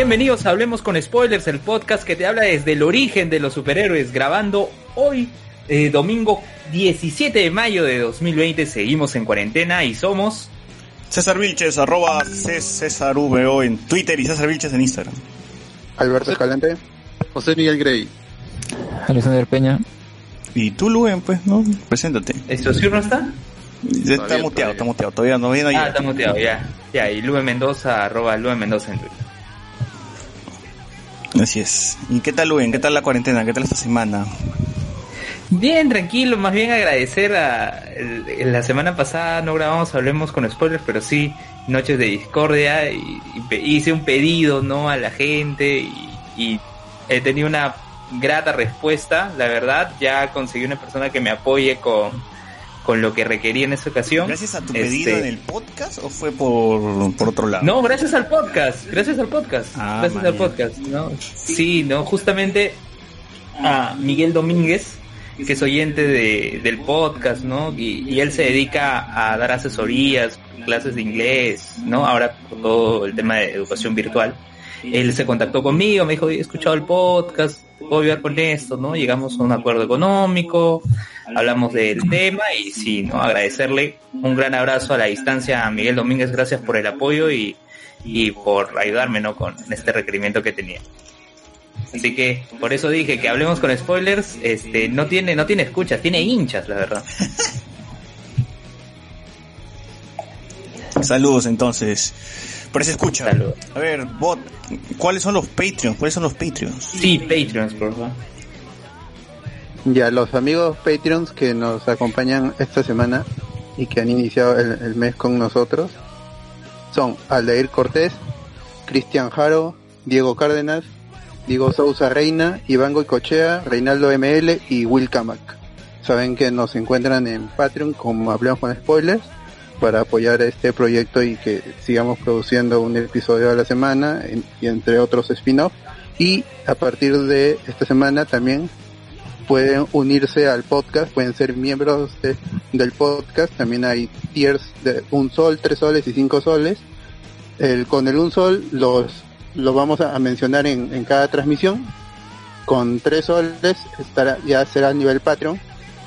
Bienvenidos a Hablemos con Spoilers, el podcast que te habla desde el origen de los superhéroes, grabando hoy, eh, domingo 17 de mayo de 2020. Seguimos en cuarentena y somos... César Vilches, arroba C- César VO en Twitter y César Vilches en Instagram. Alberto Escalante. José Miguel Grey. Alexander Peña. Y tú, Luen, pues, ¿no? Preséntate. ¿Esto sí no está? Está Todavía, muteado, todavía. está muteado. Todavía no viene Ah, está muteado, ya. Ya, y Lube Mendoza, arroba Lube Mendoza en Twitter. Así es. ¿Y qué tal, Luen? ¿Qué tal la cuarentena? ¿Qué tal esta semana? Bien, tranquilo, más bien agradecer a... la semana pasada no grabamos Hablemos con Spoilers, pero sí Noches de Discordia y, y hice un pedido, ¿no? A la gente y, y he tenido una grata respuesta, la verdad, ya conseguí una persona que me apoye con, con lo que requería en esa ocasión. ¿Gracias a tu Este, pedido en el podcast o fue por, por otro lado? No, gracias al podcast, gracias al podcast, Ah, gracias man, al podcast, ¿no? Sí, no, justamente a Miguel Domínguez, que es oyente de, del podcast, ¿no? Y, y él se dedica a dar asesorías, clases de inglés, ¿no? Ahora con todo el tema de educación virtual. Él se contactó conmigo, me dijo, "He escuchado el podcast, puedo ayudar con esto, ¿no? Llegamos a un acuerdo económico, hablamos del tema y sí, ¿no? Agradecerle un gran abrazo a la distancia a Miguel Domínguez, gracias por el apoyo y, y por ayudarme, ¿no? Con este requerimiento que tenía. Así que por eso dije que hablemos con spoilers, este no tiene no tiene escuchas, tiene hinchas, la verdad. Saludos, entonces. Por eso escucha. Saludos. A ver, bot, ¿cuáles son los Patreons? ¿Cuáles son los Patreons? Sí, Patreons, por favor. Ya, los amigos Patreons que nos acompañan esta semana y que han iniciado el, mes con nosotros son Aldair Cortés, Cristian Jaro, Diego Cárdenas, Diego Sousa Reina, Iván Goicochea, Reinaldo ML y Will Camac. Saben que nos encuentran en Patreon como Hablemos con Spoilers para apoyar este proyecto y que sigamos produciendo un episodio a la semana y entre otros spin-off. Y a partir de esta semana también pueden unirse al podcast, pueden ser miembros de- del podcast, también hay tiers de un sol, tres soles y cinco soles. El, con el un sol los, los vamos a, mencionar en, en cada transmisión. Con tres soles estará, ya será a nivel Patreon,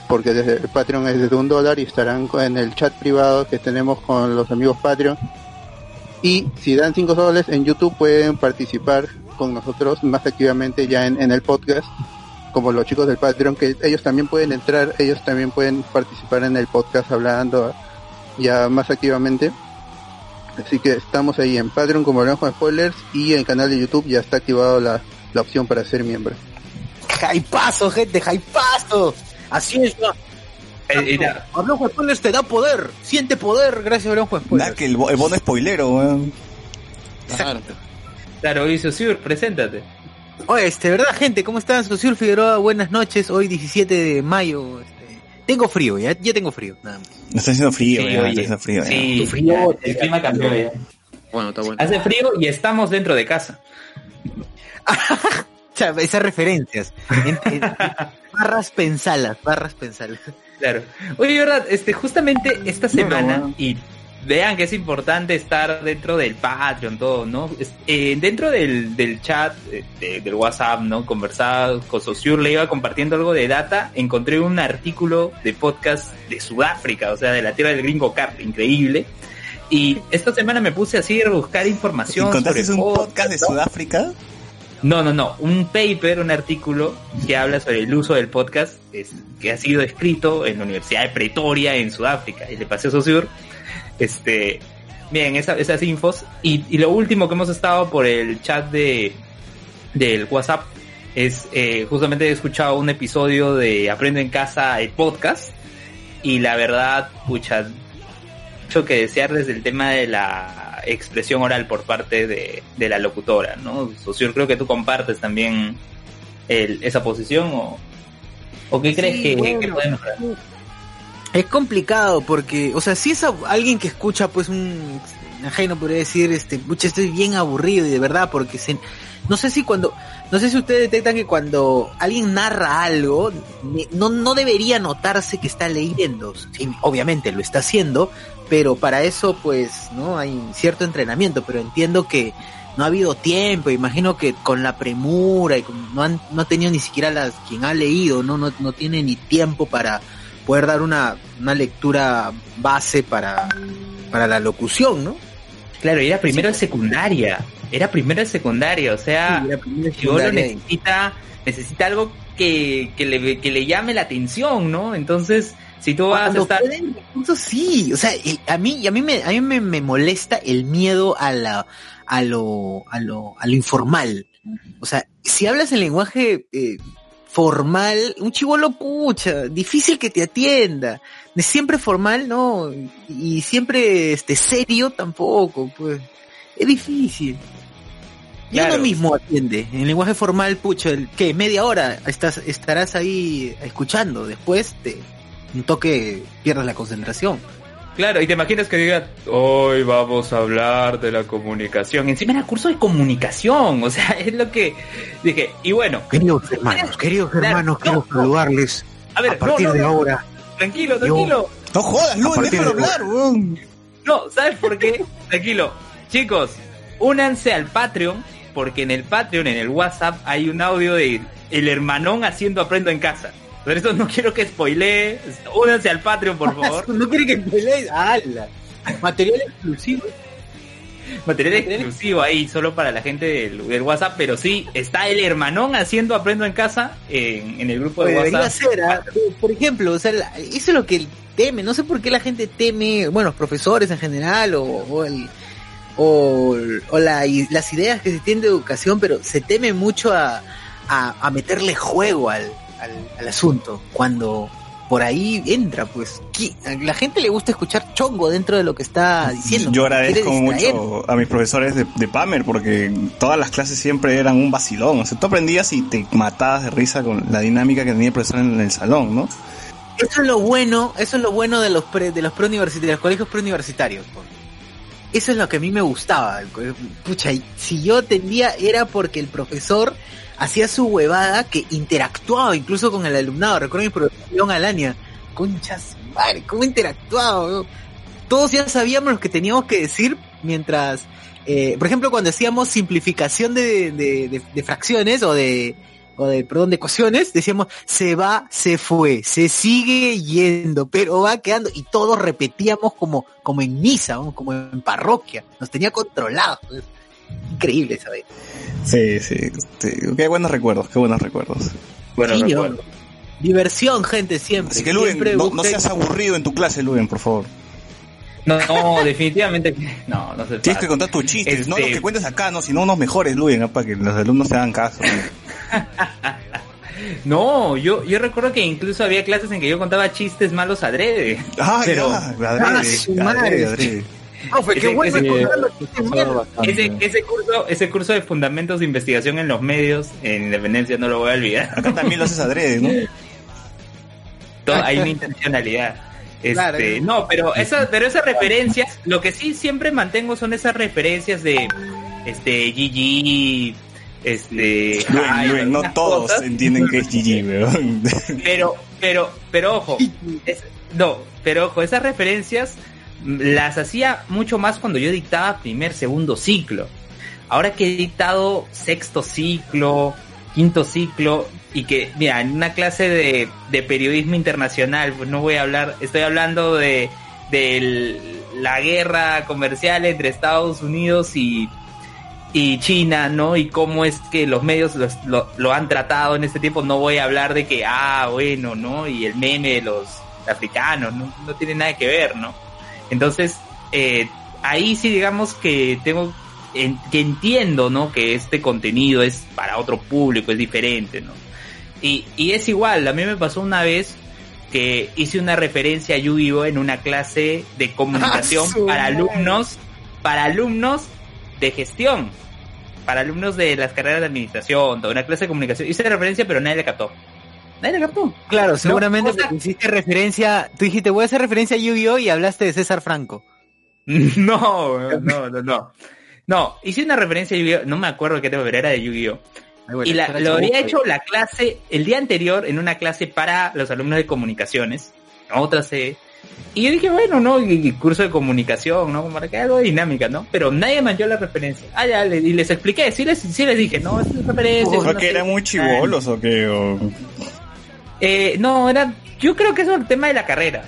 porque desde el Patreon es desde un dólar y estarán en el chat privado que tenemos con los amigos Patreon. Y si dan cinco soles en YouTube pueden participar con nosotros más activamente ya en, en el podcast como los chicos del Patreon, que ellos también pueden entrar, ellos también pueden participar en el podcast hablando ya más activamente. Así que estamos ahí en Patreon como Hablamos con Spoilers y en el canal de YouTube ya está activado la, la opción para ser miembro. Jaipazo, gente, jaipazo. Así es, ¿no? Eh, era- Hablamos con spoilers te da poder. Siente poder gracias a Hablamos con Da spoilers. que el, bo- el bono spoilero, weón. claro, hizo Sur, preséntate. Oye, este, ¿verdad, gente? ¿Cómo están? Soy Figueroa, buenas noches. Hoy 17 de mayo. este, tengo frío, ya, ya tengo frío. Nada más. No está haciendo frío, Sí, ya, oye, está haciendo frío. ya. sí, Tu frío, ya, el clima cambió ya. Bueno, está bueno. Hace frío y estamos dentro de casa. Esas referencias. En- en- barras pensalas, barras pensalas. Claro. Oye, verdad, este, justamente esta semana, bueno. y vean que es importante estar dentro del Patreon, todo, ¿no? Eh, dentro del, del chat, eh, de- del WhatsApp, ¿no? Conversaba con Sociur, le iba compartiendo algo de data, encontré un artículo de podcast de Sudáfrica, o sea, de la tierra del gringo Carp, increíble. Y esta semana me puse así a buscar información sobre ¿Encontraste un podcast de ¿no? Sudáfrica? No, no, no. Un paper, un artículo que habla sobre el uso del podcast es, que ha sido escrito en la Universidad de Pretoria en Sudáfrica. Y le pasé a Sosur. Este, bien, esa- esas infos. Y, y lo último que hemos estado por el chat de del WhatsApp es eh, justamente he escuchado un episodio de Aprendo en Casa el podcast y la verdad, pucha, mucho que desear desde el tema de la expresión oral por parte de, de la locutora, ¿no? Socio, creo que tú compartes también el- esa posición o, o qué crees Sí, que, bueno. que puede mejorar? Es complicado porque, o sea, si es alguien que escucha, pues un ajeno podría decir, este, pucha, estoy bien aburrido y de verdad, porque se, no sé si cuando, no sé si ustedes detectan que cuando alguien narra algo, no, no debería notarse que está leyendo. Sí, obviamente lo está haciendo, pero para eso, pues, no hay cierto entrenamiento, pero entiendo que no ha habido tiempo, imagino que con la premura y con- no han, no ha tenido ni siquiera las, quien ha leído, no, no, no tiene ni tiempo para poder dar una, una lectura base para, para la locución, ¿no? Claro, era primero de secundaria, era primero de secundaria, o sea, Sí, el necesita, necesita algo que, que, le, que le llame la atención, ¿no? Entonces, si tú vas a estar... pueden, sí, o sea, a mí, a mí me, a mí me, me molesta el miedo a la, a lo, a lo, a lo informal. O sea, si hablas en lenguaje eh, formal, un chivolo pucha, difícil que te atienda. Siempre formal, no, y siempre este serio tampoco, pues. Es difícil. Y Claro. uno mismo atiende. En lenguaje formal, pucha, el, ¿qué? Media hora estás, estarás ahí escuchando. Después te, un toque pierdes la concentración. Claro, y te imaginas que diga, hoy vamos a hablar de la comunicación. Encima era curso de comunicación, o sea, es lo que dije. Y bueno, Queridos hermanos, queridos Claro, hermanos, no, quiero no. saludarles a ver, a partir no, no, de no, ahora. tranquilo, Yo- tranquilo. No jodas, partir déjalo de- hablar, weón. No, ¿sabes por qué? Tranquilo. Chicos, únanse al Patreon, porque en el Patreon, en el WhatsApp, hay un audio de el hermanón haciendo aprendo en casa. Pero eso no quiero que spoilee. Únanse al Patreon, por favor. No quiere que pelees. ¡Hala! Material exclusivo. Material exclusivo ahí, solo para la gente del, del WhatsApp. Pero sí, está el hermanón haciendo aprendo en casa en, en el grupo de debería WhatsApp. ser, ¿ah? por ejemplo, o sea, eso es lo que teme. No sé por qué la gente teme, bueno, los profesores en general o, o el- o, o la- y las ideas que se tienen de educación, pero se teme mucho a, a, a meterle juego al, al, al asunto. Cuando por ahí entra, pues, la gente le gusta escuchar chongo dentro de lo que está diciendo. Yo agradezco mucho a mis profesores de, de Pamer porque todas las clases siempre eran un vacilón. O sea, tú aprendías y te matabas de risa con la dinámica que tenía el profesor en el salón, ¿no? Eso es lo bueno, eso es lo bueno de los pre, de los preuniversitarios, de los colegios preuniversitarios. Eso es lo que a mí me gustaba. Pucha, y si yo atendía era porque el profesor hacía su huevada que interactuaba incluso con el alumnado. Recuerden mi León Alania. Conchas, madre, cómo interactuaba. Todos ya sabíamos lo que teníamos que decir mientras, eh, por ejemplo, cuando hacíamos simplificación de, de- de- de fracciones o de, o de, perdón, de ecuaciones, decíamos, se va, se fue, se sigue yendo, pero va quedando, y todos repetíamos como, como en misa, como en parroquia, nos tenía controlados. Increíble, ¿sabes? Sí, sí. este, qué buenos recuerdos, qué buenos recuerdos. Bueno, Sí, Diversión, gente, siempre. Así que Luen, siempre no, seas aburrido en tu clase, Luen, por favor. No, no, definitivamente que no, no se Tienes que contar tus chistes, no Este- los que cuentes acá, no, sino unos mejores, Luen, ¿no? para que los alumnos te hagan caso. No, yo, yo recuerdo que incluso había clases en que yo contaba chistes malos adrede. Ah, Pero- ya, adrede, Ah, adrede, madre. adrede. Profe, qué Ese- bueno curso, ese curso de fundamentos de investigación en los medios en Independencia no lo voy a olvidar. Acá también lo haces adrede, ¿no? Todo- hay una intencionalidad. Este, Claro. no, pero esas, pero esas referencias, lo que sí siempre mantengo son esas referencias de este GG, este Luen, ay, Luen, no todos cosas, entienden que es GG, weón. pero, pero, pero ojo, es- no, pero ojo, esas referencias las hacía mucho más cuando yo dictaba primer, segundo ciclo. Ahora que he dictado sexto ciclo, quinto ciclo, y que, mira, en una clase de, de periodismo internacional, pues no voy a hablar, estoy hablando de, de la guerra comercial entre Estados Unidos y, y China, ¿no? Y cómo es que los medios los- lo, lo han tratado en este tiempo. No voy a hablar de que, ah, bueno, ¿no? Y el meme de los africanos, ¿no? No tiene nada que ver, ¿no? Entonces, eh, ahí sí digamos que tengo, en- que entiendo, ¿no? Que este contenido es para otro público, es diferente, ¿no? Y, y es igual, a mí me pasó una vez que hice una referencia a Yu-Gi-Oh en una clase de comunicación ¡Ah, para alumnos, para alumnos de gestión, para alumnos de las carreras de administración, de una clase de comunicación. Hice referencia, pero nadie la captó. Nadie la captó. Claro, seguramente o sea- porque hiciste referencia, tú dijiste voy a hacer referencia a Yu-Gi-Oh y hablaste de César Franco. No, no, no, no. No, hice una referencia a Yu-Gi-Oh! No me acuerdo qué tema, pero era de Yu-Gi-Oh! Bueno, y la- lo había hecho la clase el día anterior en una clase para los alumnos de comunicaciones, otra sede. Y yo dije, bueno, ¿no? Y, y curso de comunicación, ¿no? Para que algo de dinámica, ¿no? Pero nadie manchó la referencia. Ah, ya, le- y les expliqué, sí les, sí les dije, no, es referencia. es ¿Fue una que serie- eran muy chivolos o qué? O- Eh, no, era, yo creo que es el tema de la carrera.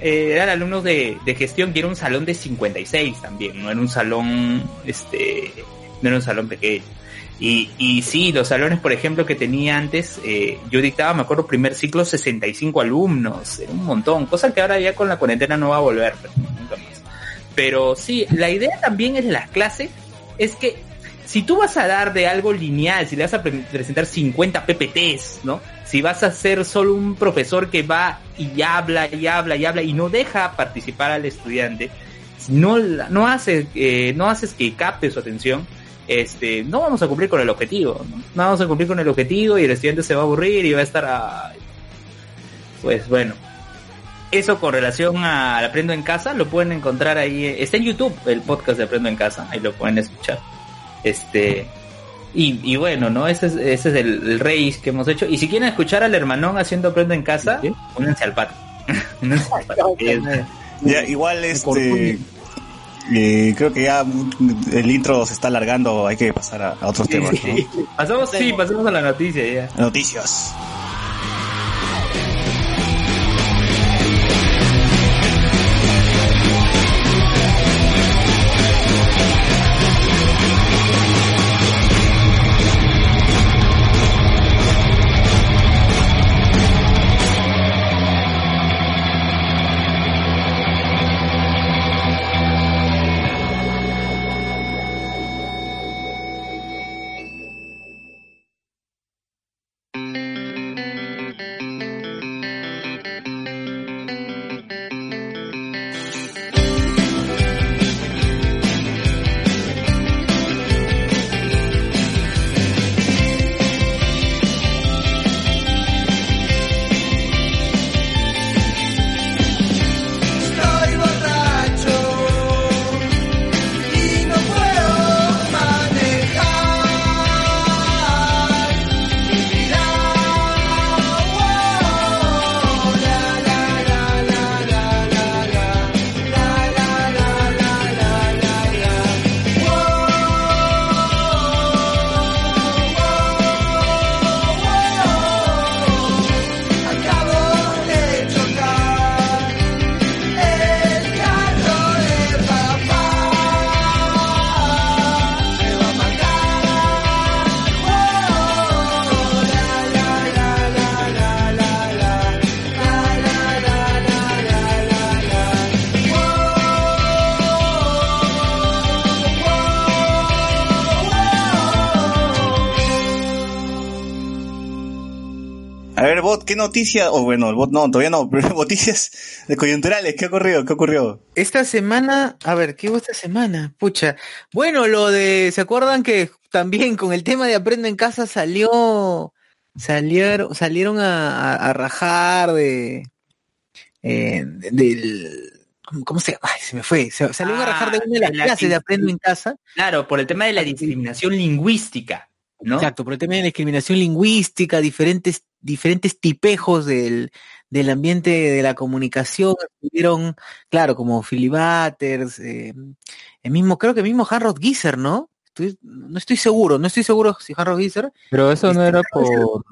Eh, eran alumnos de, de gestión que era un salón de 56 también, no era un salón, este, no era un salón pequeño. Y, y sí, los salones, por ejemplo, que tenía antes, eh, yo dictaba, me acuerdo, primer ciclo 65 alumnos, era un montón, cosa que ahora ya con la cuarentena no va a volver, pero nunca más. Pero sí, la idea también en las clases es que si tú vas a dar de algo lineal, si le vas a pre- presentar 50 PPTs, ¿no? Si vas a ser solo un profesor que va y habla y habla y habla y no deja participar al estudiante, no, no, hace, eh, no haces que capte su atención, este, no vamos a cumplir con el objetivo, ¿no? No vamos a cumplir con el objetivo y el estudiante se va a aburrir y va a estar a... Pues bueno, eso con relación al Aprendo en Casa, lo pueden encontrar ahí, está en YouTube el podcast de Aprendo en Casa, ahí lo pueden escuchar. Este, y, y bueno, ¿no? Ese es, ese es el, el race que hemos hecho. Y si quieren escuchar al hermanón haciendo Aprendo en Casa, únanse al pato. Únanse al pato. Es- Ya, igual este... eh, creo que ya el intro se está alargando, hay que pasar a, a otros temas, ¿no? Pasamos, sí, pasamos a la noticia ya. Noticias. Ver, bot, ¿qué noticia? O bueno, no, todavía no, pero noticias de coyunturales, ¿qué ha ocurrido? ¿Qué ocurrió? Esta semana, a ver, ¿qué hubo esta semana? Pucha. Bueno, lo de, ¿se acuerdan que también con el tema de Aprendo en Casa salió, salieron, salieron a, a- a rajar de, eh, de- del, ¿cómo, se llama? Ay, se me fue. Se, salieron a rajar de una de las Ah, la clases de Aprendo en Casa. Claro, por el tema de la discriminación lingüística, ¿no? Exacto, por el tema de la discriminación lingüística, diferentes, diferentes tipejos del, del ambiente de la comunicación, estuvieron, claro, como Philly Butters, eh, el mismo, creo que el mismo Hanrod Gieser, ¿no? Estoy, no estoy seguro, no estoy seguro si Hanrod Gieser, Pero eso no era por...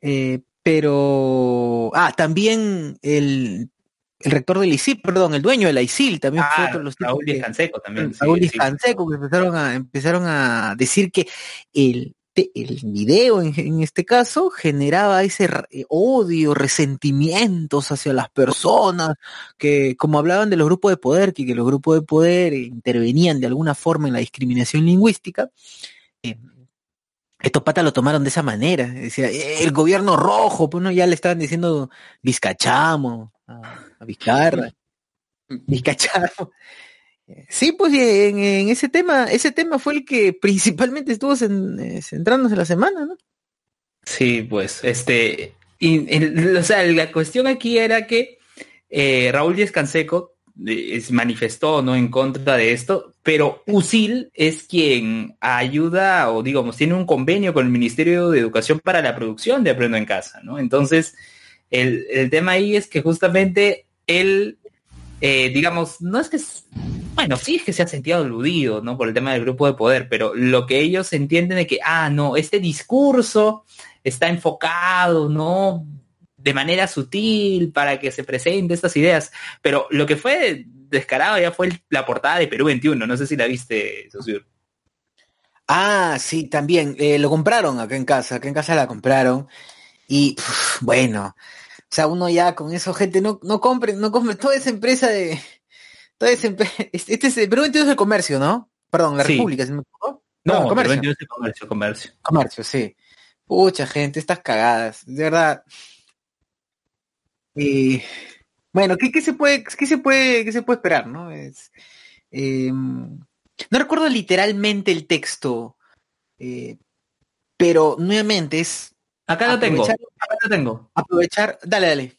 eh, pero, ah, también el, el rector del ISIL, perdón, el dueño de la ISIL también fue Ah, otro de los tipos Raúl que- Canseco también. sí, Raúl sí. Canseco, que empezaron a, empezaron a decir que el, te- el video en, en este caso generaba ese eh, odio, resentimientos hacia las personas, que como hablaban de los grupos de poder, que, que los grupos de poder intervenían de alguna forma en la discriminación lingüística, eh, estos patas lo tomaron de esa manera. Decía, "Eh, el gobierno rojo, pues no, ya le estaban diciendo Vizcachamo, a, a Vizcarra, Vizcachamo. Sí, pues en, ese tema, ese tema fue el que principalmente estuvo eh, centrándose la semana, ¿no? Sí, pues, este, y, o sea, la cuestión aquí era que eh, Raúl Díaz Canseco eh, es- manifestó, ¿no? En contra de esto, pero USIL es quien ayuda, o digamos, tiene un convenio con el Ministerio de Educación para la producción de Aprendo en Casa, ¿no? Entonces, el, el tema ahí es que justamente él, eh, digamos, no es que, bueno, sí es que se ha sentido aludido, ¿no? Por el tema del grupo de poder, pero lo que ellos entienden de que, ah, no, este discurso está enfocado, ¿no? De manera sutil para que se presente estas ideas. Pero lo que fue descarado ya fue la portada de Perú 21. No sé si la viste, Sosur. Ah, sí, también. eh, lo compraron acá en casa, acá en casa la compraron. Y bueno, o sea, uno ya con eso, gente, no, no compren, no compren toda esa empresa de. Toda esa empresa. Este, este es el Perú 22 es el comercio, ¿no? Perdón, la Sí. República, ¿se me equivocó? No, Perú comercio. 21 es comercio, comercio. Comercio, sí. Pucha gente, estas cagadas, de verdad. Eh, bueno, ¿qué, qué se puede, qué se puede, qué se puede esperar, no? Es, eh, no recuerdo literalmente el texto, eh, pero nuevamente es Acá lo tengo. Acá lo tengo. aprovechar, dale, dale.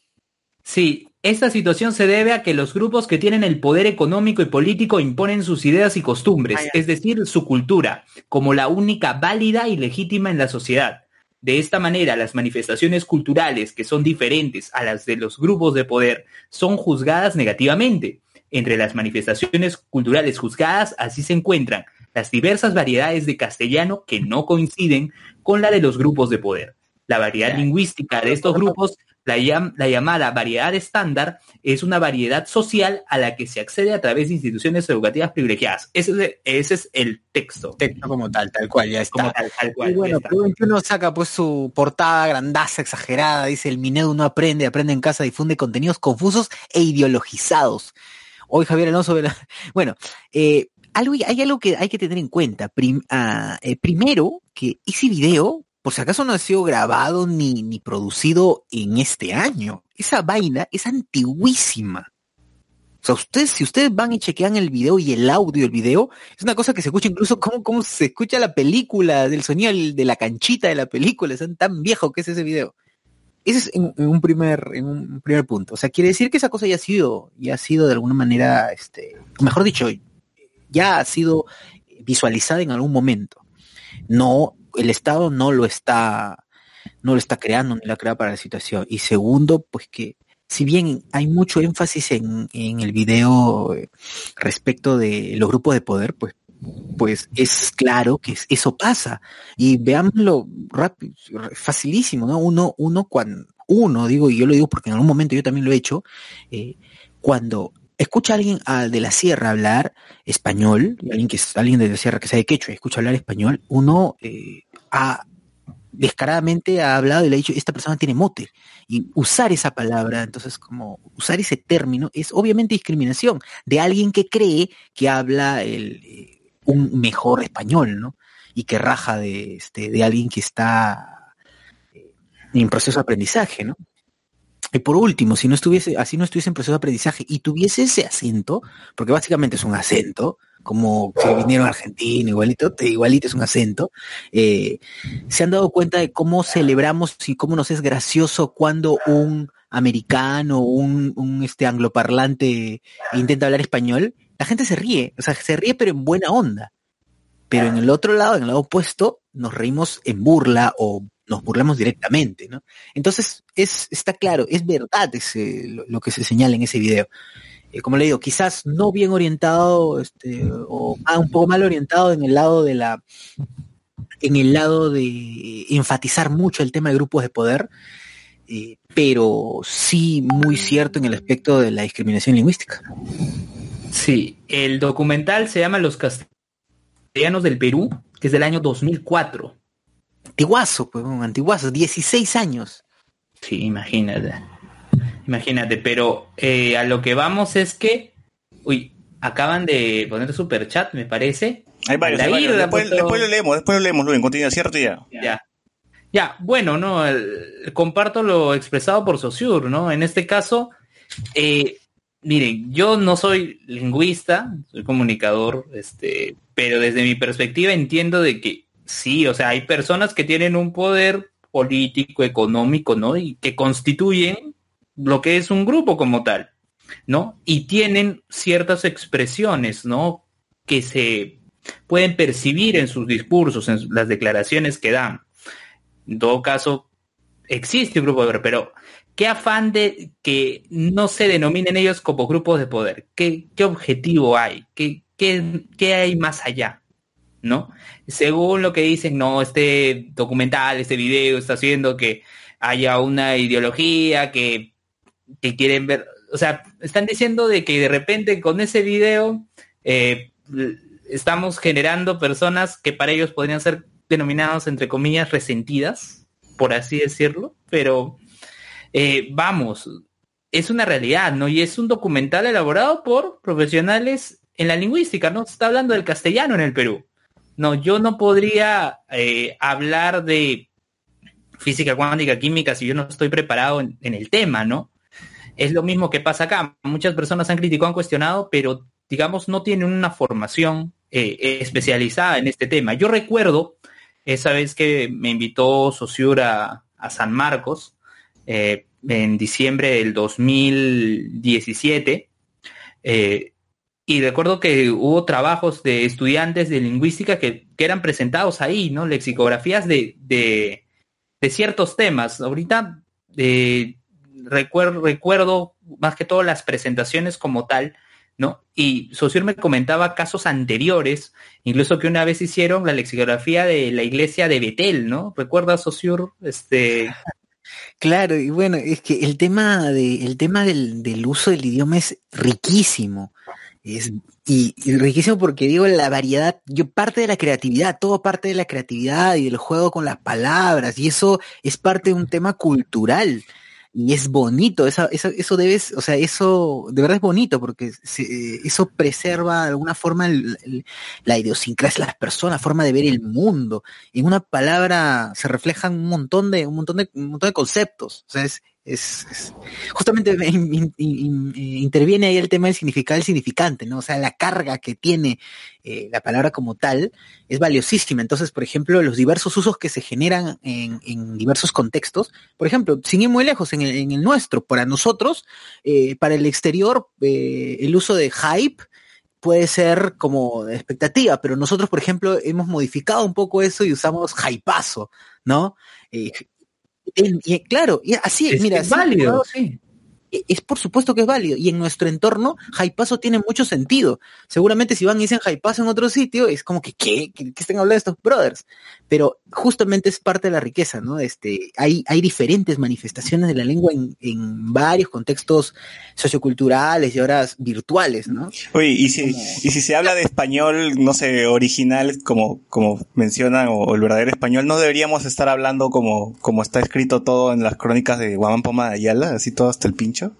Sí, esta situación se debe a que los grupos que tienen el poder económico y político imponen sus ideas y costumbres, es decir, su cultura, como la única válida y legítima en la sociedad. De esta manera, las manifestaciones culturales que son diferentes a las de los grupos de poder son juzgadas negativamente. Entre las manifestaciones culturales juzgadas, así se encuentran las diversas variedades de castellano que no coinciden con la de los grupos de poder. La variedad lingüística de estos grupos la, llam- la llamada variedad estándar es una variedad social a la que se accede a través de instituciones educativas privilegiadas. Ese es el, ese es el texto. Texto como tal, tal cual, ya está. Como tal, tal cual. Y bueno, ya está. Perú 21 saca pues su portada grandaza, exagerada, dice el Minedu no aprende, aprende en casa, difunde contenidos confusos e ideologizados. Hoy Javier Alonso, Vela- bueno, eh, algo, hay algo que hay que tener en cuenta. Prim- eh, primero, que ese video, por si acaso no ha sido grabado ni, ni producido en este año. Esa vaina es antiguísima. O sea, ustedes, si ustedes van y chequean el video y el audio del video, es una cosa que se escucha incluso como, como se escucha la película, del sonido de la canchita de la película, es tan viejo que es ese video. Ese es un primer, en un primer punto. O sea, quiere decir que esa cosa ya ha sido, ya ha sido de alguna manera, este, mejor dicho, ya ha sido visualizada en algún momento. No, el Estado no lo está, no lo está creando, ni lo ha creado para la situación. Y segundo, pues que si bien hay mucho énfasis en, en el video eh, respecto de los grupos de poder, pues, pues es claro que es- eso pasa. Y veámoslo rápido, facilísimo, ¿no? Uno, uno cuando, uno, digo, y yo lo digo porque en algún momento yo también lo he hecho, eh, cuando escucha a alguien ah, de la sierra hablar español, alguien que alguien de la sierra que sabe quechua escucha hablar español, uno eh, ha descaradamente ha hablado y le ha dicho, esta persona tiene mote. Y usar esa palabra, entonces como usar ese término es obviamente discriminación de alguien que cree que habla el, eh, un mejor español, ¿no? Y que raja de, este, de alguien que está eh, en proceso de aprendizaje, ¿no? Y por último, si no estuviese, así no estuviese en proceso de aprendizaje y tuviese ese acento, porque básicamente es un acento, como si vinieron a Argentina, igualito, igualito es un acento, eh, se han dado cuenta de cómo celebramos y cómo nos es gracioso cuando un americano, un, un este angloparlante intenta hablar español, la gente se ríe, o sea, se ríe pero en buena onda. Pero en el otro lado, en el lado opuesto, nos reímos en burla o nos burlamos directamente, ¿no? Entonces, es, está claro, es verdad ese, lo que se señala en ese video. Eh, como le digo, quizás no bien orientado, este, o ah, un poco mal orientado en el lado de la, en el lado de enfatizar mucho el tema de grupos de poder, eh, pero sí muy cierto en el aspecto de la discriminación lingüística. Sí, el documental se llama Los Castellanos del Perú, que es del año 2004. Antiguazo, pues, antiguazo, 16 años. Sí, imagínate. Imagínate, pero eh, a lo que vamos es que, uy, acaban de poner super chat, me parece. Hay varios, hay varios. Después, puesto- después lo leemos, después lo leemos, Luis. Continúa, cierto ya. Ya. Ya, bueno, no, el- comparto lo expresado por Saussure, ¿no? En este caso, eh, miren, yo no soy lingüista, soy comunicador, este, pero desde mi perspectiva entiendo de que sí, o sea, hay personas que tienen un poder político, económico, ¿no? Y que constituyen lo que es un grupo como tal, ¿no? Y tienen ciertas expresiones, ¿no? Que se pueden percibir en sus discursos, en las declaraciones que dan. En todo caso, existe un grupo de poder, pero ¿qué afán de que no se denominen ellos como grupos de poder? ¿Qué, qué objetivo hay? ¿Qué, qué, qué hay más allá? ¿No? Según lo que dicen, no, este documental, este video está haciendo que haya una ideología que, que quieren ver, o sea, están diciendo de que de repente con ese video eh, estamos generando personas que para ellos podrían ser denominados entre comillas resentidas, por así decirlo, pero eh, vamos, es una realidad, ¿no? Y es un documental elaborado por profesionales en la lingüística, ¿no? Se está hablando del castellano en el Perú. No, yo no podría eh, hablar de física cuántica, química, si yo no estoy preparado en, en el tema, ¿no? Es lo mismo que pasa acá. Muchas personas han criticado, han cuestionado, pero digamos no tienen una formación eh, especializada en este tema. Yo recuerdo esa vez que me invitó Sociur a, San Marcos eh, en diciembre del 2017 eh, y recuerdo que hubo trabajos de estudiantes de lingüística que, eran presentados ahí, ¿no? Lexicografías de, de, ciertos temas. Ahorita recuerdo, recuerdo más que todo las presentaciones como tal, ¿no? Y Saussure me comentaba casos anteriores, incluso que una vez hicieron la lexicografía de la iglesia de Betel, ¿no? ¿Recuerdas, Saussure? Este, Claro, y bueno, es que el tema de, el tema del, del uso del idioma es riquísimo. Es, y, y riquísimo porque digo la variedad, yo parte de la creatividad, todo parte de la creatividad y del juego con las palabras, y eso es parte de un tema cultural. Y es bonito, eso, eso, debes, o sea, eso de verdad es bonito porque se- eso preserva de alguna forma la idiosincrasia de las personas, la forma de ver el mundo. En una palabra se reflejan un montón de, un montón de, un montón de conceptos. Es, justamente in- interviene ahí el tema del significado del significante, ¿no? O sea, la carga que tiene eh, la palabra como tal es valiosísima. Entonces, por ejemplo, los diversos usos que se generan en, en diversos contextos, por ejemplo, sin ir muy lejos, en el, en el nuestro, para nosotros, eh, para el exterior, eh, el uso de hype puede ser como expectativa, pero nosotros, por ejemplo, hemos modificado un poco eso y usamos hypazo, ¿no? Eh, y, claro, y así, es, mira, es válido, sí. e- es por supuesto que es válido. Y en nuestro entorno, Jaipazo tiene mucho sentido. Seguramente si van y dicen Jaipazo en otro sitio, es como que. ¿Qué, qué están hablando estos brothers? Pero justamente es parte de la riqueza, ¿no? Este, hay, hay diferentes manifestaciones de la lengua en, en varios contextos socioculturales y ahora virtuales, ¿no? Oye, y si, y si se habla de español, no sé, original, como, como mencionan, o, el verdadero español, ¿no deberíamos estar hablando como, como está escrito todo en las crónicas de Guamán Poma de Ayala, así todo hasta el pincho?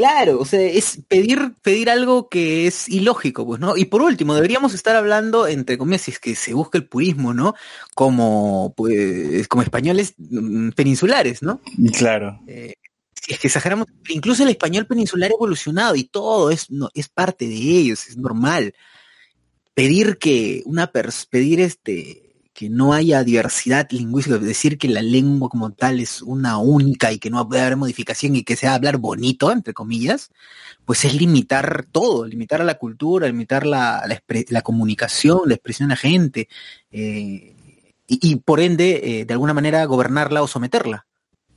Claro, o sea, es pedir, pedir algo que es ilógico, pues, ¿no? Y por último, deberíamos estar hablando, entre comillas, si es que se busca el purismo, ¿no? Como, pues, como españoles mm, peninsulares, ¿no? Claro. Eh, si es que exageramos, incluso el español peninsular evolucionado y todo es, no, es parte de ellos, es normal. Pedir que una pers pedir este que no haya diversidad lingüística, decir que la lengua como tal es una única y que no puede haber modificación y que sea hablar bonito, entre comillas, pues es limitar todo, limitar a la cultura, limitar la, la, expre- la comunicación, la expresión de la gente, eh, y, y por ende, eh, de alguna manera, gobernarla o someterla.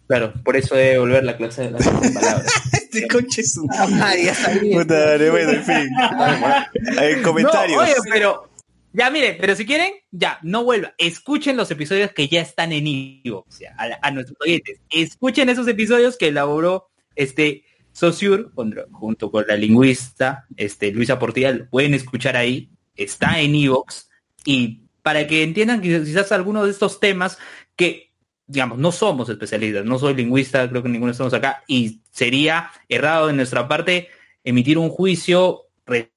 Claro, por eso debe volver la clase de las palabras. Este coche es un... Ah, ya. Puta bueno, en fin. En comentarios. No, oye, pero Ya, mire, pero si quieren, ya, no vuelva. Escuchen los episodios que ya están en Ivo, o sea, a, nuestros oyentes. Escuchen esos episodios que elaboró este contra- junto con la lingüista este, Luisa Portilla. Lo pueden escuchar ahí. Está en Evox. Y para que entiendan quizás algunos de estos temas que, digamos, no somos especialistas, no soy lingüista, creo que ninguno estamos acá, y sería errado de nuestra parte emitir un juicio re-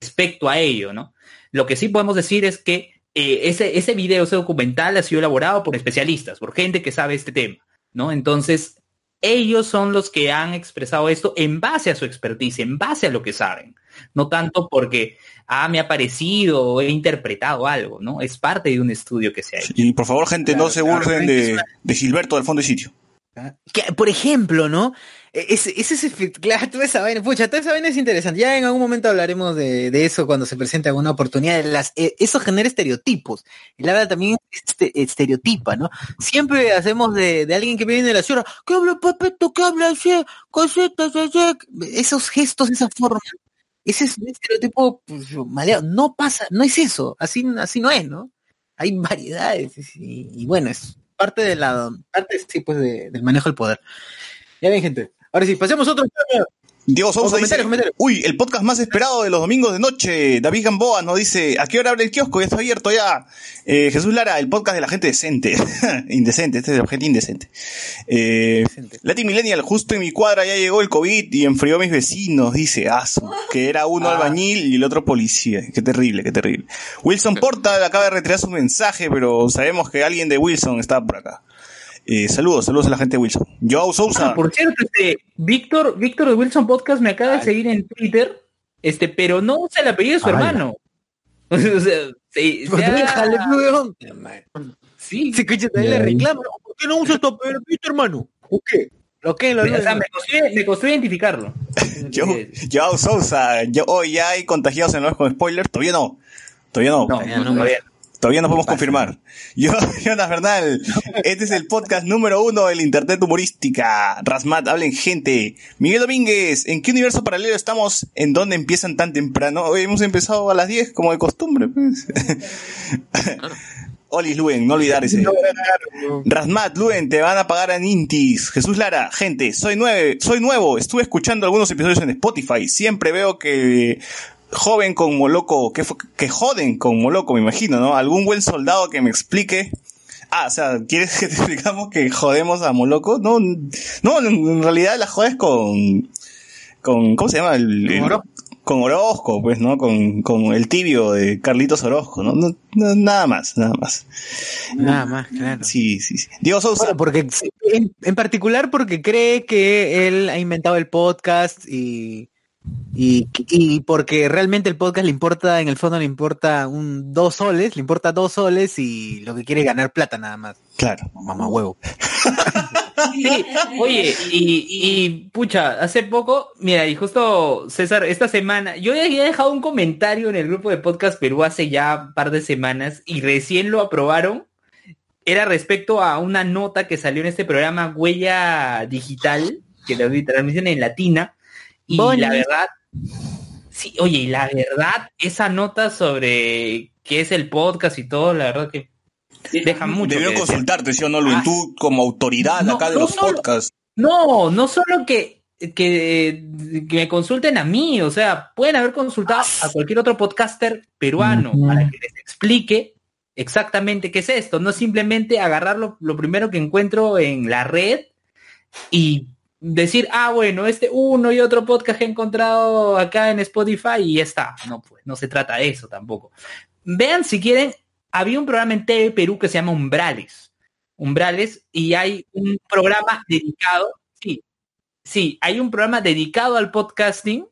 respecto a ello, ¿no? Lo que sí podemos decir es que eh, ese, ese video, ese documental ha sido elaborado por especialistas, por gente que sabe este tema, ¿no? Entonces, ellos son los que han expresado esto en base a su expertise, en base a lo que saben, no tanto porque, ah, me ha parecido o he interpretado algo, ¿no? Es parte de un estudio que se ha hecho. Y por favor, gente, no se burlen de, de Gilberto del fondo de sitio. Que, por ejemplo, ¿no? E- Ese, ese es claro, toda esa vaina, pucha, toda esa vaina es interesante. Ya en algún momento hablaremos de, de eso cuando se presente alguna oportunidad. Las, eh, eso genera estereotipos. Y la verdad también este, estereotipa, ¿no? Siempre hacemos de, de alguien que viene de la ciudad, ¿qué habla Papeto? ¿Qué habla así? Cositas. Esos gestos, esa forma. Ese es un estereotipo pues, maleado. No pasa, no es eso. Así, así no es, ¿no? Hay variedades. Y, y bueno, es parte de parte sí, pues, de- del manejo del poder. Ya bien, gente. Ahora sí, pasemos otro. Diego Sousa Oh, dice, comentario. uy, el podcast más esperado de los domingos de noche. David Gamboa nos dice, ¿a qué hora abre el kiosco? Ya está abierto ya. Eh, Jesús Lara, el podcast de la gente decente. indecente, este es el objeto indecente. Eh, Latin Millennial, justo en mi cuadra ya llegó el COVID y enfrió a mis vecinos, dice Aso, que era uno Ah. albañil y el otro policía. Qué terrible, qué terrible. Wilson Porta acaba de retirar su mensaje, pero sabemos que alguien de Wilson está por acá. Eh, saludos, saludos a la gente de Wilson. Joao Sousa. Ah, por cierto, este, Víctor, Víctor de Wilson Podcast me acaba de seguir en Twitter, este, pero no usa el apellido de su Ay. hermano. O sea, se- se ha- Déjale, weón. sí, Se escucha también le reclama. ¿Por qué no usas tu apellido, hermano? ¿O qué? Lo que lo o sea, me costó, me costó identificarlo. Joao Joao Sousa. Yo, hoy ya hay contagiados en los con spoilers. Todavía no. Todavía no. No, no, todavía no. Todavía no podemos confirmar. Yo, Jonas Bernal, este es el podcast número uno del Internet humorística. Rasmat, hablen gente. Miguel Domínguez, ¿en qué universo paralelo estamos? ¿En dónde empiezan tan temprano? Hoy hemos empezado a las 10, como de costumbre, pues. Olis Luen, no olvidar ese. Rasmat, Luen, te van a pagar en Intis. Jesús Lara, gente, soy nueve, soy nuevo. Estuve escuchando algunos episodios en Spotify. Siempre veo que joven con Moloco, que, fue- que joden con Moloco, me imagino, ¿no? Algún buen soldado que me explique. Ah, o sea, ¿quieres que te explicamos que jodemos a Moloco? No, no, en realidad la jodes con, con, ¿cómo se llama? El, el- con Orozco, pues, ¿no? Con, con el tibio de Carlitos Orozco, ¿no? No- no, nada más, nada más. Nada más, claro. Sí, sí, sí. Diego Sousa. Bueno, porque en, en particular porque cree que él ha inventado el podcast y, y, y porque realmente el podcast le importa, en el fondo le importa un dos soles, le importa dos soles y lo que quiere es ganar plata nada más. Claro. Mamá huevo. Sí, oye, y, y pucha, hace poco, mira, y justo César, esta semana, yo ya había dejado un comentario en el grupo de Podcast Perú hace ya un par de semanas y recién lo aprobaron. Era respecto a una nota que salió en este programa Huella Digital, que la transmisión en latina, y la verdad, sí, oye, y la verdad, esa nota sobre qué es el podcast y todo, la verdad que deja mucho. Que desear. consultarte, ¿sí o no, Luis? Ah, Tú como autoridad no, acá de no los solo- podcasts. No, no solo que, que, que me consulten a mí, o sea, pueden haber consultado a cualquier otro podcaster peruano para que les explique exactamente qué es esto, no simplemente agarrar lo, lo primero que encuentro en la red y decir, ah, bueno, este uno y otro podcast he encontrado acá en Spotify y ya está. No, pues, no se trata de eso tampoco. Vean si quieren, había un programa en TV Perú que se llama Umbrales. Umbrales y hay un programa dedicado, sí, sí, hay un programa dedicado al podcasting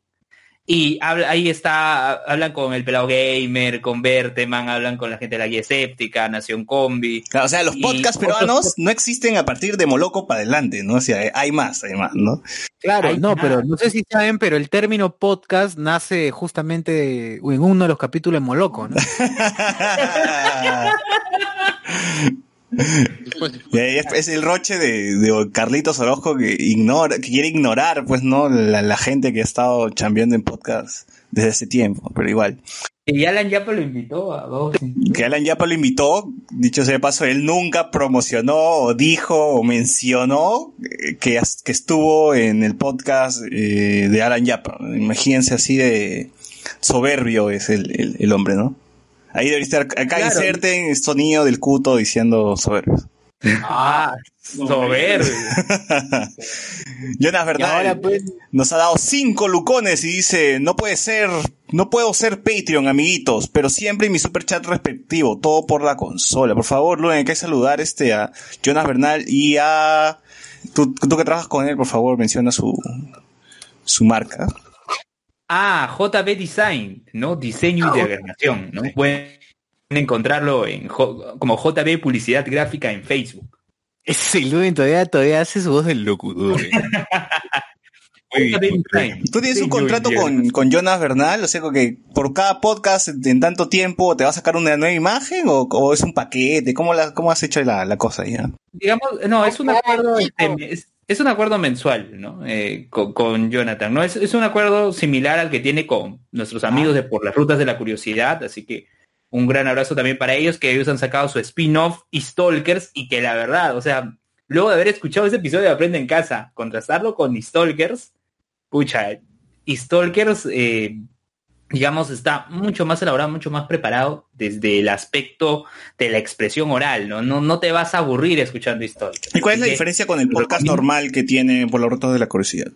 y habla- ahí está, hablan con el pelado gamer, con Berteman, hablan con la gente de la guía escéptica, Nación Combi. Claro, o sea, los podcasts otros peruanos no existen a partir de Moloco para adelante, ¿no? O sea, hay más, hay más, ¿no? Claro, no, nada. pero no sé si saben, pero el término podcast nace justamente en uno de los capítulos de Moloco, ¿no? Y ahí es, es el roche de, de Carlitos Orozco que ignora, que quiere ignorar, pues, ¿no? La, la gente que ha estado chambeando en podcast desde ese tiempo, pero igual. Y Alan Yapa lo invitó a dos. Que Alan Yapa lo invitó, dicho sea de paso, él nunca promocionó o dijo o mencionó eh, que, que estuvo en el podcast eh, de Alan Yapa. Imagínense así de soberbio es el, el- el hombre, ¿no? Ahí debería estar, acá Claro. inserten el sonido del cuto diciendo soberbios. Ah, soberbio. Jonas Bernal ahora pues, nos ha dado cinco lucones y dice, no puede ser, no puedo ser Patreon, amiguitos, pero siempre en mi super chat respectivo, todo por la consola. Por favor, Luen, hay que saludar este a Jonas Bernal y a tú, tú que trabajas con él, por favor, menciona su su marca. Ah, JB Design, ¿no? Diseño y diagramación, ¿no? Pueden encontrarlo en como JB Publicidad Gráfica en Facebook. ese Luen todavía, todavía hace su voz del locutor. eh. JB Design. Tú tienes un contrato con, con Jonas Bernal, o sea que por cada podcast en tanto tiempo te va a sacar una nueva imagen o, o es un paquete, ¿cómo, la, cómo has hecho la, la cosa ya? digamos, no, es un acuerdo, este, es, es un acuerdo mensual, ¿no? Eh, con, con Jonathan, ¿no? Es, es un acuerdo similar al que tiene con nuestros amigos de Por las Rutas de la Curiosidad, así que un gran abrazo también para ellos, que ellos han sacado su spin-off y Stalkers, y que la verdad, o sea, luego de haber escuchado ese episodio de Aprende en Casa, contrastarlo con Stalkers, pucha, Stalkers, eh, digamos, está mucho más elaborado, mucho más preparado desde el aspecto de la expresión oral, ¿no? No, no te vas a aburrir escuchando Stalkers. ¿Y cuál es la que- diferencia con el podcast normal que tiene por los rotos de la curiosidad?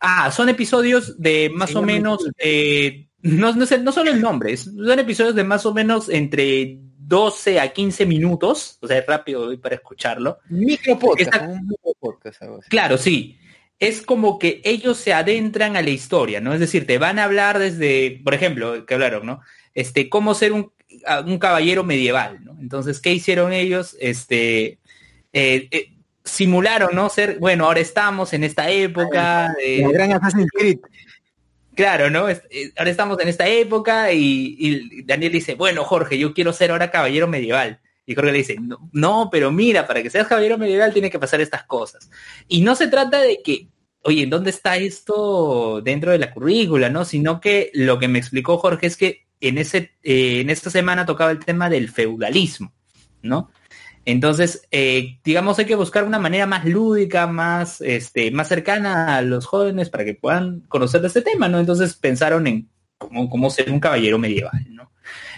Ah, son episodios de más o menos, eh, no, no, sé, no solo el nombre, son episodios de más o menos entre 12 a 15 minutos, o sea, es rápido hoy para escucharlo. Micro podcast, Esta- como un micro podcast, algo así. Claro, sí. Es como que ellos se adentran a la historia, ¿no? Es decir, te van a hablar desde, por ejemplo, que hablaron, ¿no? Este, cómo ser un, un caballero medieval, ¿no? Entonces, ¿qué hicieron ellos? Este, eh, eh, simularon, ¿no? Ser, bueno, ahora estamos en esta época. eh, La gran Assassin's Creed. Claro, ¿no? Eh, ahora estamos en esta época y, y Daniel dice, bueno, Jorge, yo quiero ser ahora caballero medieval. Y Jorge le dice, no, no, pero mira, para que seas caballero medieval tiene que pasar estas cosas. Y no se trata de que, oye, ¿en dónde está esto dentro de la currícula, no? Sino que lo que me explicó Jorge es que en, ese, eh, en esta semana tocaba el tema del feudalismo, ¿no? Entonces, eh, digamos, hay que buscar una manera más lúdica, más, este, más cercana a los jóvenes para que puedan conocer de este tema, ¿no? Entonces pensaron en cómo, cómo ser un caballero medieval, ¿no?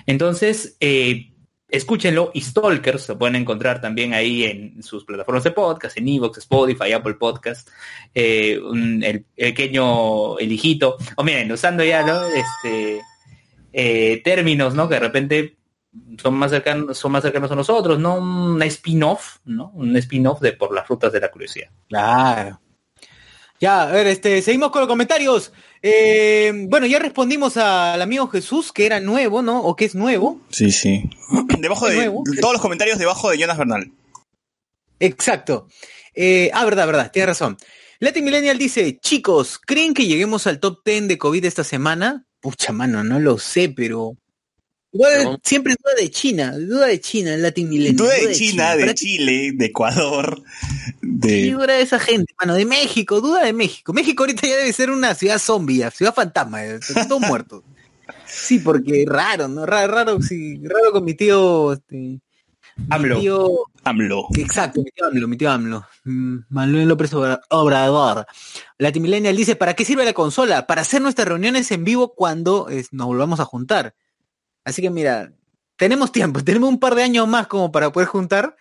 Entonces, eh, escúchenlo, y Stalkers lo pueden encontrar también ahí en sus plataformas de podcast, en Evox, Spotify, Apple Podcast, eh, un- el pequeño, el hijito, o miren, usando ya, ¿no? Este, eh, términos, ¿no? Que de repente son más cercanos, son más cercanos a nosotros, ¿no? Un spin-off, ¿no? Un spin-off de Por las Rutas de la Curiosidad. Claro. Ya, a ver, este, seguimos con los comentarios. Eh, bueno, ya respondimos al amigo Jesús, que era nuevo, ¿no? O que es nuevo. Sí, sí. Debajo De nuevo. todos los comentarios debajo de Jonas Bernal. Exacto. Eh, ah, verdad, verdad, tiene razón. Latin Millennial dice, chicos, ¿creen que lleguemos al top 10 de COVID esta semana? Pucha, mano, no lo sé, pero... Igual siempre duda de China, duda de China, el Latin Millennial. Duda de China, de Chile, de Ecuador, Sí, de... duda de esa gente, mano, de México, duda de México. México ahorita ya debe ser una ciudad zombie, ciudad fantasma, todos muertos. Sí, porque raro, ¿no? Raro, raro, sí, raro con mi tío, este, mi AMLO. tío, AMLO. exacto, mi tío AMLO, mi tío AMLO, Mm, Manuel López Obra- Obrador. Latimillennial dice, ¿para qué sirve la consola? Para hacer nuestras reuniones en vivo cuando nos volvamos a juntar. Así que mira, tenemos tiempo, tenemos un par de años más como para poder juntar.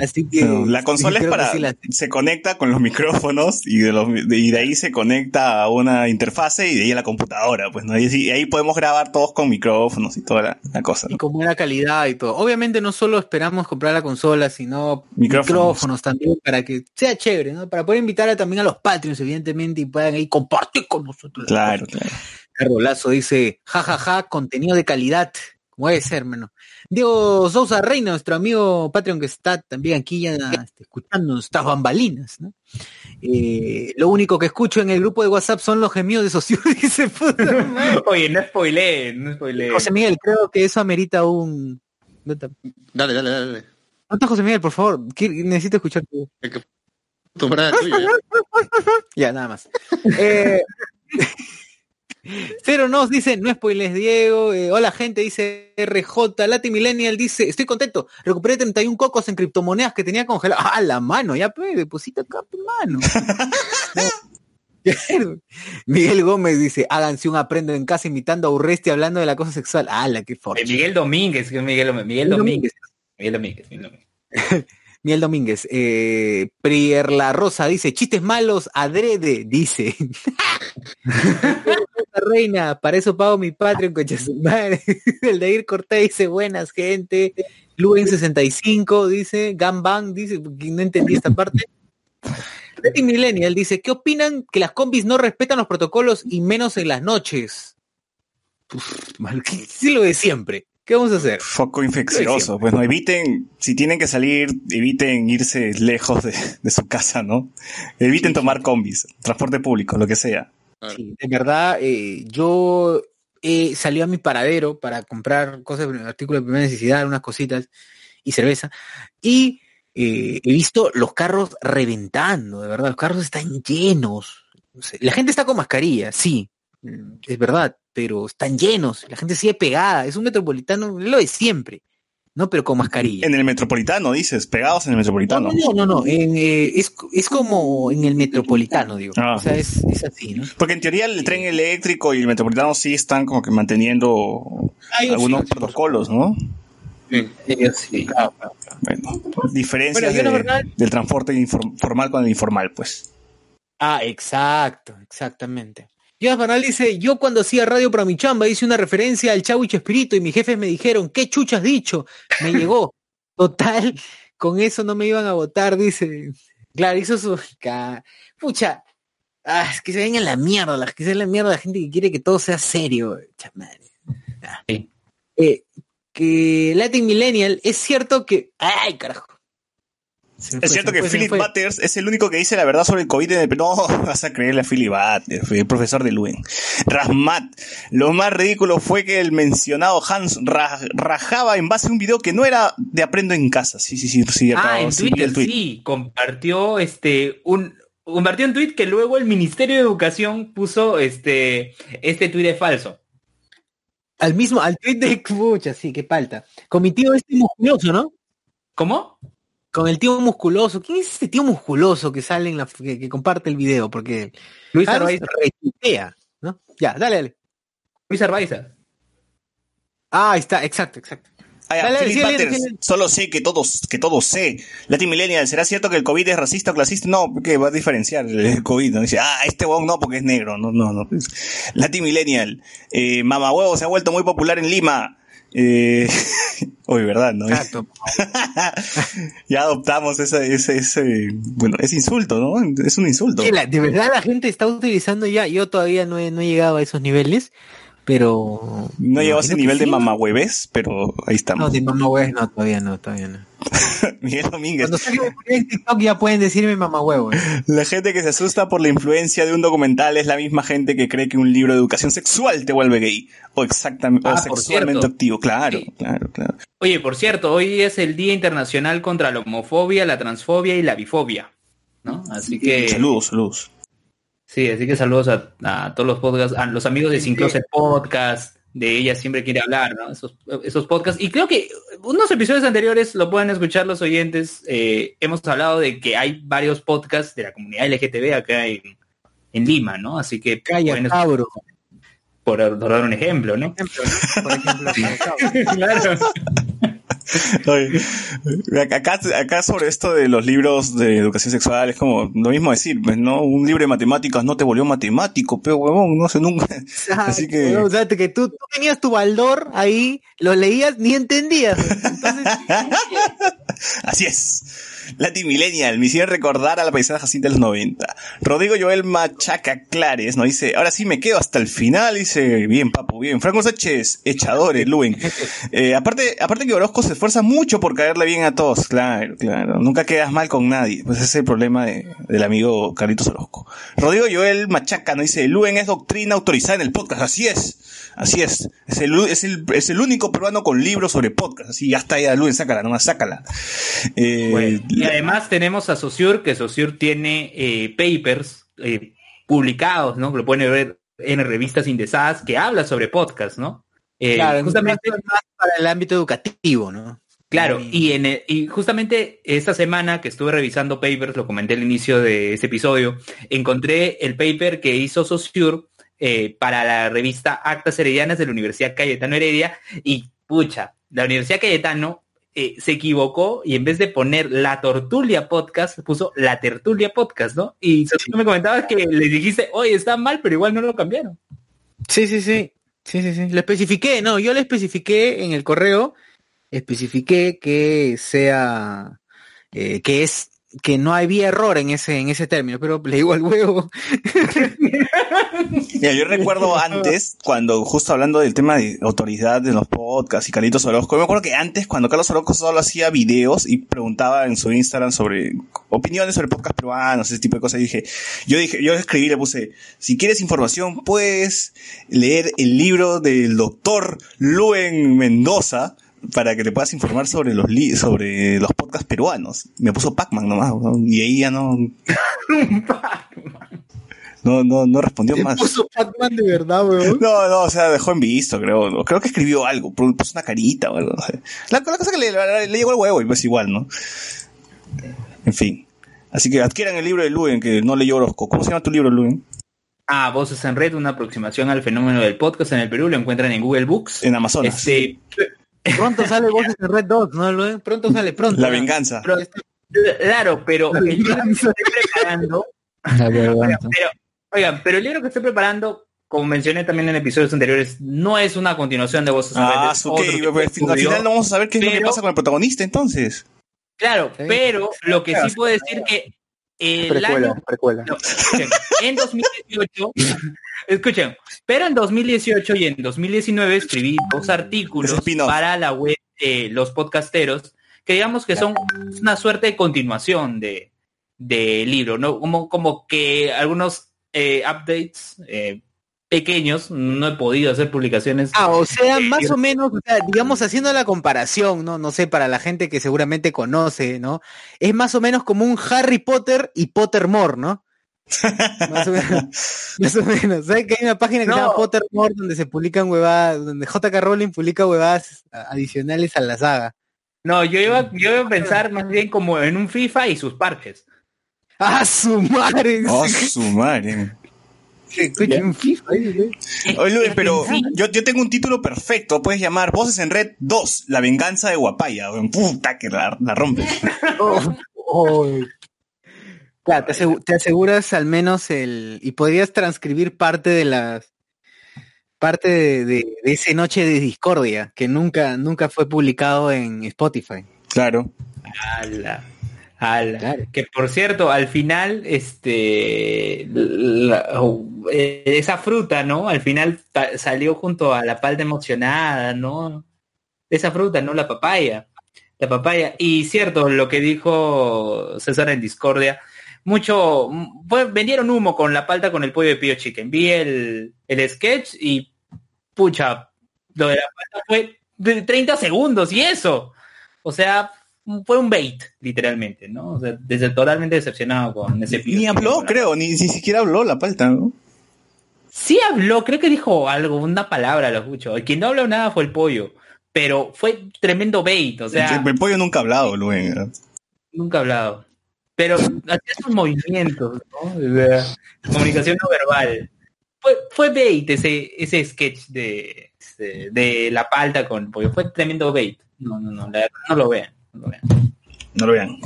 Así que la consola es para... sí la- Se conecta con los micrófonos y de, los, de- y de ahí se conecta a una interfase y de ahí a la computadora, pues, ¿no? Y, ahí podemos grabar todos con micrófonos y toda la, la cosa, y con buena calidad y todo. Obviamente no solo esperamos comprar la consola, sino Micrófonos. micrófonos, también para que sea chévere, ¿no? Para poder invitar a- también a los Patreons, evidentemente, y puedan ahí compartir con nosotros. Claro, claro. Cargolazo dice, jajaja, contenido de calidad. Como debe ser, hermano. Diego Sousa Reina, nuestro amigo Patreon que está también aquí ya este, escuchando nuestras bambalinas, ¿no? Eh, lo único que escucho en el grupo de WhatsApp son los gemidos de socio, dice puta. Oye, no spoileé, no spoileé. José Miguel, creo que eso amerita un... Dale, dale, dale. nota, José Miguel, por favor, necesito escuchar tu... Tu parada tuya, ya. Ya, nada más. Eh, Cero nos dice, no spoilers Diego. Eh, hola gente, dice RJ. Lati Millennial dice, estoy contento. Recuperé 31 cocos en criptomonedas que tenía congeladas. Ah, la mano, ya pues, deposita acá, mano. No. Miguel Gómez dice, háganse un aprendo en casa imitando a Urresti hablando de la cosa sexual. Ah, la que Eh, forcha. Miguel Domínguez, Miguel Domínguez. Miguel Domínguez, Miguel Domínguez. Miguel Domínguez, eh, Prier La Rosa dice, chistes malos, adrede, dice. Reina, para eso pago mi Patreon, coche su madre. El de Ir Cortés dice, buenas gente. Luen 65 dice, Gambang dice, no entendí esta parte. Betty Millennial dice, ¿qué opinan que las combis no respetan los protocolos y menos en las noches? Uf, mal, ¿qué- sí lo de siempre. ¿Qué vamos a hacer? Foco infeccioso. Pues no eviten, si tienen que salir, eviten irse lejos de, de su casa, ¿no? Eviten tomar combis, transporte público, lo que sea. Sí, de verdad, eh, yo eh, salí a mi paradero para comprar cosas, artículos de primera necesidad, unas cositas y cerveza, y eh, he visto los carros reventando, de verdad, los carros están llenos. La gente está con mascarilla, sí, mm, es verdad, pero están llenos, la gente sigue pegada, es un metropolitano, lo de siempre, ¿no? Pero con mascarilla. En el metropolitano, dices, pegados en el metropolitano. No, no, no, no, en, eh, es, es como en el metropolitano, digo. Ah. O sea, es, es así, ¿no? Porque en teoría el tren eléctrico y el metropolitano sí están como que manteniendo algunos sí, sí, protocolos, ¿no? Ellos sí. Bueno, diferencias Bueno, de- verdad- del transporte formal con el informal, pues. Ah, exacto, exactamente. Jonas Bernal dice, yo cuando hacía radio para mi chamba hice una referencia al Chavo y Chespirito y mis jefes me dijeron, ¿qué chucha has dicho? Me llegó. Total, con eso no me iban a votar, dice. Claro, hizo su... Pucha, ah, es que se ven en la mierda, la, que se la mierda la gente que quiere que todo sea serio. Ah. Eh, que Latin Millennial, es cierto que... ¡Ay, carajo! Se me fue, Es cierto se me que me Philip. Butters es el único que dice la verdad sobre el COVID en el No, vas a creerle a Philip Butters, el profesor de Luen. Rasmat. Lo más ridículo fue que el mencionado Hans ra- rajaba en base a un video que no era de aprendo en casa. Sí, sí, sí, sí. Ah, acabo- en sí, Twitter el tweet. sí, compartió este un compartió un tweet que luego el Ministerio de Educación puso este este tweet es falso. Al mismo, al tweet de pucha, sí, qué palta. Con mi tío este musculoso, ¿no? ¿Cómo? Con el tío musculoso. ¿Quién es este tío musculoso que sale en la que, que comparte el video? Porque Luis Arbaiza. ¿no? Ya, dale, dale. Luis Arbaiza. Ah, ahí está, exacto, exacto. Ah, ya, Dale, Philip sí, Butters, solo sé que todos, que todos sé. Latin Millennial, ¿será cierto que el COVID es racista o clasista? No, porque va a diferenciar el COVID. ¿no? Dice, ah, este huevón no, porque es negro. No, no, no. Latin Millennial, eh, Mamahuevo se ha vuelto muy popular en Lima. Eh, Oye, ¿verdad? ¿no? Exacto. ya adoptamos ese, ese, ese, bueno, es insulto, ¿no? Es un insulto. Sí, la- de verdad la gente está utilizando ya, yo todavía no he, no he llegado a esos niveles, pero... No llegó a ese nivel de sí, ¿no? mamahueves, pero ahí No, estamos. de mamá huevos no, todavía no, todavía no. Miguel Domínguez. Cuando mi primer TikTok ya pueden decirme mamá huevo. La gente que se asusta por la influencia de un documental es la misma gente que cree que un libro de educación sexual te vuelve gay. O exactamente, o Ah, sexualmente activo. Claro, Sí. claro, claro. Oye, por cierto, hoy es el Día Internacional contra la homofobia, la transfobia y la bifobia, ¿no? Así que Saludos, saludos. sí, así que saludos a, a todos los podcasts, a los amigos de Sin Closet Podcast, de ella siempre quiere hablar, ¿no? Esos, esos podcasts. Y creo que unos episodios anteriores lo pueden escuchar los oyentes. eh, hemos hablado de que hay varios podcasts de la comunidad LGTB acá en, en Lima, ¿no? Así que Calla, pueden- cabro. por, por dar un ejemplo, ¿no? Por ejemplo, claro. Acá, acá sobre esto de los libros de educación sexual es como lo mismo decir, pues, ¿no? Un libro de matemáticas no te volvió matemático, pero huevón, no sé nunca. Así que- O sea, que tú, tú tenías tu baldor ahí, lo leías, ni entendías. Entonces, Así es. Latin Millennial, me hicieron recordar a la paisana Jacinta de los 90. Rodrigo Joel Machaca Clares nos dice, ahora sí me quedo hasta el final, dice, bien papu, bien. Franco Sánchez, echadores, Luen. Eh, aparte, aparte que Orozco se esfuerza mucho por caerle bien a todos, claro, claro. Nunca quedas mal con nadie. Pues ese es el problema de- del amigo Carlitos Orozco. Rodrigo Joel Machaca nos dice, Luen es doctrina autorizada en el podcast, así es. Así es. Es el, es el, es el único peruano con libros sobre podcast. Así, ya está, ya, Luen, sácala, nomás sácala. Eh, Bueno, y además tenemos a Sociur, que Sociur tiene eh, papers eh, publicados, ¿no? Lo pueden ver en revistas indexadas que habla sobre podcast, ¿no? Eh, claro, justamente, más para el ámbito educativo, ¿no? claro, y, en el- y justamente esta semana que estuve revisando papers, lo comenté al inicio de ese episodio, encontré el paper que hizo eh, para la revista Actas Heredianas de la Universidad Cayetano Heredia y pucha, la Universidad Cayetano eh, se equivocó y en vez de poner la Tortulia Podcast, puso la Tertulia Podcast, ¿no? Y tú me comentabas que le dijiste, oye, está mal, pero igual no lo cambiaron. Sí, sí, sí. Sí, sí, sí. Lo especifiqué, no, yo le especifiqué en el correo, especifiqué que sea, eh, que es, que no había error en ese, en ese término, pero le digo al huevo. Mira, yo recuerdo antes, cuando justo hablando del tema de autoridad de los podcasts y Carlitos Orozco, yo me acuerdo que antes, cuando Carlos Orozco solo hacía videos y preguntaba en su Instagram sobre opiniones sobre podcast peruanos, ese tipo de cosas, y dije, yo dije, yo escribí, le puse, si quieres información, puedes leer el libro del doctor Luen Mendoza, para que te puedas informar sobre los li- sobre los podcasts peruanos. Me puso Pac-Man nomás, ¿no? y ahí ya no, no, no, no respondió Te más. puso Pac-Man de verdad, weón. No, no, o sea, dejó en visto, creo. ¿no? Creo que escribió algo, pu- puso una carita o algo. no sé. La, la cosa que le, le- le llegó el huevo y pues igual, ¿no? En fin. Así que adquieran el libro de Luen, que no leyó Orozco. ¿Cómo se llama tu libro, Luen? Ah, Voces en Red, una aproximación al fenómeno del podcast en el Perú, lo encuentran en Google Books. En Amazonas. Este, Pronto sale Voces de Red Dot, ¿no? Lo- Pronto sale, pronto. La venganza. pero- claro, pero el libro que estoy preparando, La pero, oigan, pero el libro que estoy preparando, como mencioné también en episodios anteriores, no es una continuación de Voces en Red. Ah, es su otro que tipo de al final no vamos a saber qué es lo que pero- pasa con el protagonista entonces. Claro, Sí. pero lo que sí puedo decir que el Precuela, año precuela. No, escuchen, en 2018, escuchen, pero en 2018 y en 2019 escribí dos artículos para la web de los podcasteros, que digamos que son una suerte de continuación de del libro, ¿no? Como, como que algunos eh, updates eh, pequeños, no he podido hacer publicaciones. Ah, o sea, más o menos, o sea, digamos, haciendo la comparación, ¿no? No sé, para la gente que seguramente conoce, ¿no? Es más o menos como un Harry Potter y Pottermore, ¿no? Más o menos. Más o menos. ¿Sabes que hay una página que se llama Pottermore donde se publican huevadas, donde JK Rowling publica huevadas adicionales a la saga? No, yo iba, yo iba a pensar más bien como en un FIFA y sus parches. ¡Ah, su madre! Oh, su madre. Escucha, un FIFA. Oye, Luen, pero yo, yo tengo un título perfecto. Puedes llamar Voces en Red 2, La venganza de Guapaya. Puta que la, la rompes. Oh, oh. Claro, te, asegu- te aseguras al menos el... Y podrías transcribir parte de las... Parte de, de, de ese Noche de Discordia, que nunca, nunca fue publicado en Spotify. Claro. Ala, Claro. Que por cierto, al final, este, la- eh, esa fruta, ¿no? Al final salió junto a la palta emocionada, ¿no? Esa fruta, ¿no? La papaya. La papaya. Y cierto, lo que dijo César en Discordia, mucho, vendieron humo con la palta con el pollo de Pío Chicken. Vi el, el sketch y, pucha, lo de la palta fue de 30 segundos y eso. O sea, fue un bait, literalmente, ¿no? O sea, desde totalmente decepcionado con ese Ni Chicken, habló, creo. Ni, ni siquiera habló la palta, ¿no? Sí habló, creo que dijo algo, una palabra, lo escucho. Quien no habló nada fue el pollo. Pero fue tremendo bait, o sea, el, el pollo nunca ha hablado, Luen. nunca ha hablado. Pero hacía sus movimientos, ¿no? O sea, comunicación no verbal. Fue, fue bait ese, ese sketch de, de, de la palta con pollo. Fue tremendo bait. No, no, no, la verdad, no lo vean. No lo vean. No lo vean.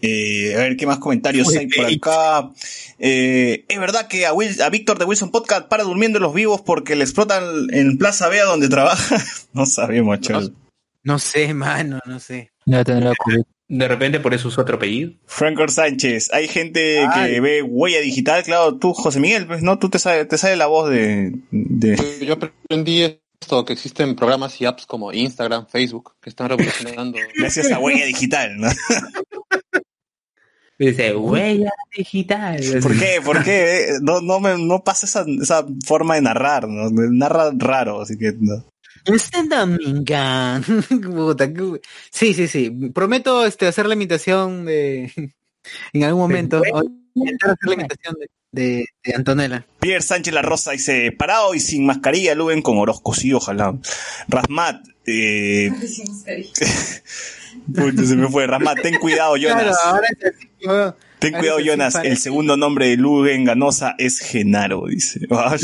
Eh, a ver, ¿qué más comentarios hay por acá? Eh, es verdad que a, Will- a Víctor de Wilson Podcast para durmiendo los vivos porque le explotan en Plaza Vea donde trabaja. no sabemos, chaval. No sé, mano, no sé. Ya tendrá COVID. De repente por eso usó otro apellido. Franco Sánchez, hay gente que ve huella digital, claro, tú, José Miguel, pues no, tú te sale, te sale la voz de, de... Yo aprendí esto, que existen programas y apps como Instagram, Facebook, que están revolucionando. gracias a huella digital, ¿no? Dice, huella digital. ¿Por qué? ¿Por qué? Eh, No, no me, no pasa esa, esa forma de narrar, ¿no? Narra raro, así que no. Este domingo. Sí, sí, sí. Prometo este hacer la imitación de en algún momento. Intentar hacer la imitación de de, de Antonella. Pierre Sánchez La Rosa dice, parado y sin mascarilla, Luben con Orozco, sí, ojalá. Rasmat, eh, puta, se me fue, Rasmat, ten cuidado, Jonas. Claro, ahora es así, weón. Ten ahora cuidado, Jonas, parece. el segundo nombre de Luben Ganosa es Genaro, dice. Ay,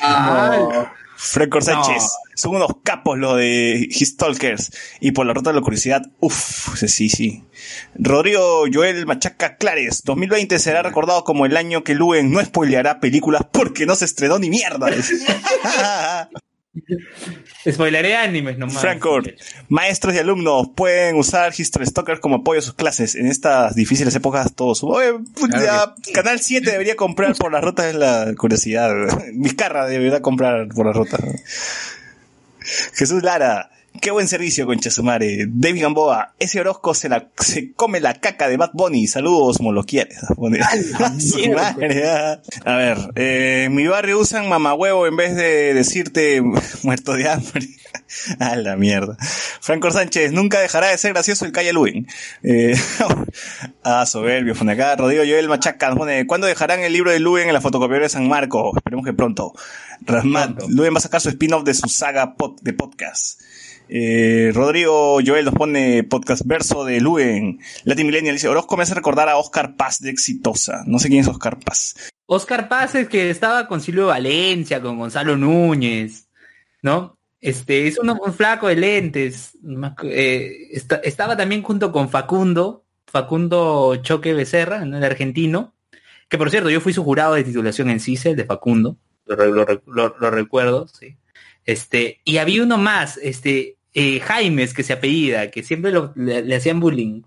Ah, Franco Sánchez, son unos capos los de Histalkers. Y por la ruta de la curiosidad, uff, sí, sí. Rodrigo Joel Machaca Clares, 2020 será recordado como el año que Luen no spoileará películas porque no se estrenó ni mierda. Spoileré animes nomás. Franco, maestros y alumnos pueden usar History Stalkers como apoyo a sus clases. En estas difíciles épocas todos. Oye, Claro Canal 7 debería comprar por las rutas de la curiosidad. Vizcarra debería comprar por las rutas. Jesús Lara. Qué buen servicio, concha su madre. David Gamboa, ese Orozco se, la, se come la caca de Bad Bunny. Saludos, madre, ah. A ver, eh, en mi barrio usan mamahuevo en vez de decirte muerto de hambre. A la mierda. Franco Sánchez, nunca dejará de ser gracioso el Calle Luen. Eh, ah, soberbio, pone acá. Rodrigo Joel Machaca, ¿cuándo dejarán el libro de Luen en la fotocopiadora de San Marco? Esperemos que pronto. Rasmat. Luen va a sacar su spin-off de su saga pod- de podcast. Eh, Rodrigo Joel nos pone podcast verso de Luen. Latin Millennial dice, Orozco me hace recordar a Oscar Paz de Exitosa. No sé quién es Oscar Paz. Oscar Paz es que estaba con Silvio Valencia, con Gonzalo Núñez, ¿no? Este, es uno un flaco de lentes. eh, esta- estaba también junto con Facundo, Facundo Choque Becerra, ¿no? el argentino, que por cierto, yo fui su jurado de titulación en CICE, de Facundo, lo- lo recuerdo, sí. Este, y había uno más, este, eh, Jaimes, que se apellida, que siempre lo- le, le hacían bullying.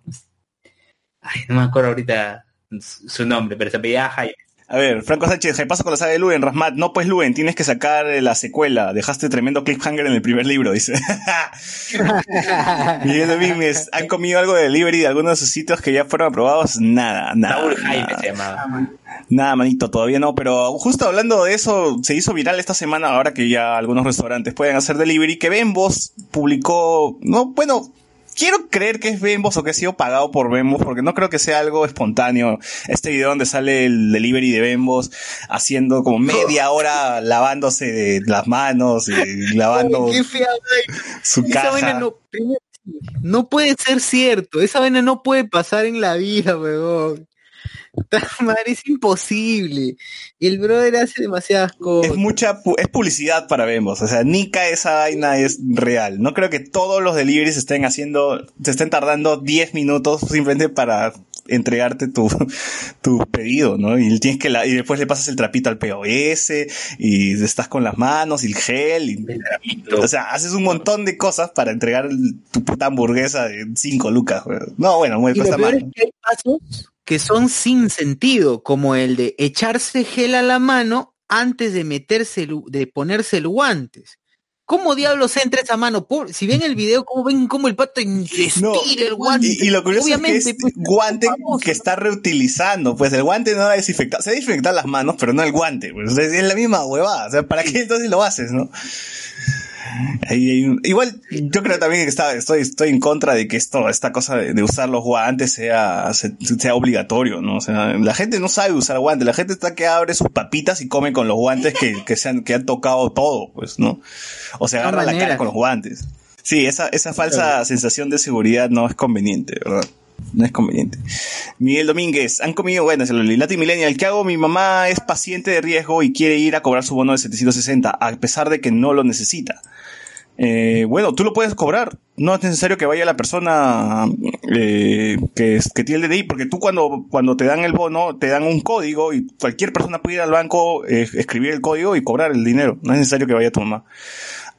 Ay, no me acuerdo ahorita su nombre, pero se apellida Jaime. A ver, Franco Sánchez, ¿qué pasa con la saga de Luen? Rasmat, no pues Luen, tienes que sacar la secuela. Dejaste tremendo cliffhanger en el primer libro, dice. Miguel Domínguez, ¿han comido algo de delivery de algunos de sus sitios que ya fueron aprobados? Nada, nada. Raúl Jaime nada. se llamaba. Nada, manito, todavía no, pero justo hablando de eso, se hizo viral esta semana, ahora que ya algunos restaurantes pueden hacer delivery, que Bembos publicó, no, bueno, quiero creer que es Bembos o que ha sido pagado por Bembos, porque no creo que sea algo espontáneo. Este video donde sale el delivery de Bembos haciendo como media hora lavándose las manos y lavando Qué fea vaina. su Esa vaina caja. no, primero, no puede ser cierto. Esa vaina no puede pasar en la vida, weón. Madre, es imposible. Y el brother hace demasiadas cosas. Es mucha, pu- es publicidad para Bembos, o sea, ni cae esa vaina es real. No creo que todos los deliveries estén haciendo, se estén tardando 10 minutos simplemente para entregarte tu, tu pedido, ¿no? Y tienes que la, y después le pasas el trapito al POS y estás con las manos y el gel y, o sea, haces un montón de cosas para entregar tu puta hamburguesa de 5 lucas. No, bueno, me Y lo cuesta más. es que hay pasos que son sin sentido, como el de echarse gel a la mano antes de meterse, el- de ponerse el guantes. ¿Cómo diablos entra esa mano? Si ven el video, ¿cómo ven cómo el pato estira No, el guante? Y, y lo curioso Obviamente, es que es pues, guante famoso, que está reutilizando. Pues el guante no va a desinfectar. Se desinfectar las manos, pero no el guante. Pues es es la misma huevada. O sea, ¿para qué entonces lo haces, no? Igual, yo creo también que está, estoy, estoy en contra de que esto, esta cosa de, de usar los guantes sea, se- sea obligatorio, ¿no? O sea, la gente no sabe usar guantes. La gente está que abre sus papitas y come con los guantes que, que se han, que han tocado todo, pues, ¿no? O se agarra la cara con los guantes. Sí, esa, esa falsa sensación de seguridad no es conveniente, ¿verdad? No es conveniente. Miguel Domínguez, han comido, bueno, es el Latin Millennial, ¿qué hago? Mi mamá es paciente de riesgo y quiere ir a cobrar su bono de 760, a pesar de que no lo necesita. Eh, bueno, tú lo puedes cobrar. No es necesario que vaya la persona eh, que, que tiene el DNI, porque tú cuando, cuando te dan el bono, te dan un código y cualquier persona puede ir al banco, eh, escribir el código y cobrar el dinero. No es necesario que vaya tu mamá.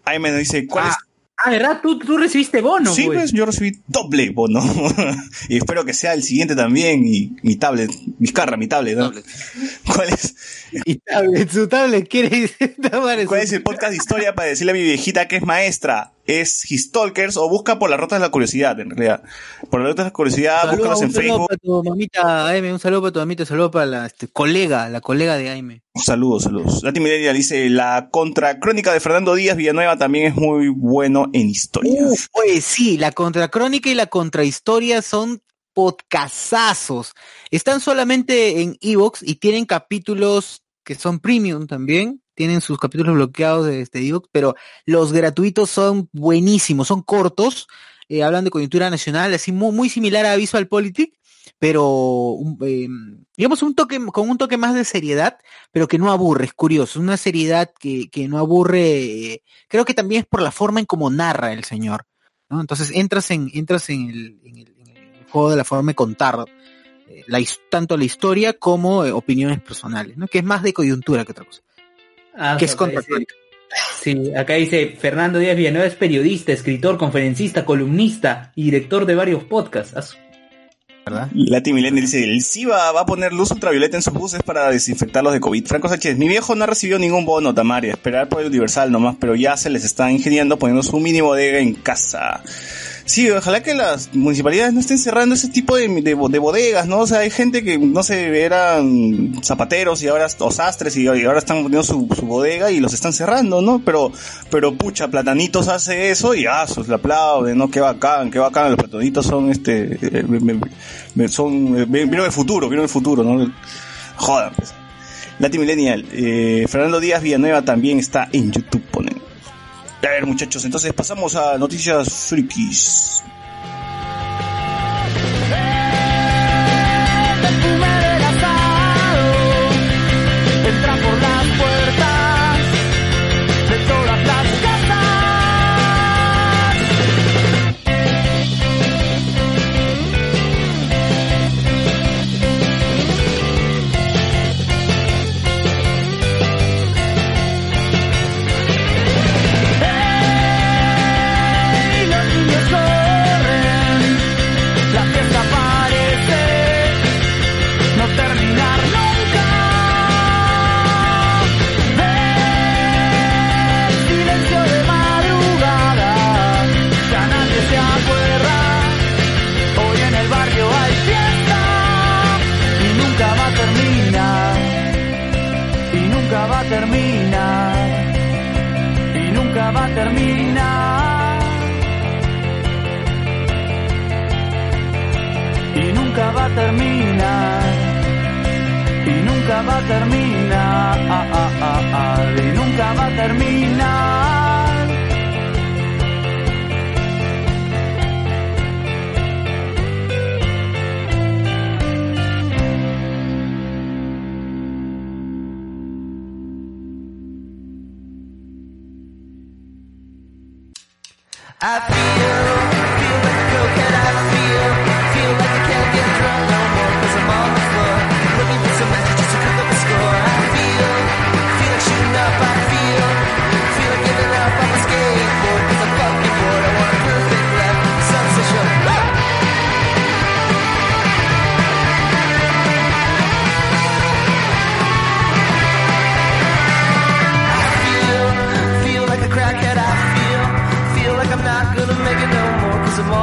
Ahí me dice, ¿cuál es Ah, ¿verdad? Tú, tú recibiste bono, sí, pues. pues yo recibí doble bono. y espero que sea el siguiente también. Y mi tablet, Vizcarra, mi tablet, ¿no? Tablet. ¿Cuál es, Y tablet, su tablet quiere tomar ¿Cuál es el podcast de historia para decirle a mi viejita que es maestra? ¿Es Histalkers o busca por las rotas de la curiosidad, en realidad? Por las rotas de la curiosidad, Saludo, búscanos en un saludo Facebook. para tu mamita Aime, un saludo para tu mamita, un saludo para la este, colega, la colega de Aime. Saludos, saludos. Lati Millennial dice, la contracrónica de Fernando Díaz Villanueva también es muy bueno en historia. Uh, pues sí, la contracrónica y la contrahistoria son podcastazos. Están solamente en Evox y tienen capítulos que son premium también. Tienen sus capítulos bloqueados de este Evox, pero los gratuitos son buenísimos, son cortos. eh, hablan de coyuntura nacional, así muy, muy similar a Visual Politic, pero un- eh, digamos un toque con un toque más de seriedad, pero que no aburre, es curioso, una seriedad que, que no aburre, creo que también es por la forma en cómo narra el señor. Entonces entras en, entras en el, juego de la forma de contar eh, la, tanto la historia como eh, opiniones personales, ¿no? Que es más de coyuntura que otra cosa, Ah, que es contractórica. Sí, acá dice Fernando Díaz Villanueva es periodista, escritor, conferencista, columnista y director de varios podcasts. Ah, ¿verdad? Lati Millennial dice, el SIBA va a poner luz ultravioleta en sus buses para desinfectarlos de COVID. Franco Sánchez, mi viejo no ha recibido ningún bono, Tamaria, esperar por el Universal nomás, pero ya se les está ingeniando poniendo su mini bodega en casa. Sí, ojalá que las municipalidades no estén cerrando ese tipo de, de, de bodegas, ¿no? O sea, hay gente que, no sé, eran zapateros y ahora, o sastres y, ahora están poniendo su, su bodega y los están cerrando, ¿no? Pero, pero pucha, Platanitos hace eso y ah, sus le aplauden, ¿no? Qué bacán, qué bacán, los platanitos son este, eh, me- me- son, eh, vieron el futuro, vieron el futuro, ¿no? Jodan, pues. Lati Millennial, eh, Fernando Díaz Villanueva también está en YouTube, ponen. A ver, muchachos, entonces pasamos a noticias frikis. Va a terminar. Y nunca va a terminar. Y nunca va a terminar. I feel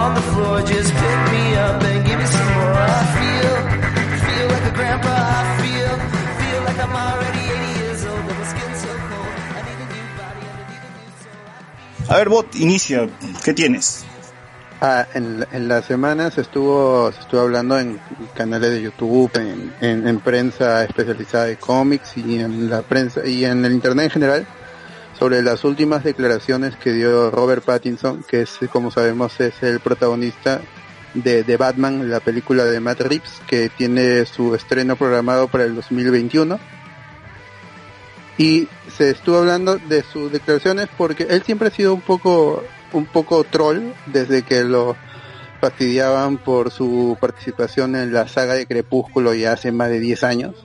on the floor. Just pick me up and give me some more. I feel, feel like a grandpa. I feel, feel like I'm already 80 years old. But my skin's so cold. I need a new body and I need a new soul. A ver, Bot, inicia, ¿qué tienes? Ah, en, la- en la semana se estuvo, se estuvo hablando en canales de YouTube, en, en, en prensa especializada de cómics y en la prensa y en el internet en general sobre las últimas declaraciones que dio Robert Pattinson, que es, como sabemos, es el protagonista de, de Batman, la película de Matt Reeves, que tiene su estreno programado para el 2021. Y se estuvo hablando de sus declaraciones porque él siempre ha sido un poco un poco troll desde que lo fastidiaban por su participación en la saga de Crepúsculo ya hace más de 10 años,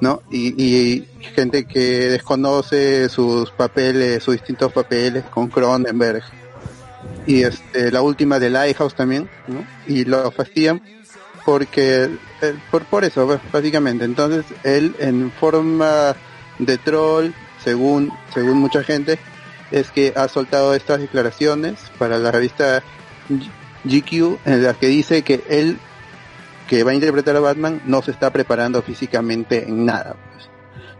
¿no? Y, y gente que desconoce sus papeles, sus distintos papeles con Cronenberg y este la última de Lighthouse también, ¿no? Y lo fastidian porque eh, por por eso pues, básicamente. Entonces él en forma de troll, según según mucha gente, es que ha soltado estas declaraciones para la revista GQ en las que dice que él que va a interpretar a Batman no se está preparando físicamente en nada. pues.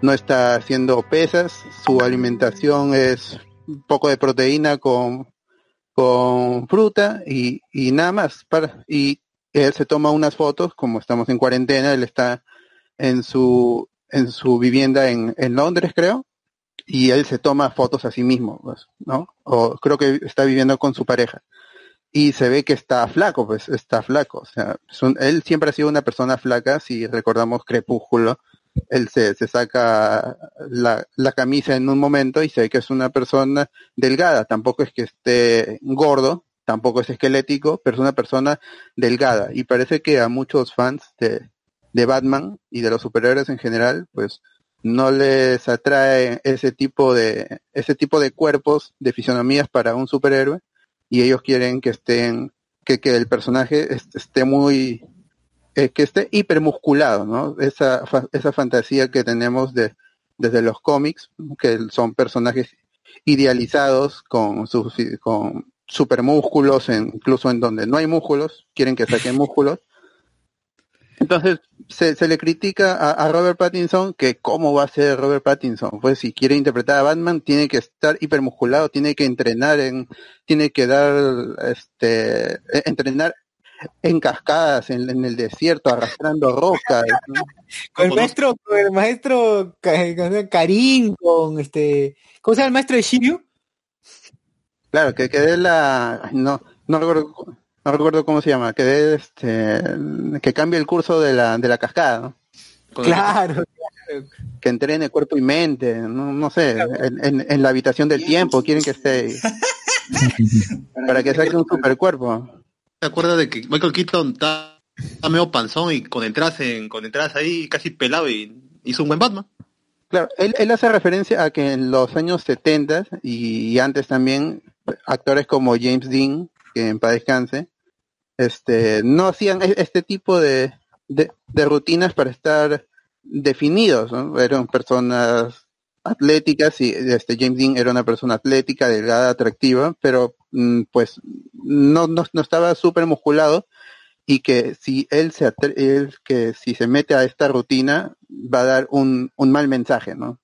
No está haciendo pesas, su alimentación es un poco de proteína con, con fruta y, y nada más. Y él se toma unas fotos, como estamos en cuarentena, él está en su, en su vivienda en, en Londres, creo, y él se toma fotos a sí mismo, pues, ¿no? O creo que está viviendo con su pareja. Y se ve que está flaco, pues está flaco. O sea, él siempre ha sido una persona flaca, si recordamos Crepúsculo, él se, se saca la, la camisa en un momento y se ve que es una persona delgada, tampoco es que esté gordo, tampoco es esquelético, pero es una persona delgada. Y parece que a muchos fans de, de Batman y de los superhéroes en general, pues no les atrae ese tipo de ese tipo de cuerpos, de fisonomías para un superhéroe y ellos quieren que estén que, que el personaje est- esté muy eh, que esté hipermusculado, ¿no? Esa fa- esa fantasía que tenemos de desde los cómics, que son personajes idealizados con sus con supermúsculos, en- incluso en donde no hay músculos, quieren que saquen músculos. Entonces, se, se le critica a, a Robert Pattinson que cómo va a ser Robert Pattinson. Pues si quiere interpretar a Batman, tiene que estar hipermusculado, tiene que entrenar en, tiene que dar, este, eh, entrenar en cascadas, en, en el desierto, arrastrando rocas. ¿no? Con el maestro, con el maestro Karim, con este, ¿cómo se llama el maestro de Shiryu? Claro, que, que dé la, no, no recuerdo, no recuerdo cómo se llama, que este, que cambie el curso de la, de la cascada, ¿no? Claro, que entrene cuerpo y mente, no, no sé, en, en- en la habitación del tiempo quieren que esté para que saque un super cuerpo. ¿Te acuerdas de que Michael Keaton está, está medio panzón y con entradas en, con entradas ahí casi pelado y hizo un buen Batman? Claro, él, él hace referencia a que en los años 70 y antes también actores como James Dean, que en paz descanse, este, no hacían e- este tipo de, de, rutinas para estar definidos, eran personas atléticas y este James Dean era una persona atlética, delgada, atractiva, pero mm, pues no, no, no estaba súper musculado y que si él se él que si se mete a esta rutina va a dar un, un mal mensaje, ¿no?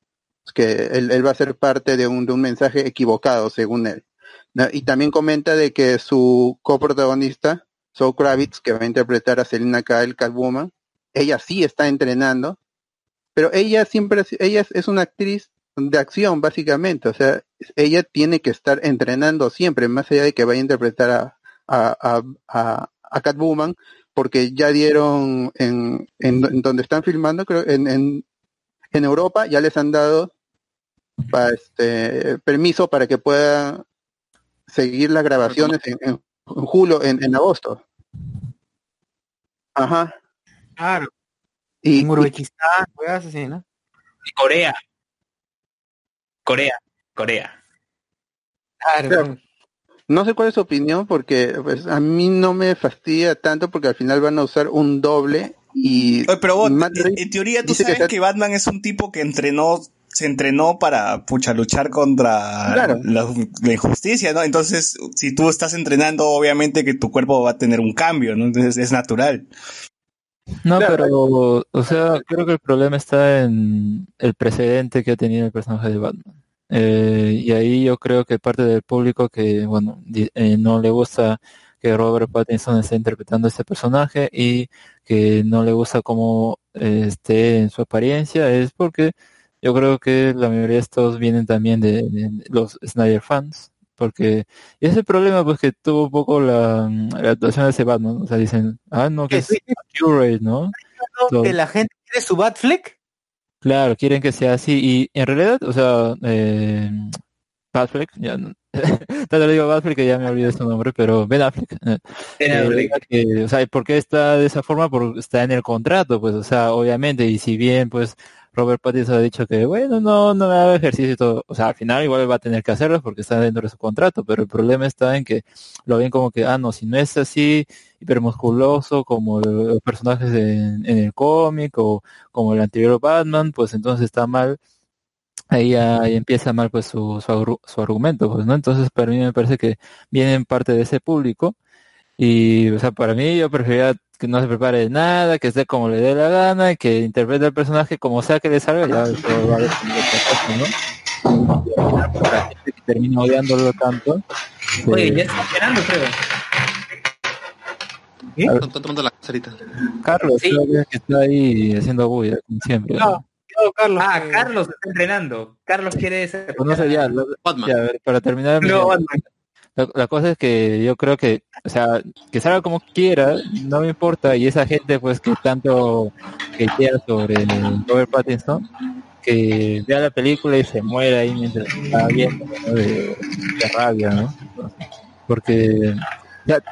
Que él, él va a ser parte de un, de un mensaje equivocado según él. Y también comenta de que su coprotagonista, Zoe Kravitz, que va a interpretar a Selina Kyle, Catwoman, ella sí está entrenando, pero ella siempre, ella es- una actriz de acción, básicamente, o sea, ella tiene que estar entrenando siempre, más allá de que vaya a interpretar a, a, a, Catwoman, porque ya dieron en, en, donde están filmando, creo, en, en, en Europa, ya les han dado este, permiso para que puedan seguir las grabaciones en, en julio, en, en agosto. Ajá. claro. Y, En Uzbekistán, weas así, ¿no? Corea. Corea. Corea. Claro. No sé cuál es su opinión porque pues, a mí no me fastidia tanto porque al final van a usar un doble y Oye, pero vos, en, teoría tú que sabes que Batman es un tipo que entrenó, se entrenó para pucha luchar contra Claro. la, la injusticia, ¿no? Entonces, si tú estás entrenando, obviamente que tu cuerpo va a tener un cambio, ¿no? Entonces es natural. No, Claro. pero, o sea, creo que el problema está en el precedente que ha tenido el personaje de Batman. Eh, y ahí yo creo que parte del público que, bueno, eh, no le gusta que Robert Pattinson esté interpretando este personaje y que no le gusta cómo eh, esté en su apariencia es porque yo creo que la mayoría de estos vienen también de, de los Snyder fans. Porque y ese problema pues que tuvo un poco la, la actuación de ese Batman. O sea, dicen, ah, no, que ¿Qué, es accurate, ¿no? ¿no? que la gente quiere su Batfleck? Claro, quieren que sea así. Y en realidad, o sea, eh, Batfleck, ya no, tanto le digo Batfleck que ya me olvidé su nombre, pero Ben Affleck. eh, Ben eh, que, o sea, ¿por qué está de esa forma? Porque está en el contrato, pues, o sea, obviamente, y si bien, pues, Robert Pattinson ha dicho que, bueno, no, no haga ejercicio y todo, o sea, al final igual va a tener que hacerlo porque está dentro de su contrato, pero el problema está en que lo ven como que, ah, no, si no es así hipermusculoso como los personajes en, el cómic o como el anterior Batman, pues entonces está mal ahí, ahí empieza mal pues su, su, su argumento, pues, ¿no? Entonces para mí me parece que vienen parte de ese público y, o sea, para mí yo preferiría que no se prepare de nada, que esté como le dé la gana, y que interprete el personaje como sea que le salga, ya eso va a ¿no? La gente que termina odiándolo tanto. Oye, eh, ya está esperando, creo. Están tomando la. Carlos, Sí. creo que está ahí haciendo bulla, como siempre. No, no, Carlos. Ah, eh, Carlos está entrenando. Carlos quiere ser. No sé, ya, la- Batman. ya, a ver, para terminar, No, Batman. La, cosa es que yo creo que, o sea, que salga como quiera, no me importa, y esa gente pues que tanto que sobre Robert Pattinson, que vea la película y se muera ahí mientras está viendo, ¿no? de, rabia, ¿no? Porque ya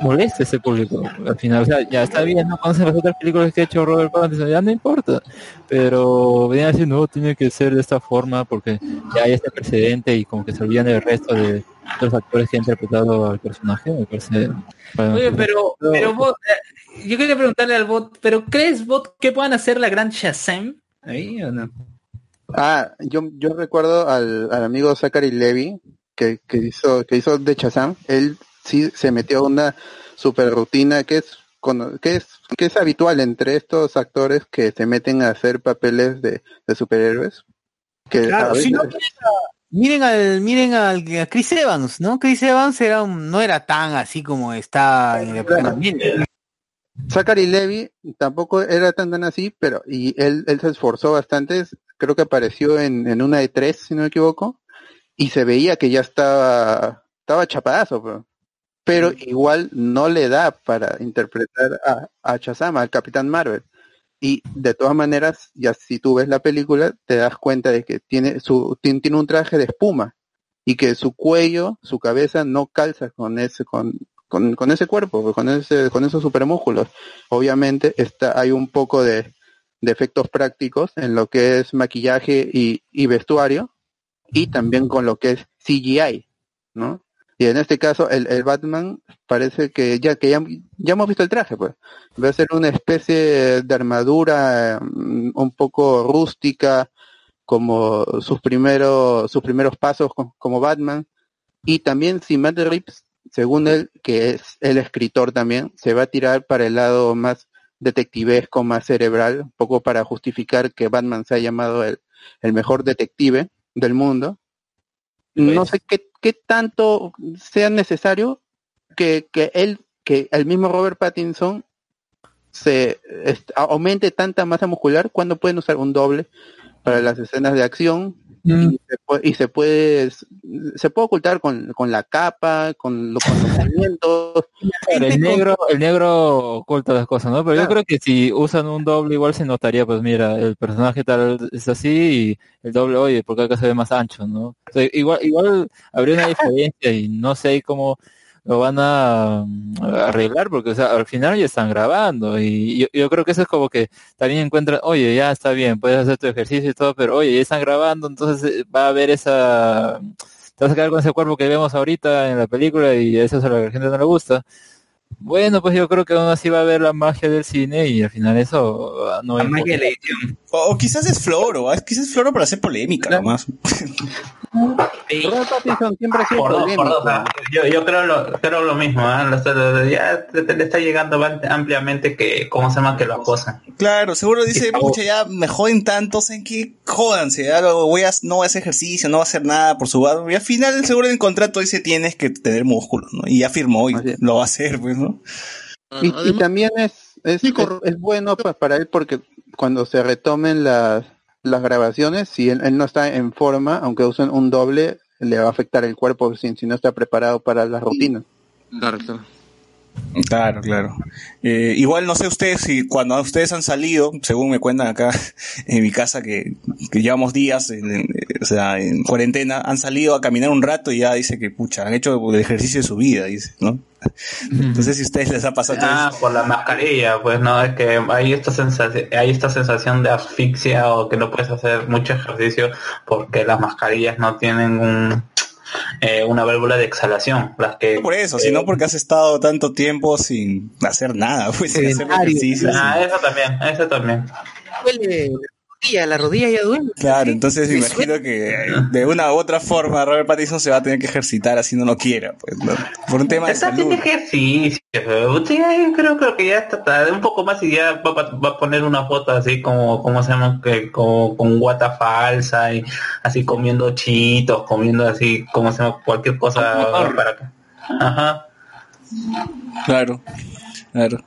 molesta ese público al final, o sea, ya está bien, no conocen las otras películas que ha hecho Robert Pattinson, ya no importa, pero venían a decir, no, tiene que ser de esta forma porque ya hay este precedente y como que se olvidan del resto de los actores que han interpretado al personaje, me parece... bueno, Oye, pero, pero vos, eh, yo quería preguntarle al bot, pero ¿crees bot que puedan hacer la gran Shazam? ¿Ahí o no? Ah, yo, yo recuerdo al, al amigo Zachary Levy que, que hizo que hizo de Shazam, él sí se metió a una super rutina que es cono- que es que es habitual entre estos actores que se meten a hacer papeles de, de superhéroes. Que Claro, a veces- si no, miren al, miren al a Chris Evans, ¿no? Chris Evans era un- no era tan así como está en el ambiente. Zachary Levy tampoco era tan tan así, pero y él, él se esforzó bastante, creo que apareció en, en una de tres, si no me equivoco, y se veía que ya estaba, estaba chapadazo, pero, pero igual no le da para interpretar a, a Shazam, al Capitán Marvel. Y de todas maneras, ya si tú ves la película, te das cuenta de que tiene su, tiene, un traje de espuma y que su cuello, su cabeza no calza con ese, con, con, con ese cuerpo, con ese, con esos supermúsculos. Obviamente está, hay un poco de, de efectos prácticos en lo que es maquillaje y, y vestuario y también con lo que es CGI, ¿no? Y en este caso el, el Batman parece que ya que ya, ya hemos visto el traje, pues. Va a ser una especie de armadura mm, un poco rústica como sus primeros sus primeros pasos co- como Batman. Y también si Matt Reeves según él que es el escritor también se va a tirar para el lado más detectivesco más cerebral un poco para justificar que Batman se ha llamado el, el mejor detective del mundo no sé qué, qué tanto sea necesario que, que él, que el mismo Robert Pattinson se aumente tanta masa muscular cuando pueden usar un doble para las escenas de acción Mm. y, se puede, y se puede se puede ocultar con, con la capa, con, lo- con los movimientos. El negro, el negro oculta las cosas, ¿no? Pero yo creo que si usan un doble igual se notaría, pues mira, el personaje tal es así y el doble, oye, porque acá se ve más ancho, ¿no? O sea, igual, igual habría una diferencia y no sé cómo lo van a, mm, arreglar porque o sea, al final ya están grabando y yo, creo que eso es como que también encuentran, oye, ya está bien, puedes hacer tu ejercicio y todo, pero oye, ya están grabando, entonces eh, va a haber esa te vas a quedar con ese cuerpo que vemos ahorita en la película y eso es a la gente no le gusta. Bueno, pues yo creo que aún así va a haber la magia del cine y al final eso ah, no La importa. magia de la edición. O, o quizás es floro, ¿ah? quizás es floro para hacer polémica nomás. Robert Pattinson siempre ha sido Por dos, por polémico. dos, ah. yo, yo creo lo, creo lo mismo, ¿ah? Ya le está llegando ampliamente que, ¿cómo se llama? Que lo acosan. Claro, seguro dice, pucha, ya me joden tanto, ¿en qué? Jódanse, ya lo voy a, no voy a hacer ejercicio, no voy a hacer nada por su lado. Y al final, seguro en el contrato dice tienes que tener músculos, ¿no? Y ya firmó y es. lo va a hacer, pues, ¿no? Y, también es, es, bueno pa- para él porque cuando se retomen las, las grabaciones, si él, él no está en forma, aunque usen un doble, le va a afectar el cuerpo si, si no está preparado para las rutinas. claro, claro. Claro, claro. Eh, igual no sé ustedes si cuando ustedes han salido, según me cuentan acá en mi casa que, que llevamos días, en, en- o sea, en cuarentena, han salido a caminar un rato y ya dice que, pucha, han hecho el ejercicio de su vida, dice, ¿no? Entonces si a ustedes les ha pasado Ah, eso. por la mascarilla, pues no, es que hay esta sensación, hay esta sensación de asfixia o que no puedes hacer mucho ejercicio porque las mascarillas no tienen un eh, una válvula de exhalación, las que No por eso, sino porque has estado tanto tiempo sin hacer nada, pues sin hacer ejercicio. Ah, eso también, eso también. Rodilla, la rodilla ya duele. Claro, entonces me imagino que de una u otra forma Robert Pattinson se va a tener que ejercitar así no lo quiera, pues, ¿no? por un tema de Está salud. haciendo ejercicio, yo creo, creo que ya está tarde, un poco más y ya va, va- va a poner una foto así como, como se llama, que, como, con guata falsa y así comiendo chitos, comiendo así, como se llama, cualquier cosa para que. Ajá. Claro. Claro.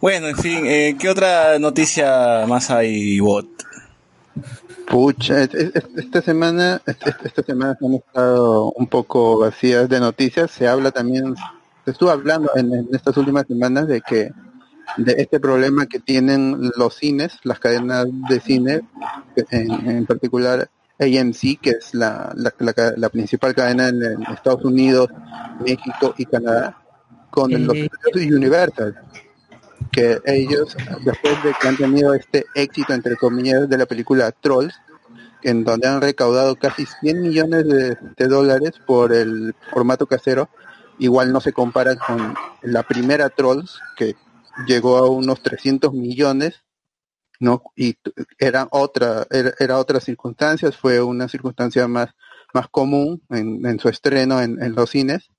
Bueno, en fin, eh, ¿qué otra noticia más hay, Bot? Pucha, es- es- es- esta semana, es- es- esta semana han estado un poco vacías de noticias. Se habla también, se estuvo hablando en, en estas últimas semanas de que de este problema que tienen los cines, las cadenas de cine, en, en particular AMC, que es la, la, la principal cadena en, en Estados Unidos, México y Canadá, con los Eh. Universal que ellos, después de que han tenido este éxito, entre comillas, de la película Trolls, en donde han recaudado casi 100 millones de, dólares por el formato casero, igual no se compara con la primera Trolls, que llegó a unos 300 millones, ¿no? Y era otra, era, era otras circunstancias, fue una circunstancia más, más común en, su estreno en, los cines,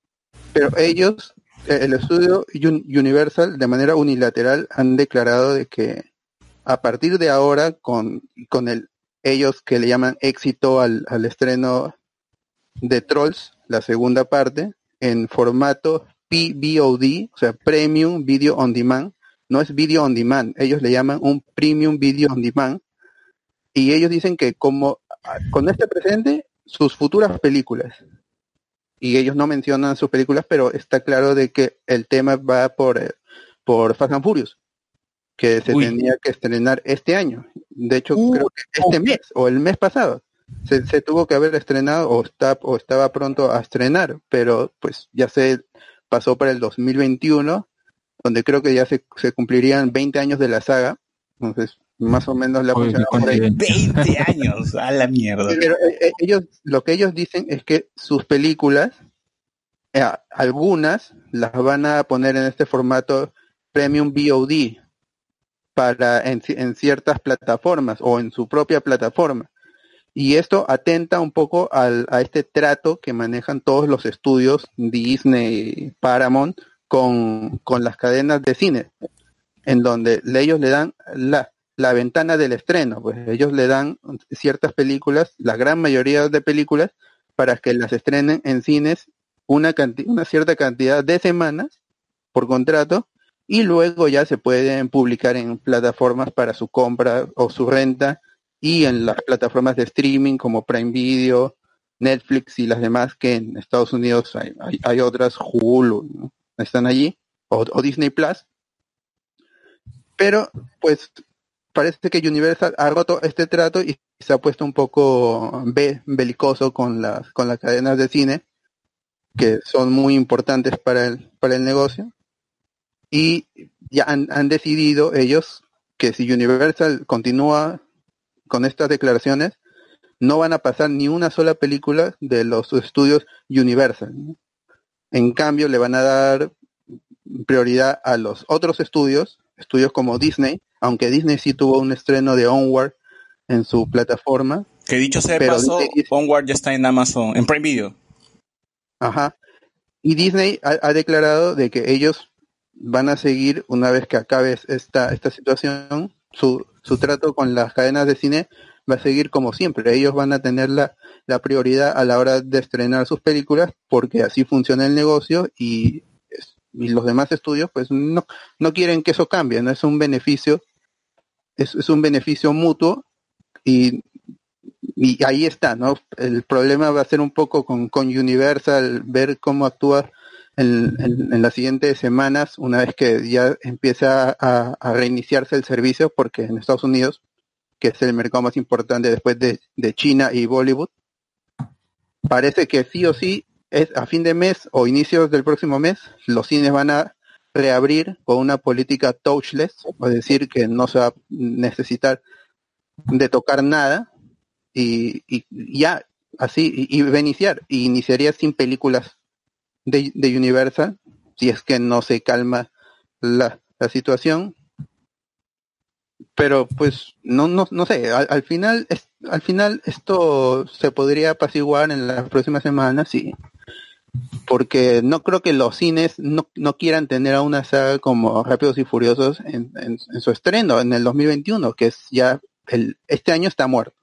pero ellos el estudio Un- Universal de manera unilateral han declarado de que a partir de ahora con, con el ellos que le llaman éxito al, al estreno de Trolls, la segunda parte, en formato PVOD, o sea, Premium Video On Demand, no es Video On Demand, ellos le llaman un Premium Video On Demand, y ellos dicen que como con este presente, sus futuras películas, y ellos no mencionan sus películas, pero está claro de que el tema va por, eh, por Fast and Furious, que se Uy. tenía que estrenar este año. De hecho, creo que este mes o el mes pasado se, se tuvo que haber estrenado o, está, o estaba pronto a estrenar, pero pues ya se pasó para el 2021, donde creo que ya se, se cumplirían 20 años de la saga. Entonces, más o menos la Uy, qué funcionado por ahí. coincidencia. 20 años, a la mierda. Pero eh, eh, ellos, lo que ellos dicen es que sus películas, eh, algunas las van a poner en este formato Premium VOD para en, en ciertas plataformas o en su propia plataforma. Y esto atenta un poco al, a este trato que manejan todos los estudios Disney, Paramount con, con las cadenas de cine, en donde le- ellos le dan la, la ventana del estreno, pues ellos le dan ciertas películas, la gran mayoría de películas, para que las estrenen en cines una, cierta cantidad de semanas por contrato y luego ya se pueden publicar en plataformas para su compra o su renta y en las plataformas de streaming como Prime Video, Netflix y las demás que en Estados Unidos hay, otras, Hulu, ¿no? están allí, o Disney Plus. Pero pues parece que Universal ha roto este trato y se ha puesto un poco be- belicoso con las con las cadenas de cine que son muy importantes para el para el negocio y ya han, han decidido ellos que si Universal continúa con estas declaraciones no van a pasar ni una sola película de los estudios Universal. En cambio le van a dar prioridad a los otros estudios, estudios como Disney, aunque Disney sí tuvo un estreno de Onward en su plataforma. Que dicho sea de Pero paso, Disney- Onward ya está en Amazon, en Prime Video. Ajá. Y Disney ha, ha declarado de que ellos van a seguir, una vez que acabe esta, esta situación, su, su trato con las cadenas de cine va a seguir como siempre. Ellos van a tener la, la prioridad a la hora de estrenar sus películas porque así funciona el negocio y, y los demás estudios pues no, no quieren que eso cambie, no es un beneficio, es, es un beneficio mutuo y y ahí está, ¿no? El problema va a ser un poco con, con Universal, ver cómo actúa en, en- las siguientes semanas, una vez que ya empieza a, a reiniciarse el servicio, porque en Estados Unidos, que es el mercado más importante después de, de China y Bollywood, parece que sí o sí, es a fin de mes o inicios del próximo mes, los cines van a reabrir con una política touchless, es decir, que no se va a necesitar de tocar nada, y, y ya así y, va a iniciar y iniciaría sin películas de, Universal si es que no se calma la, la situación. Pero pues no no, no sé al, al final es, al final esto se podría apaciguar en las próximas semanas sí porque no creo que los cines no, no quieran tener a una saga como Rápidos y Furiosos en, en- su estreno en el 2021 que es ya el este año está muerto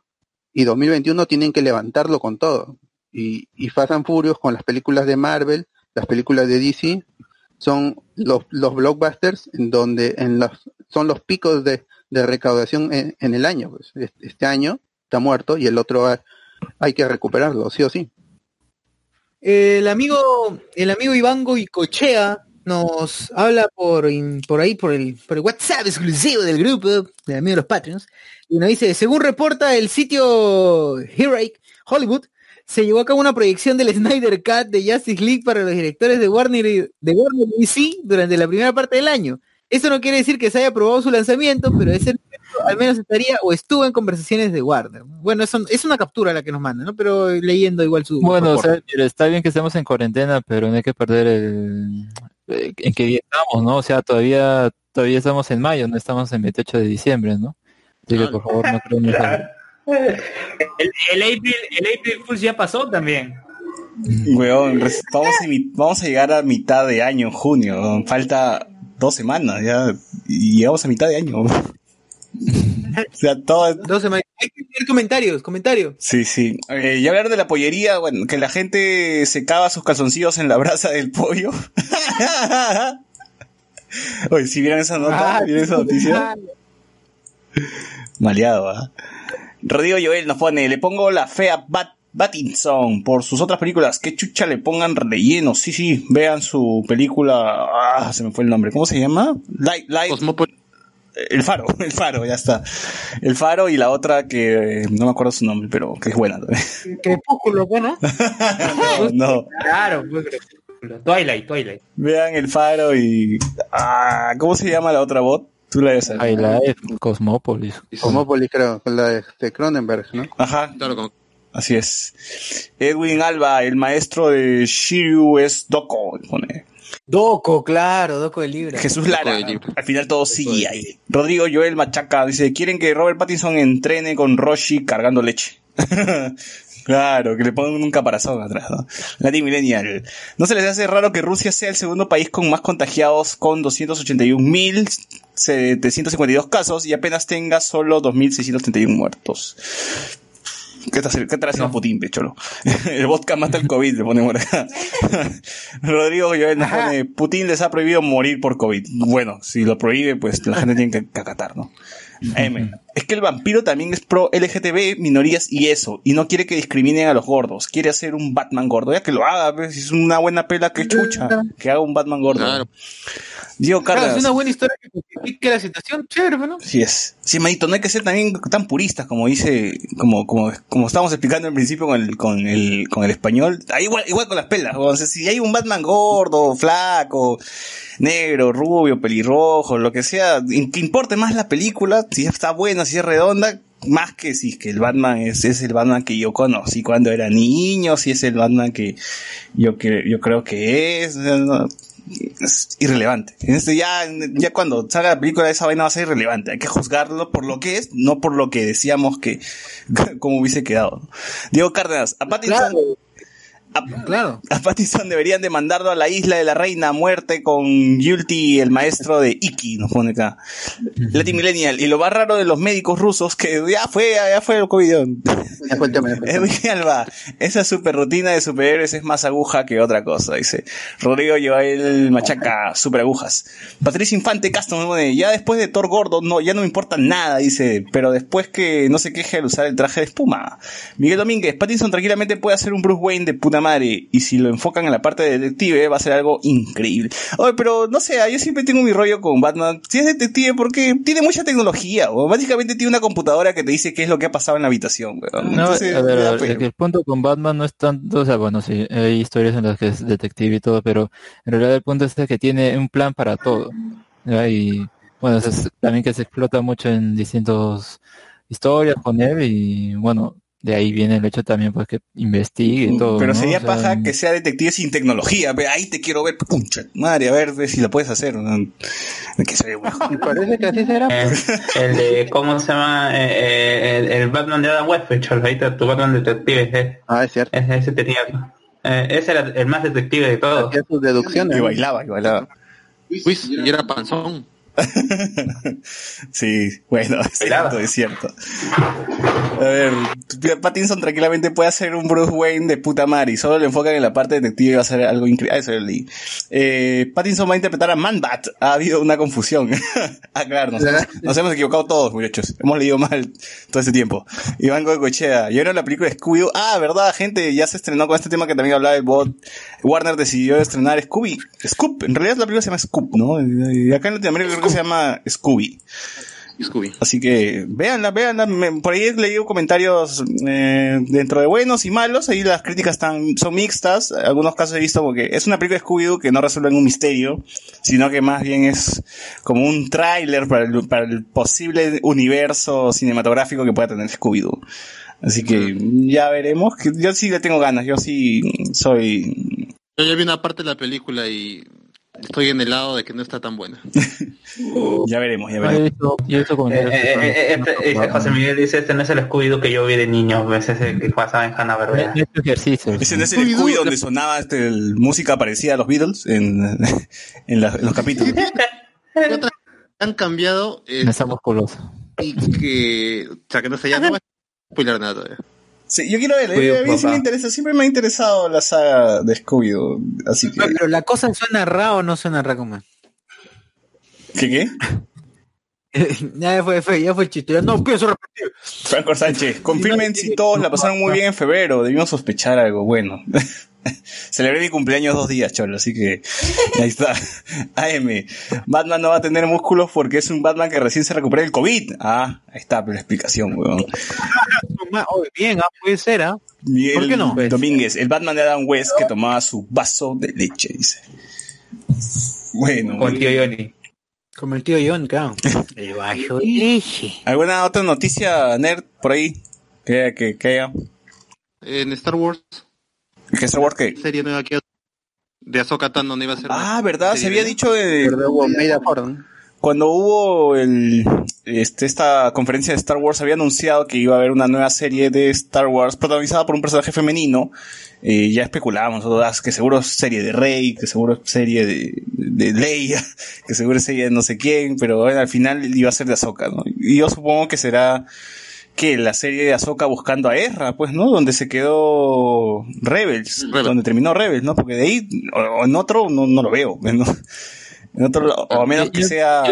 y 2021 tienen que levantarlo con todo. Y, y Fast and con las películas de Marvel, las películas de DC, son los, los blockbusters en donde en los, son los picos de, de recaudación en, el año. Pues. Es- Este año está muerto y el otro hay que recuperarlo, sí o sí. El amigo, el amigo Iván Goicochea nos habla por, por ahí, por el, por el WhatsApp exclusivo del grupo de amigos de los Patreons, y nos dice, según reporta el sitio Heroic Hollywood, se llevó a cabo una proyección del Snyder Cut de Justice League para los directores de Warner, de Warner DC durante la primera parte del año. Eso no quiere decir que se haya aprobado su lanzamiento, pero ese al menos estaría o estuvo en conversaciones de Warner. Bueno, eso, es una captura la que nos manda, ¿no? Pero leyendo igual su... Bueno, o sea, mira, está bien que estemos en cuarentena, pero no hay que perder el eh, en qué día estamos, ¿no? O sea, todavía todavía estamos en mayo, no estamos en 28 de diciembre, ¿no? Así que por favor no creo El, el April, el April Fools ya pasó también. Weón, vamos a, vamos a llegar a mitad de año, junio. Falta dos semanas ya. Y llegamos a mitad de año. o sea, todo. Dos semanas. Hay que leer comentarios, comentarios. Sí, sí. Eh, y hablar de la pollería, bueno, que la gente se cava sus calzoncillos en la brasa del pollo. Oye, si vieron esa nota, Ah, ¿vieron esa noticia? Maleado, ¿ah? Rodrigo Joel nos pone, le pongo la fea Bat Battinson por sus otras películas. Que chucha le pongan relleno. Sí, sí, vean su película. Ah, se me fue el nombre. ¿Cómo se llama? Light, Light. El Faro, el Faro, ya está. El Faro y la otra que eh, no me acuerdo su nombre, pero que es buena también. Crepúsculo, bueno. No, no. Claro, pues, Twilight, Twilight. Vean el Faro y. Ah, ¿Cómo se llama la otra bot? Tú la debes saber. Highlight, Cosmópolis. Cosmópolis, creo, con la de, de Cronenberg, ¿no? Ajá. Claro, con- Así es. Edwin Alba, el maestro de Shiryu es Doko. Pone. Doco, claro, Doco del libro. Jesús Lara. Al final todo sigue ahí. Rodrigo Joel Machaca dice, quieren que Robert Pattinson entrene con Roshi cargando leche. claro, que le pongan un caparazón atrás, ¿no? Latin Millennial. ¿No se les hace raro que Rusia sea el segundo país con más contagiados con 281.752 casos y apenas tenga solo 2.631 muertos? ¿Qué está, qué haciendo Putin, pecholo? el vodka mata el COVID, le pone por acá. Rodrigo Joel nos pone, Putin les ha prohibido morir por COVID. Bueno, si lo prohíbe, pues la gente tiene que, que acatar, ¿no? M. Es que el vampiro también es pro LGTB, minorías y eso, y no quiere que discriminen a los gordos. Quiere hacer un Batman gordo, ya que lo haga, pues, es una buena pela que chucha, que haga un Batman gordo. Diego Claro, es una buena historia que justifique la situación, chévere, ¿no? Sí es. Sí, manito, no hay que ser también tan puristas como dice, como, como, como estábamos explicando al principio con el, con el, con el español. Ah, igual, igual con las pelas. O sea, si hay un Batman gordo, flaco, negro, rubio, pelirrojo, lo que sea, que importe más la película, si está buena, si es redonda, más que si es que el Batman es, es el Batman que yo conocí cuando era niño, si es el Batman que yo, que, yo creo que es. no, es irrelevante. Este ya, ya cuando salga la película esa vaina va a ser irrelevante. Hay que juzgarlo por lo que es, no por lo que decíamos que, como hubiese quedado. Diego Cárdenas, a Pattinson, Claro. A Pattinson deberían de mandarlo a la isla de la reina a muerte con Yulti, el maestro de Iki, nos pone acá. Latin Millennial. Y lo más raro de los médicos rusos, que ya fue, ya fue el COVID. Alba, esa super rutina de superhéroes es más aguja que otra cosa, dice. Rodrigo Joel Machaca, super agujas. Patricia Infante Castro me pone, ya después de Thor Gordo, no, ya no me importa nada, dice, pero después que no se queje al usar el traje de espuma. Miguel Domínguez, Pattinson tranquilamente puede hacer un Bruce Wayne de puta madre, y si lo enfocan en la parte de detective, va a ser algo increíble. Oye, pero no sé, yo siempre tengo mi rollo con Batman. Si es detective, porque tiene mucha tecnología, o básicamente tiene una computadora que te dice qué es lo que ha pasado en la habitación, weón. No, Entonces, a ver, me da a ver, pena. el, el punto con Batman no es tanto, o sea, bueno, sí, hay historias en las que es detective y todo, pero en realidad el punto es que tiene un plan para todo. ¿ya? Y bueno, es también que se explota mucho en distintas historias con él y bueno, de ahí viene el hecho también pues que investigue y todo. Pero ¿no? sería O sea, paja que sea detective sin tecnología. ve, Ahí te quiero ver, puncha, madre, a ver, ve si lo puedes hacer. ¿no? Que se. Y parece que así será. Eh, el de, ¿cómo se llama? Eh, eh, el, el Batman de Adam West, Charles, ahí está tu Batman detective. Ah, es cierto. ese, ese tenía. Eh, ese era el más detective de todos. Hacía sus deducciones. Y bailaba, y bailaba. Uy, y era panzón. sí, bueno, es cierto, es cierto. A ver, Pattinson tranquilamente puede hacer un Bruce Wayne de puta madre y solo le enfocan en la parte detective y va a ser algo increíble. Ah, eso. Eh, Pattinson va a interpretar a Man-Bat. Ha habido una confusión. ah, claro, nos, nos hemos equivocado todos, muchachos. Hemos leído mal todo ese tiempo. Iván Goicoechea. Y ahora la película Scooby. Ah, verdad, gente, ya se estrenó con este tema que también hablaba el bot. Warner decidió estrenar Scooby. Scoop. En realidad la película se llama Scoop, ¿no? Y acá en Latinoamérica creo que se llama Scooby. Scooby. Así que véanla, véanla. Me- por ahí he leído comentarios eh, dentro de buenos y malos. Ahí las críticas están, son mixtas. En algunos casos he visto porque es una película de Scooby-Doo que no resuelve un misterio, sino que más bien es como un tráiler para el, para el posible universo cinematográfico que pueda tener Scooby-Doo. Así que ya veremos. Yo sí le tengo ganas. Yo sí soy Yo ya vi una parte de la película y estoy en el lado de que no está tan buena. Ya veremos, ya Ah, Yo he veremos. visto- yo he visto Eh, eh, eh, este- este José Miguel dice, este no es el Scooby-Doo que yo vi de niño, ese que pasaba en Hanna Barbera. hecho ejercicios. Ese no es el Scooby donde sonaba este, el- música parecida a los Beatles en, en, la- en los capítulos. ¿Qué otras han cambiado? eh, No está musculoso. y que, o sea, que no sé, ya no voy a nada todavía. Sí, yo quiero ver, eh, a mí sí me interesa, siempre me ha interesado la saga de Scooby-Doo, así que... No, pero la cosa suena ra o no suena ra como. ¿Qué qué? ya fue, fue, ya fue el chiste. Ya No pienso repetir. Franco Sánchez, confirmen si todos la pasaron muy bien en febrero, debimos sospechar algo, bueno. Celebré mi cumpleaños dos días, cholo, así que ahí está. AM, Batman no va a tener músculos porque es un Batman que recién se recupera del COVID. Ah, ahí está la explicación, weón. Oh, bien, ah, puede ser, ¿ah? ¿Por qué no? Domínguez, el Batman de Adam West que tomaba su vaso de leche, dice. Bueno, Con el tío Johnny. Como el tío John, claro. El vaso de leche. ¿alguna otra noticia, nerd, por ahí? Que, que, que haya. En Star Wars, Que Star Wars que... serie nueva que de Ahsoka Tano no iba a ser Ah, ¿verdad? Se había dicho de, cuando hubo el, este, esta conferencia de Star Wars, había anunciado que iba a haber una nueva serie de Star Wars protagonizada por un personaje femenino. Eh, ya especulábamos ah, que seguro es serie de Rey, que seguro es serie de, de Leia, que seguro es serie de no sé quién, pero bueno, al final iba a ser de Ahsoka, ¿no? Y yo supongo que será que la serie de Ahsoka buscando a Ezra, pues, ¿no? Donde se quedó Rebels, Rebels. donde terminó Rebels, ¿no? Porque de ahí, o, o en otro, no, no lo veo, ¿no? En otro, o a menos que sea...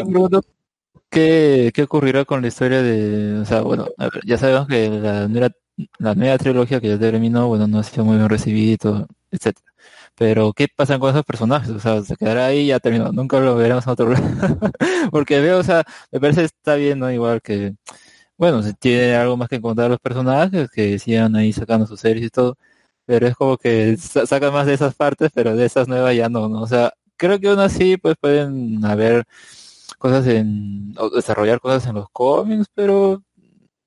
Qué, qué ocurrirá con la historia de, o sea, bueno, ver, ya sabemos que la nueva, la nueva trilogía que ya terminó, bueno, no ha sido muy bien recibida y todo, etcétera. Pero ¿qué pasa con esos personajes? O sea, se quedará ahí y ya terminó, nunca lo veremos en otro lugar. Porque veo, o sea, me parece está bien, ¿no? Igual que, bueno, si tiene algo más que contar los personajes, que sigan ahí sacando sus series y todo. Pero es como que sa- sacan más de esas partes, pero de esas nuevas ya no, ¿no? O sea, creo que aún así, pues pueden haber cosas en, o desarrollar cosas en los cómics, pero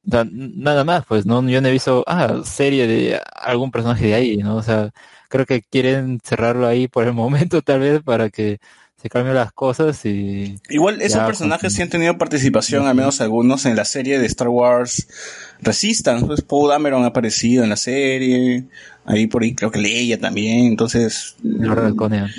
nada más, pues no, yo no he visto, ah, serie de algún personaje de ahí, ¿no? O sea, creo que quieren cerrarlo ahí por el momento tal vez para que se las cosas y Igual esos Ya, personajes sí han tenido participación, al menos algunos, en la serie de Star Wars Resistance. Pues Paul Dameron ha aparecido en la serie. Ahí por ahí creo que Leia también. Entonces, reconean.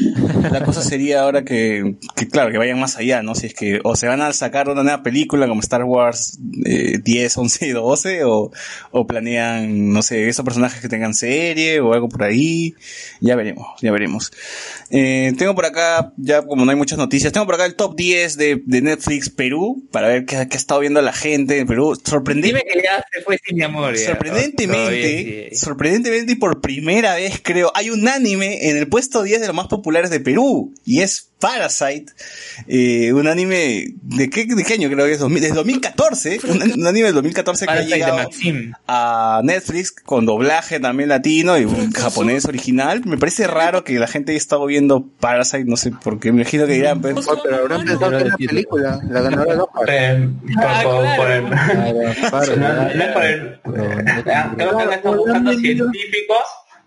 la cosa sería ahora que, que, claro, que vayan más allá, ¿no? Si es que o se van a sacar una nueva película como Star Wars eh, 10, 11 y 12 o, o planean, no sé, esos personajes que tengan serie o algo por ahí. Ya veremos, ya veremos. Eh, tengo por acá, ya como no hay muchas noticias, tengo por acá el top 10 de, de Netflix Perú para ver qué, qué ha estado viendo la gente en Perú. Sorprendente. Dime que ya se fue sin mi amor. ya. Sorprendentemente, Todavía sí. sorprendentemente y por primera vez creo, hay un anime en el puesto 10 de los más populares de Perú y es Parasite, eh, un anime de qué, de qué año creo que es 2000, desde 2014, un, un anime del 2014 que ha Parasite de llegado a Netflix con doblaje también latino y un japonés original. Me parece raro que la gente haya estado viendo Parasite, no sé por qué, me imagino que dirán, pues, Oh, pero habrán pensado que es la película, la ganadora Oscar. Eh, por- Ah, por- claro. por el- para, No, no es por el- pero- Ah, Creo que estado buscando científicos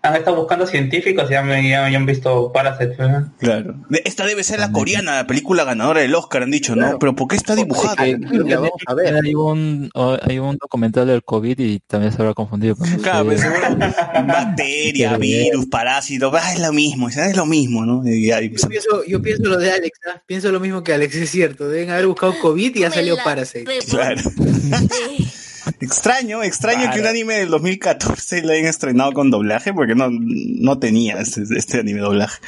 han estado buscando científicos y han, ya, ya han visto Parasite. ¿no? Claro. Esta debe ser la coreana, la película ganadora del Oscar, han dicho, ¿no? Pero ¿por qué está dibujada? Que- La vamos a ver. Hay un, o- hay un documental del COVID y también se habrá confundido. pero no Claro, sé. pues, seguro, bacteria, Pero, virus, parásito, ah, es lo mismo, es lo mismo, ¿no? Y ahí, pues, Yo pienso, yo pienso lo de Alex, ¿ah? pienso lo mismo que Alex, es cierto. Deben haber buscado COVID y ya salió Parasite. claro. Extraño, extraño que un anime del 2014 lo hayan estrenado con doblaje, porque no, no tenía este, este anime doblaje.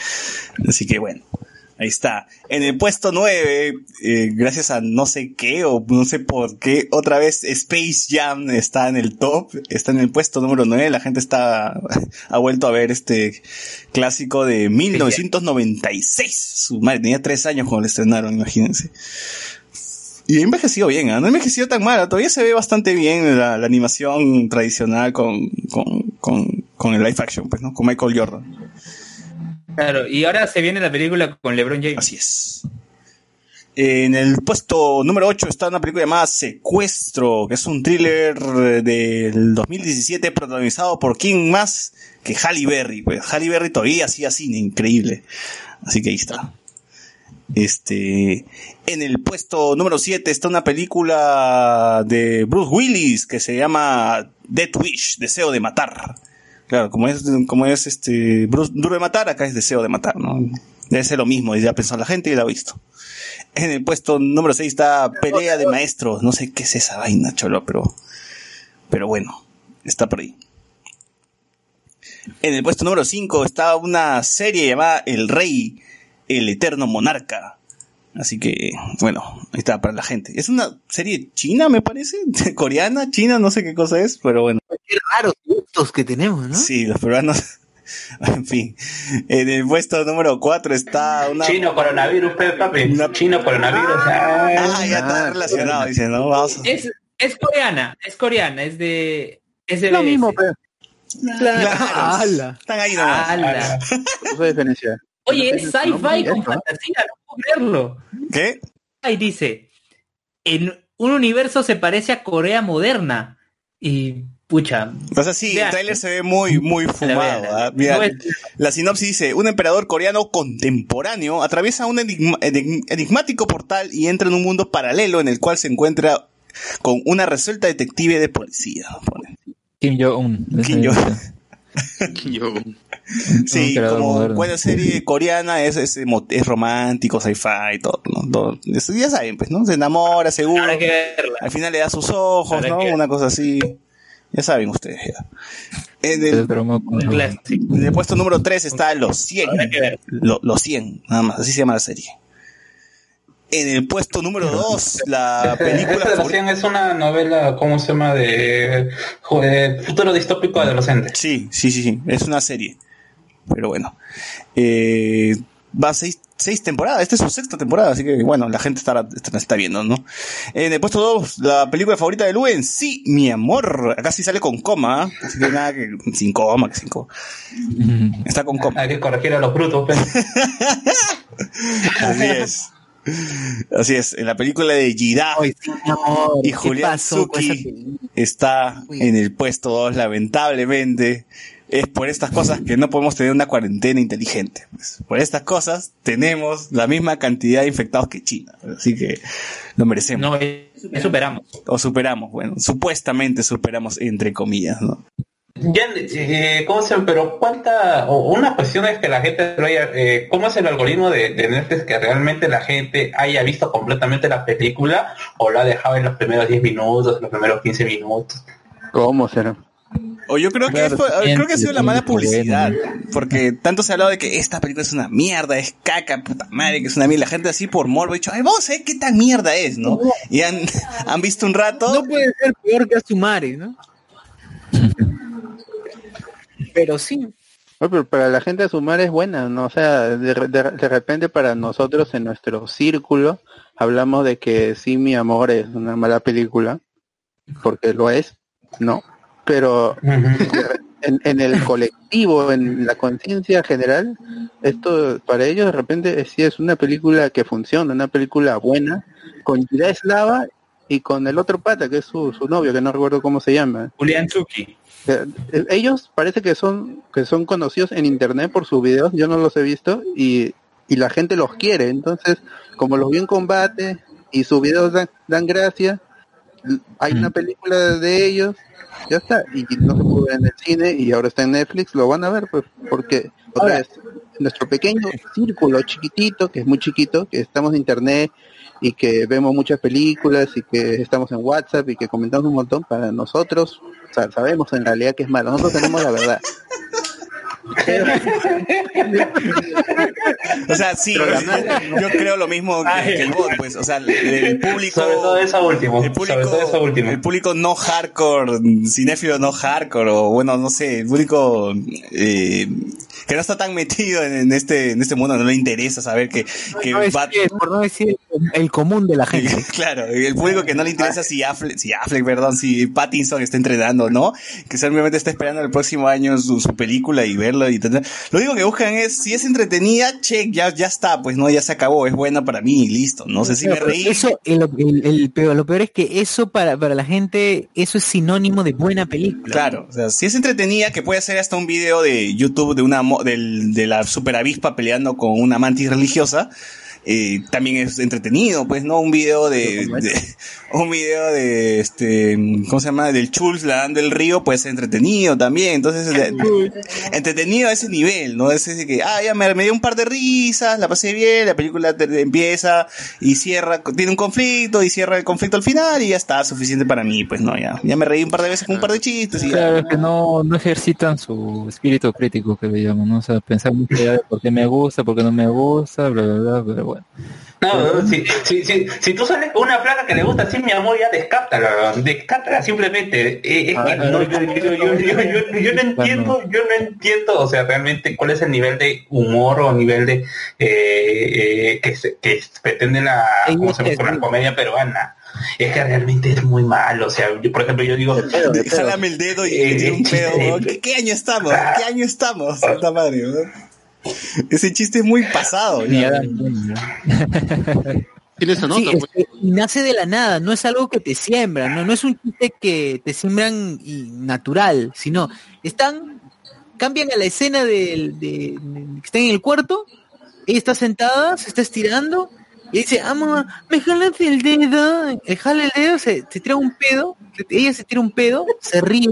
Así que bueno, ahí está. En el puesto 9, eh, gracias a no sé qué, o no sé por qué, otra vez Space Jam está en el top, está en el puesto número 9, la gente está, ha vuelto a ver este clásico de 1996. Su madre tenía tres años cuando lo estrenaron, imagínense. Y ha envejecido bien, ¿ah? no ha envejecido tan mal, todavía se ve bastante bien la, la animación tradicional con, con, con, con el live action, pues, ¿no? Con Michael Jordan. Claro, y ahora se viene la película con LeBron James. Así es. En el puesto número 8 está una película llamada Secuestro, que es un thriller del 2017 protagonizado por quién más que Halle Berry. Pues Halle Berry todavía hacía cine, increíble. Así que ahí está. Este, en el puesto número 7 está una película de Bruce Willis que se llama Death Wish, Deseo de Matar. Claro, como es, como es este, Bruce, Duro de Matar, acá es Deseo de Matar. Debe ser lo mismo, ya pensó la gente y la ha visto. En el puesto número 6 está Pelea de Maestros, no sé qué es esa vaina, cholo, pero, pero bueno, está por ahí. En el puesto número 5 está una serie llamada El Rey, el Eterno Monarca. Así que, bueno, ahí está para la gente. Es una serie china, me parece, coreana, china, no sé qué cosa es, pero bueno. Qué raros gustos que tenemos, ¿no? Sí, los peruanos. En fin. En el puesto número 4 está una. Chino coronavirus, papi. Una- Chino coronavirus. Ah, ah. ya está Ah, relacionado, dice, ¿no? Vamos a- Es, es coreana, es coreana, es de... Es de Lo mismo, pero Claro. Están ahí nomás. Diferencia. Oye, es sci-fi con Eso, ¿eh? fantasía, no puedo creerlo. ¿Qué? Ahí dice, en un universo se parece a Corea moderna. Y, pucha, O sea, sí, el Vean. tráiler se ve muy, muy fumado. vean. ¿ah? Mira, No es- la sinopsis dice, un emperador coreano contemporáneo atraviesa un enigma- enigmático portal y entra en un mundo paralelo en el cual se encuentra con una resuelta detective de policía. Kim Jong-un. Kim Jong- Yo. Sí, como buena serie coreana es, es, es romántico, sci-fi, todo, ¿no? Todo. Eso ya saben, pues, ¿no? Se enamora, seguro. habrá que verla. Al final le da sus ojos, Habrá ¿no? que- Una cosa así. Ya saben ustedes, ya. En el, en puesto número 3 está Los 100. Habrá que ver. Lo- Los 100, nada más, así se llama la serie. En el puesto número 2, la película Esta favorita. 100 es una novela, ¿cómo se llama? De, de futuro distópico adolescente. Sí, sí, sí, sí, es una serie. Pero bueno. Eh, va a seis, seis temporadas, esta es su sexta temporada, así que bueno, la gente está, está, está viendo, ¿no? En el puesto 2, la película favorita de Luen, sí, mi amor. Acá sí sale con coma, así que nada que sin coma, que sin coma. Está con coma. Hay que corregir a los brutos. pues. Así es. Así es, en la película de sí, amor, y ¿qué Julián pasó película? está en el puesto 2, lamentablemente. Es por estas cosas que no podemos tener una cuarentena inteligente. pues. Por estas cosas tenemos la misma cantidad de infectados que China. Así que lo merecemos. No, superamos. O superamos, bueno, supuestamente superamos entre comillas, ¿no? Ya, eh, ¿cómo se llama? Pero cuánta, o una cuestión es que la gente lo haya, eh, ¿cómo es el algoritmo de, de Netflix que realmente la gente haya visto completamente la película o la ha dejado en los primeros 10 minutos, los primeros 15 minutos? ¿Cómo será? O yo creo que Claro, creo que ha sido la mala publicidad, porque tanto se ha hablado de que esta película es una mierda, es caca, puta madre, que es una mierda. La gente así por morbo ha dicho, ay, vamos a ver qué tan mierda es, ¿no? Y han, han visto un rato. No puede ser peor que Asumare, ¿no? Pero sí. No, pero para la gente a sumar es buena, ¿no? O sea, de, re- de- de repente para nosotros en nuestro círculo hablamos de que sí, mi amor es una mala película, porque lo es, ¿no? Pero en, en el colectivo, en la conciencia general, esto para ellos de repente es- sí es una película que funciona, una película buena, con Gida Eslava y con el otro pata, que es su, su novio, que no recuerdo cómo se llama. Julián Chucky. Eh, Ellos parece que son que son conocidos en internet por sus videos, yo no los he visto y, y la gente los quiere, entonces como los vi en combate y sus videos dan, dan gracia, hay una película de ellos, ya está, y no se pudo ver en el cine y ahora está en Netflix, lo van a ver pues porque otra vez nuestro pequeño círculo chiquitito, que es muy chiquito, que estamos en internet y que vemos muchas películas y que estamos en WhatsApp y que comentamos un montón, para nosotros sabemos en realidad que es malo, nosotros tenemos la verdad. O sea, sí, yo creo lo mismo que, que el bot, pues, o sea, el, el público... Sobre todo eso último. El público, sobre todo eso último. el público no hardcore, cinéfilo no hardcore, o bueno, no sé, el público eh, que no está tan metido en, en este en este mundo, no le interesa saber que, que No decir- Bat- por no decir el común de la gente. Claro, el público que no le interesa si Affleck, si Affleck, perdón, si Pattinson está entrenando, ¿no? Que simplemente está esperando el próximo año su, su película y verlo y tener- Lo único que buscan es, si es entretenida, check, ya, ya está, pues no, ya se acabó, es buena para mí y listo. No sé si me reí. Eso, el, el- el peor, lo peor es que eso para, para la gente, eso es sinónimo de buena película. Claro, o sea, si es entretenida, que puede ser hasta un video de YouTube de una del, de la super avispa peleando con una mantis religiosa, eh, también es entretenido, pues, ¿no? Un video de, de- un video de este, ¿cómo se llama? Del Chulz ladando el río puede ser entretenido también, entonces, de- entretenido a ese nivel, ¿no? Es ese que, ah, ya me, me dio un par de risas, la pasé bien, la película te- empieza y cierra, tiene un conflicto y cierra el conflicto al final y ya está, suficiente para mí, pues, ¿no? Ya, ya me reí un par de veces con un par de chistes y ya. Claro, es que no, no ejercitan su espíritu crítico, que le llaman, ¿no? O sea, pensar mucho ya de por qué me gusta, por qué no me gusta, bla, bla, bla, pero bueno. No, no, si, si, si, si tú sales con una placa que le gusta así, mi amor, ya descártala, descártala simplemente. Eh, es que no, yo, yo, yo, yo, yo- yo no entiendo, yo no entiendo, o sea, realmente cuál es el nivel de humor o nivel de eh, eh, que, se- que pretende la, ¿cómo se llama? la comedia peruana. Es que realmente es muy malo, o sea, yo, por ejemplo, yo digo, Jálame el dedo y Eh, un chiste pedo, weón. ¿Qué, qué año estamos? ¿Qué año estamos? Santa madre, weón. Ese chiste es muy pasado. Ni. Tiene esa Sí, nota, es que- y nace de la nada, no es algo que te siembran, no, no es un chiste que te siembran y natural, sino están, cambian a la escena del- de, de- que están en el cuarto, ella está sentada, se está estirando, y dice, amor, me jalas el dedo, eh, jala el dedo, se, se tira un pedo, ella se tira un pedo, se ríe,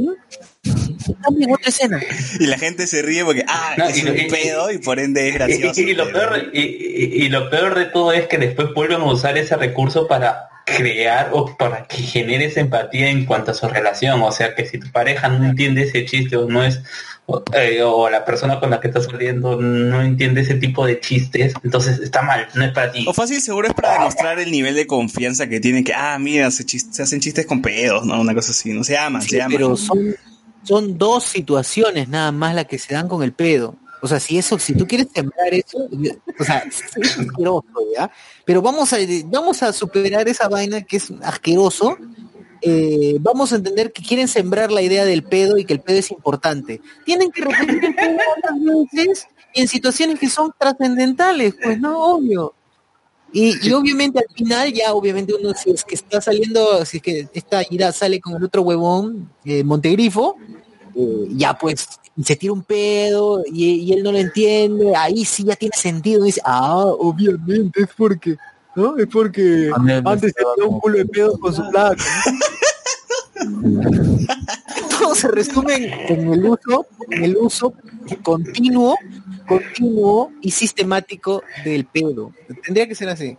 otra escena. Y la gente se ríe porque, ah, No, es y- un y- pedo y por ende es gracioso. Y, y lo peor, y, y- y lo peor de todo es que después vuelven a usar ese recurso para crear o para que genere esa empatía en cuanto a su relación. O sea, que si tu pareja no entiende ese chiste o no es, o, eh, o la persona con la que estás saliendo no entiende ese tipo de chistes, entonces está mal, no es para ti. O fácil seguro es para demostrar el nivel de confianza que tienen que, ah, mira, se, se hacen chistes con pedos, ¿no? Una cosa así, no se aman, Sí, se aman. pero son, son dos situaciones nada más las que se dan con el pedo. O sea, si eso, si tú quieres sembrar eso, o sea, es asqueroso, ¿ya? Pero vamos a, vamos a superar esa vaina que es asqueroso. eh, vamos a entender que quieren sembrar la idea del pedo y que el pedo es importante. Tienen que repetir el pedo otras veces y en situaciones que son trascendentales, pues no, obvio. Y, y obviamente al final ya obviamente uno si es que está saliendo, si es que esta ira sale con el otro huevón, eh, Montegrifo, eh, ya pues se tira un pedo y, y él no lo entiende, ahí sí ya tiene sentido, dice, ah, obviamente es porque, ¿no? Es porque antes se tiró un culo de pedo con su placa. Todo se resume en, en el uso, en el uso continuo, continuo y sistemático del pedo. Tendría que ser así.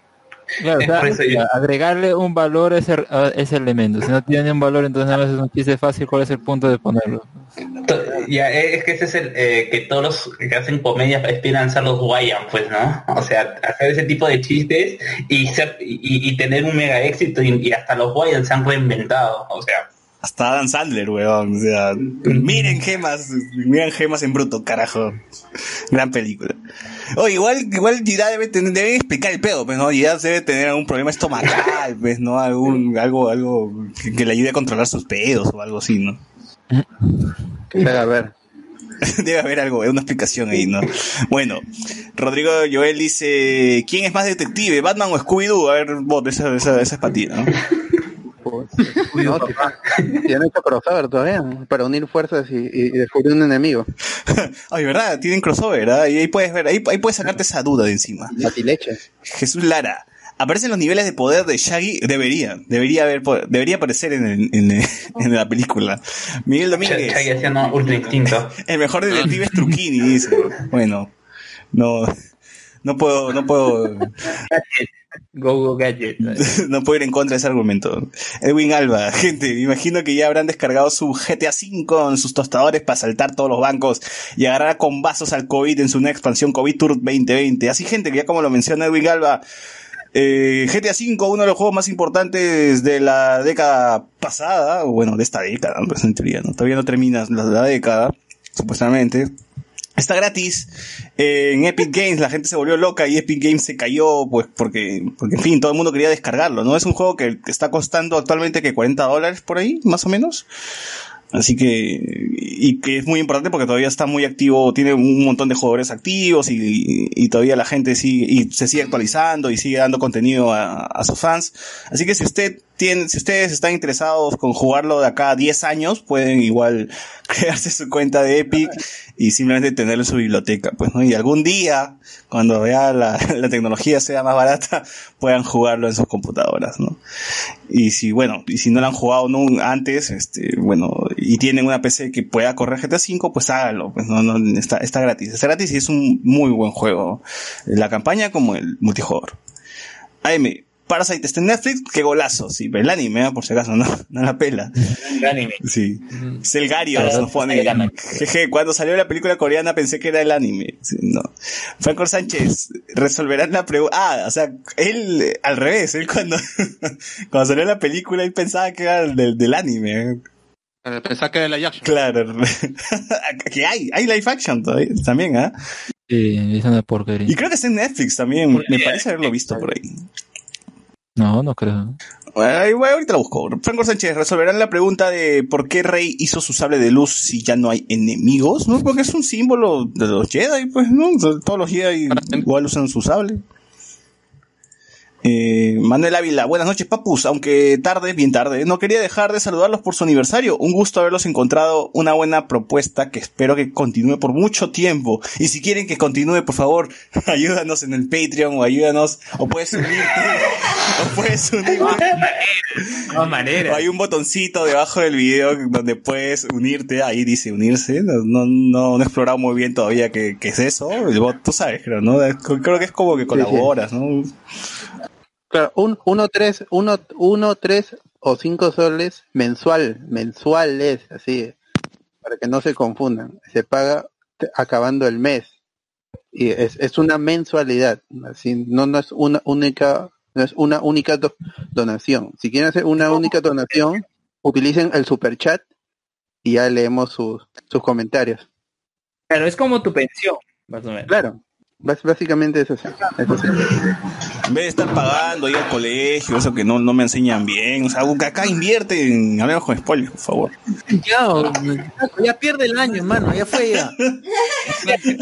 Claro, o sea, agregarle un valor a ese, a ese elemento. Si no tiene un valor, entonces nada más es un chiste fácil. ¿Cuál es el punto de ponerlo? Ya, eh, es que ese es el eh, que todos los que hacen comedia aspiran a ser los Guayan, pues, ¿no? O sea, hacer ese tipo de chistes y ser y, y tener un mega éxito y, y hasta los Guayan se han reinventado, o sea, Hasta Adam Sandler, weón. O sea, miren gemas, miren gemas en bruto, carajo. Gran película. O igual, igual Girard debe tener, debe explicar el pedo, pues, ¿no? Girard debe tener algún problema estomacal, pues, ¿no? Algún, algo, algo que, que le ayude a controlar sus pedos o algo así, ¿no? A ver. Debe haber algo, una explicación ahí, ¿no? Bueno, Rodrigo Joel dice, ¿quién es más detective, Batman o Scooby-Doo? A ver, vos, esa, esa, esa es para ti, ¿no? No, han hecho crossover todavía, para unir fuerzas y, descubrir un enemigo. Ay, ¿verdad? Tienen crossover, ¿ah? Y ahí puedes ver, ahí, ahí puedes sacarte esa duda de encima. Matileche. Jesús Lara. ¿Aparecen los niveles de poder de Shaggy? Debería, debería haber, po- debería aparecer en, el- en, el- en la película. Miguel Domínguez. Shaggy haciendo ultra instinto. El mejor detective es Truquini, dice. Bueno, no, no puedo, no puedo, Go Go Gadget. no puedo ir en contra de ese argumento. Edwin Alba, gente, me imagino que ya habrán descargado su GTA V con sus tostadores para saltar todos los bancos y agarrar con vasos al COVID en su nueva expansión COVID Tour 2020. Así, gente, que ya como lo menciona Edwin Alba, eh, GTA V, uno de los juegos más importantes de la década pasada, bueno, de esta década, pues en teoría, ¿no? Todavía no termina la, la década, supuestamente. Está gratis eh, en Epic Games, la gente se volvió loca y Epic Games se cayó, pues porque, porque en fin, todo el mundo quería descargarlo, ¿no? Es un juego que está costando actualmente que 40 dólares por ahí, más o menos. Así que, y que es muy importante porque todavía está muy activo, tiene un montón de jugadores activos y, y todavía la gente sigue, y se sigue actualizando y sigue dando contenido a, a sus fans. Así que si usted tiene, si ustedes están interesados con jugarlo de acá a 10 años, pueden igual crearse su cuenta de Epic y simplemente tenerlo en su biblioteca, pues, ¿no? Y algún día, cuando ya la, tecnología sea más barata, puedan jugarlo en sus computadoras, ¿no? Y si, bueno, y si no lo han jugado no, antes, este, bueno, y tienen una PC que pueda correr GTA V, pues hágalo, pues no, no, está, está gratis. Está gratis y es un muy buen juego. La campaña como el multijugador. AM, Parasite está en Netflix, qué golazo, sí, pero el anime, ¿eh? por si acaso, no, no la pela. Un anime. Sí. Selgario Para- nos pone. Jeje, cuando salió la película coreana pensé que era el anime. Sí, no. Franco Sánchez, resolverán la pregunta. Ah, o sea, él eh, al revés, él cuando, cuando salió la película él pensaba que era el del, del anime. Eh, Pensaba que era la action. Claro. que hay, hay live action todavía, también, ¿ah? Sí, es una porquería. Y creo que está en Netflix también, me parece haberlo visto por ahí. No, no creo. Ay, bueno, ahorita la busco. Franco Sánchez, resolverán la pregunta de por qué Rey hizo su sable de luz si ya no hay enemigos, ¿no? Porque es un símbolo de los Jedi, pues, ¿no? Todos los Jedi igual usan su sable. Eh, Manuel Ávila, buenas noches, papus. Aunque tarde, bien tarde, no quería dejar de saludarlos por su aniversario. Un gusto haberlos encontrado. Una buena propuesta que espero que continúe por mucho tiempo. Y si quieren que continúe, por favor, ayúdanos en el Patreon o ayúdanos, o puedes unirte, o puedes unirte. De todas maneras. Hay un botoncito debajo del video donde puedes unirte, ahí dice unirse, no, no, no, no he explorado muy bien todavía qué, qué es eso, el bot, tú sabes, creo, ¿no? Creo que es como que colaboras, ¿no? Claro, un, uno, tres, uno, uno, tres o cinco soles mensual, mensuales, así, para que no se confundan. Se paga acabando el mes. Y es, es una mensualidad, así, no, no es una única, no es una única do- donación. Si quieren hacer una única donación, utilicen el super chat y ya leemos sus, sus comentarios. Claro, es como tu pensión, más o menos. Claro, básicamente es así. es así. En vez de estar pagando ir al colegio, eso que no, no me enseñan bien, o sea, acá invierte en, hablemos con spoilers, por favor. Ya, ya pierde el año, hermano, ya fue ya.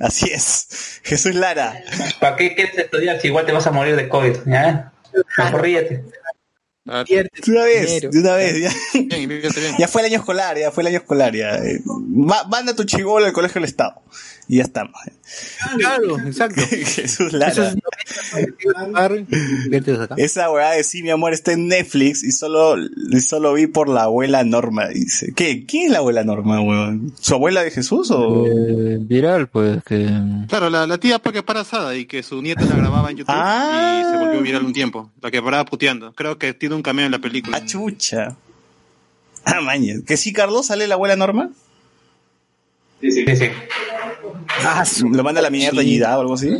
Así es. Jesús Lara. ¿Para qué quieres estudiar si igual te vas a morir de COVID? ¿Ya? Mejor ríete. De una vez, de una vez, ya. Bien, invierte bien. Ya fue el año escolar, ya fue el año escolar, ya. Eh, va- manda tu chivolo al colegio del Estado. Y ya estamos. Claro, exacto. Jesús Lara. Es. Esa weá de sí, mi amor, está en Netflix y solo, y solo vi por la abuela Norma, dice. ¿Qué? ¿Quién es la abuela Norma, weón? ¿Su abuela de Jesús o...? Eh, viral, pues, que... Claro, la, la tía porque embarazada y que su nieta la grababa en YouTube Ah. y se volvió viral un tiempo. La que paraba puteando. Creo que tiene un cameo en la película. Ah, chucha. Ah, maña. ¿Que sí, Carlos? ¿Sale la abuela Norma? Sí, sí. sí, sí. ¿Lo manda a la mierda y da o algo así?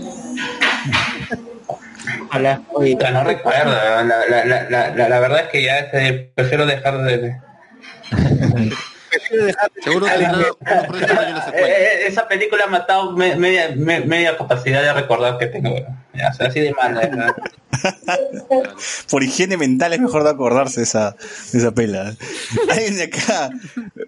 Ojalá. Puta, no recuerdo. La, la, la, la, verdad es que ya este, prefiero dejar de... de- Seguro que no, no, no Eh, eh, esa película ha matado me- media, me- media capacidad de recordar que tengo. Ya, o sea, así de mala. Por higiene mental es mejor no acordarse de esa, de esa pela. Alguien de acá,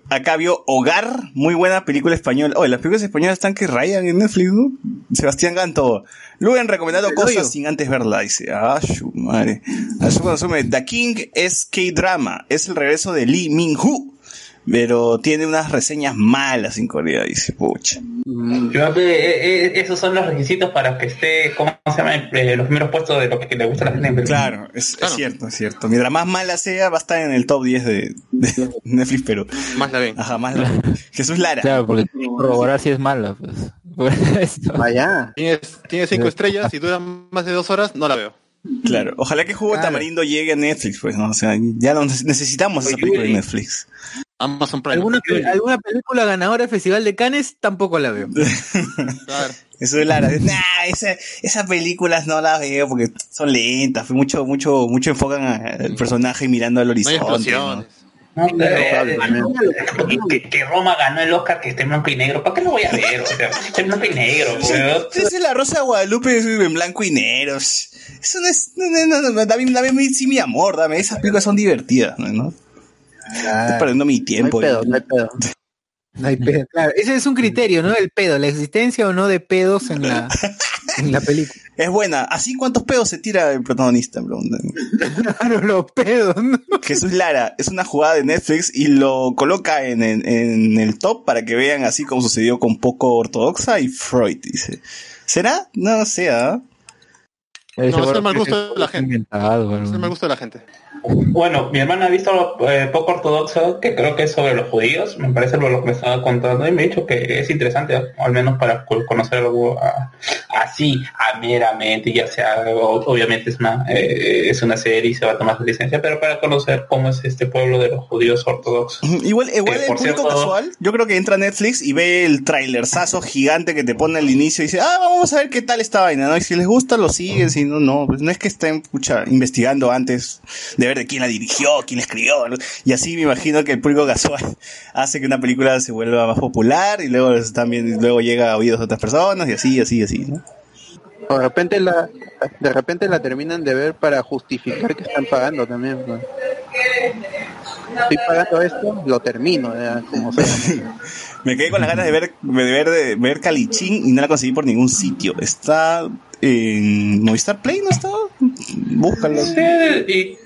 acá vio Hogar, muy buena película española. Oye, las películas españolas están que rayan en Netflix, ¿no? Sebastián Ganto. Luego han recomendado cosas sin antes verla, dice. Ah, su madre. Su consume. The King es K-drama. Es el regreso de Lee Min-Hu. Pero tiene unas reseñas malas en Corea, dice. Pucha. Yo creo que eh, eh, esos son los requisitos para que esté, ¿cómo se llama? Eh, los primeros puestos de lo que le gusta a la gente. en Perú. Claro, es, es cierto, es cierto. Mientras más mala sea, va a estar en el top 10 de, de Netflix, pero. Más la ven. Ajá, más la. Jesús Lara. Claro, porque corroborar si es mala, pues. Vaya. Tiene, cinco estrellas y dura más de dos horas, no la veo. Claro. Ojalá que Jugo Claro. Tamarindo llegue a Netflix, pues, ¿no? O sea, ya no neces- necesitamos esa película de Netflix. Amazon Prime. ¿Alguna, alguna película ganadora del Festival de Cannes? Tampoco la veo. Claro. Eso es Lara. Nah, esa, esas películas no las veo porque son lentas. fue Mucho, mucho, mucho enfocan al personaje mirando al No hay horizonte. ¿no? explosiones. No, eh, que, que Roma ganó el Oscar que esté en blanco y negro. ¿Para qué lo voy a ver? O sea, está en blanco y negro. es la Rosa de Guadalupe en blanco y negro. Eso no es. No, no, no, no, dame, dame mi- sí mi amor, dame. Esas películas son divertidas, ¿no? ¿No? Estoy perdiendo mi No hay tiempo. pedo, no hay pedo. No hay pedo. Claro, ese es un criterio, ¿no? El pedo, la existencia o no de pedos en la, en la película. Es buena. ¿Así cuántos pedos se tira el protagonista? Claro, los pedos, ¿no? Jesús Lara es una jugada de Netflix y lo coloca en, en- en el top para que vean así como sucedió con Poco Ortodoxa y Freud, dice. ¿Será? No sé, ¿ah? No, es el mal gusto de la gente. Es el mal gusto de la gente. Bueno, mi hermana ha visto eh, poco ortodoxo, que creo que es sobre los judíos, me parece lo, lo que me estaba contando, y me ha dicho que es interesante, al menos para co- conocer algo así, a meramente, ya sea, obviamente es una, eh, es una serie y se va a tomar su licencia, pero para conocer cómo es este pueblo de los judíos ortodoxos. Igual, igual Eh, el público cierto- casual, yo creo que entra a Netflix y ve el trailerzazo gigante que te pone al inicio y dice, ah, vamos a ver qué tal esta vaina, ¿no? Y si les gusta, lo siguen, si no, no. Pues no es que estén, pucha, investigando antes de ver de quién la dirigió, quién la escribió, ¿no? Y así me imagino que el público casual hace que una película se vuelva más popular y luego también, luego llega a oídos de otras personas y así, así, así, ¿no? De repente la, de repente la terminan de ver para justificar que están pagando también. ¿no? Estoy pagando esto, lo termino, ya, como sea. Me quedé con las ganas de ver, de ver, de ver Calichín y no la conseguí por ningún sitio. Está en Movistar Play, ¿no está? Búscalo. Sí, y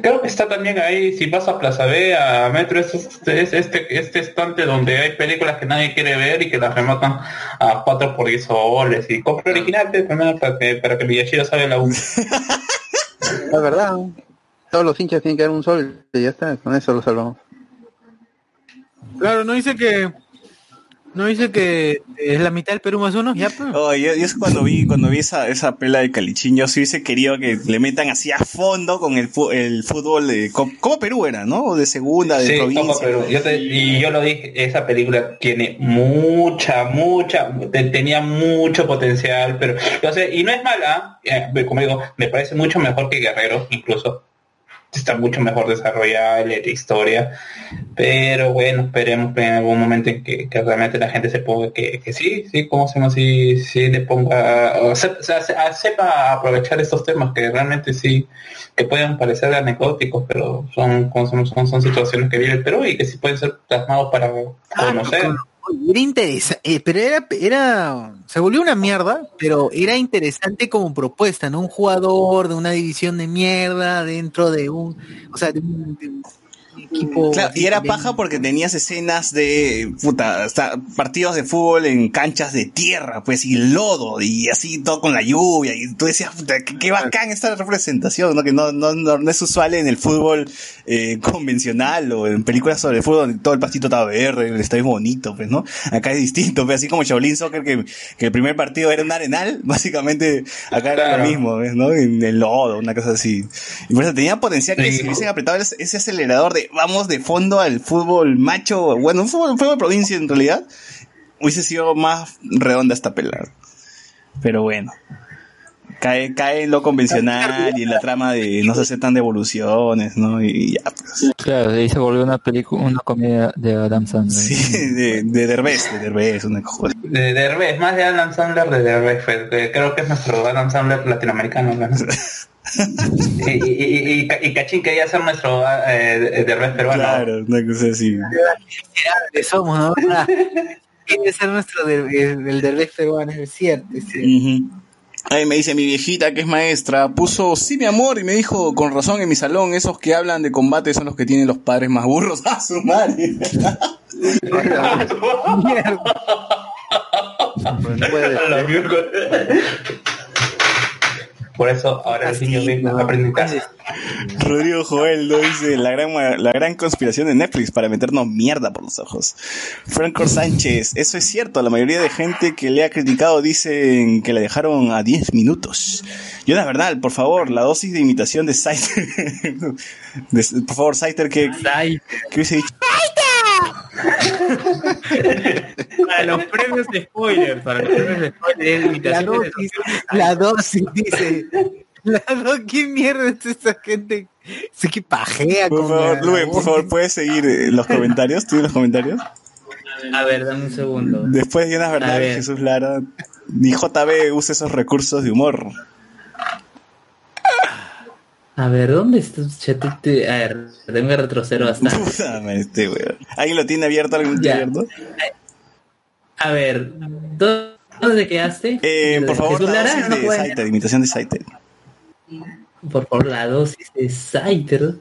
creo que está también ahí, si vas a Plaza B, a Metro, es este, es este, este estante donde hay películas que nadie quiere ver y que las rematan a 4 por 10 soles y compra original primero para que, para que Miyashiro sabe la 1. La verdad, todos los hinchas tienen que dar un sol y ya está, con eso lo salvamos. Claro, no dice que. No dice que es la mitad del Perú más uno. Ya, pues. Oh, yo, cuando vi, cuando vi esa, esa pela de Calichín, yo sí hubiese querido que le metan así a fondo con el, el fútbol de, co- como Perú era, ¿no? De segunda, de Sí, provincia. como Perú. Yo te- y yo lo dije, esa película tiene mucha, mucha, te- tenía mucho potencial, pero, yo sé, y no es mala, eh, como digo, me parece mucho mejor que Guerrero, incluso. Está mucho mejor desarrollada la historia, pero bueno, esperemos en algún momento en que, que realmente la gente se ponga que, que sí, sí, como se llama, sí, sí le ponga, o se- se- se- sepa aprovechar estos temas que realmente sí, que pueden parecer anecdóticos, pero son, como son, son, son situaciones que vive el Perú y que sí pueden ser plasmados para conocer. Era interesante, pero era, era, se volvió una mierda, pero era interesante como propuesta, ¿no? Un jugador de una división de mierda dentro de un, o sea, de un equipo. Claro, y era de- paja porque tenías escenas de puta, hasta partidos de fútbol en canchas de tierra, pues, y lodo, y así todo con la lluvia, y tú decías, puta, qué, qué bacán esta representación, ¿no? Que no, no, no, no es usual en el fútbol eh, convencional o en películas sobre el fútbol donde todo el pastito estaba verde, el estadio es bonito, pues, ¿no? Acá es distinto, pues, así como Shaolin Soccer, que, que el primer partido era un arenal, básicamente acá era Claro. lo mismo, ¿ves? ¿no? En el lodo, una cosa así. Y por eso tenía potencial que Sí. si hubiesen apretado ese ese acelerador de vamos de fondo al fútbol macho, bueno, fútbol, fútbol provincia en realidad, hubiese sido más redonda esta pelada. Pero bueno. Cae, cae en lo convencional y en la trama de no se aceptan devoluciones, ¿no? Y ya, pues. Claro, ahí se volvió una película, una comedia de Adam Sandler. Sí, de, de Derbez, de Derbez, una cosa. De Derbez, más de Adam Sandler de Derbez, fue, que creo que es nuestro Adam Sandler latinoamericano. ¿no? y, y, y, y, y Cachín quería ser nuestro eh, Derbez peruano. Claro, una cosa así. Somos, ¿no? Ah, Quiere ser nuestro del, el Derbez peruano, es cierto. es cierto. Ahí me dice mi viejita que es maestra, puso sí mi amor y me dijo con razón en mi salón, esos que hablan de combate son los que tienen los padres más burros. ¡Ah, su madre! Pues no puede A la ser. mierda. Por eso ahora los niños ven aprenden casa. Rodrigo Joel lo dice la gran, la gran conspiración de Netflix para meternos mierda por los ojos. Franco Sánchez, eso es cierto, la mayoría de gente que le ha criticado dicen que le dejaron a 10 minutos. Jonas Bernal, por favor, la dosis de imitación de Saiter. Por favor, Saiter, que, que hubiese dicho. Para los premios de spoilers, para los premios de spoilers, es La imitación de dosis, la dosis, dice. La dosis, ¿qué mierda es esta gente? Sí que pajea Por con favor, la Luen, por favor, ¿puedes seguir eh, los comentarios? ¿Tú los comentarios? A ver, dame un segundo. Después Jonas A Bernal, ver. Jesús Lara, ni JB usa esos recursos de humor. A ver, ¿dónde está? A ver, tengo que retroceder bastante. Este weón. ¿Alguien lo tiene abierto? ¿Alguien lo tiene abierto? A ver, ¿dó- ¿dónde quedaste? Eh, por favor, ¿Jesús la dosis de Saiter, imitación de Saiter. Por favor, la dosis de Saiter.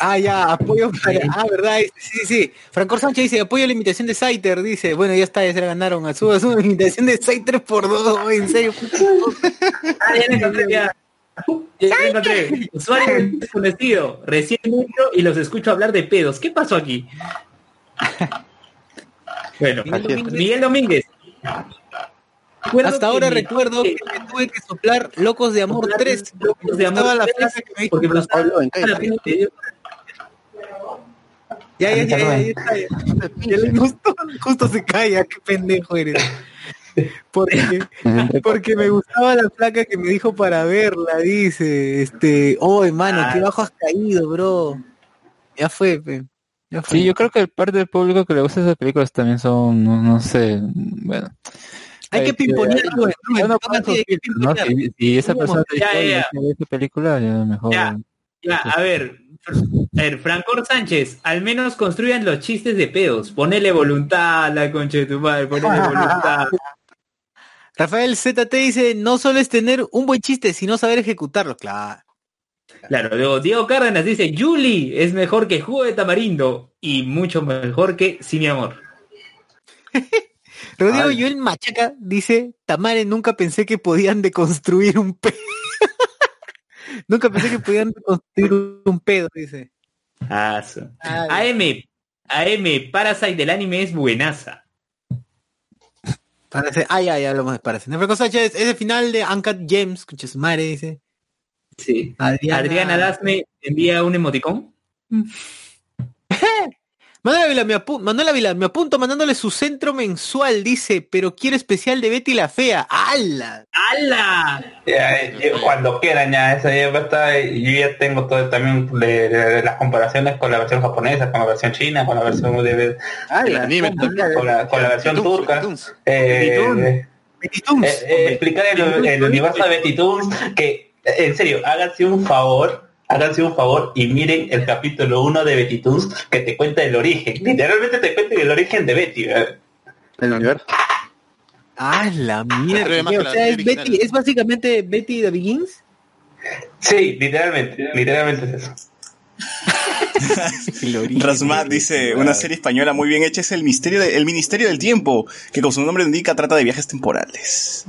Ah, ya, apoyo para... Ah, verdad, sí, sí, sí. Franco Sánchez dice, apoyo la imitación de Saiter, dice. Bueno, ya está, ya se la ganaron. A su, a su imitación de Saiter por dos, en serio. Ah, ya encontré, ya. Ya la encontré. Usuario desconocido, recién entro y los escucho hablar de pedos. ¿Qué pasó aquí? Bueno, Miguel Domínguez. Miguel Domínguez. Recuerdo Hasta ahora recuerdo que me tuve que soplar Locos de Amor 3. Locos de Amor la 3, frase que me dijo, porque me Pablo, en. Ya, ya, ya, ya, ya, gustó, justo se calla, qué pendejo eres. Porque, porque me gustaba la placa que me dijo para verla, dice, este, oh hermano, qué Ah. bajo has caído, bro. Ya fue, pe. Ya fue. Sí, yo creo que el parte del público que le gusta esas películas también son, no, no sé, bueno. Hay que Este, pimponear, pimponear. Si, si esa persona te Ya, dice, ya, ya. "Oye, ve esta película, ya mejor. Ya, ya, a ver, a ver, Francor Sánchez, al menos construyan los chistes de pedos. Ponele voluntad a la concha de tu madre, ponele voluntad. Rafael ZT dice, no solo es tener un buen chiste, sino saber ejecutarlo. Claro. Claro, luego Diego Cárdenas dice, Julie es mejor que jugo de tamarindo y mucho mejor que sí, mi amor. Rodrigo Joel Machaca dice, Tamare, nunca pensé que podían deconstruir un pedo. nunca pensé que podían deconstruir un pedo, dice. Ay. AM, AM, Parasite del anime es buenaza. Parece, ya, ya hablamos de Parece. Franco Sánchez, es el final de Uncut James, escucha su madre, dice. Sí. Adriana, Adriana envía un emoticón. Manuel Ávila, me apu- Manuel Ávila, me apunto mandándole su centro mensual, dice, pero quiero especial de Betty la Fea. ¡Hala! ¡Hala! Ya, eh, cuando quieran ya, eso ya va a estar, yo ya tengo todo también de, de- de las comparaciones con la versión japonesa, con la versión china, con la versión de, el anime con la, con la versión Betty turca. Betty Toons. Eh, Betty Toons. eh, eh, eh, explicar el, el universo de Betty Toons, que eh, en serio, háganse un favor, háganse un favor y miren el capítulo 1 de Betty Toons que te cuenta el origen. Literalmente te cuenta el origen de Betty. ¿verdad? El universo. ¡Ah, la mierda! O sea, es, Betty, es básicamente Betty the Begins. Sí, literalmente, literalmente es eso. Rasmat dice, una serie española muy bien hecha es el misterio de- el Ministerio del Tiempo, que como su nombre indica trata de viajes temporales.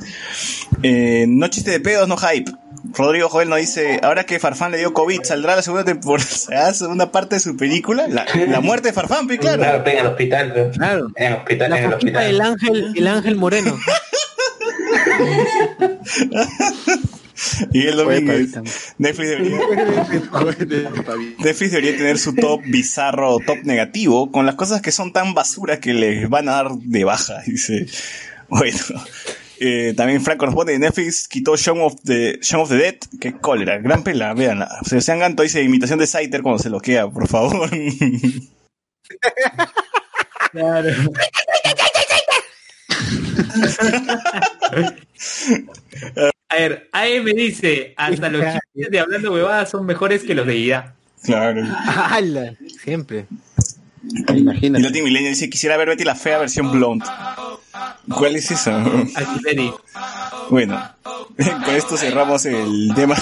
Eh, no chiste de pedos, no hype. Rodrigo Joel nos dice, ahora que Farfán le dio COVID, ¿saldrá la segunda temporada, la segunda parte de su película? La, la muerte de Farfán, pues, Claro, claro. en el hospital. Claro. En el hospital, en el hospital. ángel, el ángel moreno. Y el. Pavita. Netflix debería, Netflix debería tener su top bizarro, top negativo, con las cosas que son tan basura que les van a dar de baja, dice. Bueno, Eh, también Franco nos pone Netflix quitó Shaun of the, Shaun of the Dead. Qué cólera, gran pela, vean. Sebastián Ganto dice imitación de Saiter cuando se loquea, por favor. Claro. A ver, AM dice, hasta los chistes de hablando huevadas son mejores que los de IA. claro. ¡Hala! Siempre. Y Imagínate. Latin Millennial dice quisiera ver Betty la fea versión blonde. ¿Cuál es esa? Bueno, con esto cerramos el tema,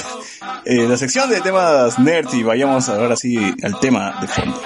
eh, la sección de temas nerd y vayamos ahora sí al tema de fondo.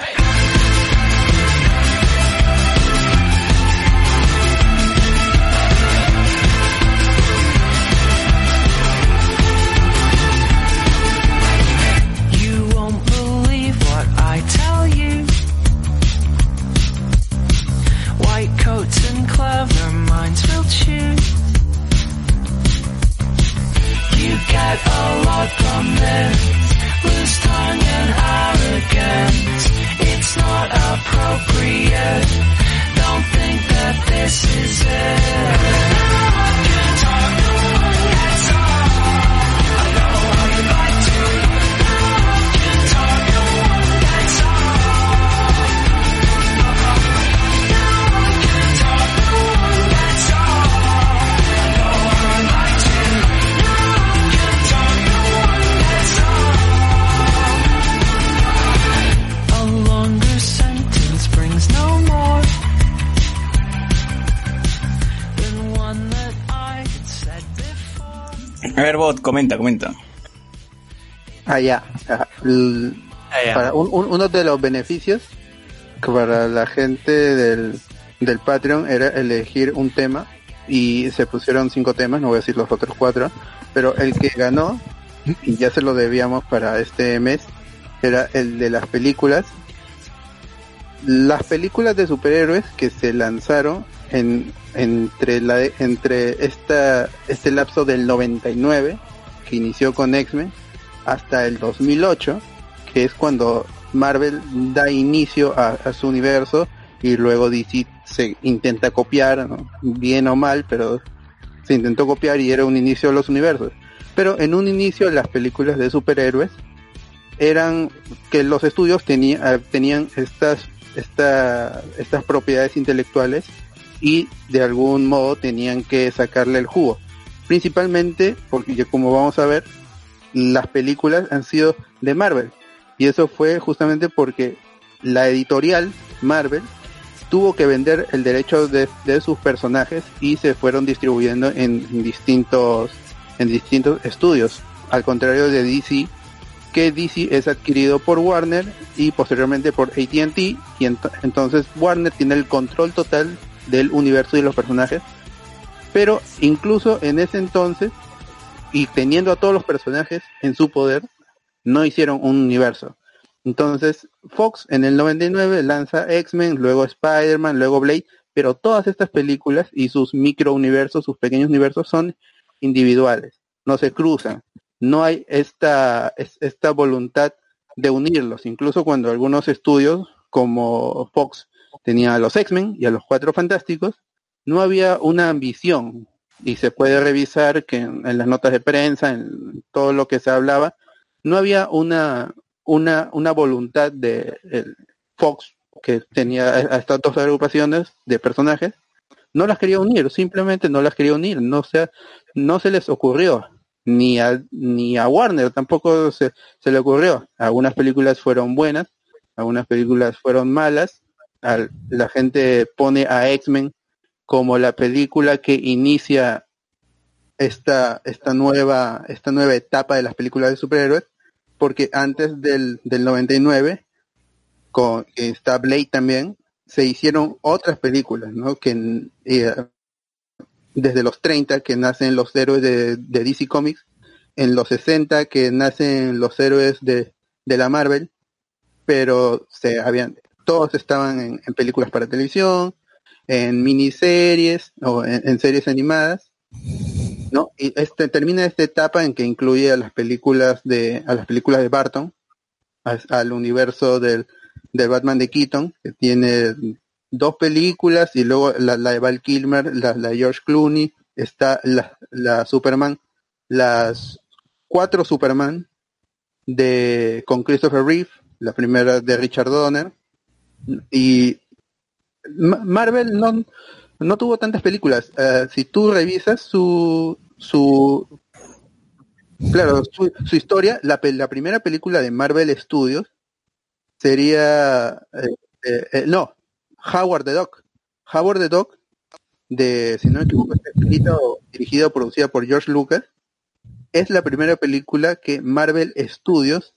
Comenta, comenta. Ah, ya. Ah, Ah, ya. para un- un- uno de los beneficios que para la gente del, del Patreon era elegir un tema y se pusieron cinco temas, no voy a decir los otros cuatro, pero el que ganó, y ya se lo debíamos para este mes, era el de las películas. Las películas de superhéroes que se lanzaron en, entre la de- entre esta este lapso del 99 que inició con X-Men hasta el 2008 que es cuando Marvel da inicio a, su universo y luego DC se intenta copiar, bien o mal, pero se intentó copiar y era un inicio de los universos. Pero en un inicio las películas de superhéroes eran que los estudios tenía- tenían estas, esta- estas propiedades intelectuales y de algún modo tenían que sacarle el jugo. Principalmente porque como vamos a ver, las películas han sido de Marvel. Y eso fue justamente porque la editorial Marvel tuvo que vender el derecho de, sus personajes y se fueron distribuyendo en distintos en distintos estudios. Al contrario de DC, que DC es adquirido por Warner y posteriormente por AT&T y ent- entonces Warner tiene el control total del universo y los personajes. Pero incluso en ese entonces y teniendo a todos los personajes en su poder, no hicieron un universo. Entonces, Fox en el 99 lanza X-Men, luego Spider-Man, luego Blade, pero todas estas películas y sus micro universos, sus pequeños universos son individuales, no se cruzan. No hay esta, es- esta voluntad de unirlos, incluso cuando algunos estudios como Fox tenía a los X-Men y a los Cuatro Fantásticos, no había una ambición y se puede revisar que en, las notas de prensa, en todo lo que se hablaba, no había una, una, una voluntad de Fox que tenía a estas dos agrupaciones de personajes, no las quería unir, simplemente no las quería unir, no se, no se les ocurrió, ni a, ni a Warner tampoco se, se le ocurrió. Algunas películas fueron buenas, algunas películas fueron malas, al- la gente pone a X-Men como la película que inicia esta, esta nueva, esta nueva etapa de las películas de superhéroes, porque antes del, del 99, con está Blade también, se hicieron otras películas, ¿no? Que eh, desde los 30 que nacen los héroes de, de DC Comics, en los 60 que nacen los héroes de, de la Marvel, pero se habían, todos estaban en películas para televisión, en miniseries o en, series animadas, ¿no? Y este termina esta etapa en que incluye a las películas de a las películas de Barton, al universo del, del Batman de Keaton, que tiene dos películas y luego la, de Val Kilmer, la, de George Clooney, está la, la Superman, las cuatro Superman de con Christopher Reeve, la primera de Richard Donner y Marvel no no tuvo tantas películas. Eh, si tú revisas su su claro su, historia, la, la primera película de Marvel Studios sería eh, eh, no Howard the Duck. Howard the Duck de si no me equivoco escrita o dirigida o producida por George Lucas es la primera película que Marvel Studios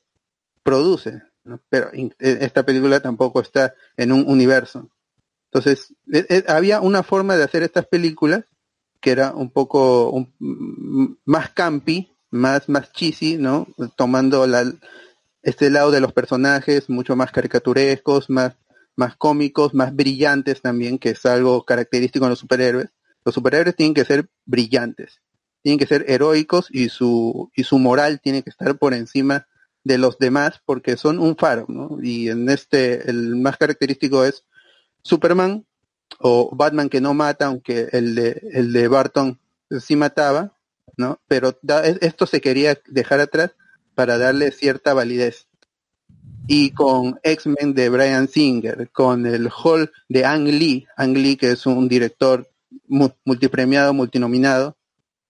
produce, pero eh, esta película tampoco está en un universo. Entonces, eh, eh, había una forma de hacer estas películas que era un poco un- más campi, más, más ¿no? Tomando la, este lado de los personajes mucho más caricaturescos, más, más cómicos, más brillantes también, que es algo característico en los superhéroes. Los superhéroes tienen que ser brillantes, tienen que ser heroicos y su, y su moral tiene que estar por encima de los demás porque son un faro, ¿no? Y en este, el más característico es Superman o Batman que no mata, aunque el de, el de Barton sí mataba, ¿no? Pero da- esto se quería dejar atrás para darle cierta validez. Y con X-Men de Brian Singer, con el Hall de Ang Lee, Ang Lee que es un director mu- multipremiado, multinominado,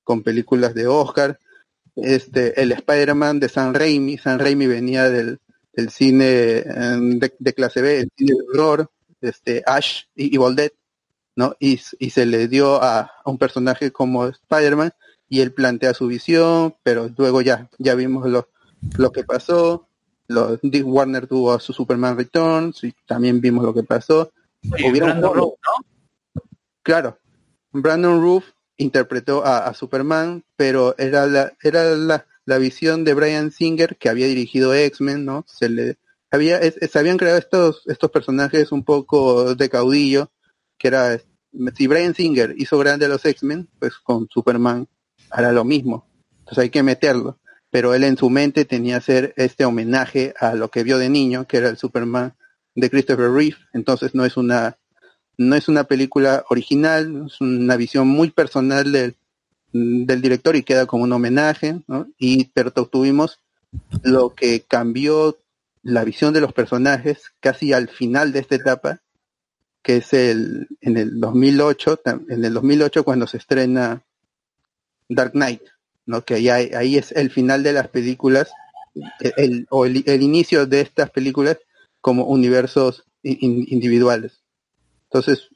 con películas de Oscar, este, el Spider-Man de San Raimi, San Raimi venía del, del cine eh, de, de clase B, el cine de horror, este, Ash y Evil Dead, ¿no? Y, y se le dio a, a un personaje como Spider-Man y él plantea su visión, pero luego ya, ya vimos lo, lo que pasó, lo, Dick Warner tuvo a su Superman Returns y también vimos lo que pasó. Claro, Brandon Roof interpretó a, a Superman, pero era la era la, la visión de Brian Singer que había dirigido X-Men, ¿no? Se le había es- se habían creado estos estos personajes un poco de caudillo, que era si Brian Singer hizo grande a los X-Men, pues con Superman hará lo mismo. Entonces hay que meterlo. Pero él en su mente tenía hacer este homenaje a lo que vio de niño, que era el Superman de Christopher Reeve. Entonces no es una no es una película original, es una visión muy personal del, del director y queda como un homenaje. Y pero tu- tuvimos lo que cambió la visión de los personajes casi al final de esta etapa, que es el en el 2008, tam- en el 2008 cuando se estrena Dark Knight, ¿no? Que ahí, ahí es el final de las películas, el, el- o el, inicio de estas películas como universos in- in- individuales. Entonces,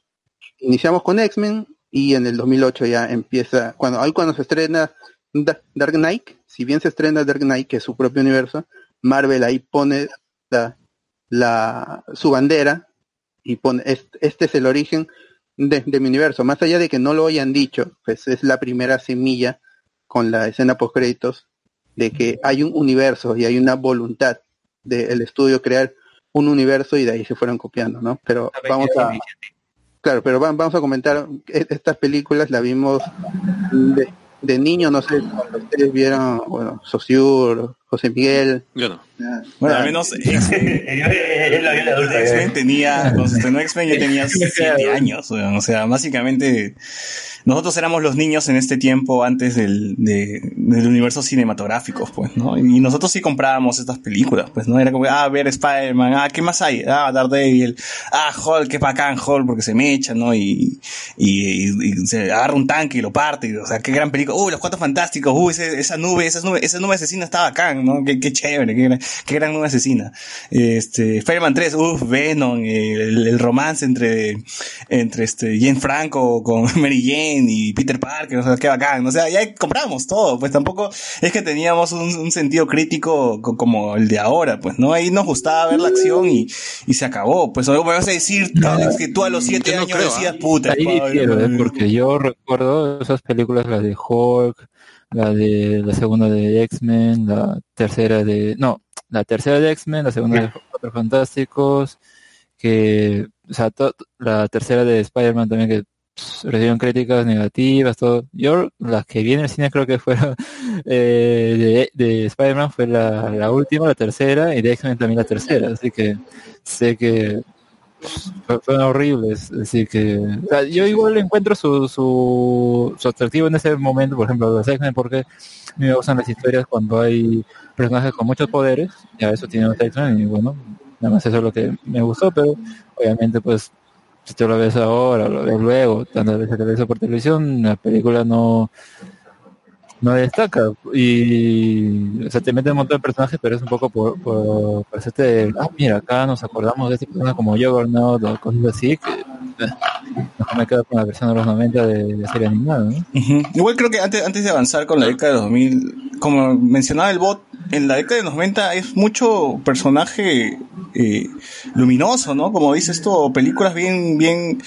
iniciamos con X-Men y en el 2008 ya empieza, cuando ahí cuando se estrena Da- Dark Knight, si bien se estrena Dark Knight, que es su propio universo, Marvel ahí pone la, la su bandera y pone este, este es el origen de, de mi universo. Más allá de que no lo hayan dicho, pues es la primera semilla con la escena post créditos de que hay un universo y hay una voluntad del estudio crear un universo y de ahí se fueron copiando, ¿no? Pero vamos a claro, pero va- vamos a comentar e- estas películas las vimos de, de niño, no sé, cuando ustedes vieron, bueno, Saussure, José Miguel. Yo no. Bueno, al menos X-Men X-Men tenía, cuando se estrenó X-Men yo tenía siete años, weón. o sea, básicamente nosotros éramos los niños en este tiempo antes del, de- del universo cinematográfico, pues, ¿no? Y nosotros sí comprábamos estas películas, pues, ¿no? Era como, ah, ver Spider-Man, ah, ¿qué más hay? Ah, Daredevil, ah, Hulk, qué bacán Hulk, porque se me echa, ¿no? Y, y, y- y se agarra un tanque y lo parte, y, o sea, qué gran película, uy, los cuatro fantásticos, uy, ese- esa nube, esa nube, esa nube asesina está bacán, ¿no? Qué, qué chévere, qué, gran- qué gran asesina. Este, Spider-Man 3, uff, Venom, el, el romance entre, entre este, Jane Franco con Mary Jane y Peter Parker, o sea, qué bacán, o sea, ya compramos todo, pues tampoco es que teníamos un, un sentido crítico co- como el de ahora, pues, ¿no? Ahí nos gustaba ver la acción y, y se acabó, pues, o me vas a decir, Alex, que tú a los siete no años creo, decías, ¿ah? puta, Ahí Spider-Man". difiero, ¿eh? porque yo recuerdo esas películas, la de Hulk, la de la segunda de X-Men, la tercera de, no, la tercera de X-Men, la segunda de Cuatro Fantásticos, que, o sea, to- la tercera de Spider-Man también que pss, recibieron críticas negativas, todo. Yo, las que vi en el cine creo que fueron eh, de, de Spider-Man fue la, la última, la tercera, y de X-Men también la tercera, así que sé que fueron horribles. Así que yo igual encuentro su, su, su atractivo en ese momento, por ejemplo, los X-Men, porque a me gustan las historias cuando hay personajes con muchos poderes, ya eso tiene los X-Men y bueno, nada más eso es lo que me gustó, pero obviamente pues si tú lo ves ahora, lo ves luego, tantas veces que ves por televisión, la película no no destaca y o sea te mete un montón de personajes pero es un poco por, por, por hacerte ah mira acá nos acordamos de este personaje como Juggernaut o cosas así que eh, mejor me quedo con la versión de los 90 de, de serie animada ¿no? Igual creo que antes, antes de avanzar con la década de los 2000, como mencionaba el bot, en la década de los 90 es mucho personaje eh, luminoso, ¿no? Como dices esto, películas bien, bien,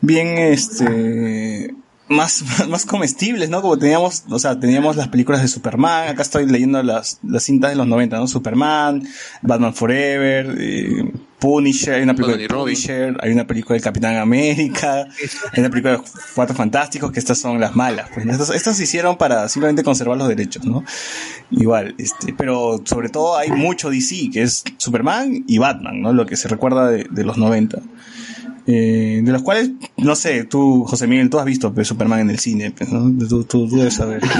bien, este, más, más comestibles, ¿no? Como teníamos, o sea, teníamos las películas de Superman, acá estoy leyendo las, las cintas de los 90, ¿no? Superman, Batman Forever, eh, Punisher, hay una película de Robin. Punisher, hay una película del Capitán América, hay una película de Cuatro Fantásticos, que estas son las malas. Pues, estas, estas se hicieron para simplemente conservar los derechos, ¿no? Igual, este, pero sobre todo hay mucho DC, que es Superman y Batman, ¿no? Lo que se recuerda de, de los 90. Eh, de los cuales, no sé, tú, José Miguel, tú has visto pues, Superman en el cine, pues, ¿no? Tú, tú, tú debes saber.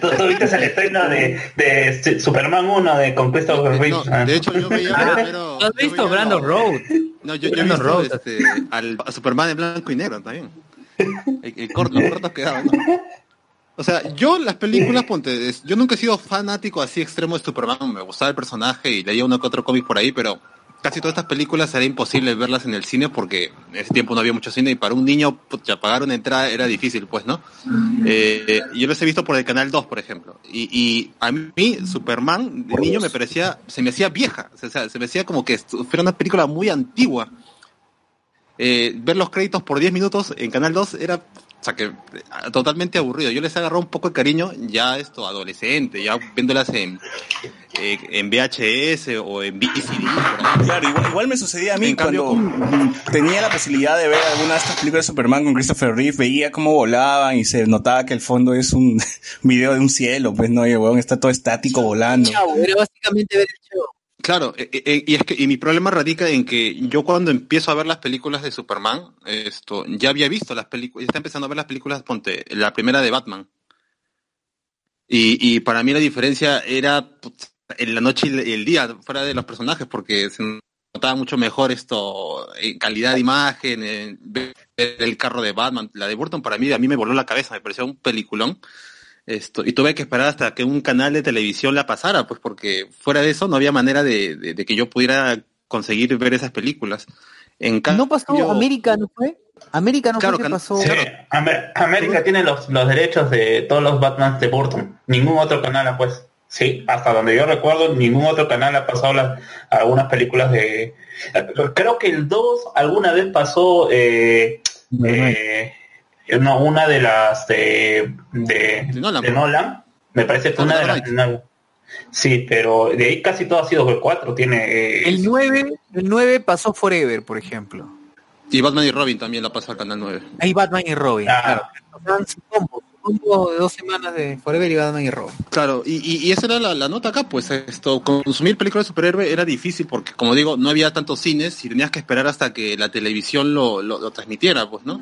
Tú viste el estreno de, de Superman 1 de con Christopher Reeve. No, de hecho yo veía primero... ¿Tú has visto Brandon Road? No, yo, yo he visto Road. este, al, a Superman en blanco y negro también. El, el corto, los cortos que daban, ¿no? O sea, yo las películas, ponte, yo nunca he sido fanático así extremo de Superman, me gustaba el personaje y leía uno que otro cómic por ahí, pero casi todas estas películas era imposible verlas en el cine porque en ese tiempo no había mucho cine y para un niño pucha, pagar una entrada era difícil, pues, ¿no? Eh, yo los he visto por el Canal 2, por ejemplo. Y, a mí, Superman, de niño me parecía, se me hacía vieja, o sea, se me hacía como que fuera una película muy antigua. Eh, ver los créditos por 10 minutos en Canal 2 era o sea, que eh, totalmente aburrido. Yo les agarré un poco de cariño ya esto, adolescente, ya viéndolas en, eh, en VHS o en VCD. Claro, igual, igual me sucedía a mí En cuando tenía la posibilidad de ver alguna de estas películas de Superman con Christopher Reeve, veía cómo volaban y se notaba que el fondo es un video de un cielo, pues no, y el huevón está todo estático volando. Chau, era básicamente ver el show. Claro, eh, eh, y es que y mi problema radica en que yo cuando empiezo a ver las películas de Superman, esto, ya había visto las películas, ya está empezando a ver las películas, ponte, la primera de Batman. Y, y para mí la diferencia era en la noche y el- y el día, fuera de los personajes, porque se notaba mucho mejor esto, en calidad de imagen, en ver el carro de Batman. La de Burton para mí, a mí me voló la cabeza, me pareció un peliculón. Esto, y tuve que esperar hasta que un canal de televisión la pasara, pues porque fuera de eso no había manera de, de- de que yo pudiera conseguir ver esas películas. En cambio, ¿No pasó América, no fue? América no Claro, fue que pasó. Sí, Amer- América tiene los, los derechos de todos los Batman de Burton. Ningún otro canal ha pues. Sí, hasta donde yo recuerdo, ningún otro canal ha pasado las, algunas películas de... Creo que el 2 alguna vez pasó eh, eh, no, una de las de, de, De Nolan, de. Nolan. Me parece que una de las. Sí, pero de ahí casi todo ha sido el 4. Tiene... eh, El 9, el 9 pasó Forever, por ejemplo. y Batman y Robin también la pasó al canal 9. Ahí Batman y Robin. Ah. Claro. O sea, su combo, su combo de dos semanas de Forever y Batman y Robin. Claro, y, y, y esa era la, la nota acá, pues esto, consumir películas de superhéroe era difícil porque, como digo, no había tantos cines y tenías que esperar hasta que la televisión lo, lo, lo transmitiera, pues, ¿no?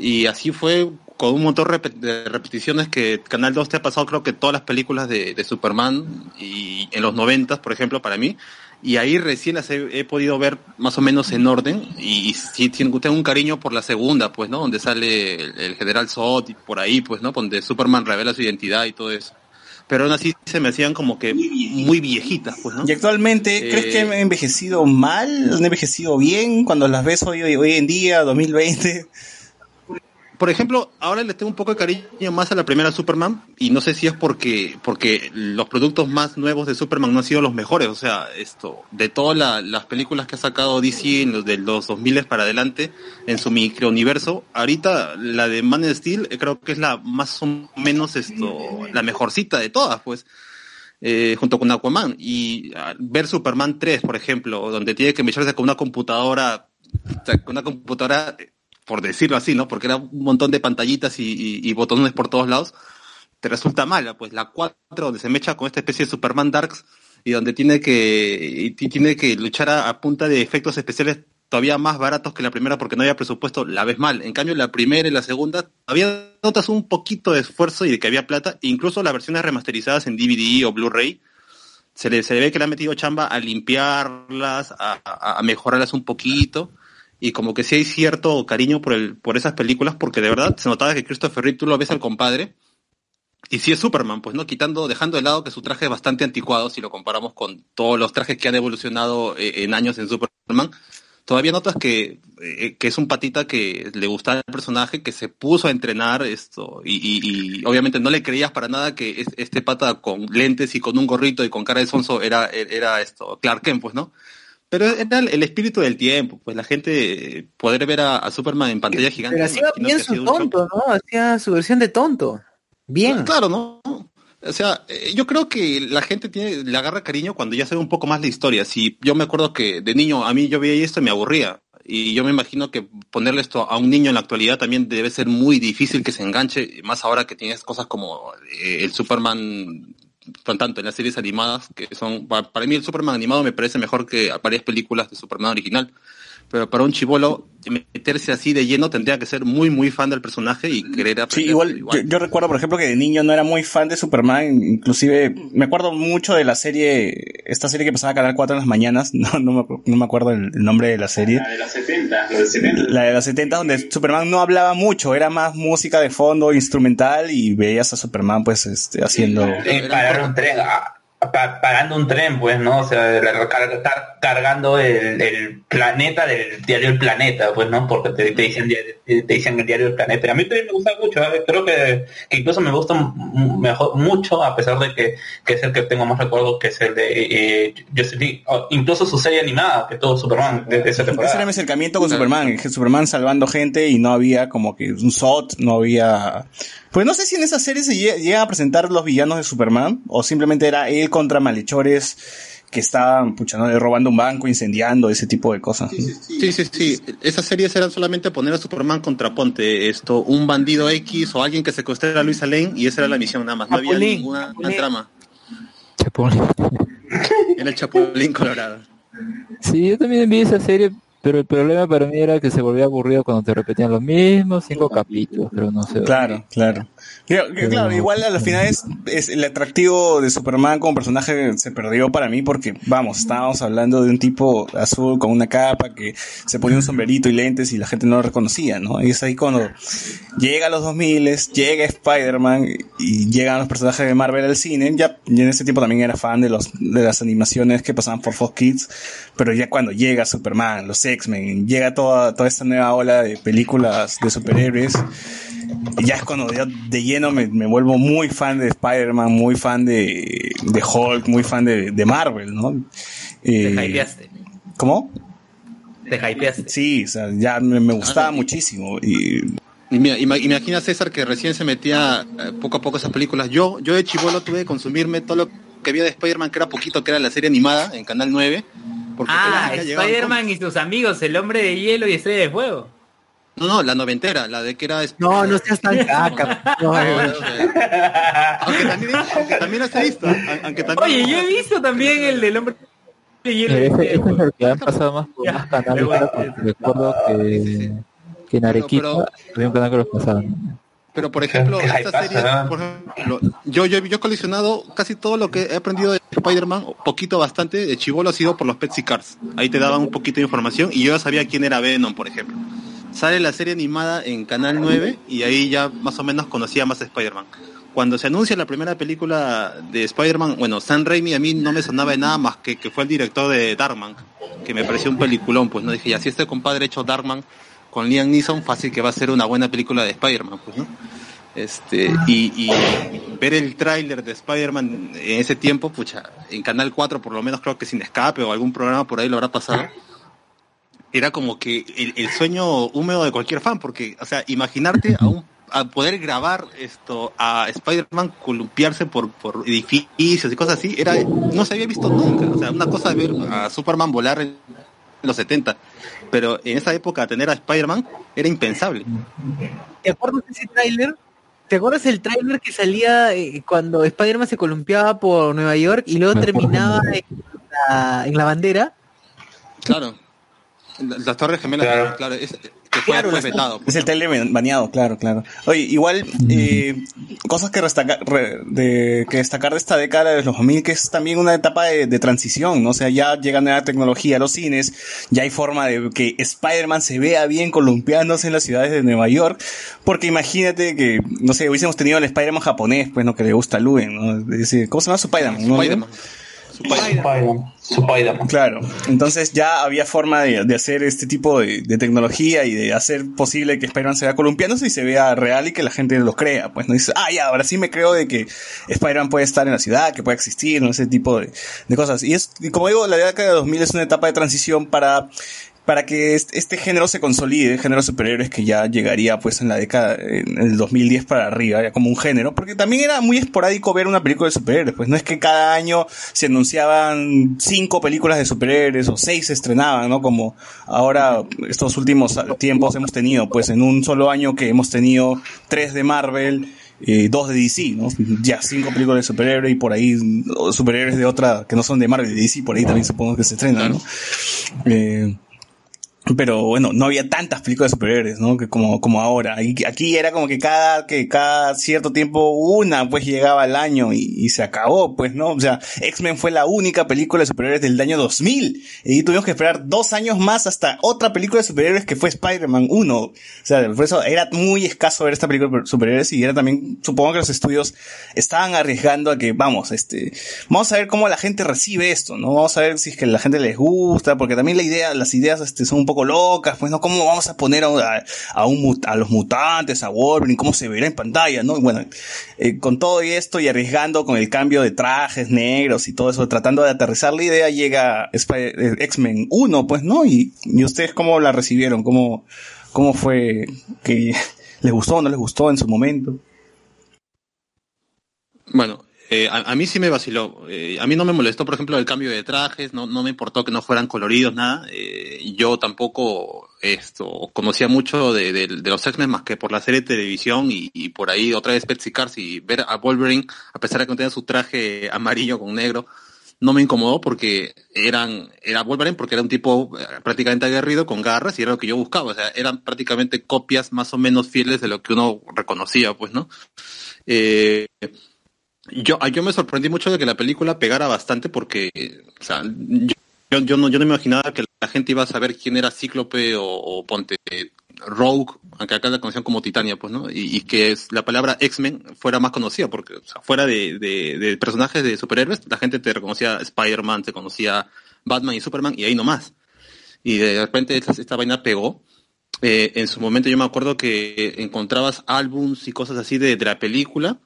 Y así fue con un montón de repeticiones que Canal 2 te ha pasado, creo que todas las películas de, de Superman y en los noventas, por ejemplo, para mí. Y ahí recién las he, he podido ver más o menos en orden y, sí tengo un cariño por la segunda, pues, ¿no? Donde sale el, el general Zod y por ahí, pues, ¿no? Donde Superman revela su identidad y todo eso. Pero aún así se me hacían como que muy viejitas, pues, ¿no? Y actualmente, ¿crees Eh, que han envejecido mal? ¿Han envejecido bien cuando las ves hoy, hoy, hoy en día, 2020? Por ejemplo, ahora le tengo un poco de cariño más a la primera Superman y no sé si es porque porque los productos más nuevos de Superman no han sido los mejores, o sea, esto de todas la- las películas que ha sacado DC en los de los 2000 para adelante en su microuniverso, ahorita la de Man of Steel eh, creo que es la más o menos esto la mejorcita de todas, pues. eh, junto con Aquaman y ah, ver Superman 3, por ejemplo, donde tiene que mecharse con una computadora, con una computadora eh, por decirlo así, ¿no? Porque era un montón de pantallitas y, botones por todos lados, te resulta mala. Pues la 4, donde se mecha con esta especie de Superman Darks, y donde tiene que, y ti- tiene que luchar a, punta de efectos especiales todavía más baratos que la primera porque no había presupuesto, la ves mal. En cambio, la primera y la segunda, había notas un poquito de esfuerzo y de que había plata, incluso las versiones remasterizadas en DVD o Blu-ray, se le, se le ve que le han metido chamba a limpiarlas, a mejorarlas un poquito, y como que sí hay cierto cariño por, el, por esas películas, porque de verdad se notaba que Christopher Reeve, tú lo ves al compadre, y sí es Superman, pues no, quitando, dejando de lado que su traje es bastante anticuado si lo comparamos con todos los trajes que han evolucionado eh, en años en Superman, todavía notas que, eh, que es un patita que le gustaba el personaje, que se puso a entrenar esto, y, y- y obviamente no le creías para nada que es- este pata con lentes y con un gorrito y con cara de sonso era, era esto, Clark Kent, pues, ¿no? Pero era el, espíritu del tiempo, pues la gente poder ver a, a Superman en pantalla gigante. Pero hacía bien su tonto, ¿no? Hacía su versión de tonto. Bien. Claro, ¿no? O sea, eh, yo creo que la gente tiene, le agarra cariño cuando ya sabe un poco más la historia. Si yo me acuerdo que de niño a mí yo veía esto y me aburría. Y yo me imagino que ponerle esto a un niño en la actualidad también debe ser muy difícil que se enganche, más ahora que tienes cosas como eh, el Superman, tanto en las series animadas, que son, pa- para mí el Superman animado me parece mejor que varias películas de Superman original. Pero para un chivolo meterse así de lleno tendría que ser muy, muy fan del personaje y querer Sí, aprender. igual, Yo, yo recuerdo, por ejemplo, que de niño no era muy fan de Superman, inclusive me acuerdo mucho de la serie, esta serie que pasaba a Canal 4 en las mañanas, no, no, me, no me acuerdo el, el nombre de la serie. La de los 70, los de 70. La de los 70 donde Superman no hablaba mucho, era más música de fondo, instrumental y veías a Superman pues este, haciendo... Eh, ah, pa- parando un tren, pues, ¿no? O sea, estar cargando el, el planeta del diario El Planeta, pues, ¿no? Porque te, te dicen te dicen el diario El Planeta. Y a mí también me gusta mucho, ¿eh? creo que, que incluso me gusta mejor mucho, a pesar de que, que es el que tengo más recuerdo, que es el de eh, Justice League. O incluso su serie animada, que todo Superman, de, de esa Ese temporada. era mi acercamiento con Superman, que Superman salvando gente y no había como que un SOT, no había... Pues no sé si en esa serie se lle- llegan a presentar los villanos de Superman o simplemente era él contra malhechores que estaban, pucha, ¿no? robando un banco, incendiando, ese tipo de cosas. Sí, sí, sí. Esas series eran solamente poner a Superman contraponte, esto, un bandido X o alguien que secuestrara a Luisa Lane y esa era la misión nada más. No había Chapulín, ninguna Chapulín. trama. Chapulín. Era el Chapulín Colorado. Sí, yo también vi esa serie, pero el problema para mí era que se volvía aburrido cuando te repetían los mismos cinco capítulos, pero no sé. Claro, claro. Yo- que claro, igual a la final es, el atractivo de Superman como personaje se perdió para mí porque, vamos, estábamos hablando de un tipo azul con una capa que se ponía un sombrerito y lentes y la gente no lo reconocía, ¿no? Y es ahí cuando llega a los 2000, llega Spider-Man y llegan los personajes de Marvel al cine. Ya, yo en ese tiempo también era fan de los de las animaciones que pasaban por Fox Kids, pero ya cuando llega Superman, los X-Men, llega toda, toda esta nueva ola de películas de superhéroes, y ya es cuando yo de lleno me, me vuelvo muy fan de Spider-Man, muy fan de, de Hulk, muy fan de, de Marvel, ¿no? Te Eh, hypeaste. ¿Cómo? Te hypeaste. Sí, o sea, ya me, me gustaba muchísimo. Y mira, imagina César que recién se metía eh, poco a poco esas películas. Yo, yo de chivolo tuve que consumirme todo lo que había de Spider-Man, que era poquito, que era la serie animada en Canal 9. Porque Ah, Spider-Man y sus amigos, el hombre de hielo y estrella de fuego. No, no, la noventera, la de que era... No, no seas tan caca. No, aunque también, aunque también he visto. Aunque también Oye, yo he visto también el del hombre de hielo Ese, ese es el que han pasado más por más canales. porque Recuerdo que, que en Arequipa había un canal que los pasaban. Pero por ejemplo, Qué esta serie, por ejemplo, yo, yo, yo he coleccionado casi todo lo que he aprendido de Spider-Man, poquito bastante, de chivolo ha sido por los Petsy Cars. Ahí te daban un poquito de información y yo ya sabía quién era Venom, por ejemplo. Sale la serie animada en Canal 9 y ahí ya más o menos conocía más a Spider-Man. Cuando se anuncia la primera película de Spider-Man, bueno, Sam Raimi a mí no me sonaba de nada más que que fue el director de Darkman, que me pareció un peliculón, pues no dije, ya si este compadre ha hecho Darkman con Liam Neeson, fácil que va a ser una buena película de Spider-Man, pues no. Este, y, y ver el tráiler de Spider-Man en ese tiempo, pucha, en Canal 4 por lo menos creo que sin escape o algún programa por ahí lo habrá pasado. Era como que el, sueño húmedo de cualquier fan, porque, o sea, imaginarte a, un, a poder grabar esto, a Spider-Man columpiarse por, por edificios y cosas así, era, no se había visto nunca. O sea, una cosa es ver a Superman volar en los 70, pero en esa época tener a Spider-Man era impensable. ¿Te acuerdas de ese tráiler? ¿Te acuerdas el tráiler que salía eh, cuando Spider-Man se columpiaba por Nueva York y luego terminaba en la, en la bandera? Claro. Las las Torres Gemelas, Claro. claro, es- que fue Claro, pues, Es el ¿no? tele baneado, claro, claro. Oye, igual, eh, cosas que, restaca- re- de, que destacar de esta década de los 2000, que es también una etapa de, de transición, ¿no? O sea, ya llega nueva tecnología a los cines, ya hay forma de que Spider-Man se vea bien columpiándose en las ciudades de Nueva York, porque imagínate que, no sé, hubiésemos tenido el Spider-Man japonés, pues, ¿no? Que le gusta a Luen, ¿no? ¿Cómo se llama? Spider-Man, ¿no? Spider-Man. Spider-Man. Claro, entonces ya había forma de, de hacer este tipo de, de tecnología y de hacer posible que Spider-Man se vea columpiándose y se vea real y que la gente lo crea. Pues no dice, ah, ya, ahora sí me creo de que Spider-Man puede estar en la ciudad, que puede existir, ¿no? ese tipo de, de cosas. Y es, y como digo, la década de 2000 es una etapa de transición para para que este, género se consolide, el género superhéroes que ya llegaría pues en la década, en el 2010 para arriba, ya como un género, porque también era muy esporádico ver una película de superhéroes, pues no es que cada año se anunciaban cinco películas de superhéroes o seis se estrenaban, ¿no? Como ahora estos últimos tiempos hemos tenido, pues en un solo año que hemos tenido tres de Marvel, eh, dos de DC, ¿no? Ya cinco películas de superhéroes y por ahí superhéroes de otra que no son de Marvel, de DC, por ahí también supongo que se estrenan, ¿no? Eh, pero bueno, no había tantas películas de superhéroes, ¿no? Que como, como ahora. Aquí, aquí era como que cada, que cada cierto tiempo una pues llegaba al año y, y se acabó, pues, ¿no? O sea, X-Men fue la única película de superhéroes del año 2000. Y tuvimos que esperar dos años más hasta otra película de superhéroes que fue Spider-Man 1. O sea, por eso era muy escaso ver esta película de superhéroes y era también, supongo que los estudios estaban arriesgando a que, vamos, este, vamos a ver cómo la gente recibe esto, ¿no? Vamos a ver si es que la gente les gusta, porque también la idea, las ideas, este, son un poco locas, pues, ¿no? ¿Cómo vamos a poner a, a, un, a los mutantes, a Wolverine, cómo se verá en pantalla, ¿no? Bueno, eh, con todo esto y arriesgando con el cambio de trajes negros y todo eso, tratando de aterrizar la idea, llega eh, X-Men 1, pues, ¿no? Y, y ustedes cómo la recibieron, cómo, cómo fue que les gustó o no les gustó en su momento. Bueno, eh, a, a mí sí me vaciló. Eh, a mí no me molestó, por ejemplo, el cambio de trajes, no, no me importó que no fueran coloridos, nada. Eh, yo tampoco esto conocía mucho de, de- los X-Men más que por la serie de televisión y, y por ahí otra vez Betsy Cars y ver a Wolverine, a pesar de que no tenía su traje amarillo con negro, no me incomodó porque eran, era Wolverine porque era un tipo eh, prácticamente aguerrido con garras y era lo que yo buscaba. O sea, eran prácticamente copias más o menos fieles de lo que uno reconocía, pues, ¿no? Eh, yo, ah, yo me sorprendí mucho de que la película pegara bastante porque, o sea, yo, no, yo no me imaginaba que la gente iba a saber quién era Cíclope o, Ponte Rogue, aunque acá la conocían como Titania, pues, ¿no? Y, que la palabra X-Men fuera más conocida, porque, fuera de, personajes de superhéroes, la gente te reconocía Spider-Man, te conocía Batman y Superman, y ahí nomás. Y de repente esta, vaina pegó. Eh, en su momento yo me acuerdo que encontrabas álbums y cosas así de la película,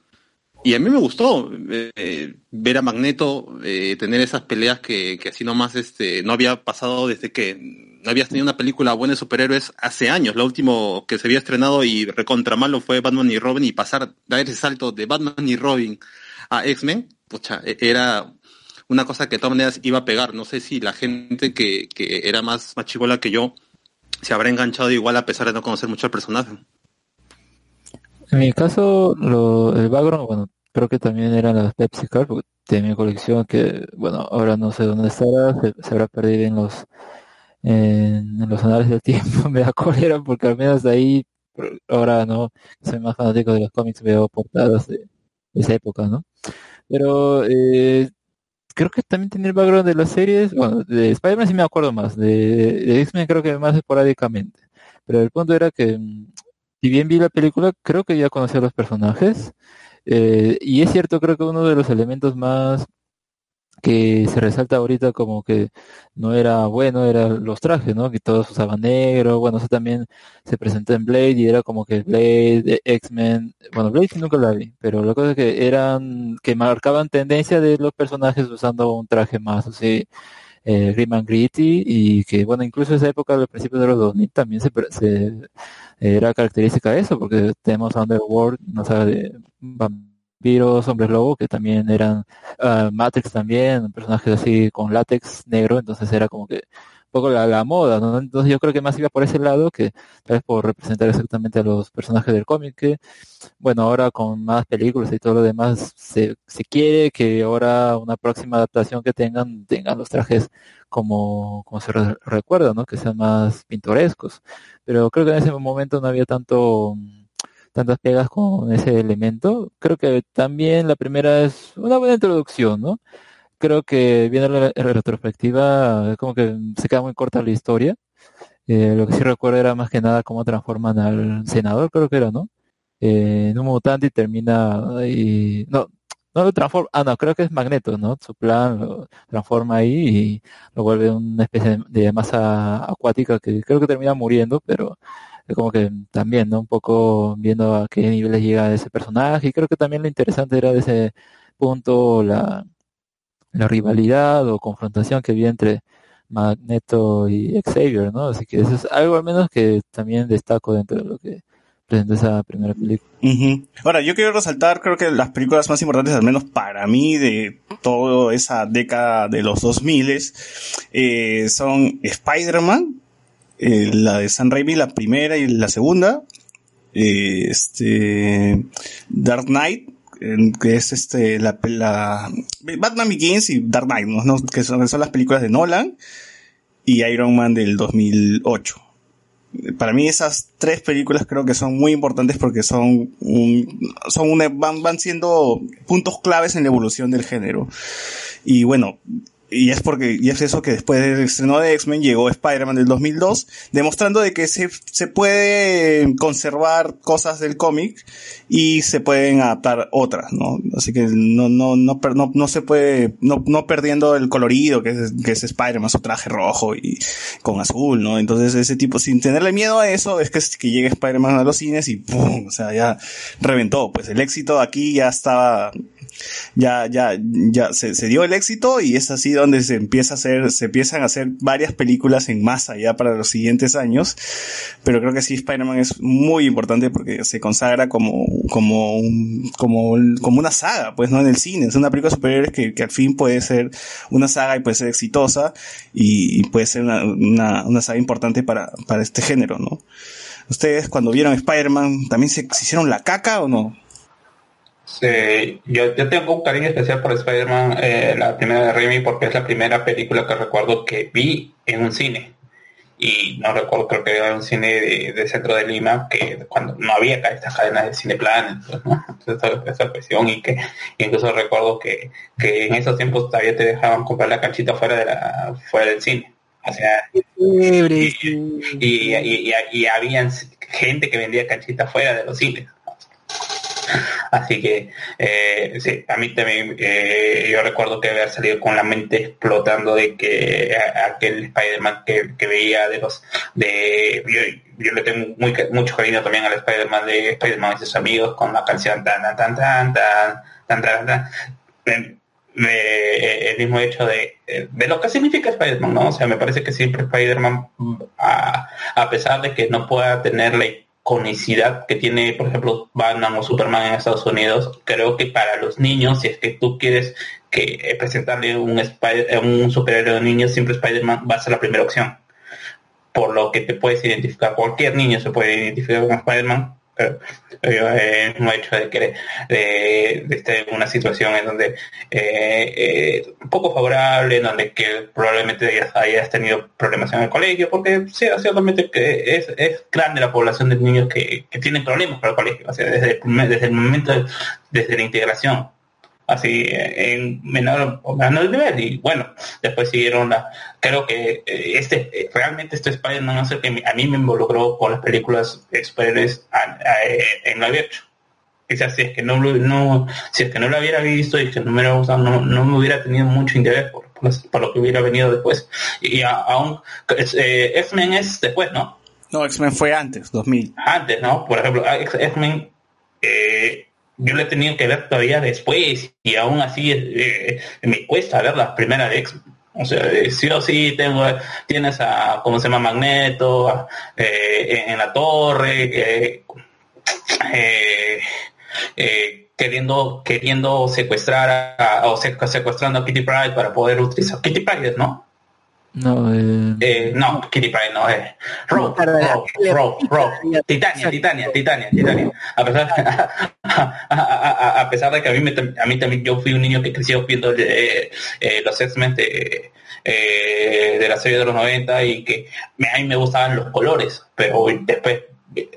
y a mí me gustó eh, eh, ver a Magneto eh, tener esas peleas que, que así nomás este, no había pasado desde que no habías tenido una película buena de superhéroes hace años. Lo último que se había estrenado y recontra malo fue Batman y Robin y pasar, dar ese salto de Batman y Robin a X-Men, pucha, e- era una cosa que de todas maneras iba a pegar. No sé si la gente que, que era más, más que yo se habrá enganchado igual a pesar de no conocer mucho al personaje. En mi caso, lo, el background, bueno, creo que también eran las Pepsi Card, tenía mi colección que, bueno, ahora no sé dónde estará, se, habrá perdido en los en, los anales del tiempo, me da cólera porque al menos de ahí, ahora no, soy más fanático de los cómics, veo portadas de, de esa época, ¿no? Pero eh, creo que también tenía el background de las series, bueno, de Spider-Man sí me acuerdo más, de, de X-Men creo que más esporádicamente, pero el punto era que mm, si bien vi la película, creo que ya conocía a los personajes. Eh, y es cierto, creo que uno de los elementos más que se resalta ahorita como que no era bueno, eran los trajes, ¿no? Que todos usaban negro, bueno, eso también se presentó en Blade y era como que Blade, X-Men, bueno, Blade nunca la vi, pero la cosa es que eran, que marcaban tendencia de los personajes usando un traje más así, eh, grim and gritty y que bueno incluso esa época al principio de los 2000 también se, se era característica de eso porque tenemos Underworld no sabe de vampiros hombres lobo que también eran ah, Matrix también personajes así con látex negro entonces era como que poco la, moda, ¿no? Entonces yo creo que más iba por ese lado que tal vez por representar exactamente a los personajes del cómic, que bueno, ahora con más películas y todo lo demás, se, se quiere que ahora una próxima adaptación que tengan, tengan los trajes como, como se re- recuerda, ¿no? Que sean más pintorescos. Pero creo que en ese momento no había tanto, tantas pegas con ese elemento. Creo que también la primera es una buena introducción, ¿no? Creo que viendo la retrospectiva, como que se queda muy corta la historia. Eh, lo que sí recuerdo era más que nada cómo transforman al senador, creo que era, ¿no? Eh, en un mutante y termina y no, no lo transforma, ah no, creo que es Magneto, ¿no? Su plan lo transforma ahí y lo vuelve una especie de, de masa acuática que creo que termina muriendo, pero como que también, ¿no? Un poco viendo a qué niveles llega ese personaje y creo que también lo interesante era de ese punto la, la rivalidad o confrontación que había entre Magneto y Xavier, ¿no? Así que eso es algo al menos que también destaco dentro de lo que presenta esa primera película. Ujú. Ahora, yo quiero resaltar, creo que las películas más importantes, al menos para mí, de toda esa década de los 2000 eh, son Spider-Man, eh, la de San Raimi, la primera y la segunda, eh, este, Dark Knight, que es este, la, la- Batman Begins y Dark Knight, ¿no? que, son, son las películas de Nolan, y Iron Man del 2008 para mí esas tres películas creo que son muy importantes porque son un- son una- van, van siendo puntos claves en la evolución del género. Y bueno, y es porque, y es eso que después del estreno de X-Men llegó Spider-Man del 2002, demostrando de que se, se puede conservar cosas del cómic y se pueden adaptar otras, ¿no? Así que no, no, no, no, no se puede, no, no perdiendo el colorido que es, que es Spider-Man, su traje rojo y con azul, ¿no? Entonces ese tipo, sin tenerle miedo a eso, es que, que llega Spider-Man a los cines y ¡pum! O sea, ya reventó. Pues el éxito aquí ya estaba, ya, ya, ya se, se dio el éxito y es así donde se empieza a hacer, se empiezan a hacer varias películas en masa ya para los siguientes años. Pero creo que sí, Spider-Man es muy importante porque se consagra como, como, un- como, como una saga, pues, ¿no? En el cine. Es una película superhéroes que, que al fin puede ser una saga y puede ser exitosa y, puede ser una, una, saga importante para, para este género, ¿no? ¿Ustedes cuando vieron Spider-Man también se hicieron la caca o no? Sí, yo, yo tengo un cariño especial por Spider-Man, eh, la primera de Raimi, porque es la primera película que recuerdo que vi en un cine. Y no recuerdo, creo que era un cine de, de centro de Lima, que cuando no había estas cadenas de Cineplan, ¿no? Entonces, esta cuestión, y que incluso recuerdo que, que en esos tiempos todavía te dejaban comprar la canchita fuera de la, fuera del cine. O sea, y, y, y, y había gente que vendía canchita fuera de los cines. Así que eh, sí, a mí también eh, yo recuerdo que haber salido con la mente explotando de que aquel Spider-Man que, que veía de los de yo, yo le tengo muy, mucho cariño también al Spider-Man de Spider-Man y sus amigos con la canción tan tan tan tan tan tan tan, tan. Me- me- el mismo hecho de, de lo que significa Spider-Man, ¿no? O sea, me parece que siempre Spider-Man, a, a pesar de que no pueda tener la iconicidad que tiene, por ejemplo, Batman o Superman en Estados Unidos, creo que para los niños, si es que tú quieres que eh, presentarle un, eh, un superhéroe a un niño, siempre Spider-Man va a ser la primera opción. Por lo que te puedes identificar, cualquier niño se puede identificar con Spider-Man, pero el mismo hecho de que de, estar en una situación en donde eh, eh, poco favorable, en donde que probablemente hayas, tenido problemas en el colegio, porque sí, ciertamente que es, es grande la población de niños que, que tienen problemas para el colegio, o sea, desde desde el momento, de- desde la integración, así en menor o menor nivel, y bueno, después siguieron la, creo que eh, este, eh, realmente este Spider-Man el que a mí me involucró con las películas superhéroes en live action. Quizás si es que no, lo- no, si es que no lo hubiera visto y que no me hubiera gustado, no, no me hubiera tenido mucho interés por, por, las- por lo que hubiera venido después. Y aún, eh, X-Men es después, ¿no? No, X-Men fue antes, 2000. Antes, ¿no? Por ejemplo, X-Men, eh, yo lo he tenido que ver todavía después y aún así eh, me cuesta ver las primeras X-Men. O sea, eh, sí o sí tengo, tienes a, ¿cómo se llama? Magneto, eh, en, la torre, eh, eh, eh, queriendo queriendo secuestrar a, o sec- secuestrando a Kitty Pryde para poder utilizar Kitty Pryde, ¿no? No, eh, Eh, no, Kitty Pryde no es. La- Rogue, la- Rogue, Rogue. Titania, Titania, Titania, Titania. A pesar, a, a- a- a pesar de que a mí, me, a mí también yo fui un niño que creció viendo eh, eh, los X-Men de, eh, de la serie de los 90 y que me- a mí me gustaban los colores, pero después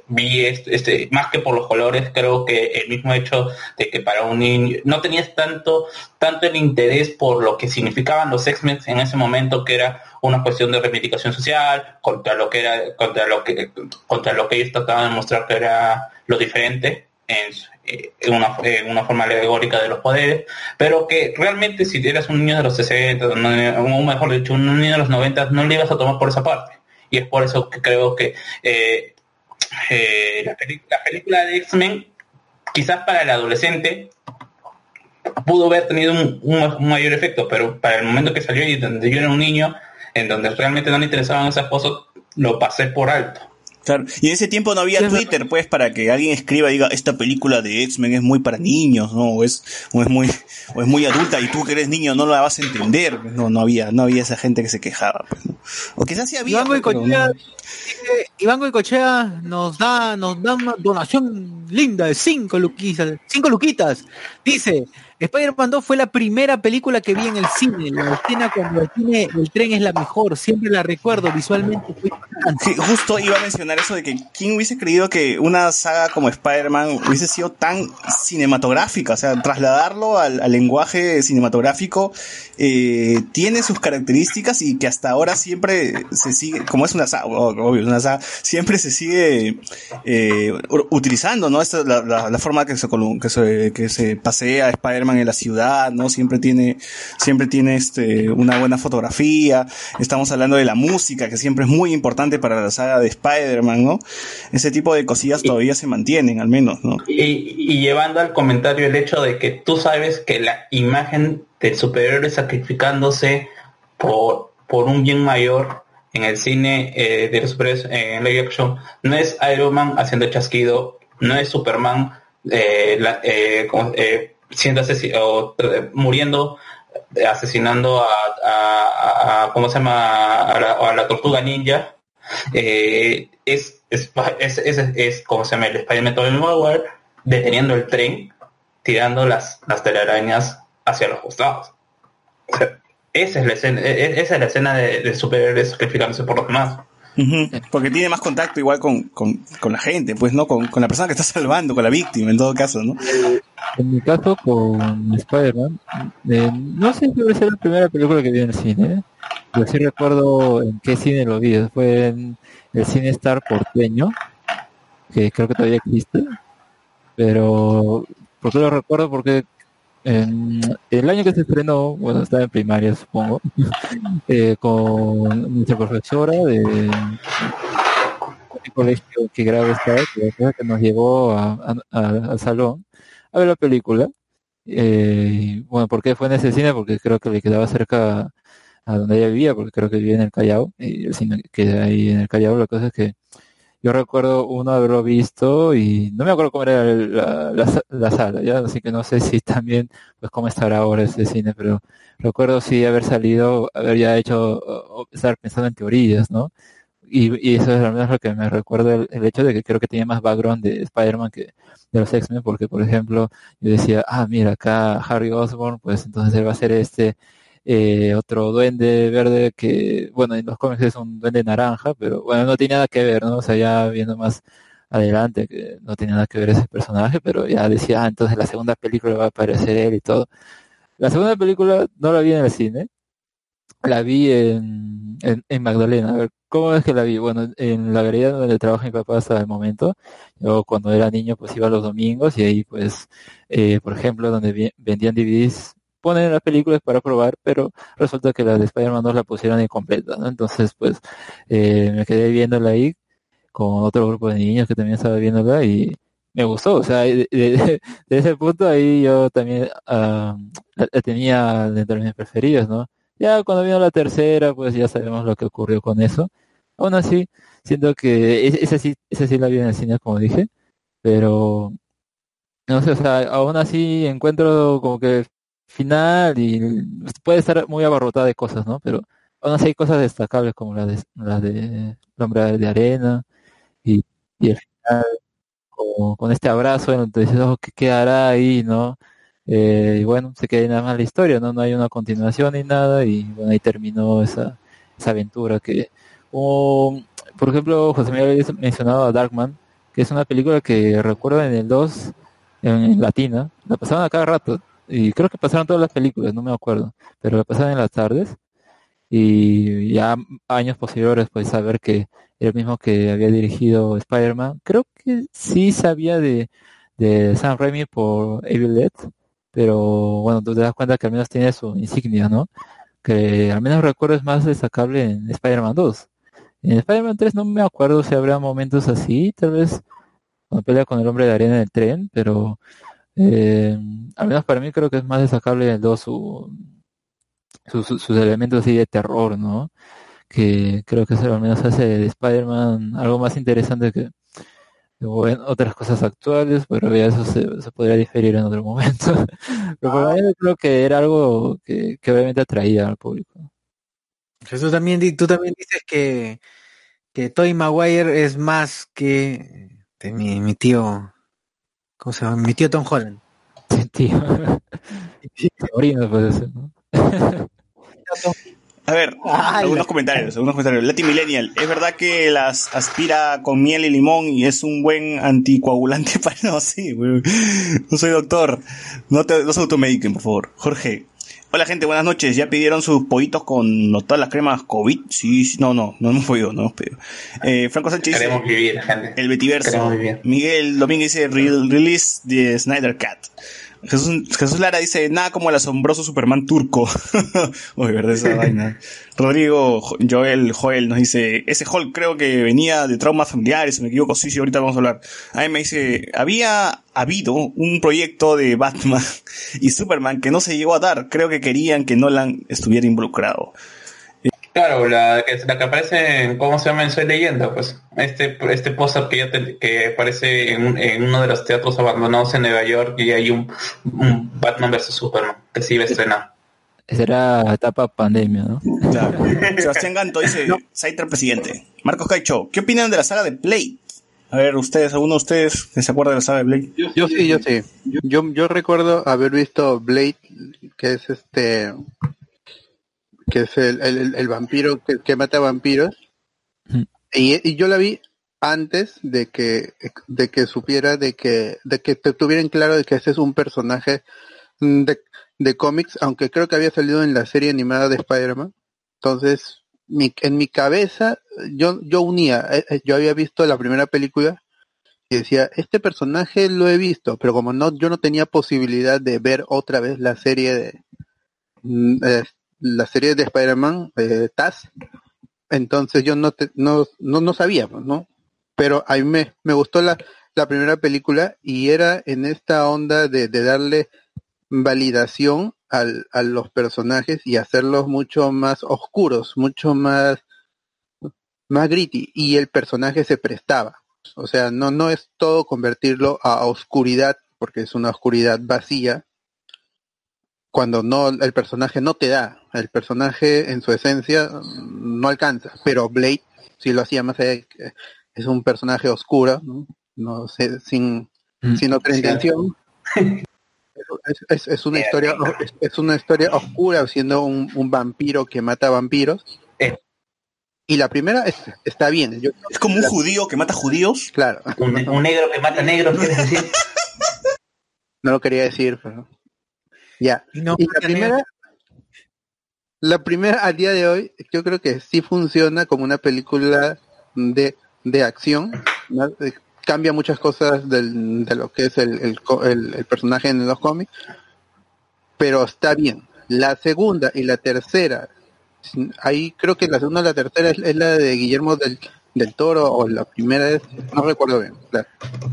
vi este, este- más que por los colores creo que el mismo hecho de que para un niño no tenías tanto tanto el interés por lo que significaban los X-Men en ese momento que era una cuestión de reivindicación social contra lo que era contra lo que contra lo que ellos trataban de mostrar que era lo diferente en, una, en una forma alegórica de los poderes pero que realmente si eras un niño de los 60 no- o mejor dicho un niño de los 90 no le ibas a tomar por esa parte. Y es por eso que creo que eh, eh, la, película de X-Men, quizás para el adolescente, pudo haber tenido un mayor efecto, pero para el momento que salió y donde yo era un niño, en donde realmente no me interesaban esas cosas, lo pasé por alto. Claro. Y en ese tiempo no había Twitter, pues, para que alguien escriba y diga, esta película de X-Men es muy para niños, ¿no? O es, o es muy, o es muy adulta y tú que eres niño no la vas a entender. Pues, No, no había, no había esa gente que se quejaba, pues, ¿no? O quizás sí había. Iván Goicochea, no. eh, Iván Goicochea nos da, nos da una donación linda de cinco luquitas, cinco luquitas. Dice, Spider-Man 2 fue la primera película que vi en el cine. La escena cuando el cine, el tren es la mejor, siempre la recuerdo visualmente. Justo iba a mencionar eso de que quién hubiese creído que una saga como Spider-Man hubiese sido tan cinematográfica, o sea, trasladarlo al, lenguaje cinematográfico eh, tiene sus características y que hasta ahora siempre se sigue, como es una saga, obvio, una saga, siempre se sigue eh, utilizando, ¿no? Esta, la, la, forma que se, que se, que se pasea Spider-Man en la ciudad, ¿no? Siempre tiene, siempre tiene este, una buena fotografía. Estamos hablando de la música, que siempre es muy importante para la saga de Spider-Man, ¿no? Ese tipo de cosillas todavía se mantienen, al menos, ¿no? Y, y llevando al comentario el hecho de que tú sabes que la imagen del superhéroe sacrificándose por, por un bien mayor en el cine eh, de los superhéroes eh, en live action no es Iron Man haciendo chasquido, no es Superman eh, la- eh, siendo asesi- o, eh, muriendo asesinando a, a- a- ¿cómo se llama? A la, tortuga ninja. Eh, es, es, es, es, es como se llama el Spider-Man Tobey Maguire deteniendo el tren tirando las, las telarañas hacia los costados. Esa es la escena, e- e- esa es la escena de, de superhéroes sacrificándose por los demás Ujú, Porque tiene más contacto igual con, con, con la gente, pues, ¿no? Con, con la persona que está salvando, con la víctima, en todo caso, ¿no? En mi caso con Spider-Man, eh, no sé si va a ser la primera película que vi en el cine, pero sí recuerdo en qué cine lo vi. Fue en el cine Star porteño, que creo que todavía existe, pero ¿por qué lo recuerdo? Porque en el año que se estrenó, bueno, estaba en primaria supongo, eh, con nuestra profesora de, colegio que graba estaba, que, que nos llevó al salón a ver la película. Eh, bueno, ¿por qué fue en ese cine? Porque creo que le quedaba cerca a donde ella vivía, porque creo que vivía en el Callao, y el cine queda ahí en el Callao. La cosa es que yo recuerdo uno haberlo visto y no me acuerdo cómo era la, la, sa- la sala, ya, así que no sé si también, pues cómo estará ahora ese cine, pero recuerdo sí haber salido, haber ya hecho, estar pensando en teorías, ¿no? Y, y eso es al menos lo que me recuerda el, el hecho de que creo que tenía más background de Spider-Man que de los X-Men, porque por ejemplo yo decía, ah, mira, acá Harry Osborn, pues entonces él va a ser este eh, otro duende verde que, bueno, en los cómics es un duende naranja, pero bueno, no tiene nada que ver, ¿no? O sea, ya viendo más adelante, que no tiene nada que ver ese personaje, pero ya decía, ah, entonces la segunda película va a aparecer él y todo. La segunda película no la vi en el cine, la vi en, en, en Magdalena. A ver, ¿cómo es que la vi? Bueno, en la vereda donde trabaja mi papá hasta el momento. Yo cuando era niño pues iba los domingos y ahí pues, eh, por ejemplo, donde vendían DVDs, ponen las películas para probar, pero resulta que la de Spider-Man 2 la pusieron incompleta, ¿no? Entonces pues eh, me quedé viéndola ahí con otro grupo de niños que también estaba viéndola y me gustó, o sea, de, ese punto ahí yo también ah, la, la tenía dentro de mis preferidos, ¿no? Ya cuando vino la tercera, pues ya sabemos lo que ocurrió con eso. Aún así, siento que es- esa sí, esa sí la vi en el cine, como dije, pero no sé, o sea, aún así encuentro como que final y puede estar muy abarrotada de cosas, ¿no? Pero aún así hay cosas destacables como la de la de el hombre de arena y, y el final con, este abrazo en donde dices, oh, ¿qué quedará ahí, no? Eh, y bueno, se queda nada más la historia, ¿no? No hay una continuación ni nada y bueno, ahí terminó esa, esa aventura que, por ejemplo, José Miguel había mencionado a Darkman, que es una película que recuerdo en el 2, en, en Latina, la pasaban a cada rato, y creo que pasaron todas las películas, no me acuerdo, pero la pasaban en las tardes, y ya años posteriores, pues saber que el mismo que había dirigido Spider-Man, creo que sí sabía de, de Sam Raimi por Evil Dead, pero bueno, tú te das cuenta que al menos tiene su insignia, ¿no? Que al menos recuerdo es más destacable en Spider-Man 2. En Spider-Man 3 no me acuerdo si habrá momentos así, tal vez cuando pelea con el hombre de arena en el tren, pero eh, al menos para mí creo que es más destacable el 2 su, su- su- sus elementos así de terror, ¿no? Que creo que eso al menos hace de Spider-Man algo más interesante que otras cosas actuales, pero ya eso se, podría diferir en otro momento. Pero para mí creo que era algo que, obviamente atraía al público. Tú también, tú también dices que, que Tobey Maguire es más que mi tío, ¿cómo se llama? Mi tío Tom Holland. Tío. Sobrino puede ser, ¿no? A ver, algunos comentarios, algunos comentarios. Lati Millennial, ¿es verdad que las aspira con miel y limón y es un buen anticoagulante para no, sí, güey. No soy doctor. No te, no se automediquen, por favor. Jorge. Hola gente, buenas noches. ¿Ya pidieron sus pollitos con no, todas las cremas COVID? Sí, sí, no, no, no hemos podido, no hemos pedido. Eh, Franco Sánchez Queremos vivir, gente. el Betiverso. Queremos vivir. Miguel Domínguez dice, "Re- release de Snyder Cat. Jesús, Jesús Lara dice, nada como el asombroso Superman turco. Uy, verdad esa vaina. Rodrigo Jo- Joel Joel nos dice, ese Hulk creo que venía de traumas familiares, si me equivoco, sí, sí, ahorita vamos a hablar. A mí me dice, había habido un proyecto de Batman y Superman que no se llegó a dar. Creo que querían que Nolan estuviera involucrado. Claro, la que, la que aparece en cómo se llama en Soy Leyenda, pues este este póster que ya te- que aparece en, un- en uno de los teatros abandonados en Nueva York y hay un, un Batman vs Superman que se iba a estrenar. Será etapa pandemia, ¿no? Claro. Sebastián Ganto dice, Saiter presidente. Marcos Caicho, ¿qué opinan de la saga de Blade? A ver, ustedes, alguno de ustedes que se acuerda de la saga de Blade. Yo sí, yo sí. Yo, yo recuerdo haber visto Blade, que es este, que es el, el- el- vampiro que, que mata vampiros. Mm. Y, y yo la vi antes de que, de que supiera de que, de que te tuvieran claro de que ese es un personaje mm, de, de cómics, aunque creo que había salido en la serie animada de Spider-Man. Entonces, mi, en mi cabeza, yo, yo unía, eh, eh, yo había visto la primera película y decía, este personaje lo he visto, pero como no, yo no tenía posibilidad de ver otra vez la serie de mm, eh, la serie de Spider-Man, eh, Taz, entonces yo no, te- no, no, no sabía, pues, ¿no? Pero a mí me, me gustó la, la primera película y era en esta onda de, de darle validación al, a los personajes y hacerlos mucho más oscuros, mucho más, más gritty y el personaje se prestaba. O sea, no, no es todo convertirlo a oscuridad, porque es una oscuridad vacía, cuando no, el personaje no te da, el personaje en su esencia mm, no alcanza, pero Blade sí lo hacía más allá es un personaje oscuro, ¿no? No sé, sin, Mm. sin otra Sí. intención. Es, es- es una historia, es, es una historia oscura siendo un, un vampiro que mata vampiros. Eh. Y la primera es- está bien, yo Es como un judío que mata judíos. claro, Un, un negro que mata negros, no lo quería decir, pero ya. Y no, Y la primera, la primera al día de hoy, yo creo que sí funciona como una película de, de acción. ¿no? Eh, Cambia muchas cosas del, de lo que es el, el, el- el personaje en los cómics, pero está bien. La segunda y la tercera, ahí creo que la segunda y la tercera es, es la de Guillermo del, del Toro, o la primera es, no recuerdo bien, la,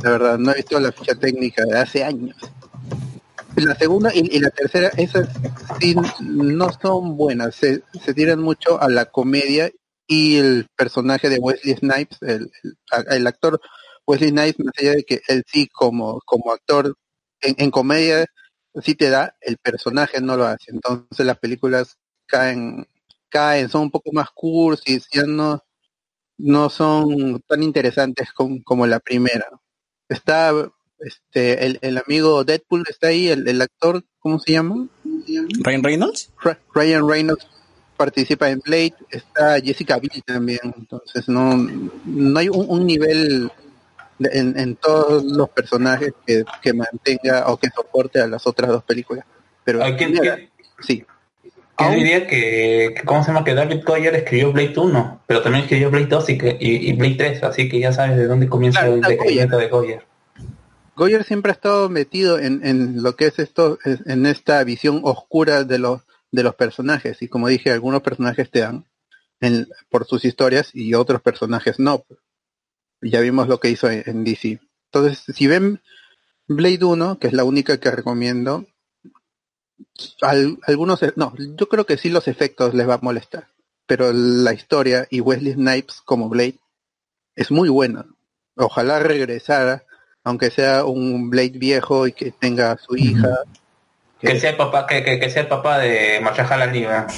la verdad, no he visto la ficha técnica de hace años. La segunda y, y la tercera, esas sí no son buenas, se, tiran mucho a la comedia y el personaje de Wesley Snipes, el, el, actor Wesley Snipes, más allá de que él sí como, como actor en, en comedia sí te da, el personaje no lo hace, entonces las películas caen decaen, son un poco más cursis, ya no, no son tan interesantes com- como la primera. Está este el, el amigo Deadpool está ahí, el, el actor, ¿cómo se llama? Ryan Reynolds. Ra- Ryan Reynolds participa en Blade, está Jessica Biel también, entonces no, no hay un, un nivel de- en, en todos los personajes que, que mantenga o que soporte a las otras dos películas. Pero Ah, ¿quién- mira, sí, ¿Quién Aún- diría que, que- ¿cómo se llama? Que David Goyer escribió Blade 1, pero también escribió Blade 2 y, que, y, y Blade 3, así que ya sabes de dónde comienza Claro, el decaimiento de Goyer. Goyer siempre ha estado metido en, en lo que es esto, es- en esta visión oscura de los de los personajes y como dije, algunos personajes te dan en- por sus historias y otros personajes no. Ya vimos lo que hizo en, DC. Entonces, si ven Blade 1, que es la única que recomiendo, al- algunos, no, yo creo que sí los efectos les va a molestar, pero la historia y Wesley Snipes como Blade es muy buena. Ojalá regresara, aunque sea un Blade viejo y que tenga a su hija. Que sea el papá, que, que, que sea el papá de Machahala Niva.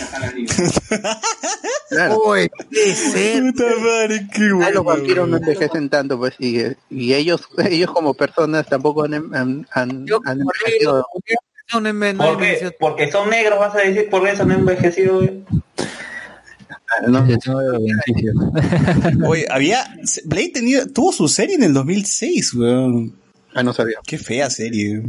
Claro. Uy, puede ser. Puta madre, qué Ah, bueno. los vampiros no envejecen tanto, pues, y, y ellos, ellos como personas tampoco han, han, han- Yo han envejecido. No, no, no, no, ¿Por qué? Porque son negros, vas a decir, por eso no envejecido. ¿No? Oye, había. Blade tenía, tuvo su serie en el 2006, weón. Ah, no sabía. Qué fea serie.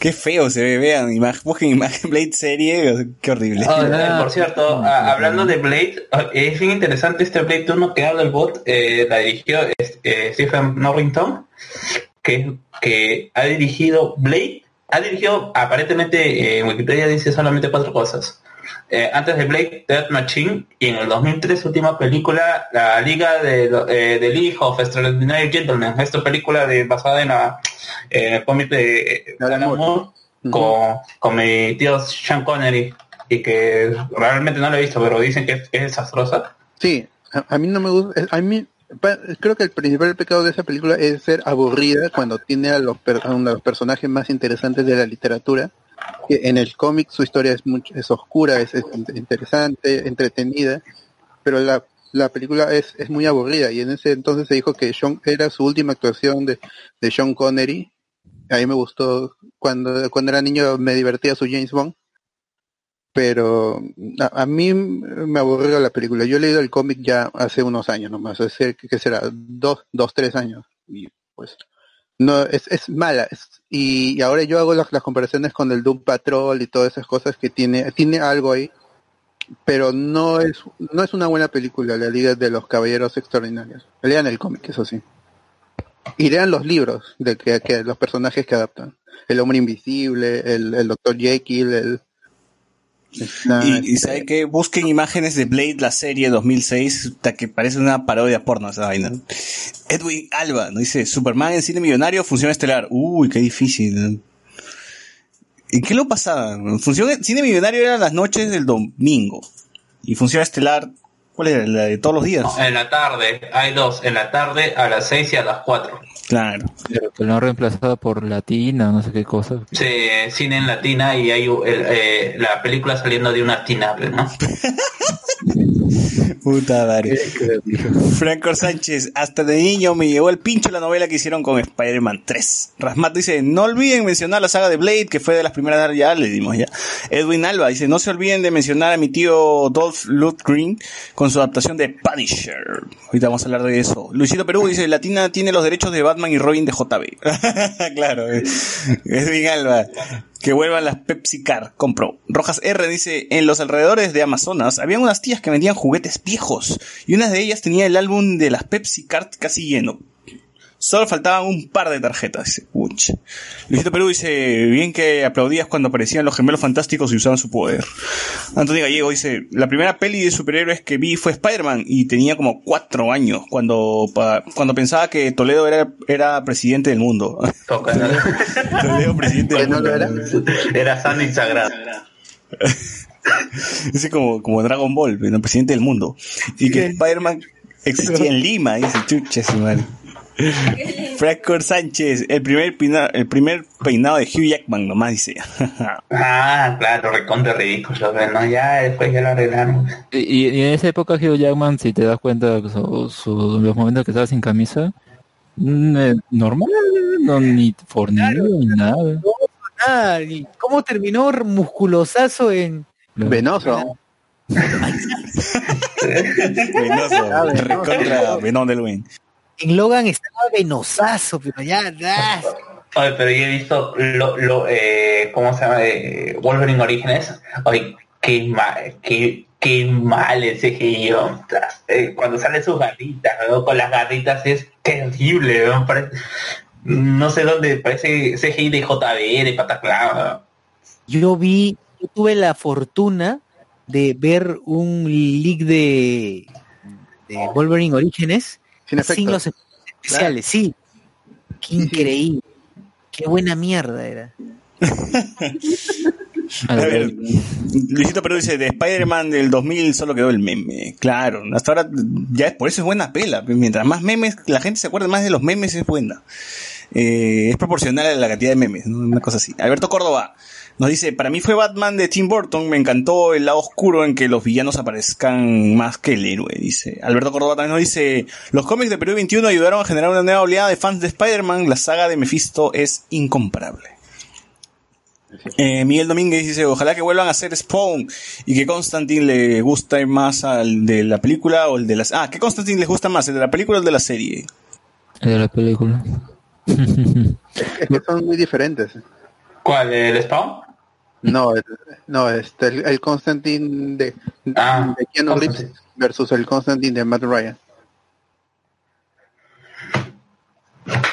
Qué feo se ve, vean. imag- busquen imagen Blade serie, qué horrible. Ah, eh, por cierto, ah, hablando de Blade, ah, es bien interesante este Blade 1 que habla el bot, eh, la dirigió eh, Stephen Norrington, que, que ha dirigido Blade, ha dirigido, aparentemente eh, en Wikipedia dice solamente cuatro cosas. Eh, antes de Blade, Death Machine, y en el 2003 su última película, La Liga de, eh, del Hijo of Extraordinary Gentlemen, esta película de, basada en la eh, cómic de Alan Alan Moore. Con, con mi tío Sean Connery y que realmente no lo he visto, pero dicen que es, es desastrosa. Sí, a, a mí no me gusta. A mí creo que el principal pecado de esa película es ser aburrida cuando tiene a los, per- a de los personajes más interesantes de la literatura. En el cómic su historia es mucho, es oscura, es, es in- interesante, entretenida, pero la, la película es, es muy aburrida y en ese entonces se dijo que Sean era su última actuación de, de Sean Connery. A mí me gustó cuando cuando era niño me divertía su James Bond pero a, a mí me aburrió la película. Yo he leído el cómic ya hace unos años nomás, hace, ¿qué será? Dos, dos, tres años. Pues, no, es, es mala. es- y, ahora yo hago las, las comparaciones con el Doom Patrol y todas esas cosas que tiene, tiene algo ahí, pero no es, no es una buena película, la Liga de los Caballeros Extraordinarios. Lean el cómic, eso sí. Y lean los libros de que, los personajes que adaptan. El hombre invisible, el, el doctor Jekyll, el, Y, y sabe que busquen imágenes de Blade, la serie 2006, hasta que parece una parodia porno esa vaina. Edwin Alba nos dice, Superman en cine millonario, función estelar. Uy, qué difícil. ¿Y qué lo pasaba? Función cine millonario era las noches del domingo. Y función estelar, ¿cuál era? La de todos los días. En la tarde, hay dos, en la tarde a las 6 y a las 4. Claro. Pero que lo han reemplazado por Latina, no sé qué cosa. Se cine en latina y hay el, eh, la película saliendo de una tina, pues, ¿no? Puta madre. Franco Sánchez, hasta de niño me llevó el pincho la novela que hicieron con Spider-Man 3. Rasmat dice, no olviden mencionar la saga de Blade, que fue de las primeras, ya le dimos ya. Edwin Alba dice, no se olviden de mencionar a mi tío Dolph Lundgren con su adaptación de Punisher. Ahorita vamos a hablar de eso. Luisito Perú dice, Latina tiene los derechos de Batman y Robin de JB. claro, eh. Edwin Alba. Que vuelvan las Pepsi Car, compró. Rojas R dice, en los alrededores de Amazonas había unas tías que vendían juguetes viejos y una de ellas tenía el álbum de las Pepsi Cart casi lleno. Solo faltaban un par de tarjetas. Dice, "Uch". Luisito Perú dice, bien que aplaudías cuando aparecían los gemelos fantásticos y usaban su poder. Antonio Gallego dice, la primera peli de superhéroes que vi fue Spider-Man y tenía como cuatro años cuando, pa- cuando pensaba que Toledo era, era presidente del mundo. Toca, ¿no? Toledo presidente del ¿Que no mundo. era? Era sano y sagrado. Dice como, como Dragon Ball, el presidente del mundo. Y que Spider-Man existía en Lima, dice chucha su madre. Franco Sánchez, el primer, peinado, el primer peinado de Hugh Jackman, nomás dice. Ah, claro, recontra ridículo, ¿no? Ya después ya lo arreglaron. Y, y en esa época Hugh Jackman, si te das cuenta, su- su- los momentos que estaba sin camisa, mm, eh, normal, no, ni fornido ni nada. ¿y ¿Cómo terminó musculosazo en Venoso. Venoso, recontra Venón del Win. En Logan estaba venosazo, pero ya, ya. Oye, pero yo he visto lo, lo eh, ¿cómo se llama? Eh, Wolverine Orígenes. Oye, qué mal, qué, qué mal CGI, ¿no? Eh, cuando salen sus garritas, ¿no? Con las garritas es terrible, ¿no? Parece- no sé dónde, parece CGI de JB, de Pataclava. Yo vi, yo tuve la fortuna de ver un leak de, de Wolverine Orígenes Sin efectos. sin los efectos especiales, sí. Qué increíble. Qué buena mierda era. A ver, Luisito Perú dice, de Spider-Man del 2000 solo quedó el meme. Claro, hasta ahora ya es por eso es buena pela. Mientras más memes, la gente se acuerda más de los memes, es buena. Eh, es proporcional a la cantidad de memes, ¿no? una cosa así. Alberto Córdoba nos dice, para mí fue Batman de Tim Burton, me encantó el lado oscuro en que los villanos aparezcan más que el héroe, dice. Alberto Córdoba también nos dice, los cómics de Perú 21 ayudaron a generar una nueva oleada de fans de Spider-Man, la saga de Mephisto es incomparable. Eh, Miguel Domínguez dice, ojalá que vuelvan a hacer Spawn y que Constantine le guste más al de la película o el de las... Ah, ¿qué Constantine les gusta más, el de la película o el de la serie? de la película. Es que son muy diferentes. ¿Cuál? ¿El Spawn? No, no, este, el, el Constantine de, Ah, de Keanu Reeves versus el Constantine de Matt Ryan.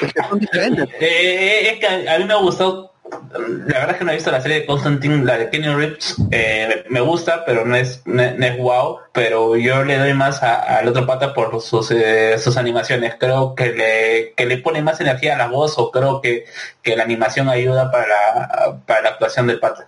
Es que son diferentes. Eh, es que a, mí me gustó, la verdad es que no he visto la serie de Constantine, la de Kenny Reeves, eh, me gusta, pero no es, no, no es wow, pero yo le doy más a- al otro pata por sus, eh, sus animaciones, creo que le, que le pone más energía a la voz o creo que, que la animación ayuda para para la actuación del pata.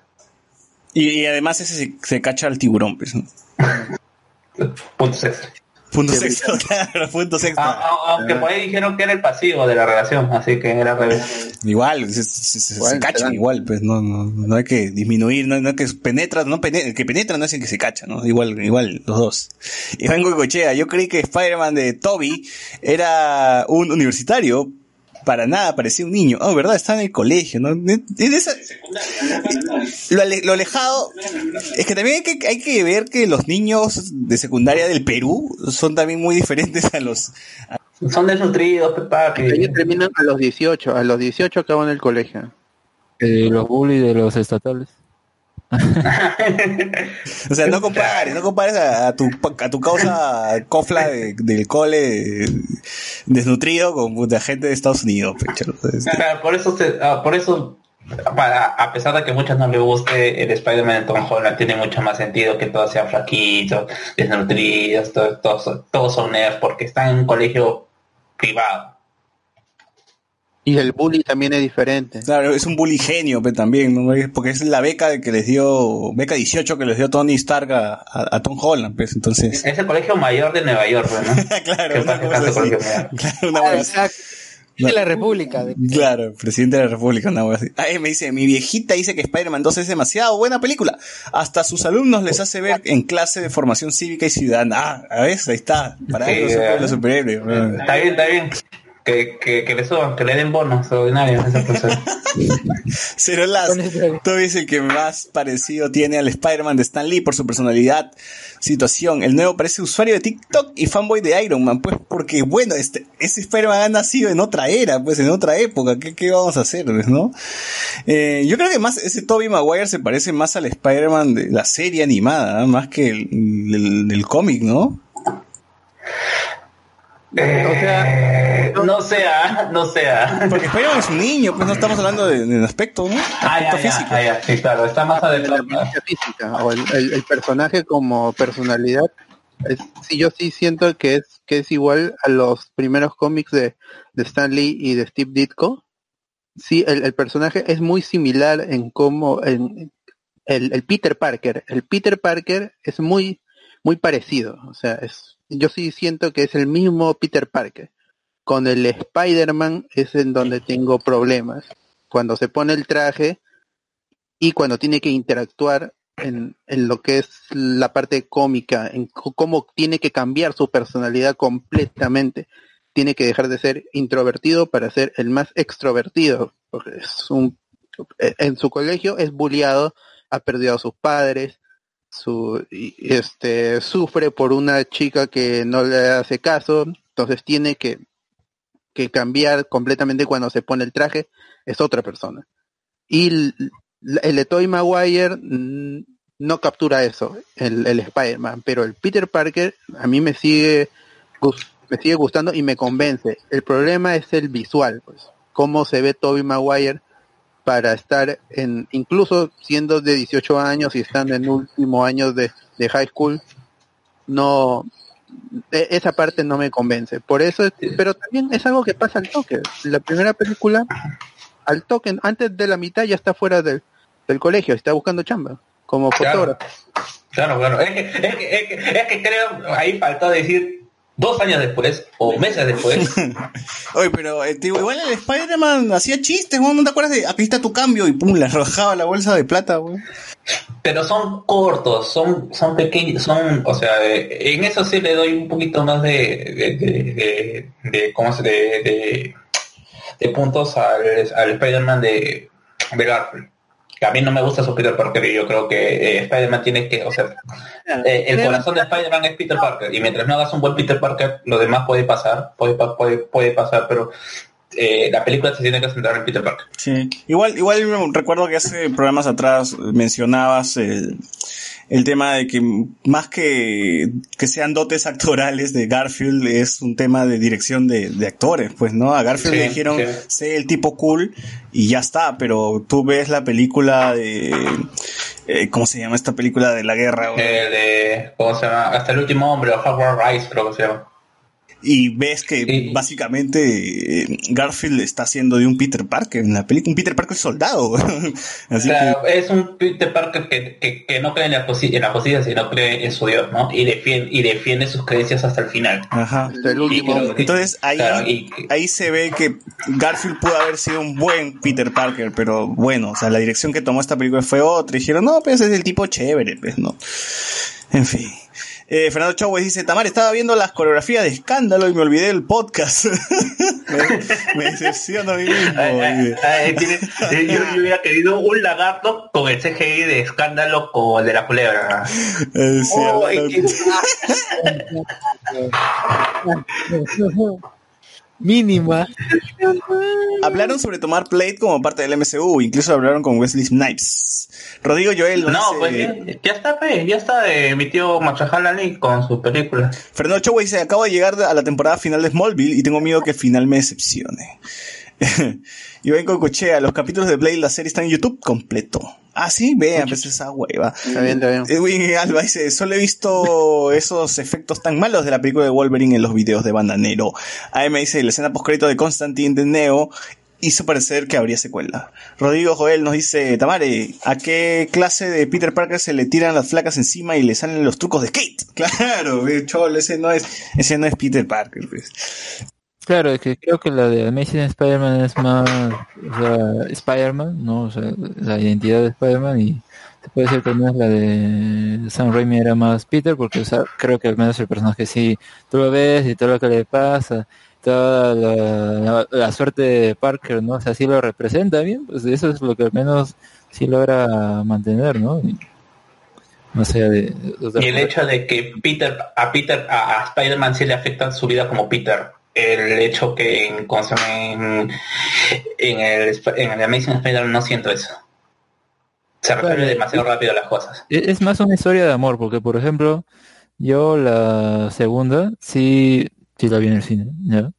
Y, y además ese se, se cacha al tiburón, pues. ¿no? Punto sexto. Punto Sí, sexto, claro, punto sexto. A- a- aunque por ahí dijeron que era el pasivo de la relación, así que era revés. Igual, se, se- se- Igual, se cachan igual, pues no, no, no hay que disminuir, no, no hay que penetra, no pene- el que penetra no es el que se cacha, ¿no? Igual, igual, los dos. Iván Goicochea, yo creí que Spider-Man de Toby era un universitario, para nada parecía un niño. Oh, verdad, está en el colegio, ¿no? En esa- lo, ale- lo alejado, es que también hay que, hay que ver que los niños de secundaria del Perú son también muy diferentes a los, Son desnutridos, pepa, que- Ellos terminan a los 18, a los 18 acaban el colegio. Eh, los bullies de los estatales. O sea, no compares, no compares a, tu, a tu causa cofla de- del cole desnutrido con puta gente de Estados Unidos, pecho. Por eso, ah, por eso para, a pesar de que a muchos no les guste el Spider-Man de Tom Holland, tiene mucho más sentido que todos sean flaquitos, desnutridos, todos, todos, todos son nerds, porque están en un colegio privado. Y el bully también es diferente. Claro, es un bully genio pe, también, ¿no? Es- porque es la beca que les dio, beca 18 que les dio Tony Stark a, a- a Tom Holland, pues entonces, Es el colegio mayor de Nueva York, ¿no? claro, una cosa así. Claro, una Ah, exacto. De la República. de- Claro, presidente de la República, una así. Ah, eh, me dice, mi viejita dice que Spider-Man 2 es demasiado buena película. Hasta sus alumnos les hace ver en clase de formación cívica y ciudadana. Ah, a ver, ahí está. Para Sí, eh. los superhéroes. Está bien, está bien. Que, que, que le suban, que le den bonos extraordinarios a esa persona. Cero Las, Con eso- Toby es el que más parecido tiene al Spider-Man de Stan Lee por su personalidad, situación. El nuevo parece usuario de TikTok y fanboy de Iron Man, pues porque, bueno, este, ese Spider-Man ha nacido en otra era, pues en otra época. ¿Qué, qué vamos a hacer, pues, no? Eh, yo creo que más ese Toby Maguire se parece más al Spider-Man de la serie animada, ¿eh? más que el, el- del cómic, ¿no? Eh, no sea, no sea. Porque Spider-Man es un niño, pues no estamos hablando de, de aspecto, ¿no? Ah, Aspecto ya, ya, físico. ah, ya, sí, claro, está más la adelante. apariencia física o el, el- el personaje como personalidad es- sí yo sí siento que es que es igual a los primeros cómics de, de Stan Lee y de Steve Ditko sí el, el personaje es muy similar en cómo en, el, el Peter Parker el Peter Parker es muy muy parecido o sea es yo sí siento que es el mismo Peter Parker Con el Spider-Man es en donde tengo problemas. Cuando se pone el traje y cuando tiene que interactuar en, en lo que es la parte cómica, en cómo tiene que cambiar su personalidad completamente. Tiene que dejar de ser introvertido para ser el más extrovertido. Porque es un, en su colegio es bulliado, ha perdido a sus padres, su, este, sufre por una chica que no le hace caso, entonces tiene que, que cambiar completamente cuando se pone el traje, es otra persona. Y el, el de Tobey Maguire mm, no captura eso, el, el Spider-Man, pero el Peter Parker a mí me sigue, me sigue gustando y me convence. El problema es el visual, pues, cómo se ve Tobey Maguire para estar en, incluso siendo de 18 años y estando en último años de, de high school, no, e- esa parte no me convence. Por eso, es- pero también es algo que pasa al toque. La primera película, al toque, antes de la mitad ya está fuera del, del colegio, está buscando chamba, como Claro. fotógrafo. Claro, claro. Es que, es que, es que, es que creo, ahí faltó decir dos años después o meses después. Oye, pero eh, igual el Spider-Man hacía chistes, ¿no te acuerdas de está tu cambio? Y pum, le arrojaba la bolsa de plata, weón. pero son cortos, son, son pequeños, son, o sea, eh, en eso sí le doy un poquito más de, de, de, de- de- ¿cómo se, de, de, de puntos al, al Spider-Man de, de Garfield. Que a mí no me gusta su Peter Parker y yo creo que eh, Spider-Man tiene que, o sea, eh, el corazón de Spider-Man es Peter Parker y mientras no hagas un buen Peter Parker, lo demás puede pasar, puede, puede, puede pasar, pero eh, la película se tiene que centrar en Peter Parker. Sí. Igual, igual recuerdo que hace programas atrás mencionabas el, el tema de que más que que sean dotes actorales de Garfield es un tema de dirección de, de actores, pues, ¿no? A Garfield Sí, le dijeron, sí. sé el tipo cool y ya está, pero tú ves la película de... eh, ¿Cómo se llama esta película de la guerra? Eh, de, ¿cómo se llama? Hasta el último hombre, Howard Rice, creo que se llama. Y ves que básicamente eh, Garfield está haciendo de un Peter Parker en la película, un Peter Parker soldado. que... Es un Peter Parker que, que, que no cree en la, en la justicia, sino cree en su Dios, ¿no? Y defiende, y defiende sus creencias hasta el final. Ajá. Hasta el último. Entonces ahí, claro, y- ahí se ve que Garfield pudo haber sido un buen Peter Parker, pero bueno, o sea, la dirección que tomó esta película fue otra. Y dijeron, no, pues es el tipo chévere, pues no. En fin. Eh, Fernando Chávez dice, Tamar, estaba viendo las coreografías de escándalo y me olvidé del podcast. me, me decepciono a mí mismo. Ay, ay, dice. ay, tiene- yo, yo hubiera querido un lagarto con el CGI de escándalo como el de la culebra. Eh, sí, Oh, Mínima. Hablaron sobre tomar Plate como parte del MCU, incluso hablaron con Wesley Snipes. Rodrigo Joel No, dice- pues ya, ya está, pues, ya está eh, mi tío Machahala Ali con su película. Fernando Chowa dice, acabo de llegar a la temporada final de Smallville y tengo miedo que el final me decepcione. y ven con Cochea, los capítulos de Blade, la serie están en YouTube completo. Ah, sí, vean, pues esa hueva. Está bien, está bien. Edwin Alba dice, solo he visto esos efectos tan malos de la película de Wolverine en los videos de Bandanero. AM dice, la escena postcrédito de Constantine de Neo hizo parecer que habría secuela. Rodrigo Joel nos dice, Tamare, ¿a qué clase de Peter Parker se le tiran las flacas encima y le salen los trucos de Kate? Claro, eh, chol, ese no es, ese no es Peter Parker, pues. Claro, es que creo que la de Amazing Spider-Man es más, o sea, Spider-Man, ¿no? O sea, la identidad de Spider-Man y se puede decir que al menos la de Sam Raimi era más Peter porque, o sea, creo que al menos el personaje sí, tú lo ves y todo lo que le pasa, toda la, suerte de Parker, ¿no? O sea, sí lo representa bien, pues eso es lo que al menos sí logra mantener, ¿no? Y, no sé, de- Y el hecho de que Peter, a Peter, a, a Spider-Man sí le afecta su vida como Peter. El hecho que en, en, en el, en el Amazing Spider-Man no siento eso. Se Claro. demasiado rápido las cosas. Es es más una historia de amor, porque por ejemplo, yo la segunda sí, sí la vi en el cine, ¿ya?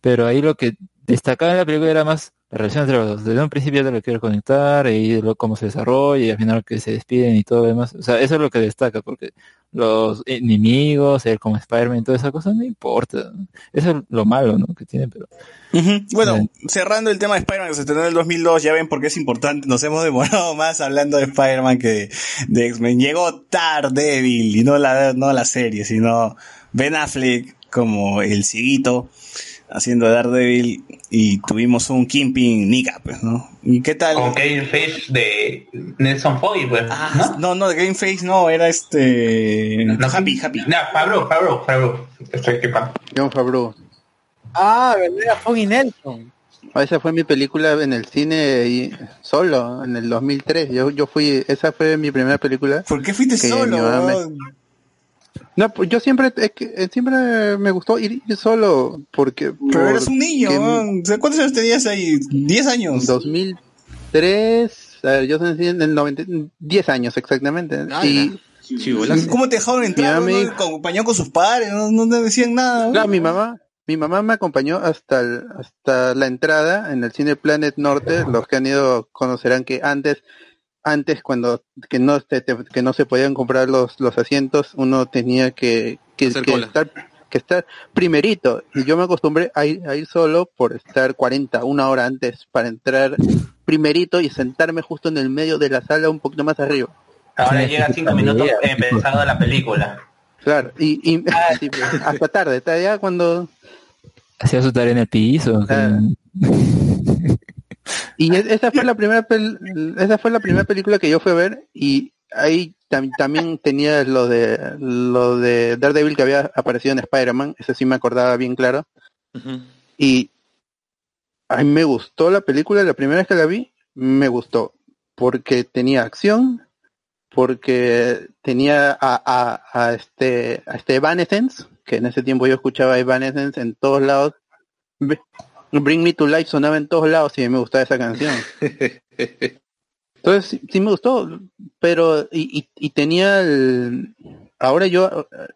Pero ahí lo que destacaba en la película era más la relación entre los dos. Desde un principio te lo quiero conectar y lo, cómo se desarrolla y al final que se despiden y todo lo demás. O sea, eso es lo que destaca, porque los enemigos, él como Spider-Man y toda esa cosa no importa. Eso es lo malo, ¿no? Que tiene, pero... Bueno, Sí. cerrando el tema de Spider-Man que se estrenó en el 2002, ya ven por qué es importante. Nos hemos demorado más hablando de Spider-Man que de, X-Men. Llegó Daredevil y no la, no la serie, sino Ben Affleck como el ciguito. Haciendo de Daredevil y tuvimos un Kingpin Nika, pues, ¿no? ¿Y qué tal? Con Kevin Fish de Nelson Foy, pues. Ah, no, no, de Game Face no, era este... Happy, Happy. No, Fabro, Fabro, Fabro. Estoy. John Favreau. Ah, verdad, Foggy Nelson. Ah, Esa fue mi película en el cine y solo, en el 2003. Yo, yo fui, esa fue mi primera película. ¿Por qué fuiste solo? mi mamá me- weón? No, pues yo siempre, es que, eh, siempre me gustó ir solo porque... Pero eras un niño, sea, ¿cuántos años tenías ahí? ¿10 años? 2003, a ver, yo nací en el 90, 10 años exactamente. Ah, y Chivolazo. ¿Cómo te dejaron entrar? Mi ¿No? amigo- Acompañó con sus padres, no, no te decían nada. Claro, mi mamá, mi mamá me acompañó hasta el- hasta la entrada en el cine Planet Norte. Los que han ido conocerán que antes, antes cuando que no te- te- que no se podían comprar los los asientos, uno tenía que que, estar que estar primerito y yo me acostumbré a ir, a ir solo por estar 40, una hora antes para entrar primerito y sentarme justo en el medio de la sala un poquito más arriba. Ahora llega cinco minutos empezado la película. Claro, y, y sí, pues, hasta tarde, hasta ya cuando Hacía su tarea en el piso. Ah. Y es- esa fue la primera pel- esa fue la primera película que yo fui a ver y ahí tam- también tenía lo de lo de Daredevil que había aparecido en Spider-Man, eso sí me acordaba bien claro. Y a mí me gustó la película, la primera vez que la vi, me gustó porque tenía acción, porque tenía a, a, a este a este Evanescence, que en ese tiempo yo escuchaba Evanescence en todos lados. Bring Me to Life sonaba en todos lados y me gustaba esa canción. Entonces sí, sí me gustó, pero y, y, y tenía el... Ahora yo eh,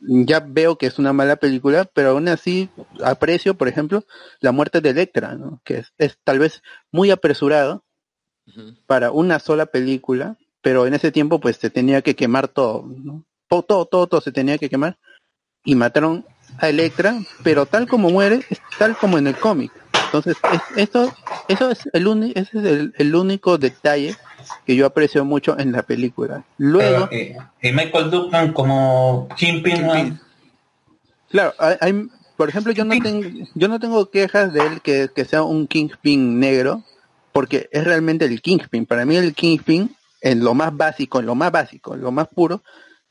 ya veo que es una mala película, pero aún así aprecio, por ejemplo, la muerte de Electra, ¿no? que es, es tal vez muy apresurado para una sola película, pero en ese tiempo pues se tenía que quemar todo, ¿no? todo, todo, todo, todo se tenía que quemar y mataron a Electra, pero tal como muere, es tal como en el cómic. Entonces, es- eso, eso es el uni- ese es el, el único detalle que yo aprecio mucho en la película. Luego, Eh, y Michael Duncan como Kingpin, Kingpin. Claro, hay, hay- por ejemplo, yo no tengo, yo no tengo quejas de él que, que sea un Kingpin negro, porque es realmente el Kingpin. Para mí el Kingpin, en lo más básico, en lo más básico, en lo más puro,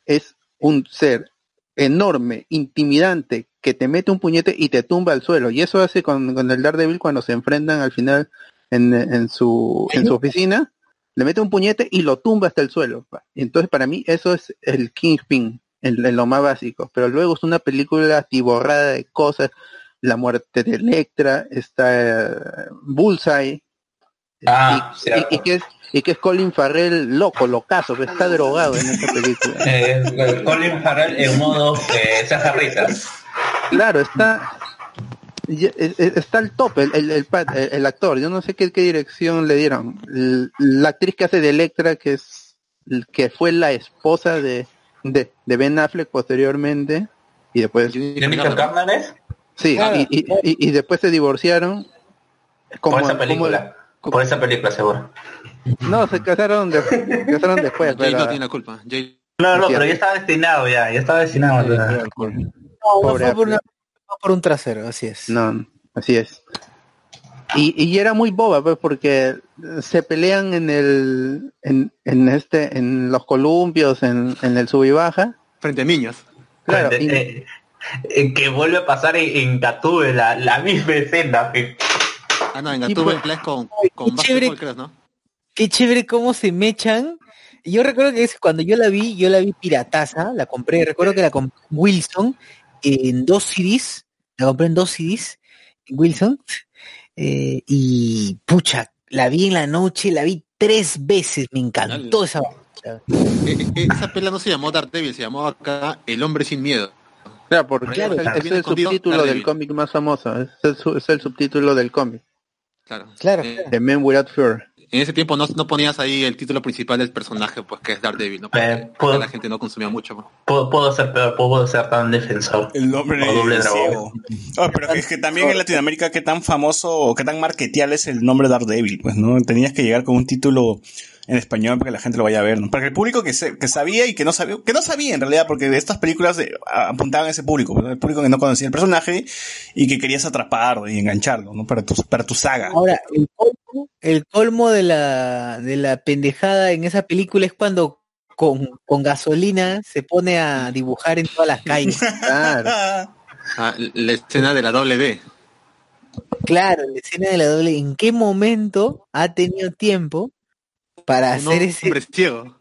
es un ser enorme, intimidante, que te mete un puñete y te tumba al suelo. Y eso hace con, con el Daredevil cuando se enfrentan al final en, en su, en su oficina, le mete un puñete y lo tumba hasta el suelo. Entonces para mí eso es el Kingpin, en, en lo más básico. Pero luego es una película atiborrada de cosas, la muerte de Electra, está eh, Bullseye, Ah, y, cierto. y- y que es, y que es Colin Farrell loco, locazo, que está drogado en esta película. Eh, Colin Farrell en modo eh, César Risas. Claro, está ya- e- e- está al top el, el, actor. Yo no sé qué, qué dirección le dieron. La actriz que hace de Electra, que es que fue la esposa de, de, de Ben Affleck posteriormente y después Jennifer Garner es sí Claro. y, y, y- y después se divorciaron. Como, esa película. Por esa película seguro. no, se casaron, de- se casaron después. Jay pero- no tiene la culpa. Jay- No, no, pero ya estaba destinado ya, ya estaba destinado. ya. No, fue por, una- por un trasero, así es. No, así es. Y, y era muy boba, pues, porque se pelean en el, en, en este, en los columpios, en, en el sub y baja. Frente a niños. Claro, Eh, y- eh, eh, que vuelve a pasar en, en Gatúbela, la, la misma escena. que- Ah, no, en pues. en clase con, con qué chévere. ¿no? Qué chévere cómo se mechan. Y Yo recuerdo que es cuando yo la vi, yo la vi pirataza, la compré, recuerdo que la compré en Wilson en dos CDs, la compré en dos CDs en Wilson, eh, y pucha, la vi en la noche, la vi tres veces, me encantó esa. Eh, eh, esa pela no se llamó Daredevil, se llamó acá El Hombre Sin Miedo. claro, porque Claro, es, el, es subtítulo Daredevil. del cómic más famoso. Es el, su- es el subtítulo del cómic. Claro. Claro, Eh. The Man Without Fear. en ese tiempo no, no ponías ahí el título principal del personaje, pues que es Daredevil, ¿no? Porque Eh, puedo- la gente no consumía mucho. pues. Puedo, puedo ser peor, puedo ser tan defensor. El nombre O doble ciego. Oh, pero es que también en Latinoamérica qué tan famoso o qué tan marketeable es el nombre Daredevil, pues, ¿no? Tenías que llegar con un título en español para que la gente lo vaya a ver, ¿no? Para que el público que, se- que sabía y que no sabía, que no sabía en realidad, porque estas películas eh, apuntaban a ese público, ¿no? el público que no conocía el personaje y que querías atraparlo y engancharlo, ¿no? Para tu, para tu saga. Ahora, el colmo, el colmo de la, de la pendejada en esa película es cuando con, con gasolina se pone a dibujar en todas las calles. Claro. Ah, la escena de la doble D. Claro, la escena de la doble. ¿En qué momento ha tenido tiempo para hacer ese? hombre ciego.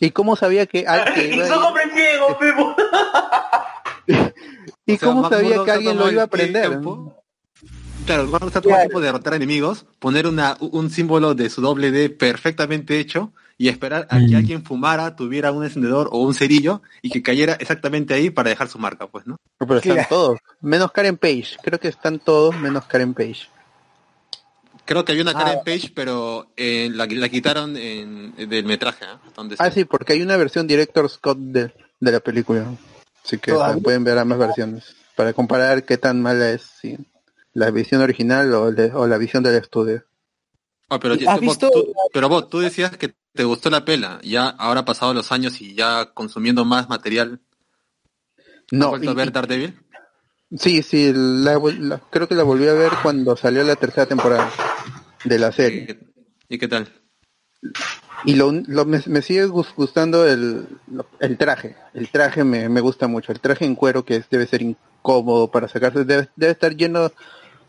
¿Y cómo sabía que, al- que iba a ir- hombre ciego, Pepo! ¿Y O sea, cómo Mac sabía que alguien lo iba a el aprender? tiempo- Claro, cuando está tomando Claro. tiempo de derrotar enemigos, poner una, un símbolo de su doble D perfectamente hecho y esperar a que Mm. alguien fumara, tuviera un encendedor o un cerillo y que cayera exactamente ahí para dejar su marca, pues, ¿no? Pero están Claro. todos, menos Karen Page. Creo que están todos menos Karen Page. Creo que había una Ah. Karen Page, pero eh, la, la quitaron en, del metraje, ¿eh? Donde Ah, sí, porque hay una versión director Scott de, de la película. Así que ¿Todavía? pueden ver ambas versiones para comparar qué tan mala es la visión original o, le- o la visión del estudio. Ah, pero, ¿Has vos, visto- tú, pero vos, tú decías que te gustó la pela. Ya ahora pasados los años y ya consumiendo más material, ¿has No, vuelto a ver Daredevil? Sí, sí, la la- creo que la volví a ver cuando salió la tercera temporada de la ¿Y serie. qué, y qué tal? Y lo, lo- me, me sigue gus- gustando el, el traje. El traje me, me gusta mucho. El traje en cuero que es- debe ser incómodo para sacarse. Debe, debe estar lleno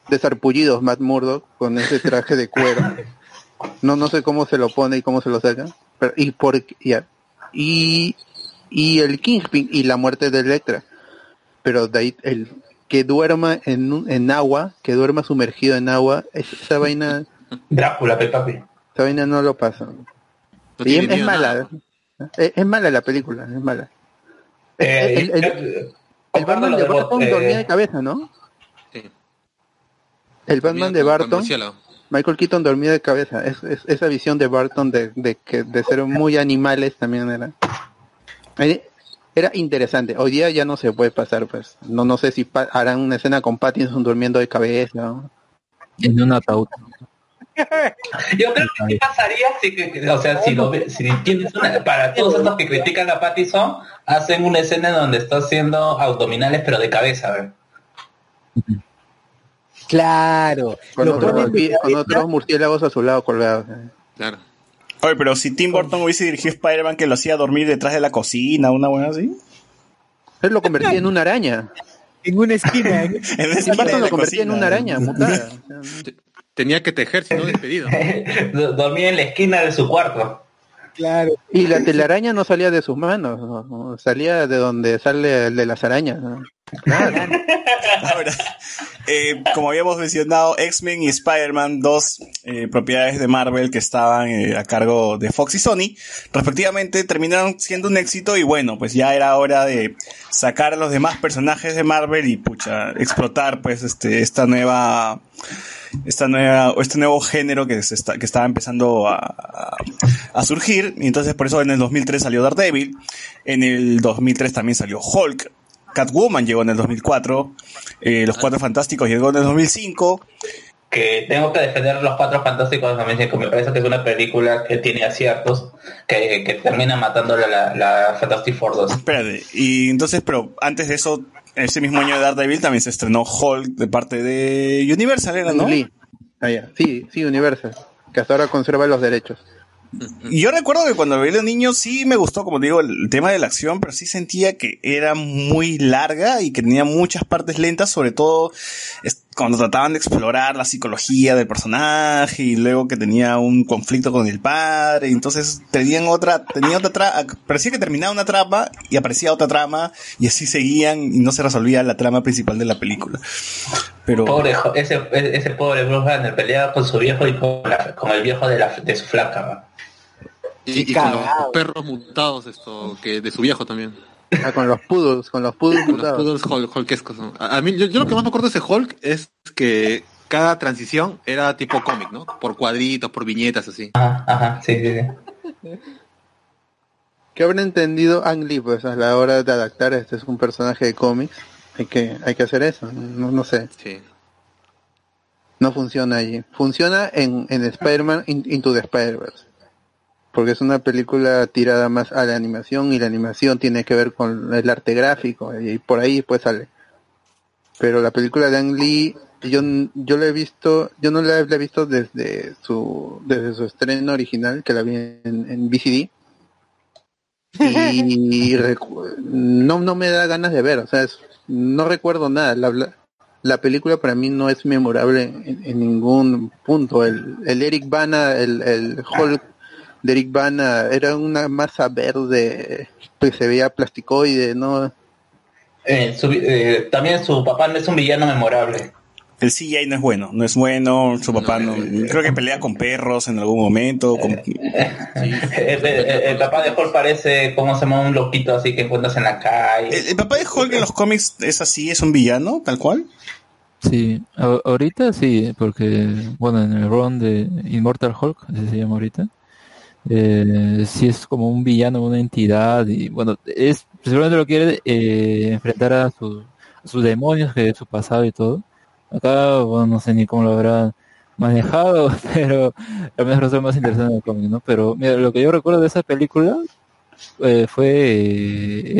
de sarpullidos Matt Murdock con ese traje de cuero. No, no sé cómo se lo pone y cómo se lo saca. Pero, y, por, ya. y, y el Kingpin y la muerte de Electra. Pero de ahí el que duerma en, un- en agua, que duerma sumergido en agua, es- esa vaina, Drácula, papi. esa vaina no lo pasa. No Y tiene es, mala, nada. es, es mala la película, es mala. Eh, el, el- eh, el Batman de Barton eh, dormía de cabeza, ¿no? Sí. El Batman de Barton. Michael Keaton dormía de cabeza. Es, es- esa visión de Barton de, de que de ser muy animales también era. Era interesante. Hoy día ya no se puede pasar, pues. No, no sé si pa- harán una escena con Pattinson durmiendo de cabeza. ¿no? En un ataúd. Yo creo que sí pasaría si, o sea, si, lo, ve- si tienes una, para todos estos que critican a Pattison, hacen una escena en donde está haciendo abdominales pero de cabeza, ¿ver? Claro. Con, otros, con otros murciélagos a su lado colgados. eh. Claro. Oye, pero si Tim Burton hubiese dirigido Spider-Man que lo hacía dormir detrás de la cocina, una buena así. Él lo convertía en una araña. En una esquina. en- Tim Burton lo convertía en una araña mutada. Tenía que tejer, si no despedido. Do- Dormía en la esquina de su cuarto. Claro. Y la telaraña no salía de sus manos, ¿no? No, salía de donde sale el de las arañas. ¿no? Ahora, eh, como habíamos mencionado, X-Men y Spider-Man, dos eh, propiedades de Marvel que estaban eh, a cargo de Fox y Sony, respectivamente, terminaron siendo un éxito y bueno, pues ya era hora de sacar a los demás personajes de Marvel y pucha, explotar pues este esta nueva esta nueva este nuevo género que se está, que estaba empezando a, a- a surgir y entonces por eso en el 2003 salió Daredevil, en el 2003 también salió Hulk, Catwoman llegó en el 2004, eh, Los Cuatro Fantásticos llegó en el 2005, Que tengo que defender los cuatro fantásticos también, que me parece que es una película que tiene aciertos, que, que termina matando la, la, la Fantastic Four 2. espérate, y entonces, pero antes de eso, ese mismo año de Daredevil también se estrenó Hulk de parte de Universal, ¿era, no? Ah. Sí, sí, Universal. Que hasta ahora conserva los derechos. Y yo recuerdo que cuando lo vi de niño sí me gustó, como digo, el tema de la acción, pero sí sentía que era muy larga y que tenía muchas partes lentas, sobre todo es- cuando trataban de explorar la psicología del personaje y luego que tenía un conflicto con el padre, y entonces tenían otra, tenía otra trama, parecía que terminaba una trama y aparecía otra trama y así seguían y no se resolvía la trama principal de la película. Pero Pobre, ese, ese pobre Bruce Banner peleaba con su viejo y con, la- con el viejo de, la, de su flaca. Y, y con los perros mutados, esto, que de su viejo también. Ah, con los poodles, con los poodles Con los poodles hol- hulkescos. ¿no? A, a mí, yo, yo lo que más me acuerdo de ese Hulk es que cada transición era tipo cómic, ¿no? Por cuadritos, por viñetas, así. Ajá, ajá, sí, sí, sí. ¿Qué habrá entendido Ang Lee pues a la hora de adaptar este es un personaje de cómics? Hay que, hay que hacer eso, no, no sé. Sí. No funciona allí. Funciona en, en Spider-Man In- Into the Spider-Verse. Porque es una película tirada más a la animación y la animación tiene que ver con el arte gráfico y por ahí pues sale. Pero la película de Ang Lee, yo, yo la he visto, yo no la he visto desde su, desde su estreno original, que la vi en, en VCD. Y no, no me da ganas de ver, o sea, es- no recuerdo nada. La, la- la película para mí no es memorable en, en ningún punto. El, el Eric Bana, el, el Hulk de Eric Bana era una masa verde que se veía plasticoide, ¿no? Eh, su- eh, también su papá no es un villano memorable. El CGI no es bueno, no es bueno, su papá no, creo que pelea con perros en algún momento, con- el, el- el papá de Hulk parece como se llama un loquito así que encuentras en la calle. ¿El, el papá de Hulk en los cómics es así, es un villano, tal cual? Sí, a- ahorita sí, porque, bueno, en el run de Immortal Hulk, así se llama ahorita, eh, sí es como un villano, una entidad, y bueno, es, seguramente lo quiere eh, enfrentar a, sus- a sus demonios, que es su pasado y todo. Acá, bueno, no sé ni cómo lo habrá manejado, pero a mí me resulta más interesante el cómic, ¿no? Pero mira, lo que yo recuerdo de esa película eh, fue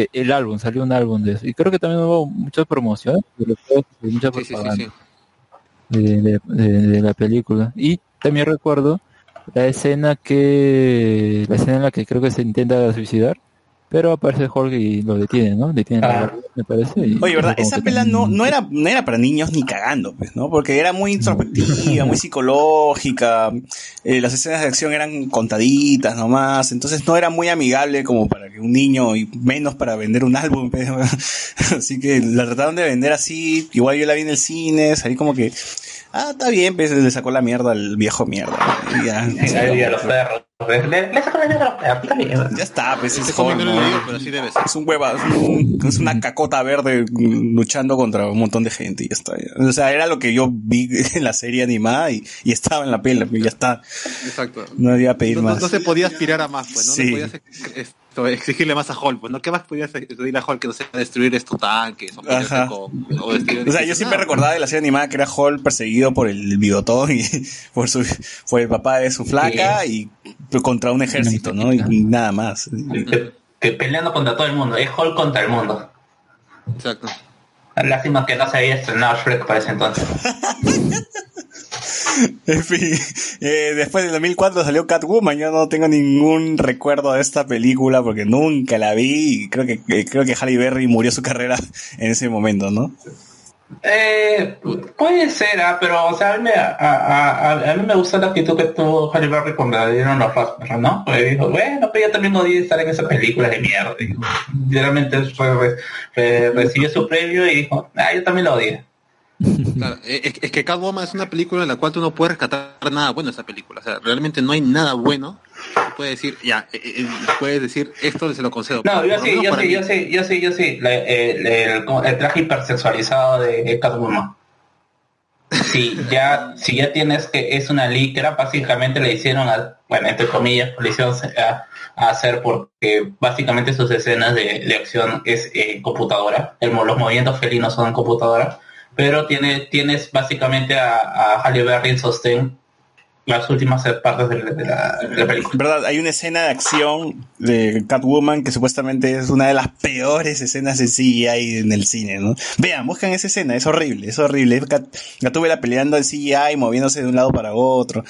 eh, el álbum, salió un álbum de eso. Y creo que también hubo muchas promociones, pero fue mucha Sí, sí, sí, propaganda sí. de, de- de- de la película. Y también recuerdo la escena que la escena en la que creo que se intenta suicidar, pero aparece Hulk y lo detiene, ¿no? Detiene Ah. me parece. y- Oye, ¿verdad? Esa pela no, no era, no era para niños ni cagando, pues, ¿no? Porque era muy introspectiva, muy psicológica, eh, las escenas de acción eran contaditas nomás, entonces no era muy amigable como para que un niño, y menos para vender un álbum, pues, así que la trataron de vender así, igual yo la vi en el cine, salí como que, ah, está bien, pues le sacó la mierda al viejo mierda, y ya, Y a los perros. Le, le sacó la mierda a los perros, está bien. ya está, pues es sí debe ser. Es un hueva, es, un- es una cacota verde luchando contra un montón de gente y ya está. O sea, era lo que yo vi en la serie animada y, y estaba en la pela, y ya está. Exacto. No había pedir No, no- más. no se podía aspirar a más, pues, ¿no? Sí. No podías exigirle más a Hulk, pues, ¿no? ¿Qué más podías pedirle a Hulk que no sea destruir estos tanques o, o destruir O sea, yo siempre recordaba de la serie animada que era Hulk perseguido por el bigotón y por su, por el papá de su flaca y contra un ejército, ¿no? Y nada más. Peleando contra todo el mundo. Es Hulk contra el mundo. Exacto. Lástima que no se había estrenado Shrek para ese entonces. En fin, eh, después del 2004 salió Catwoman. Yo no tengo ningún recuerdo de esta película porque nunca la vi. Y creo que eh, creo que Halle Berry murió su carrera en ese momento, ¿no? Eh, puede ser, ah, pero o sea, a mí, a, a- a- mí me gusta la actitud que tuvo Halle Berry cuando le dieron los Raspberry, ¿no? Pues dijo, bueno, pero yo también odié estar en esa película de mierda. Dijo, Literalmente fue- re- re- recibió su premio y dijo, ah, yo también lo odié. Claro, eh, es, es que Catwoman es una película en la cual tú no puedes rescatar nada bueno de esa película. O sea, realmente no hay nada bueno. Puedes decir, ya, eh, eh, puedes decir, esto se lo concedo. No, yo sí, yo sí, yo sí, yo sí, yo sí. La- el, el- el traje hipersexualizado de, Catwoman. Si ya, si ya tienes que es una licra, básicamente le hicieron, a, bueno, entre comillas, le hicieron a, a hacer porque básicamente sus escenas de, de acción es eh, computadora, el, los movimientos felinos son computadora, pero tiene, tienes básicamente a, a Halle Berry en sostén las últimas partes de, la- de la, de la película. ¿Verdad? Hay una escena de acción de Catwoman que supuestamente es una de las peores escenas de CGI en el cine, ¿no? Vean, buscan esa escena, es horrible, es horrible. Cat- Gatúbela peleando en CGI, moviéndose de un lado para otro.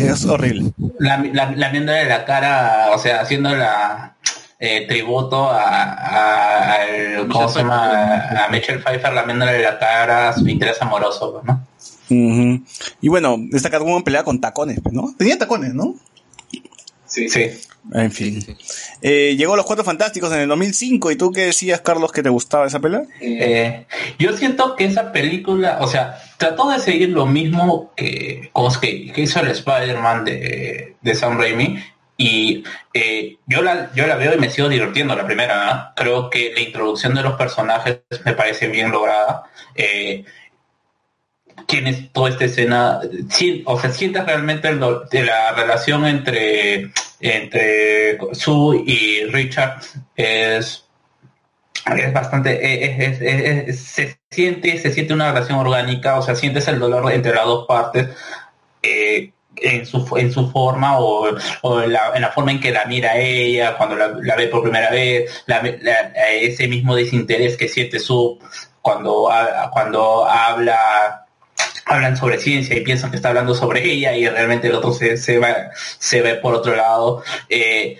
Es horrible. la, la, lamiéndole la cara, o sea, haciendo la eh, tributo a, a, al- ¿cómo se llama? A Michelle Pfeiffer lamiéndole la cara a su interés amoroso, ¿no? Ujú. Y bueno, esta Catwoman pelea con tacones, ¿no? Tenía tacones, ¿no? Sí, sí. En fin. Eh, llegó Los Cuatro Fantásticos en el 2005. ¿Y tú qué decías, Carlos, que te gustaba esa pelea? Eh, yo siento que esa película, o sea, trató de seguir lo mismo que, como es que, que hizo el Spider-Man de, de Sam Raimi. Y eh, yo, la, yo la veo y me sigo divirtiendo la primera. ¿no? Creo que la introducción de los personajes me parece bien lograda. Eh, tienes toda esta escena, o sea, sientes realmente el de la relación entre, entre Sue y Richard es es bastante es- es- es- se siente se siente una relación orgánica o sea sientes el dolor entre las dos partes eh, en su, en su forma o, o en, la, en la forma en que la mira ella, cuando la, ve por primera vez, ese mismo desinterés que siente su cuando, cuando habla hablan sobre ciencia y piensan que está hablando sobre ella y realmente el otro se, se, va, se ve por otro lado. Eh,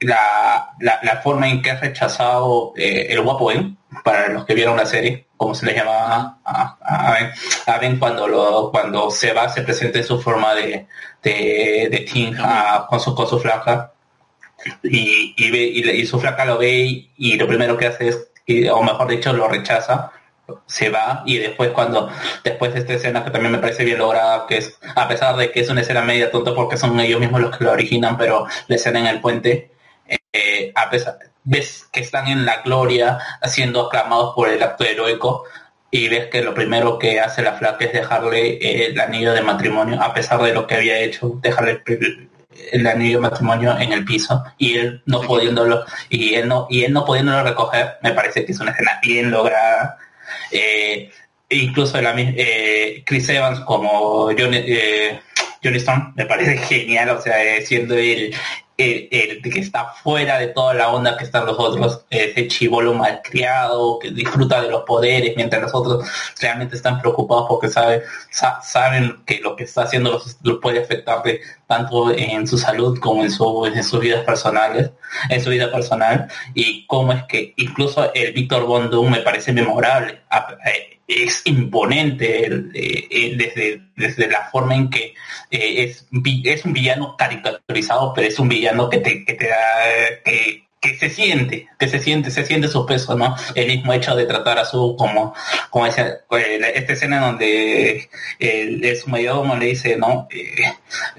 la, la, la forma en que ha rechazado eh, el guapo Ben, para los que vieron la serie, como se le llamaba a, a Ben, a Ben cuando lo, cuando se va, se presenta en su forma de, de, de teen, ah, con su con su flaca. Y, y, ve, y, y su flaca lo ve y, y lo primero que hace es, y- o mejor dicho, lo rechaza, se va y después cuando, después de esta escena que también me parece bien lograda, que es, a pesar de que es una escena media tonta porque son ellos mismos los que lo originan, pero la escena en el puente, eh, a pesar, ves que están en la gloria siendo aclamados por el acto heroico y ves que lo primero que hace la flaca es dejarle eh, el anillo de matrimonio, a pesar de lo que había hecho, dejarle el, el anillo de matrimonio en el piso y él no pudiéndolo y él no y él no pudiéndolo recoger, me parece que es una escena bien lograda. Eh, incluso la, eh, Chris Evans como Johnny, eh, Johnny Storm me parece genial, o sea, eh, siendo el, el, que está fuera de toda la onda que están los otros, ese chivolo malcriado, que disfruta de los poderes, mientras los otros realmente están preocupados porque sabe, sa- saben que lo que está haciendo los, puede afectarle tanto en su salud como en, su, en sus vidas personales, en su vida personal, y cómo es que incluso el Víctor Von Doom me parece memorable. Eh, Es imponente eh, eh, desde, desde la forma en que eh, es, es un villano caricaturizado, pero es un villano que te, que te da, que, que se siente, que se siente, se siente su peso, ¿no? El mismo hecho de tratar a su como, como esa, eh, esta escena en donde el, el su mayordomo le dice, ¿no?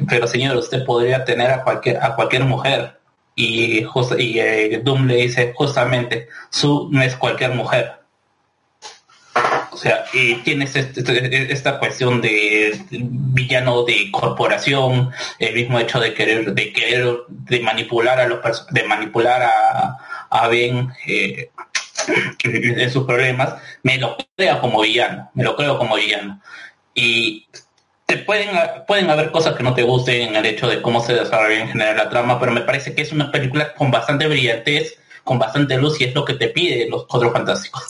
Pero señor, usted podría tener a cualquier, a cualquier mujer. Y, just- y Doom le dice justamente, su no es cualquier mujer. O sea, y tienes este- este- esta cuestión de villano de corporación, el mismo hecho de querer, de querer, de manipular a los de manipular a, a Ben eh, en sus problemas, me lo creo como villano, me lo creo como villano. Y te pueden, pueden haber cosas que no te gusten en el hecho de cómo se desarrolla en general la trama, pero me parece que es una película con bastante brillantez, con bastante luz y es lo que te pide los cuatro fantásticos.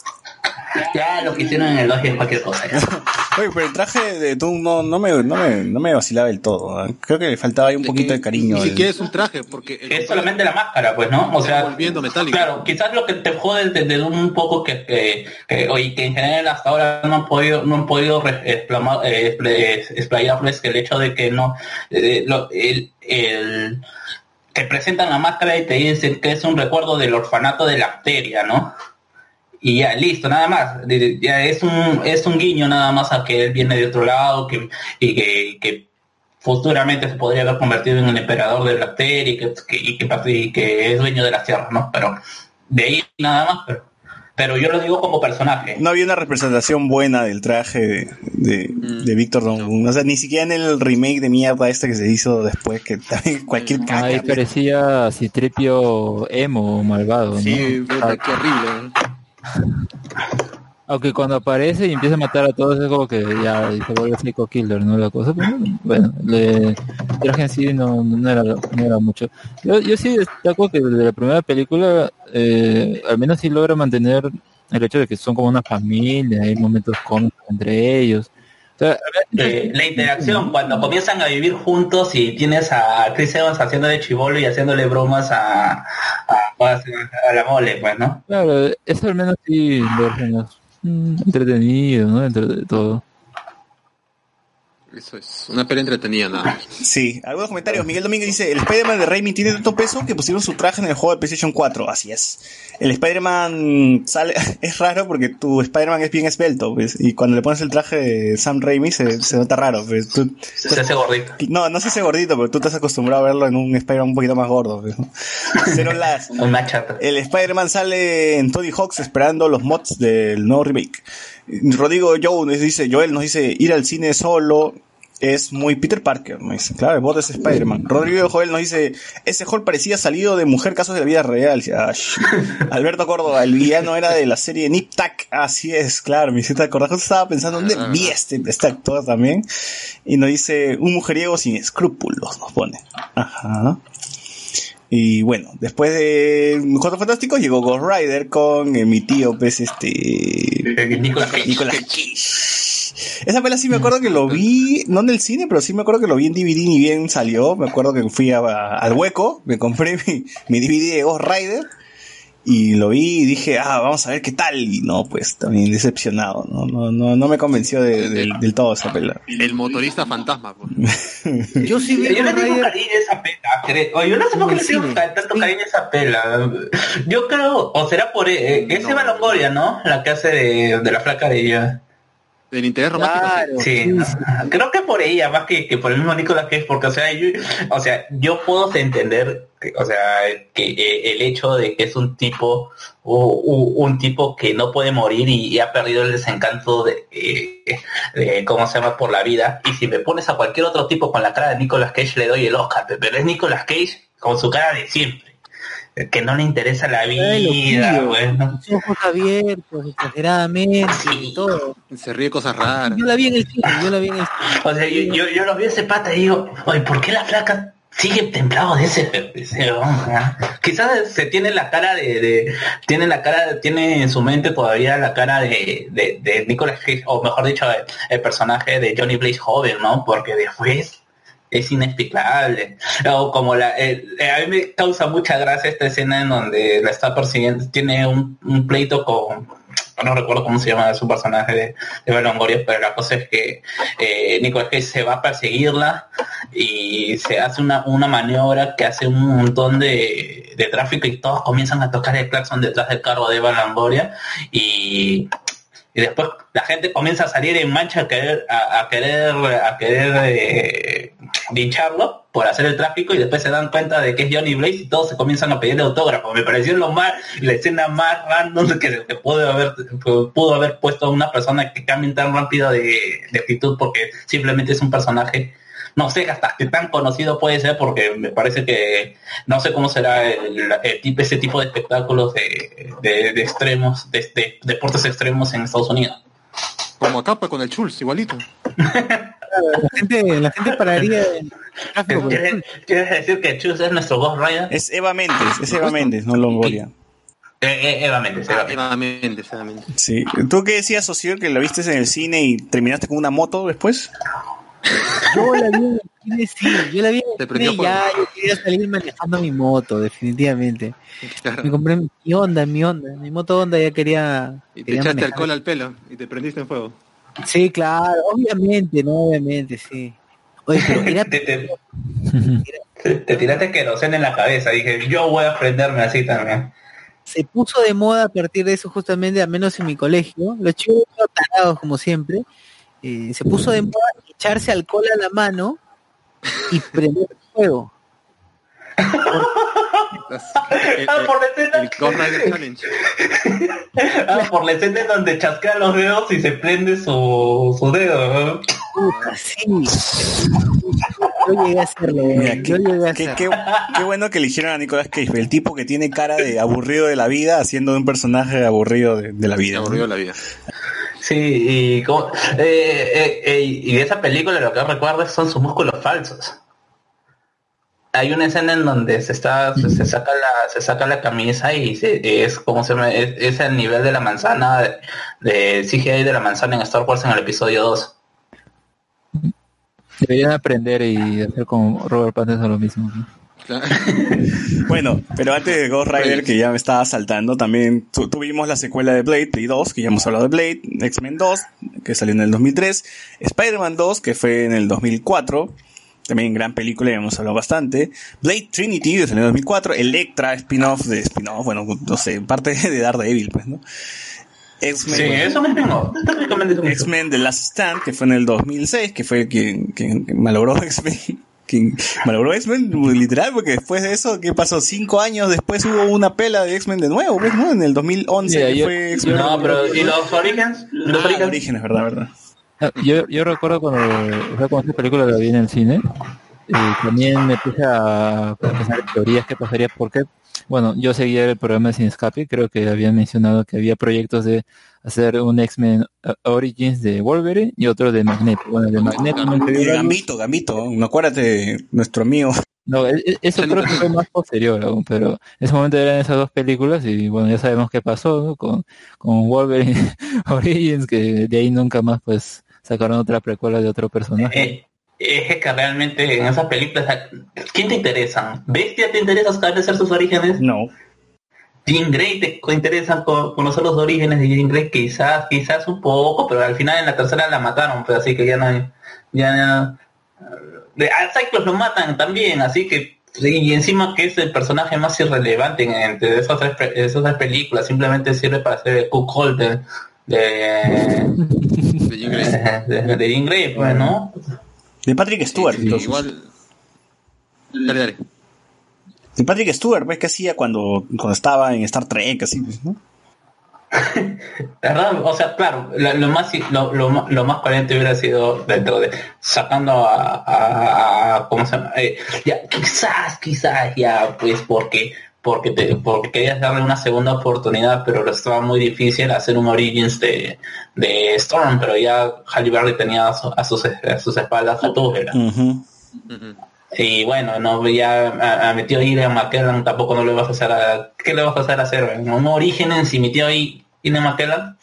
Ya lo que hicieron en el 2 es cualquier cosa. ya. Oye, pero el traje de Doom no, no, me, no, me, no me vacilaba del todo. ¿ah? Creo que le faltaba ahí un poquito de cariño. Ni siquiera es un traje, porque el Es solamente la máscara, pues, ¿no? O sea, volviendo metálico. claro, quizás lo que te jode desde un poco que, que, que, oye, que en general hasta ahora no han podido, no han podido explamar- eh, que el hecho de que no, eh, lo- el, el- te presentan la máscara y te dicen que es un recuerdo del orfanato de la bacteria, ¿no? Y ya listo nada más. De- ya es un es un guiño nada más a que él viene de otro lado que y que, que futuramente se podría haber convertido en el emperador de Bacteria y que, que- y que, y que es dueño de las tierras no pero de ahí nada más pero pero yo lo digo como personaje. No había una representación buena del traje de, de, de Víctor Don O sea, ni siquiera en el remake de mierda este que se hizo después, que también cualquier caca. Ahí parecía Citripio emo o malvado, ¿no? Sí, puta, Ah, qué horrible. Aunque cuando aparece y empieza a matar a todos es como que ya se vuelve Psycho Killer, ¿no? La cosa, pero bueno, le, traje en sí no, era, no era mucho. Yo, yo sí destaco que desde la primera película, eh, al menos sí logra mantener el hecho de que son como una familia, hay momentos cómicos entre ellos. Eh, la interacción cuando comienzan a vivir juntos y tienes a Chris Evans haciendo de chivolo y haciéndole bromas a, a, a la mole pues no claro, eso al menos sí lo mm, entretenido, ¿no? Dentro de todo. Eso es una peli entretenida, nada más. Sí, algunos comentarios. Miguel Domínguez dice, el Spider-Man de Raimi tiene tanto peso que pusieron su traje en el juego de PlayStation 4. Así es. El Spider-Man sale, es raro porque tu Spider-Man es bien esbelto, pues, y cuando le pones el traje de Sam Raimi se, se nota raro, pues. Tú- se hace gordito no, no sé si gordito, pero tú te has acostumbrado a verlo en un Spider-Man un poquito más gordo, pues. Cero las. El Spider-Man sale en Tony Hawks esperando los mods del nuevo remake. Rodrigo Jones dice, Joel nos dice, ir al cine solo es muy Peter Parker, me dice. Claro, el bot es Spider-Man. Rodrigo Joel nos dice, ese Hulk parecía salido de Mujer Casos de la Vida Real. "Ah, sh". Alberto Córdoba, el villano era de la serie Nip Tuck. Así es, claro, me hiciste acordar. Justo estaba pensando, ¿dónde vi este, este actor también? Y nos dice, un mujeriego sin escrúpulos, nos pone. Ajá. Y bueno, después de Cuatro Fantásticos llegó Ghost Rider con eh, mi tío, pues, este... Nicolas Cage. Nicolas Cage. Esa pela sí me acuerdo que lo vi, no en el cine, pero sí me acuerdo que lo vi en DVD ni bien salió. Me acuerdo que fui a- a- al hueco, me compré mi, mi DVD de Ghost Rider y lo vi y dije, ah, vamos a ver qué tal. Y no, pues también decepcionado, no, no, no, no me convenció de- de- del todo esa pela. El motorista fantasma, pues. Yo sí vi Yo le tengo Rider cariño a esa pela, creo. Yo no sé por qué le tengo tanto cariño a esa pela. Yo creo, o será por... eh, es Eva Longoria, ¿no? La que hace de, de la flaca de ella. Del interés romántico. Claro, Sí, sí, no, sí. creo que por ella, más que, que por el mismo Nicolas Cage, porque, o sea, yo, o sea, yo puedo entender, que, o sea, que eh, el hecho de que es un tipo, u- u- un tipo que no puede morir y, y ha perdido el desencanto de, eh, de, ¿cómo se llama?, por la vida. Y si me pones a cualquier otro tipo con la cara de Nicolas Cage, le doy el Oscar, pero es Nicolas Cage con su cara de siempre. Que no le interesa la vida, pillo. bueno. Los ojos abiertos, exageradamente, y todo. Se ríe cosas raras. Yo la vi en el cine, yo la vi en el cine. O sea, yo, yo, yo lo vi a ese pata y digo, oye, ¿por qué la flaca sigue templado de ese, de ese hombre, ah? Quizás se tiene la cara de, de- tiene la cara, tiene en su mente todavía la cara de, de, de Nicolas Cage, o mejor dicho, el, el personaje de Johnny Blaze joven, ¿no? Porque después es inexplicable. O como la, el- eh, a mí me causa mucha gracia esta escena en donde la está persiguiendo, tiene un, un pleito con, no recuerdo cómo se llama su personaje de, de pero la cosa es que eh, Nicolas Cage se va a perseguirla y se hace una, una maniobra que hace un montón de, de tráfico y todos comienzan a tocar el claxon detrás del carro de Eva y y después la gente comienza a salir en mancha a querer a, querer a querer eh, por hacer el tráfico y después se dan cuenta de que es Johnny Blaze y todos se comienzan a pedirle autógrafo. Me pareció lo más la escena más random que, pudo haber pudo haber puesto una persona que cambie tan rápido de, de actitud porque simplemente es un personaje no sé hasta qué tan conocido puede ser porque me parece que no sé cómo será el, el tipo, ese tipo de espectáculos de, de, de extremos, de, de deportes extremos en Estados Unidos. Como acá, pues con el Schultz, igualito. La gente, la gente pararía ¿Quieres, quieres decir que Chus es nuestro Ghost Rider? Es Eva Méndez, es Eva Méndez, no Longoria. Eh, eh, Eva Méndez, Eva Méndez. Eva Méndez, Eva Méndez. Sí. ¿Tú qué decías, socio, que lo viste en el cine y terminaste con una moto después? Yo la vi en el cine, sí, yo la vi en el cine ya, yo quería salir manejando mi moto, definitivamente. Me compré mi Honda, mi Honda, mi moto Honda ya quería... Y te quería echaste manejar. alcohol al pelo y te prendiste en fuego. Sí, claro, obviamente, no, obviamente, sí. Oye, pero era... Te, te- te- te tiraste queroseno en la cabeza. Dije, yo voy a prenderme así también. se puso de moda a partir de eso justamente, al menos en mi colegio, los chicos tarados como siempre, eh, se puso de moda echarse alcohol a la mano y prender fuego. El, Ah, por la escena, el ah, por la escena en donde chasquea los dedos y se prende su, su dedo. ¿no? Puta, sí. Yo llegué a hacerlo, Mira, yo qué, llegué a qué- hacerlo. qué- qué bueno que eligieron a Nicolas Cage, el tipo que tiene cara de aburrido de la vida haciendo de un personaje aburrido de, de la vida. ¿no? aburrió la vida. Sí, y, como- eh, eh, y de esa película lo que recuerdo son sus músculos falsos. Hay una escena en donde se está se, saca la se saca la camisa y es como se es, el nivel de la manzana de, de CGI de la manzana en Star Wars en el episodio 2. Deberían aprender y hacer como Robert Pattinson lo mismo. ¿no? Bueno, pero antes de Ghost Rider, que ya me estaba saltando, también tu- tuvimos la secuela de Blade, Play 2, que ya hemos hablado de Blade, X-Men 2, que salió en el 2003, Spider-Man 2, que fue en el 2004, también gran película, ya hemos hablado bastante, Blade Trinity, que salió en el 2004, Electra, spin-off de spin-off, bueno, no sé, parte de Daredevil, pues, ¿no? X-Men, Sí, eso X-Men The Last Stand, que fue en el 2006, que fue quien, quien malogró X-Men. Quien malogró X-Men, literal, porque después de eso, ¿qué pasó? Cinco años después hubo una pela de X-Men de nuevo, ¿ves? ¿no? En el 2011 Sí, que yo- fue X-Men. No, pero ¿y los orígenes? ¿Los Ah, orígenes? Orígenes, verdad, verdad. Ah, Yo, yo recuerdo cuando, o sea, cuando esta película la vi en el cine, eh, también me puse a pensar en teorías que pasaría porque, bueno, yo seguía el programa de Sin Escape, creo que habían mencionado que había proyectos de hacer un X-Men uh, Origins de Wolverine y otro de Magneto. Bueno, el de Magneto no. Gambito, Gambito, no acuérdate, nuestro amigo. No, e- e- eso creo que fue más posterior aún, pero en ese momento eran esas dos películas y bueno, ya sabemos qué pasó ¿no? con, con Wolverine Origins, que de ahí nunca más pues sacaron otra precuela de otro personaje. Es que realmente en esas películas, ¿quién te interesa? ¿Bestia te interesa establecer sus orígenes? No. Jean Grey te interesa co- conocer los orígenes de Jean Grey, quizás, quizás un poco, pero al final en la tercera la mataron, pues así que ya no hay, ya no- de- a Cyclops lo matan también, así que y encima que es el personaje más irrelevante en- entre esas tres, esas tres películas, simplemente sirve para ser el Cook de, De de, de Jean Grey, pues, ¿no? De Patrick Stewart. Sí, entonces. igual. Dale, dale. De Patrick Stewart, ¿ves qué hacía cuando, cuando estaba en Star Trek? Así, pues, ¿no? ¿Verdad? O sea, claro, lo, lo más lo, lo, ma- lo más coherente hubiera sido dentro de sacando a, a- a- ¿cómo se llama? Eh, ya quizás, quizás ya pues porque porque te, porque querías darle una segunda oportunidad, pero estaba muy difícil hacer un Origins de, de Storm, pero ya Halle Berry tenía a, su- a sus, a sus espaldas a. Ujú. Y bueno, no ya a, a mi tío Ian McKellen tampoco no le vas a hacer a, ¿qué le vas a hacer a hacer? Un origen en si mi tío Ian McKellen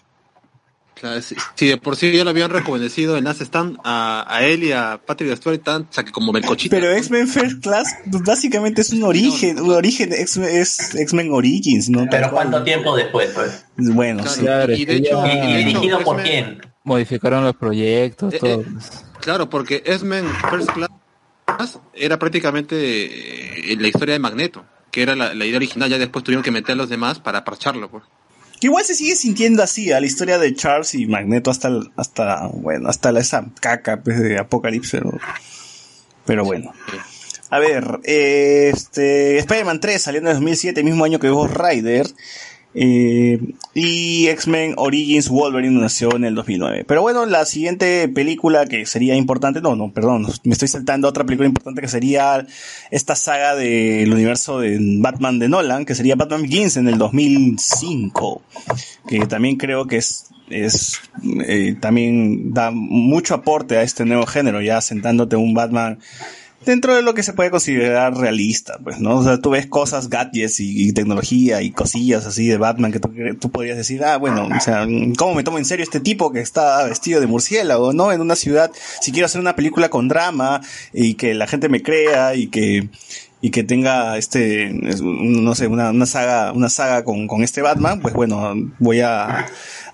Claro, si, si de por sí ya lo habían rejuvenecido en Last Stand a, a él y a Patrick Stewart, tan, o sea, que como Melcochita. Pero X-Men First Class pues, básicamente es un origen, un origen X- es X-Men Origins, ¿no? Tal Pero cual. ¿cuánto tiempo después, pues? Bueno, Claro, sí. Claro, y de hecho, ¿Y, dirigido por quién? Modificaron los proyectos, Eh, todo. eh, Claro, porque X-Men First Class era prácticamente eh, la historia de Magneto, que era la, la idea original, ya después tuvieron que meter a los demás para parcharlo, pues. Que igual se sigue sintiendo así a la historia de Charles y Magneto hasta hasta bueno hasta esa caca pues, de Apocalipsis pero, pero bueno. A ver eh, este Spider-Man 3 salió en el 2007 mismo año que Ghost Rider eh, y X-Men Origins Wolverine nació en el 2009 pero bueno la siguiente película que sería importante no no perdón me estoy saltando otra película importante que sería esta saga del universo de Batman de Nolan que sería Batman Begins en el 2005 que también creo que es es eh, también da mucho aporte a este nuevo género ya sentándote un Batman dentro de lo que se puede considerar realista, pues, ¿no? O sea, tú ves cosas, gadgets y, y tecnología y cosillas así de Batman que tú, tú podrías decir, ah, bueno, o sea, ¿cómo me tomo en serio este tipo que está vestido de murciélago, ¿no? En una ciudad, si quiero hacer una película con drama y que la gente me crea y que y que tenga este es, no sé una, una saga una saga con, con este Batman pues bueno voy a,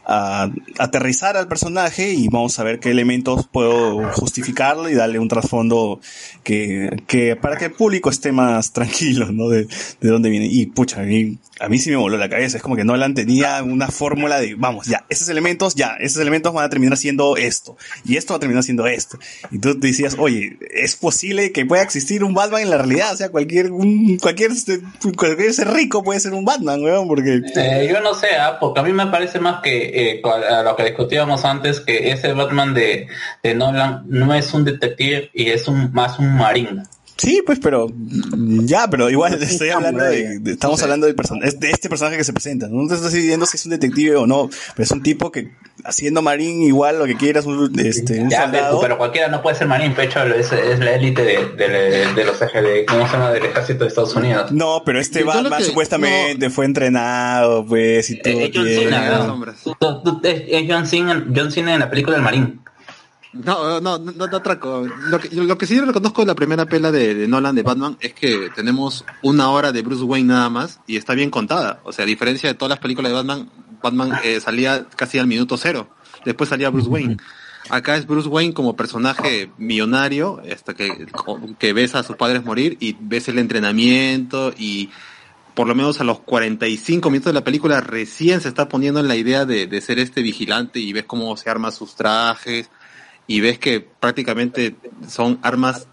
a aterrizar al personaje y vamos a ver qué elementos puedo justificarlo y darle un trasfondo que, que para que el público esté más tranquilo no de, de dónde viene. Y pucha a mí, a mí sí me voló la cabeza. Es como que Nolan tenía una fórmula de vamos ya esos elementos ya esos elementos van a terminar siendo esto. Y esto va a terminar siendo esto. Y tú decías oye es posible que pueda existir un Batman en la realidad. O sea cualquier un, cualquier este, cualquier ser rico puede ser un Batman weón porque Eh, yo no sé, ah, porque a mí me parece más que eh, a lo que discutíamos antes, que ese Batman de, de Nolan no es un detective y es un más un marín. Sí, pues, pero ya, pero igual estoy hablando de, de- estamos hablando del de este personaje que se presenta. No te estoy diciendo si es un detective o no, pero es un tipo que haciendo marín igual lo que quieras, un, este, un Ya, pero, soldado. pero cualquiera no puede ser marín, pecho, es, es la élite de, de, de los ejes de, ¿cómo se llama? Del ejército de Estados Unidos. No, pero este Yo lo Batman que- supuestamente fue entrenado, pues, y todo. Eh, John. Cena, Es es John Cena, John Cena en la película del marín. No, no, no, no, no atraco. Lo que, lo que sí reconozco de la primera pela de, de Nolan de Batman es que tenemos una hora de Bruce Wayne nada más y está bien contada. O sea, a diferencia de todas las películas de Batman, Batman eh, salía casi al minuto cero. Después salía Bruce Wayne. Acá es Bruce Wayne como personaje millonario, hasta que, que ves a sus padres morir y ves el entrenamiento y por lo menos a los 45 minutos de la película recién se está poniendo en la idea de, de ser este vigilante y ves cómo se arma sus trajes y ves que prácticamente son armas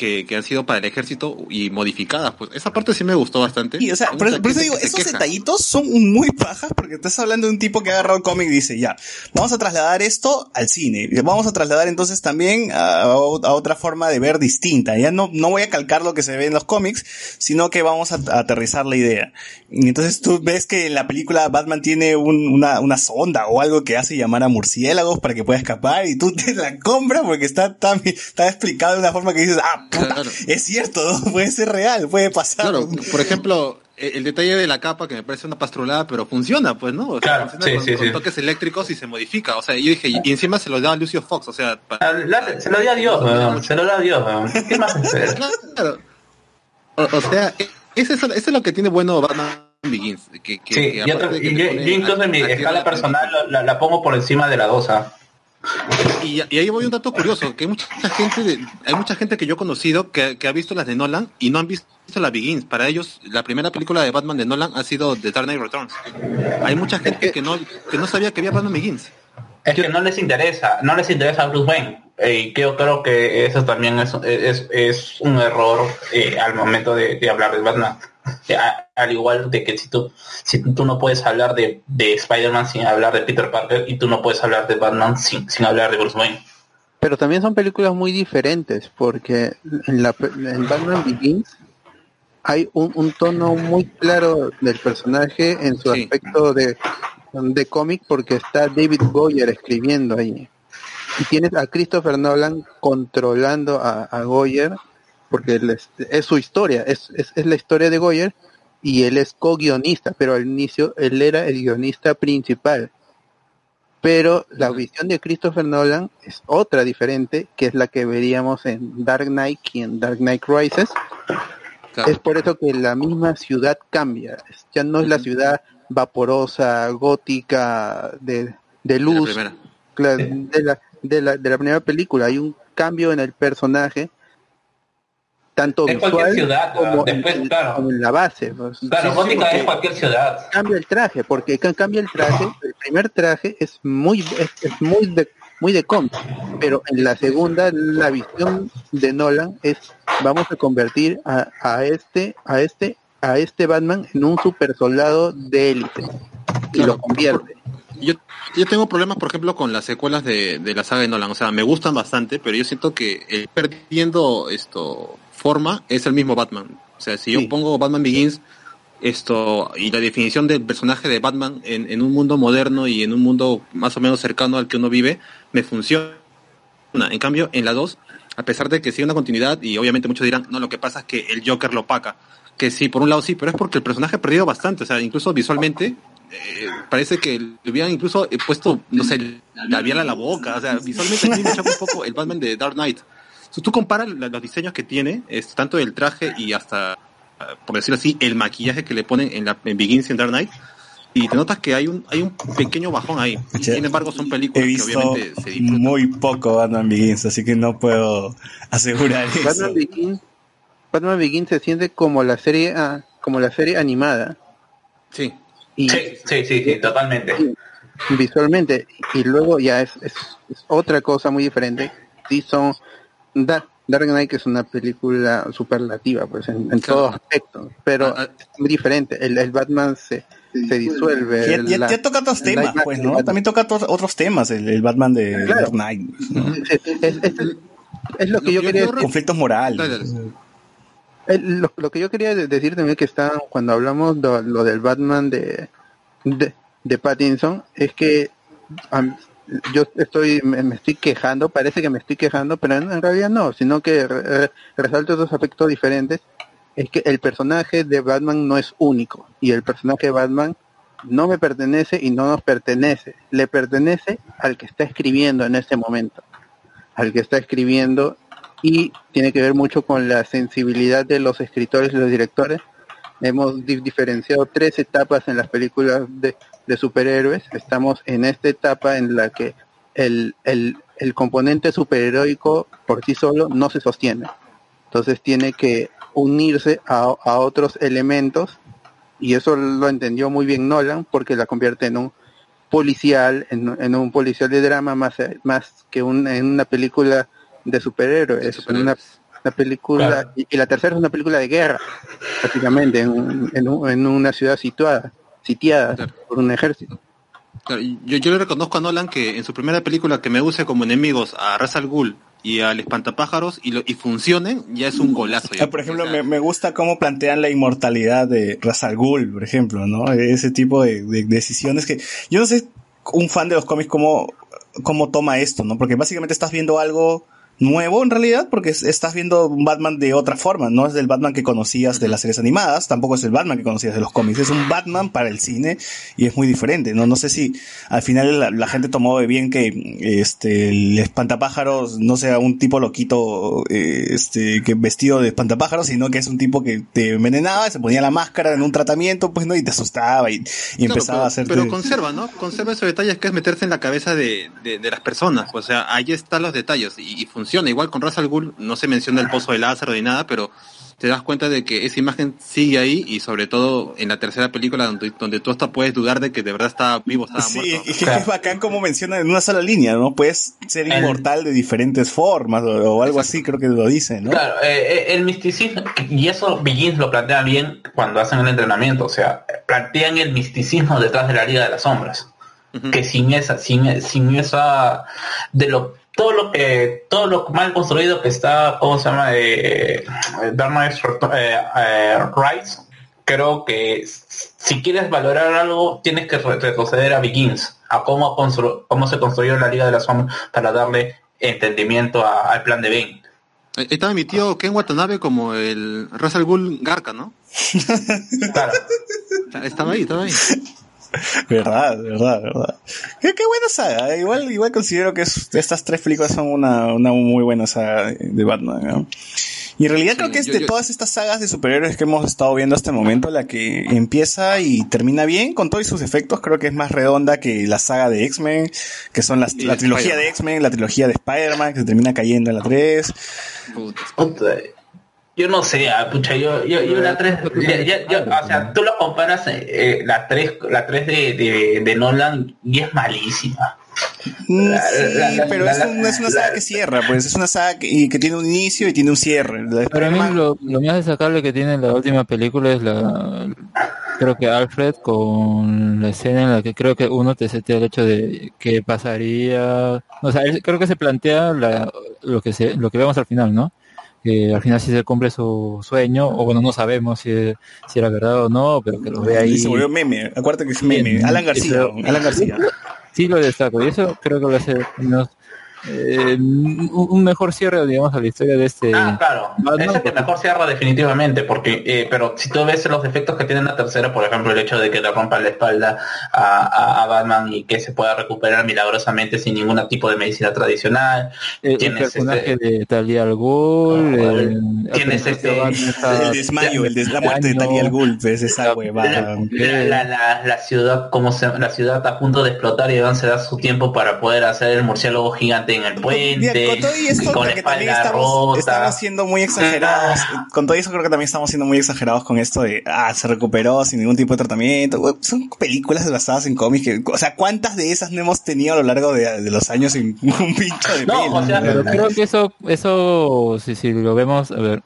que, que han sido para el ejército y modificadas. Pues esa parte sí me gustó bastante. Y, o sea, por, eso- por eso gente digo, esos queja. detallitos son muy pajas porque estás hablando de un tipo que ha agarrado el cómic y dice, ya, vamos a trasladar esto al cine. Vamos a trasladar entonces también a, a otra forma de ver distinta. Ya no, no voy a calcar lo que se ve en los cómics, sino que vamos a, a aterrizar la idea. Y entonces tú ves que en la película Batman tiene un- una, una sonda o algo que hace llamar a murciélagos para que pueda escapar y tú te la compras porque está, tan, está explicado de una forma que dices, ah, Claro. es cierto, ¿no? puede ser real, puede pasar. Claro, por ejemplo, el, el detalle de la capa que me parece una pastrulada, pero funciona, pues, ¿no? O sea, Claro, funciona sí, con, sí, con sí. toques eléctricos y se modifica. O sea, yo dije, y, encima se lo da a Lucio Fox, o sea, pa- Ah, la- Se lo dio a Dios, weón. Se lo dio a Dios, weón. ¿Qué más esperas? Claro. O, o sea, e- es, eso es lo que tiene bueno Batman Begins. Que, que, Sí, que yo, incluso en mi escala la personal la, la pongo por encima de la dosa. Y, y ahí voy un dato curioso, que hay mucha gente, de- hay mucha gente que yo he conocido que, que ha visto las de Nolan y no han visto la Begins. Para ellos, la primera película de Batman de Nolan ha sido The Dark Knight Returns. Hay mucha gente que no, que no sabía que había Batman Begins. Es que no les interesa, no les interesa a Bruce Wayne. Eh, Y yo creo que eso también es, es, es un error eh, al momento de, de hablar de Batman. A- al igual de que si tú, si tú no puedes hablar de, de Spider-Man sin hablar de Peter Parker y tú no puedes hablar de Batman sin, sin hablar de Bruce Wayne. Pero también son películas muy diferentes, porque en, la, en Batman Begins hay un, un tono muy claro del personaje en su Sí. aspecto de, de cómic, porque está David Goyer escribiendo ahí. Y tienes a Christopher Nolan controlando a, a Goyer, porque él es, es su historia, es, es, es la historia de Goyer, y él es co-guionista, pero al inicio él era el guionista principal pero la visión de Christopher Nolan es otra diferente, que es la que veríamos en Dark Knight y en Dark Knight Rises. Claro. Es por eso que la misma ciudad cambia. Ya no es la ciudad vaporosa, gótica, de, de de la luz, de la, de, la, de la primera película. Hay un cambio en el personaje, tanto Es cualquier visual ciudad, como, después, en, claro. como en la base. pues. Claro, sí, Gótica porque- es cualquier ciudad. cambia el traje, porque ca- cambia el traje, el primer traje es muy es, es muy de muy de cómic, pero en la segunda la visión de Nolan es vamos a convertir a, a este a este a este Batman en un super soldado de élite y Claro, lo convierte. Yo, yo tengo problemas, por ejemplo, con las secuelas de, de la saga de Nolan. O sea, me gustan bastante, pero yo siento que el perdiendo esto forma es el mismo Batman. O sea, si yo Sí. pongo Batman Begins esto y la definición del personaje de Batman en, en un mundo moderno y en un mundo más o menos cercano al que uno vive, me funciona. En cambio, en la 2, a pesar de que sigue una continuidad, y obviamente muchos dirán, no, lo que pasa es que el Joker lo opaca. Que sí, por un lado sí, pero es porque el personaje ha perdido bastante. O sea, incluso visualmente, eh, parece que le hubieran incluso eh, puesto, no sé, labial a la boca. O sea, visualmente a mí me un poco el Batman de Dark Knight. Si tú comparas los diseños que tiene, es tanto el traje y hasta, por decirlo así, el maquillaje que le ponen en, la, en Begins y en Dark Knight, y te notas que hay un, hay un pequeño bajón ahí. Ya. Sin embargo, son He películas que visto obviamente se disfrutan. muy poco Batman Begins, así que no puedo asegurar eso. Batman Begins Batman Begins se siente como la serie ah, como la serie animada Sí. y Sí, sí, sí, sí, totalmente. visualmente y luego ya es, es, es otra cosa muy diferente sí son Da- Dark Knight es una película superlativa pues en, en Claro. todos aspectos pero Ah, ah. es muy diferente el, el Batman se, se disuelve Ya, ya- la- ya toca otros temas, pues, ¿no? También toca otros, otros temas, el, el Batman de Claro. Dark Knight. ¿no? es, es- es- es lo que Lo- yo yo- quería decir. Conflictos morales. El- lo, lo que yo quería de- decir también que está cuando hablamos de lo del Batman de, de, de Pattinson es que yo estoy me, estoy quejando parece que me estoy quejando pero en, en realidad no sino que re- resalto otros aspectos diferentes es que el personaje de Batman no es único y el personaje de Batman no me pertenece y no nos pertenece le pertenece al que está escribiendo en ese momento al que está escribiendo y tiene que ver mucho con la sensibilidad de los escritores y los directores. Hemos di- diferenciado tres etapas en las películas de, de superhéroes. Estamos en esta etapa en la que el, el, el componente superheroico por sí solo no se sostiene. Entonces tiene que unirse a, a otros elementos y eso lo entendió muy bien Nolan porque la convierte en un policial, en, en un policial de drama más, más que un, en una película de superhéroes, en una película, Claro. y, y la tercera es una película de guerra, prácticamente, en, en, en una ciudad situada, sitiada Claro. por un ejército. Claro, yo, yo le reconozco a Nolan que en su primera película que me use como enemigos a Ra's al Ghul y al espantapájaros y, lo, y funcionen, ya es un golazo. ya. Ah, por ejemplo, O sea, me, me gusta cómo plantean la inmortalidad de Ra's al Ghul, por ejemplo, ¿no? Ese tipo de, de decisiones que yo no sé un fan de los cómics cómo, cómo toma esto, ¿no? Porque básicamente estás viendo algo nuevo en realidad, porque es- estás viendo un Batman de otra forma, no es del Batman que conocías de las series animadas, tampoco es el Batman que conocías de los cómics, es un Batman para el cine y es muy diferente, ¿no? No sé si al final la, la gente tomó de bien que este el espantapájaros no sea un tipo loquito eh, este que vestido de espantapájaros, sino que es un tipo que te envenenaba, se ponía la máscara en un tratamiento, pues no, y te asustaba y, y Claro, empezaba pero, a hacerte pero conserva, ¿no? Conserva esos detalles que es meterse en la cabeza de, de, de las personas. O sea, ahí están los detalles y, y funciona. Igual con Ra's al Ghul no se menciona el pozo de Lázaro ni nada, pero te das cuenta de que esa imagen sigue ahí y sobre todo en la tercera película donde, donde tú hasta puedes dudar de que de verdad estaba vivo, estaba Sí, muerto. y que es bacán como menciona en una sola línea, ¿no? Puedes ser inmortal de diferentes formas o, o algo así, creo que lo dice, ¿no? Claro, eh, eh, el misticismo, y eso Begins lo plantea bien cuando hacen el entrenamiento, o sea, plantean el misticismo detrás de la Liga de las Sombras. Ujú. Que sin esa, sin, sin esa, de lo, todo lo que, todo lo mal construido que está, ¿cómo se llama? Eh, Dark Knight eh, eh, Rise, creo que si quieres valorar algo, tienes que re- retroceder a Begins, a cómo, constru- cómo se construyó la Liga de las Sombras para darle entendimiento a- al plan de Bane. Estaba mi tío Ken Watanabe como el al Ghul Garca, ¿no? Claro. Estaba ahí, estaba ahí. Verdad, verdad, verdad. Qué, qué buena saga. ¿eh? Igual, igual considero que es- estas tres películas son una, una muy buena saga de Batman. ¿no? Y en realidad Sí, creo que es yo- de yo- todas estas sagas de superhéroes que hemos estado viendo hasta el momento la que empieza y termina bien con todos sus efectos. Creo que es más redonda que la saga de X-Men, que son las, la de trilogía de X-Men, la trilogía de Spider-Man, que se termina cayendo en la 3. Puta. Yo no sé, ah, pucha, yo, yo, yo la 3, ya, ya- ya, o sea, tú lo comparas, eh, la 3, la 3 de, de, de Nolan y es malísima. Mm, La- sí, la- la- pero la- es, un- es una la- saga que cierra, pues es una saga que, y que tiene un inicio y tiene un cierre. Para mí lo, lo más destacable que tiene la última película es la creo que Alfred con la escena en la que creo que uno te setea el hecho de qué pasaría o sea él- creo que se plantea la- lo que se lo que vemos al final no que al final sí se cumple su sueño o bueno no sabemos si, si era verdad o no pero que lo ve ahí Y se volvió meme. Acuérdate que es meme. Alan García. eso- Alan García. sí lo destaco y eso creo que lo hace menos, eh, un mejor cierre digamos a la historia de este Ah, claro, Batman, es el que porque- mejor cierra definitivamente, porque, eh, pero si tú ves los defectos que tiene la tercera, por ejemplo, el hecho de que le rompa la espalda a, a- a Batman y que se pueda recuperar milagrosamente sin ningún tipo de medicina tradicional, el, el tienes personaje este- de Talia al Ghul, el- tienes el este- El desmayo, el des- la muerte de. Talia al Ghul, pues esa huevada. la, la- la- la ciudad como se, la ciudad a punto de explotar y Iván se da su tiempo para poder hacer el murciélago gigante en el puente Mira, con todo y esto, con la que también estamos, rota estamos siendo muy exagerados. Ah. Con todo eso creo que también estamos siendo muy exagerados con esto de, ah, se recuperó sin ningún tipo de tratamiento. Son películas basadas en cómics que, o sea, ¿cuántas de esas no hemos tenido a lo largo de, de los años sin un pincho de No, pelo? o sea, Pero creo que eso, eso, si, si lo vemos, a ver,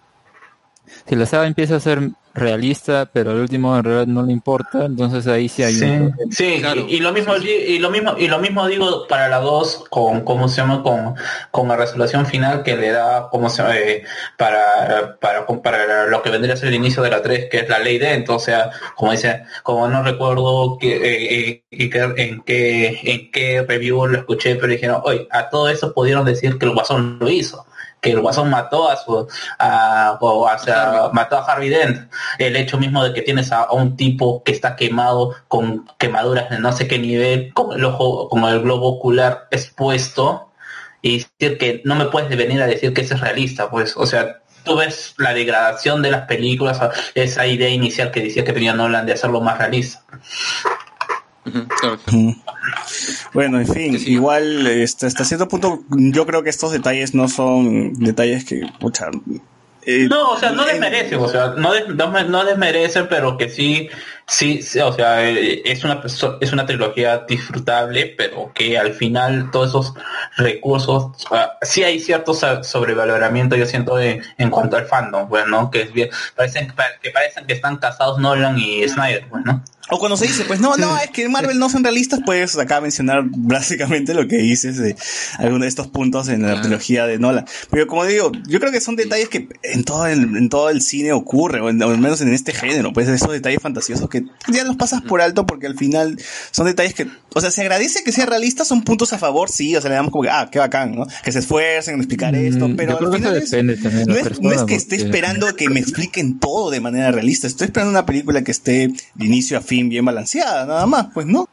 si la saga empieza a ser realista, pero al último en realidad no le importa, entonces ahí sí hay Sí, un... sí, Claro. y, y lo mismo y lo mismo y lo mismo digo para la 2 con cómo se llama con, con la resolución final que le da cómo se llama, eh, para, para para lo que vendría a ser el inicio de la 3 que es la ley de entonces o sea, como dice como no recuerdo que, eh, eh, y que- en qué en qué review lo escuché pero dijeron oye a todo eso pudieron decir que el guasón lo hizo que el guasón mató a su a, o, sea, mató a Harvey Dent. El hecho mismo de que tienes a, a un tipo que está quemado con quemaduras de no sé qué nivel con el ojo con el globo ocular expuesto y decir que no me puedes venir a decir que eso es realista pues. O sea tú ves la degradación de las películas esa idea inicial que decía que tenía Nolan de hacerlo más realista Claro, claro. Bueno, en fin, sí. igual este, hasta cierto punto yo creo que estos detalles no son detalles que, pucha, eh, No, o sea, no en- desmerecen, o sea, no, des- no, no desmerecen, pero que sí Sí, sí, o sea, eh, es una es una trilogía disfrutable, pero que al final todos esos recursos, ah, sí hay cierto so- sobrevaloramiento, yo siento, de- en cuanto al fandom, bueno, que es bien, parecen que parecen que están casados Nolan y Snyder, bueno. O cuando se dice, pues no, no, es que Marvel no son realistas, pues acá mencionar básicamente lo que dices de algunos de estos puntos en la trilogía de Nolan. Pero como digo, yo creo que son detalles que en todo el, en todo el cine ocurre, o, en- o al menos en este género, pues esos detalles fantasiosos que ya los pasas por alto porque al final son detalles que, o sea, se agradece que sea realista, son puntos a favor, sí, o sea, le damos como que, ah, qué bacán, ¿no? Que se esfuercen en explicar esto, pero al final es- también no es, persona, no es que esté porque- esperando que me expliquen todo de manera realista, estoy esperando una película que esté de inicio a fin bien balanceada, nada más, pues no.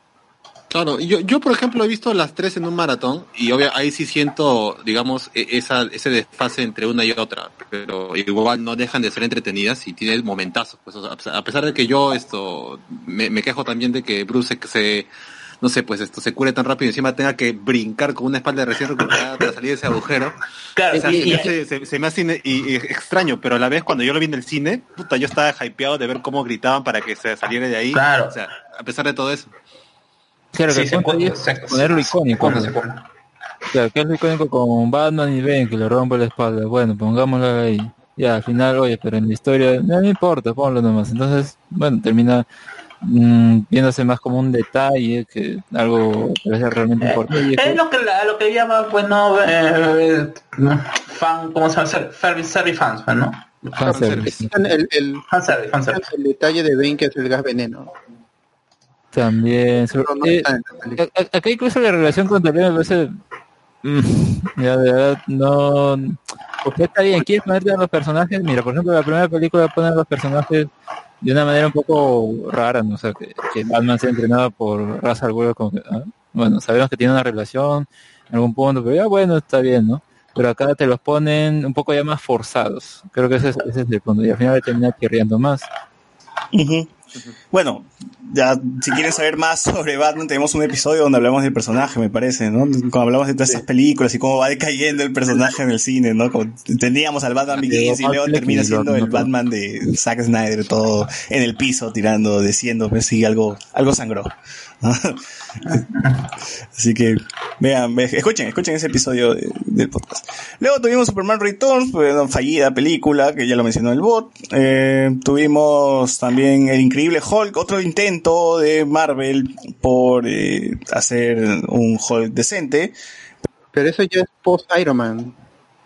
Claro, yo, yo por ejemplo he visto las tres en un maratón y obvio, ahí sí siento, digamos, e- esa, ese desfase entre una y otra, pero igual no dejan de ser entretenidas y tienen momentazos. Pues, o sea, a pesar de que yo esto me, me quejo también de que Bruce se, se- no sé, pues esto se cure tan rápido y encima tenga que brincar con una espalda recién recuperada para salir de ese agujero. Claro, O sea, y- se, me hace, se- se me hace ine- y- y extraño, pero a la vez cuando yo lo vi en el cine, puta, yo estaba hypeado de ver cómo gritaban para que se saliera de ahí. Claro. O sea, a pesar de todo eso. Claro, que Sí, el se puede- ponerlo icónico. ¿cómo pues. se? Claro, que es lo icónico con Batman y Ben, que le rompe la espalda. Bueno, pongámoslo ahí. Ya, al final, oye, pero en la historia, no me importa, ponlo nomás. Entonces, bueno, termina mm, viéndose más como un detalle que algo que es realmente importante. Y es que- lo que a lo que llama, pues no, eh, fan, ¿cómo se llama? Ser- Service, service fans, pues, ¿no? fanservice. El, el, fanservice. el detalle de Ben que es el gas veneno. También. sobre- no eh, a- acá incluso la relación con Talía me parece mm, ya de verdad no porque está bien quieres ponerte a los personajes mira por ejemplo la primera película pone a los personajes de una manera un poco rara no o sea que, que Batman sea entrenado por Ra's al Ghul, como que, ah, bueno sabemos que tiene una relación en algún punto pero ya bueno está bien no pero acá te los ponen un poco ya más forzados. Creo que ese es, ese es el punto y al final termina querriendo más. Bueno, ya si quieren saber más sobre Batman, tenemos un episodio donde hablamos del personaje, me parece, ¿no? Cuando hablamos de todas estas películas y cómo va decayendo el personaje en el cine, ¿no? Como teníamos al Batman Begins y luego termina siendo el Batman de Zack Snyder, todo en el piso, tirando, diciendo, pues sí, algo, algo sangró. Así que vean, ve- escuchen, escuchen ese episodio de- del podcast. Luego tuvimos Superman Returns, pues, fallida película, que ya lo mencionó el bot. Eh, tuvimos también El Increíble Hulk, otro intento de Marvel por eh, hacer un Hulk decente. Pero eso ya es post Iron Man.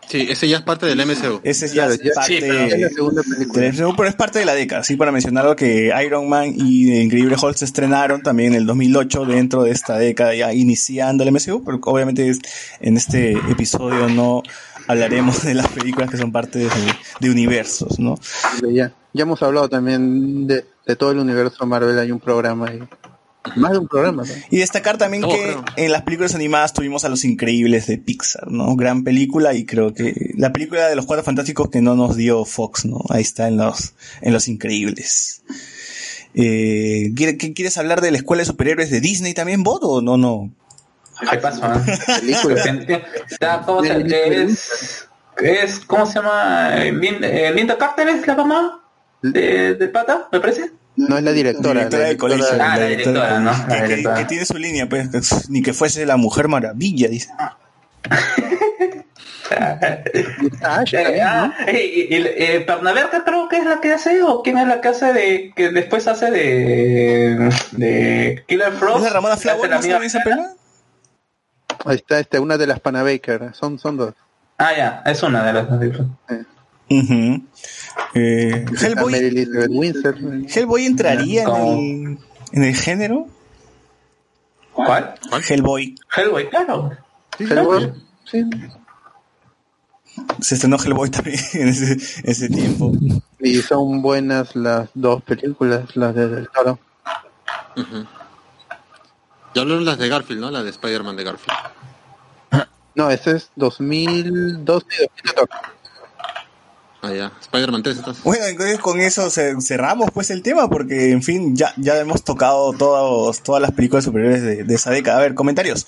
Sí, ese ya es parte del MCU. Ese es ya ya- parte sí, pero Es la segunda película. del MCU, pero es parte de la década, sí, para mencionar lo que Iron Man y The Increíble Hulk se estrenaron también en el 2008 dentro de esta década ya iniciando el MCU, pero obviamente es- en este episodio no hablaremos de las películas que son parte de, de universos, ¿no? Ya, ya hemos hablado también de, de todo el universo Marvel, hay un programa ahí. Más de un programa, ¿no? Y destacar también que creo. en las películas animadas tuvimos a Los Increíbles de Pixar, ¿no? Gran película y creo que la película de los Cuatro Fantásticos que no nos dio Fox, ¿no? Ahí está en Los, en los Increíbles. Eh, ¿quiere- qué- ¿Quieres hablar de la escuela de superhéroes de Disney también, Bot, o no, no? ¿Qué pasó? eh? Película. Está, ¿cómo se que es, ¿cómo se llama? Eh, Linda, eh, Linda Carter es la mamá de, de Pata, me parece. No es la directora. directora la del colegio. Ah, la directora, ¿no? La Que, que- directora. que tiene su línea, pues, que- ni que fuese la Mujer Maravilla, dice. Ah, eh, y- y- eh, Pernaberca creo que es la que hace, o quién es la que hace de, que después hace de, de Killer Frost. ¿Es la Ramona Flower la no esa película? Ahí está este, una de las Panabaker. Son, son dos. Ah, ya, es una de las. Eh, Hellboy, Mary Elizabeth Windsor. Hellboy entraría en el, en el género. ¿Cuál? Hellboy. Hellboy, claro. Hellboy, sí. Se estrenó Hellboy también en ese, ese tiempo. Y son buenas las dos películas, las de Del Toro. Ya hablaron las de Garfield, ¿no? La de Spider-Man de Garfield. No, ese es 2012 y 2014. Ah, ya. Spider-Man 3 estás. Bueno, entonces con eso ce- cerramos pues el tema porque en fin ya, ya hemos tocado todos, todas las películas superiores de, de esa década. A ver, comentarios.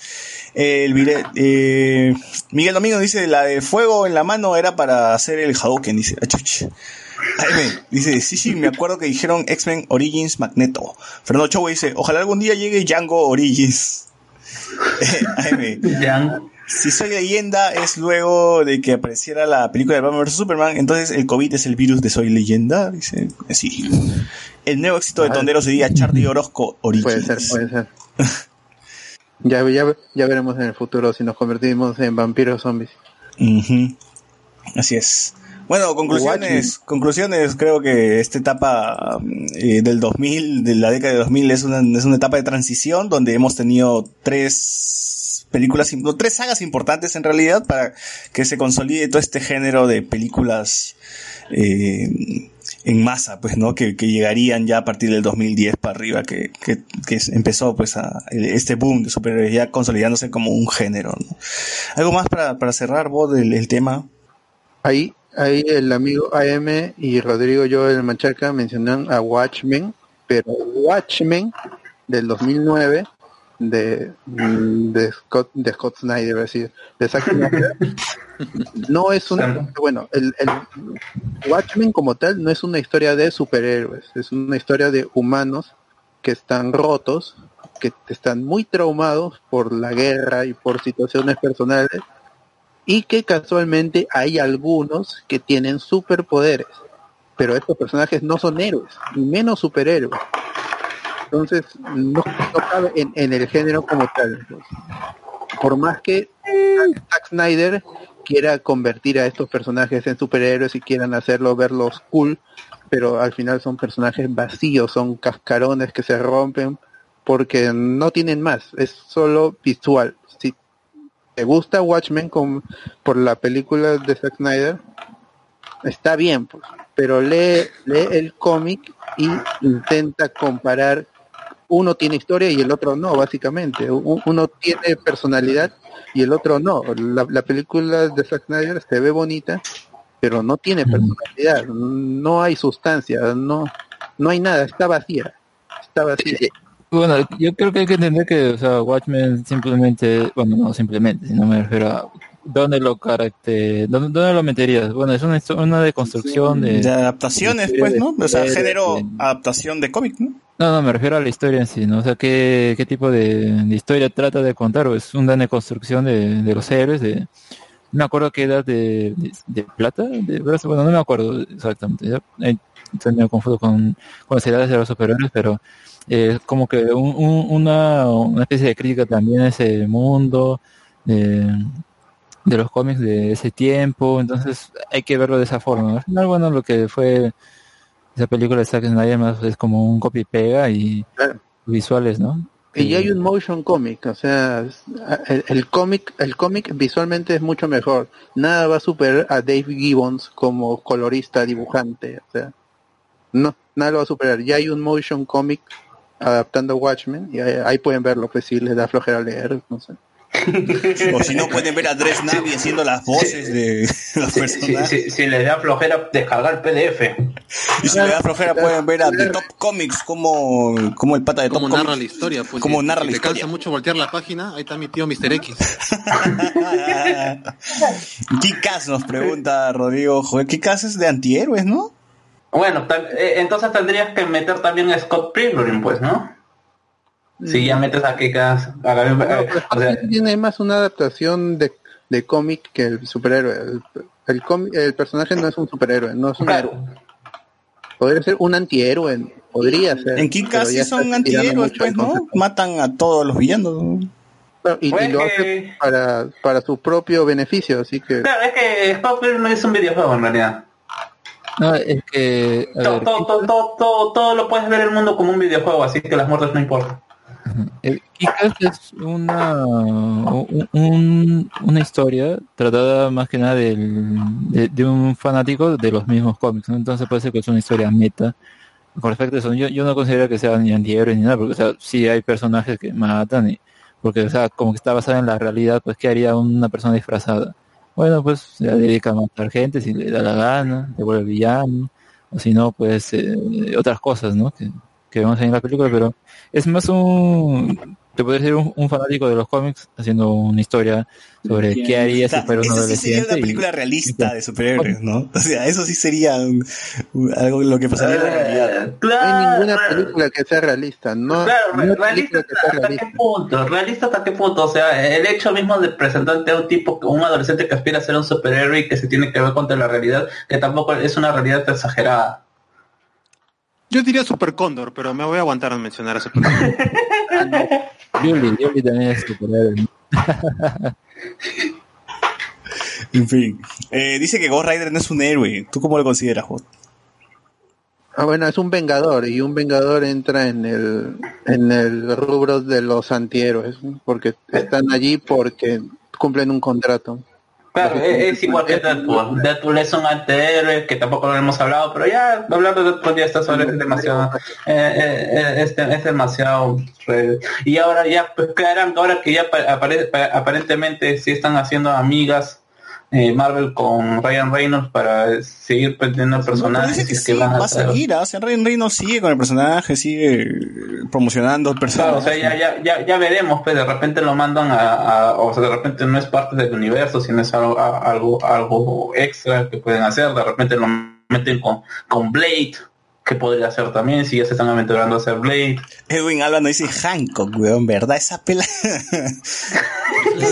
Eh, el vire- eh, Miguel Domingo dice la de fuego en la mano era para hacer el Hadouken, dice. Ah, chuch. Jaime dice, sí, sí, me acuerdo que dijeron X-Men Origins Magneto. Fernando Chow dice, ojalá algún día llegue Django Origins. Eh, Jaime, Django. Si soy leyenda es luego de que apareciera la película de Batman vs Superman, entonces el COVID es el virus de Soy leyenda, dice, sí. El nuevo éxito de Tondero sería Charlie Orozco Origins. Puede ser, puede ser. ya, ya, ya veremos en el futuro si nos convertimos en vampiros zombies. Ujú. Así es. Bueno, conclusiones, conclusiones, creo que esta etapa eh, del 2000, de la década de 2000 es una, es una etapa de transición donde hemos tenido tres películas, no, tres sagas importantes en realidad para que se consolide todo este género de películas eh, en masa, pues, ¿no? Que, que llegarían ya a partir del 2010 para arriba, que, que, que empezó, pues, a, este boom de superhéroes consolidándose como un género, ¿no? ¿Algo más para, para cerrar, vos, del el tema? Ahí, ahí el amigo AM y Rodrigo Joel Machaca mencionan a Watchmen, pero Watchmen del 2009 de, de Scott de Scott Snyder, es decir, de Zack Snyder, no es una bueno, el, el Watchmen como tal no es una historia de superhéroes, es una historia de humanos que están rotos, que están muy traumados por la guerra y por situaciones personales y que casualmente hay algunos que tienen superpoderes, pero estos personajes no son héroes, y menos superhéroes. Entonces, no, no cabe en, en el género como tal. Por más que Zack Snyder quiera convertir a estos personajes en superhéroes y quieran hacerlo verlos cool, pero al final son personajes vacíos, son cascarones que se rompen porque no tienen más, es solo visual. Si te gusta Watchmen con, por la película de Zack Snyder, está bien, pues, pero lee, lee el cómic y intenta comparar. Uno tiene historia y el otro no, básicamente. Uno tiene personalidad y el otro no. La, la película de Zack Snyder se ve bonita, pero no tiene personalidad, no hay sustancia, no, no hay nada, está vacía. Está vacía. Bueno, yo creo que hay que entender que, o sea, Watchmen simplemente, bueno, no simplemente, sino me refiero a dónde lo caracter, dónde, dónde lo meterías. Bueno, es una, una deconstrucción de, De adaptaciones, pues, ¿no? O sea, género adaptación de cómic, ¿no? No, no, me refiero a la historia en sí, ¿no? O sea, ¿qué, qué tipo de, de historia trata de contar? ¿O es una deconstrucción de, de los héroes? De, no me acuerdo qué edad de, de, plata, de brazo, bueno, no me acuerdo exactamente. Ya, estoy medio confuso con, con las edades de los superhéroes, pero eh, como que un- un- una, una especie de crítica también a ese mundo de, de los cómics de ese tiempo, entonces hay que verlo de esa forma. Al final, bueno, lo que fue esa película de Zack Snyder más es como un copy pega y Claro. visuales, ¿no? Y hay un motion comic, o sea, el, el cómic, el cómic visualmente es mucho mejor. Nada va a superar a Dave Gibbons como colorista, dibujante, o sea, no, nada lo va a superar. Ya hay un motion comic adaptando Watchmen y ahí, ahí pueden verlo, pues si les da flojera leer, no sé. O si no, pueden ver a Dres Navi haciendo las voces de los Si, personajes. si- si les da flojera descargar PDF. Y si le da flojera, pueden ver a The Top Comics, como, como el pata de Top Como narra Comics. la historia, pues. Como si- narra si la te historia. cansa mucho voltear la página, ahí está mi tío Mr. X. Kikas nos pregunta Rodrigo, joder, Kikas es de antihéroes, ¿no? Bueno, eh, entonces tendrías que meter también a Scott Pilgrim, pues, ¿no? Si ya metes a Kikas, a Gabriel- No, eh, o sea, tiene más una adaptación de, de cómic que el superhéroe. El, el, cómic- el personaje no es un superhéroe, no es un claro, héroe. Podría ser un antihéroe, podría ser. En Kikas sí son antihéroes, pues, ¿no? Matan a todos los villanos. y, y Pues lo que- hace para, para su propio beneficio, así que claro, es que Pilgrim no es un videojuego en realidad. No, es que, a Todo, ver, todo, todo, todo, todo, todo lo puedes ver el mundo como un videojuego, así que las muertes no importan. Es una, un- un- una historia tratada más que nada del, de, un fanático de los mismos cómics. Entonces puede ser que es una historia meta. Con respecto a eso, yo, yo no considero que sea ni antihéroe ni nada, porque o sea, sí hay personajes que matan, y, porque o sea, como que está basada en la realidad, pues ¿qué haría una persona disfrazada? Bueno, pues se dedica a matar gente si le da la gana, se vuelve villano, o si no, pues eh, otras cosas, ¿no? Que vemos ahí en la película, pero es más un te podría ser un, un fanático de los cómics haciendo una historia sobre qué haría O sea, si fuera un eso sí sería adolescente. una y- película realista de superhéroes, ¿no? O sea, eso sí sería un- un- algo lo que pasaría en la realidad. Eh, No hay ninguna claro, película que sea realista. No, Claro, realista hasta qué punto, realista hasta qué punto, o sea, el hecho mismo de presentarte a un tipo, un adolescente que aspira a ser un superhéroe y que se tiene que ver contra la realidad, que tampoco es una realidad exagerada. Yo diría Super Cóndor, pero me voy a aguantar a mencionar a Super Cóndor. Yuli, Yuli también es superhéroe. En fin. Eh, dice que Ghost Rider no es un héroe. ¿Tú cómo lo consideras, Jot? Ah, bueno, es un vengador y un vengador entra en el en el rubro de los antihéroes porque están allí porque cumplen un contrato. Claro, es, es igual que Deadpool. Deadpool es un antihéroe que tampoco lo hemos hablado, pero ya hablando de Deadpool ya está sobre es demasiado, eh, eh, eh, es, es demasiado. y ahora ya, pues quedarán, ahora que ya pa- apare- pa- aparentemente sí están haciendo amigas eh, Marvel con Ryan Reynolds para seguir pero personajes dice que que sí, van va a seguir. ¿ah? O sea, Ryan Reynolds sigue con el personaje, sigue eh, promocionando el Claro, o personaje. sea, ya, ya, ya, ya veremos, pues de repente lo mandan a, a- o sea, de repente no es parte del universo, sino es algo, a- algo, algo extra que pueden hacer, de repente lo meten con, con Blade, que podría hacer también, si ya se están aventurando a hacer Blade. Edwin Alba nos dice Hancock, weón, ¿verdad? Esa pela.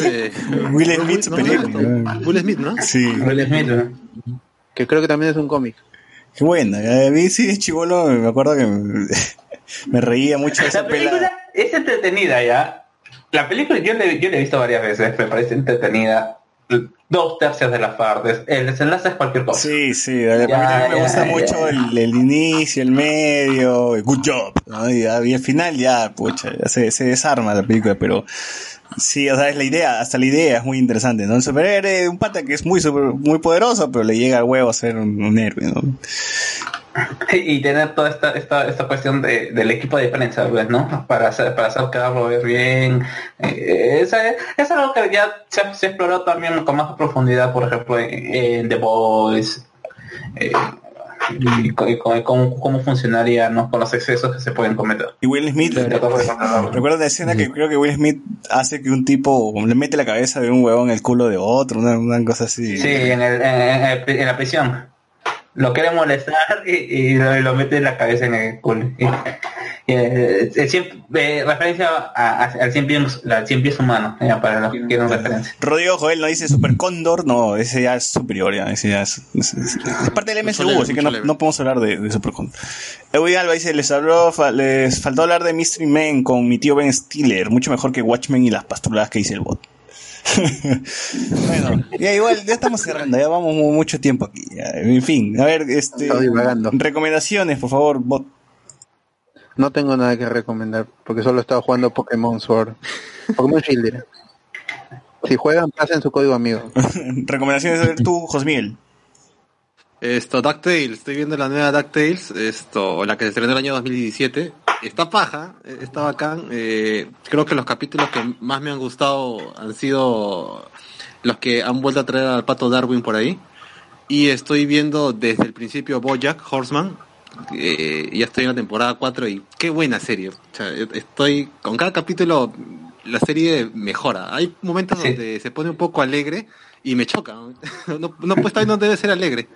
Eh, Will Smith, no, no, weón. Will Smith, ¿no? Sí, Will Smith, ¿no? Que creo que también es un cómic. qué bueno. A mí sí, de chivolo, me acuerdo que me, me reía mucho de esa La película pela. es entretenida ya. La película yo le, yo la he visto varias veces, me parece entretenida. Dos tercios de las partes. El desenlace es cualquier cosa. Sí, sí, a mí Ya, también me ya, gusta ya. mucho el, el inicio, el medio, el good job, ¿no? y, y el final ya, pucha, ya se, se desarma la película, pero sí, o sea, es la idea, hasta la idea es muy interesante, ¿no? El superhéroe, un pata que es muy super, muy poderoso, pero le llega al huevo a ser un, un héroe, ¿no? y tener toda esta, esta, esta cuestión de, del equipo de prensa, pues, ¿no? Para hacer, para hacer quedarlo ver bien. Eh, es, es algo que ya se, ha- se exploró también con más profundidad, por ejemplo, en, en The Boys. eh, y, co- y co- cómo, cómo funcionaría ¿no? con los excesos que se pueden cometer. Y Will Smith, recuerdo la escena que creo que Will Smith hace que un tipo le mete la cabeza de un huevón en el culo de otro, una, una cosa así. Sí, en, el, en, en el- en la prisión. Lo quiere molestar y, y lo, y lo mete en la cabeza en el culo. Y, y, eh, eh, siempre, eh, referencia a- a- al 100 pies, al 100 pies humano, ya, para los que quieran referencia. Rodrigo Joel no dice Super Cóndor, no, ese ya es superior, ya, ese ya es, es- es- es parte del leve, así que no, no podemos hablar de, de Super Cóndor. Edwin Alba dice, les habló, fa- les faltó hablar de Mystery Man con mi tío Ben Stiller, mucho mejor que Watchmen y las pastruladas que dice el bot. Bueno, ya igual, ya estamos cerrando, ya vamos mu- mucho tiempo aquí. ya. En fin, a ver, este, recomendaciones, por favor, bot. No tengo nada que recomendar porque solo he estado jugando Pokémon Sword. Pokémon Shield. Si juegan, pasen su código amigo. recomendaciones, a ver tú, Josmiel. Esto, DuckTales, estoy viendo la nueva DuckTales, esto, la que se estrenó el año 2017. Está paja, eh, está bacán. eh, creo que los capítulos que más me han gustado han sido los que han vuelto a traer al pato Darwin por ahí. Y estoy viendo desde el principio Bojack Horseman. eh, ya estoy en la temporada 4 y qué buena serie. O sea, eh, estoy con cada capítulo la serie mejora. Hay momentos Sí. donde se pone un poco alegre y me choca. No, no, pues también no debe ser alegre.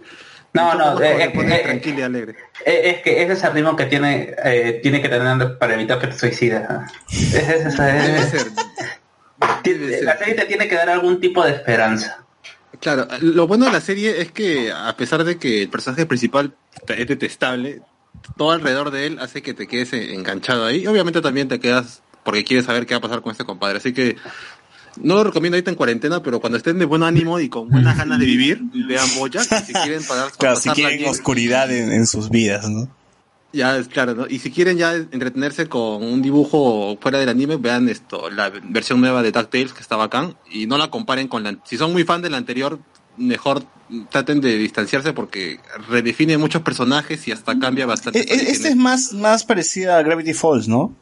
No, no, eh, eh, se pone eh, tranquilo y alegre. Eh, Es que ese es el ritmo que tiene, eh, tiene que tener para evitar que te suicides. Es- es- es- Debe ser. la serie te tiene que dar algún tipo de esperanza. Claro, lo bueno de la serie es que a pesar de que el personaje principal es detestable, todo alrededor de él hace que te quedes enganchado ahí. Obviamente también te quedas porque quieres saber qué va a pasar con este compadre. Así que no lo recomiendo ahorita en cuarentena, pero cuando estén de buen ánimo y con buenas ganas de vivir, vean. Y si quieren pagar, Claro, si quieren bien, oscuridad en, en sus vidas, ¿no? Ya, es claro, ¿no? Y si quieren ya entretenerse con un dibujo fuera del anime, vean esto, la versión nueva de DuckTales, que está bacán, y no la comparen con la... Si son muy fan de la anterior, mejor traten de distanciarse porque redefine muchos personajes y hasta cambia bastante. E- e- Este es más, más parecido a Gravity Falls, ¿no?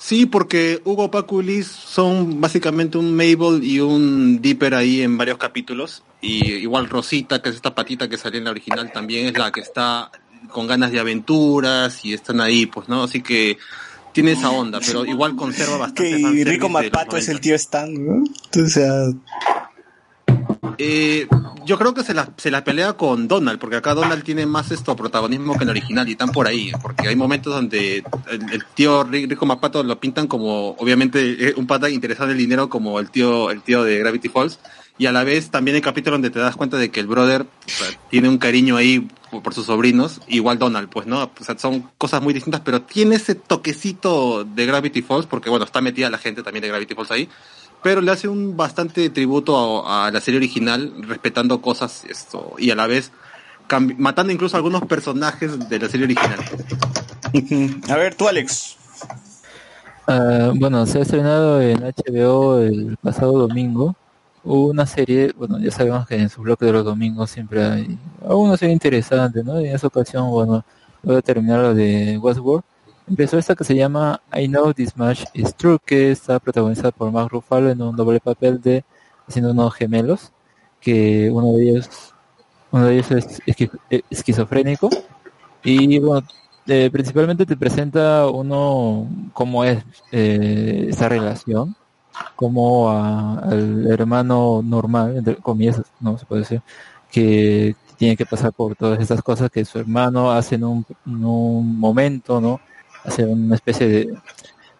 Sí, porque Hugo Paco y Liz son básicamente un Mabel y un Dipper ahí en varios capítulos. Y igual Rosita, que es esta patita que salió en la original, también es la que está con ganas de aventuras y están ahí, pues, ¿no? Así que tiene esa onda, pero igual conserva bastante. Que Rico Mapato es 90. el tío Stan, ¿no? O sea, Eh, yo creo que se la, se la pelea con Donald, porque acá Donald tiene más esto protagonismo que el original y están por ahí, porque hay momentos donde el, tío Ri- Rico Mapato lo pintan como, obviamente, eh, un pata interesado en el dinero como el tío, el tío de Gravity Falls, y a la vez también hay capítulos donde te das cuenta de que el brother o sea, tiene un cariño ahí por, sus sobrinos, igual Donald, pues, ¿no? O sea, son cosas muy distintas, pero tiene ese toquecito de Gravity Falls, porque bueno, está metida la gente también de Gravity Falls ahí, pero le hace un bastante tributo a, a la serie original, respetando cosas esto, y a la vez matando incluso algunos personajes de la serie original. a ver, tú Alex. Ah, bueno, se ha estrenado en HBO el pasado domingo. Una serie, bueno, ya sabemos que en su bloque de los domingos siempre hay una serie interesante, ¿no? Y en esa ocasión, bueno, voy a terminar lo de Westworld. Empezó esta que se llama I Know This Much Is True, que está protagonizada por Mark Ruffalo en un doble papel de haciendo unos gemelos, que uno de ellos, uno de ellos es eh, esquizofrénico y bueno, eh, principalmente te presenta uno cómo es eh, esa relación, como a- al hermano normal, entre comillas, no se puede decir, que tiene que pasar por todas estas cosas que su hermano hace en un, en un momento, ¿no? Hace una especie de,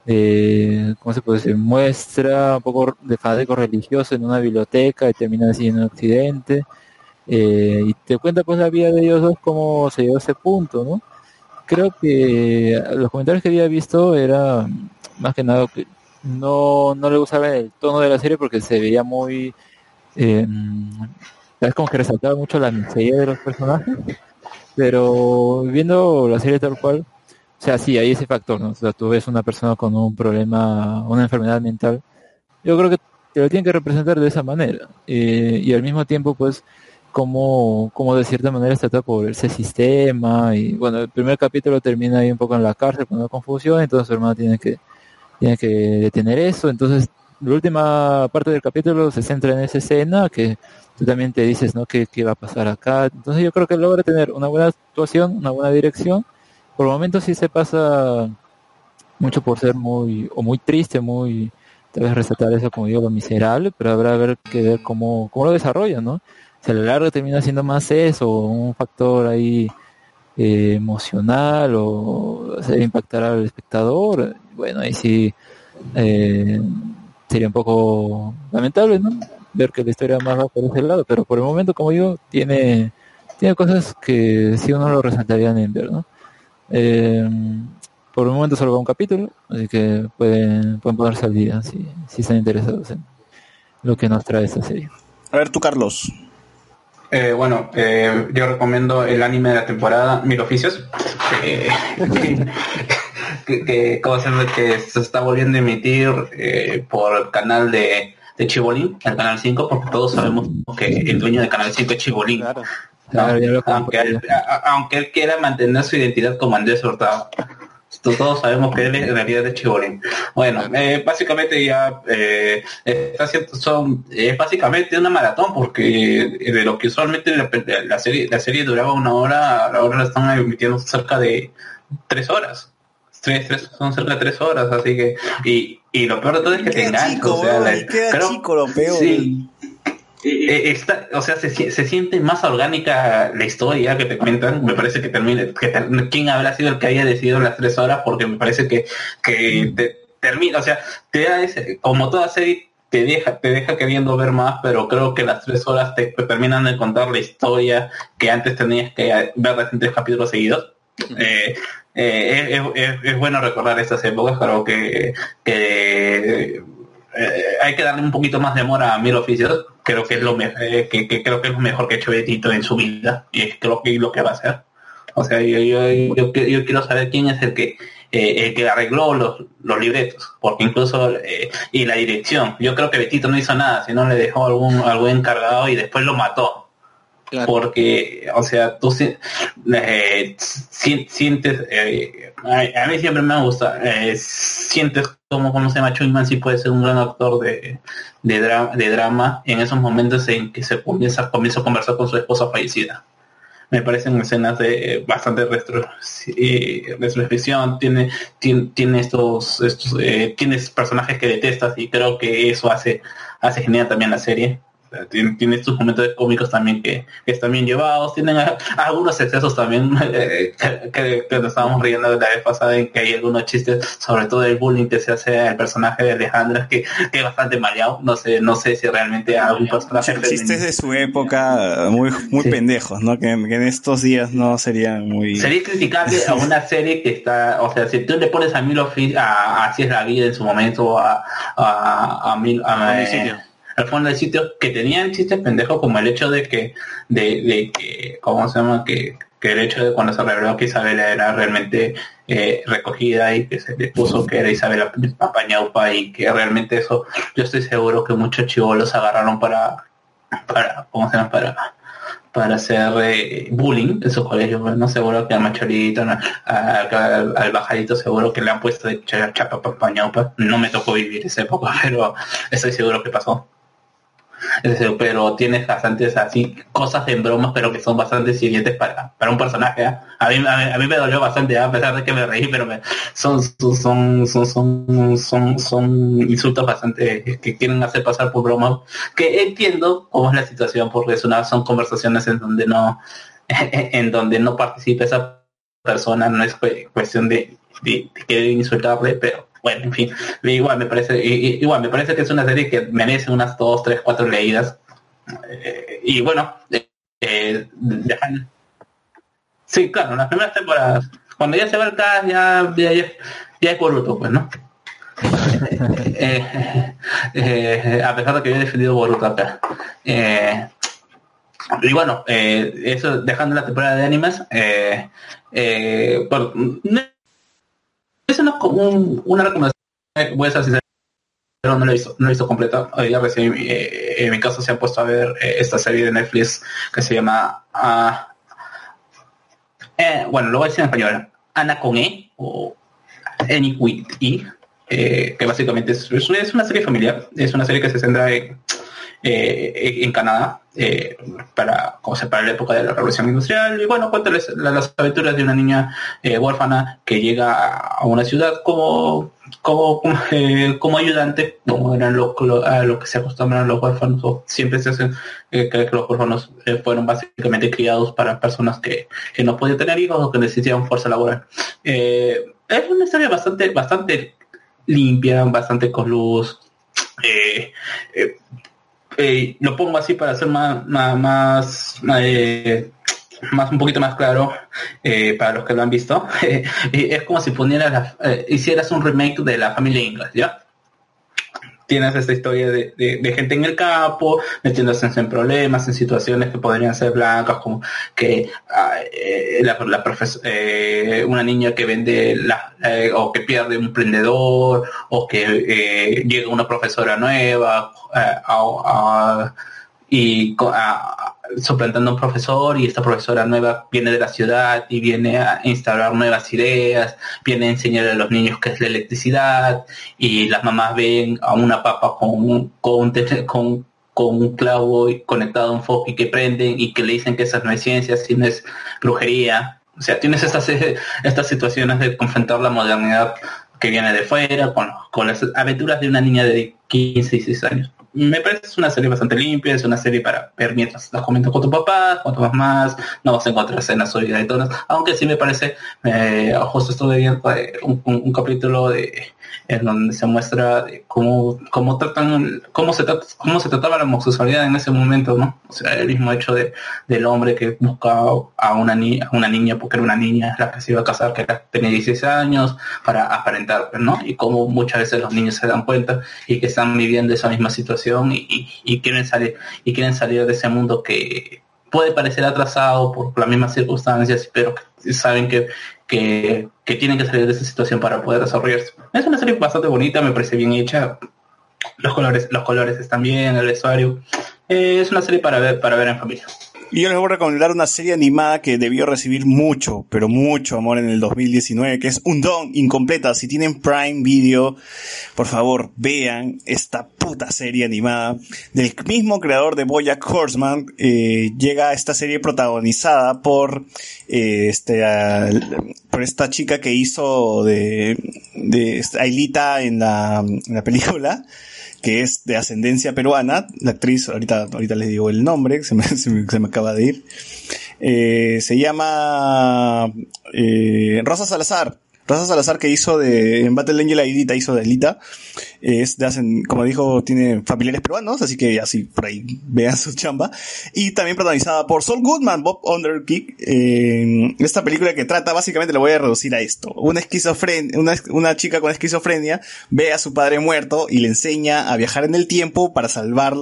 de, ¿cómo se puede decir? Muestra un poco de fanático religioso en una biblioteca y termina así en un accidente. Eh, y te cuenta pues la vida de ellos dos, cómo se llegó a ese punto, ¿no? Creo que los comentarios que había visto era más que nada que no, no le gustaba el tono de la serie porque se veía muy eh, es como que resaltaba mucho la miseria de los personajes pero viendo la serie tal cual o sea sí hay ese factor ¿no? o sea tú ves una persona con un problema una enfermedad mental yo creo que te lo tienen que representar de esa manera Eh, y al mismo tiempo pues como, como de cierta manera está tratado por ese sistema y bueno el primer capítulo termina ahí un poco en la cárcel con una confusión entonces su hermano tiene que tiene que detener eso. Entonces la última parte del capítulo se centra en esa escena que tú también te dices no qué, qué va a pasar acá entonces yo creo que logra tener una buena actuación una buena dirección. Por momentos sí se pasa mucho por ser muy o muy triste muy tal vez resaltar eso como digo lo miserable pero habrá ver que ver cómo, cómo lo desarrolla no si a la larga termina siendo más eso un factor ahí eh, emocional o hacer impactar al espectador bueno ahí sí eh, sería un poco lamentable no ver que la historia más va por ese lado pero por el momento como digo tiene tiene cosas que sí uno lo resaltaría en ver no eh, por el momento solo va un capítulo así que pueden pueden ponerse al día si, si están interesados en lo que nos trae esta serie. A ver, tú Carlos. Eh, bueno, eh, yo recomiendo el anime de la temporada Mil Oficios, eh, que, que, ¿cómo se que se está volviendo a emitir eh, por el canal de, de Chibolín, el canal 5, porque todos sabemos que el dueño del canal 5 es Chibolín. Claro. Claro, aunque, él, a- aunque él quiera mantener su identidad como Andrés Hurtado. Todos sabemos que él es- en realidad es Chibolín. Bueno, eh, básicamente ya eh, está haciendo, son, es básicamente una maratón porque de lo que usualmente la, la serie la serie duraba una hora, ahora la están emitiendo cerca de tres horas. Tres, tres, son cerca de tres horas, así que y, y lo peor de todo es que te Queda engancha, chico, o sea, la- queda creo- chico lo peor. Sí. Eh, está, o sea, se, se siente más orgánica la historia que te cuentan. Me parece que termina, que ter- quién habrá sido el que haya decidido las tres horas, porque me parece que, que te, termina, o sea, te da ese, como toda serie te deja, te deja queriendo ver más, pero creo que las tres horas te, te terminan de contar la historia que antes tenías que ver en tres capítulos seguidos. Eh, eh, es, es- bueno recordar estas épocas, creo que, que eh, hay que darle un poquito más de amor a Mil Oficios, creo que es lo me- eh, que, creo que es lo mejor que ha hecho Betito en su vida, y es creo que lo que va a hacer. O sea, yo, yo, yo, quiero saber quién es el que el que arregló los, los libretos, porque incluso y la dirección, yo creo que Betito no hizo nada, sino le dejó algún algún encargado y después lo mató Porque, o sea, tú si- eh, si- sientes, eh, a, a mí siempre me gusta, eh, sientes como, como se llama si puede ser un gran actor de, de, dra- de drama en esos momentos en que se comienza, comienza a conversar con su esposa fallecida. me parecen escenas de bastante retro, retrospección, tiene, tiene, tiene estos, estos tienes personajes que detestas y creo que eso hace, hace genial también la serie. Tiene, tiene estos momentos cómicos también que, que están bien llevados, tienen a- algunos excesos también eh, que, que- que nos estábamos riendo la vez pasada en que hay algunos chistes, sobre todo el bullying que se hace al personaje de Alejandra, que, que es bastante maleado, no sé, no sé si realmente algún personaje Chistes de su época muy, muy pendejos, ¿no? Que, que en estos días no serían muy... Sería criticable a una serie que está, o sea, si tú le pones a Milo Fi- a Así es la vida en su momento, a, a, a, Mil- a- Al fondo del sitio, que tenían chistes pendejos como el hecho de que, de, de que, ¿cómo se llama? Que, que el hecho de cuando se reveló que Isabela era realmente eh, recogida y que se le puso que era Isabela Papañaupa y que realmente eso, yo estoy seguro que muchos chivolos agarraron para, para, ¿cómo se llama? Para, para hacer eh, bullying en su colegio, pues, no seguro que al macholito, no, al, bajadito seguro que le han puesto de cha- chapa papañaupa. No me tocó vivir esa época, pero estoy seguro que pasó. Pero tienes bastantes así cosas en bromas, pero que son bastante hirientes para, para un personaje. ¿ah? A, mí, a, mí, a mí me dolió bastante, ¿ah? a pesar de que me reí, pero me- son, son, son, son, son, son, insultos bastante que quieren hacer pasar por broma, que entiendo cómo es la situación, porque es una, son conversaciones en donde no, en donde no participa esa persona, no es cu- cuestión de, de, de querer insultarle, pero bueno, en fin, igual me parece, igual me parece que es una serie que merece unas dos, tres, cuatro leídas. Eh, y bueno, eh, sí, claro, las primeras temporadas, cuando ya se va el cast, ya, ya, ya, es Boruto, pues, ¿no? Eh, eh, a pesar de que yo he defendido Boruto acá. Y bueno, eso dejando la temporada de animes, por- es como un- una recomendación, voy a ser sincero, no lo he no lo he visto completa. Recién, eh, en mi caso se ha puesto a ver eh, esta serie de Netflix que se llama, eh, bueno, lo voy a decir en español, Ana con E o Any with E, que básicamente es, una- es una serie familiar, es una serie que se centra en, eh, en Canadá eh, para, como se para la época de la revolución industrial. Y bueno cuenta las, aventuras de una niña eh, huérfana que llega a, una ciudad como como eh, como ayudante como eran lo, lo- a lo que se acostumbran los huérfanos o siempre se hacen cree que los huérfanos fueron básicamente criados para personas que, que no podían tener hijos o que necesitaban fuerza laboral. Es una historia bastante bastante limpia bastante con luz eh, lo pongo así para hacer más más más, eh, más un poquito más claro eh, para los que lo han visto. Es como si ponieras la- hicieras un remake de la familia Ingalls ya tienes esta historia de, gente en el campo metiéndose en problemas en situaciones que podrían ser blancas como que ah, eh, eh, una niña que vende la, eh, o que pierde un emprendedor o que llega una profesora nueva y a- suplantando a un profesor y esta profesora nueva viene de la ciudad y viene a instalar nuevas ideas, viene a enseñar a los niños qué es la electricidad y las mamás ven a una papa con con, con, con un clavo conectado a un foco y que prenden y que le dicen que esa no es ciencia, sino es brujería. O sea, tienes estas, estas situaciones de confrontar la modernidad que viene de fuera con, las aventuras de una niña de 15 y 16 años. Me parece que es una serie bastante limpia, es una serie para ver mientras la comentas con tu papá, con tu mamás, no vas a encontrar escenas subidas de tonas, aunque sí me parece, eh, justo estuve viendo eh, un capítulo de en donde se muestra de cómo, cómo tratan, cómo se trata, cómo se trataba la homosexualidad en ese momento, ¿no? O sea, el mismo hecho de, del hombre que buscaba a una niña, a una niña porque era una niña la que se iba a casar, que era, tenía 16 años, para aparentar, ¿no? Y cómo muchas veces los niños se dan cuenta y que están viviendo esa misma situación y- y quieren salir, y quieren salir de ese mundo que puede parecer atrasado por las mismas circunstancias, pero saben que, que, que tienen que salir de esa situación para poder desarrollarse. Es una serie bastante bonita, me parece bien hecha. Los colores, los colores están bien, el vestuario. Eh, es una serie para ver, para ver en familia. Y yo les voy a recomendar una serie animada que debió recibir mucho, pero mucho amor en el 2019, que es Undone Incompleta. Si tienen Prime Video, por favor, vean esta puta serie animada del mismo creador de Bojack Horseman. Eh, llega esta serie protagonizada por eh, este por esta chica que hizo de, de Ailita en la, en la película que es de ascendencia peruana, la actriz, ahorita, ahorita les digo el nombre, se me, se me, acaba de ir, Eh, se llama eh, Rosa Salazar, Rosa Salazar que hizo de, en Battle Angel Aidita hizo de Alita, es de hacen, como dijo, tiene familiares peruanos, así que así por ahí vean su chamba. Y también protagonizada por Saul Goodman, Bob Underkick, en esta película que trata, básicamente lo voy a reducir a esto. Una esquizofrenia, una, una chica con esquizofrenia ve a su padre muerto y le enseña a viajar en el tiempo para salvar,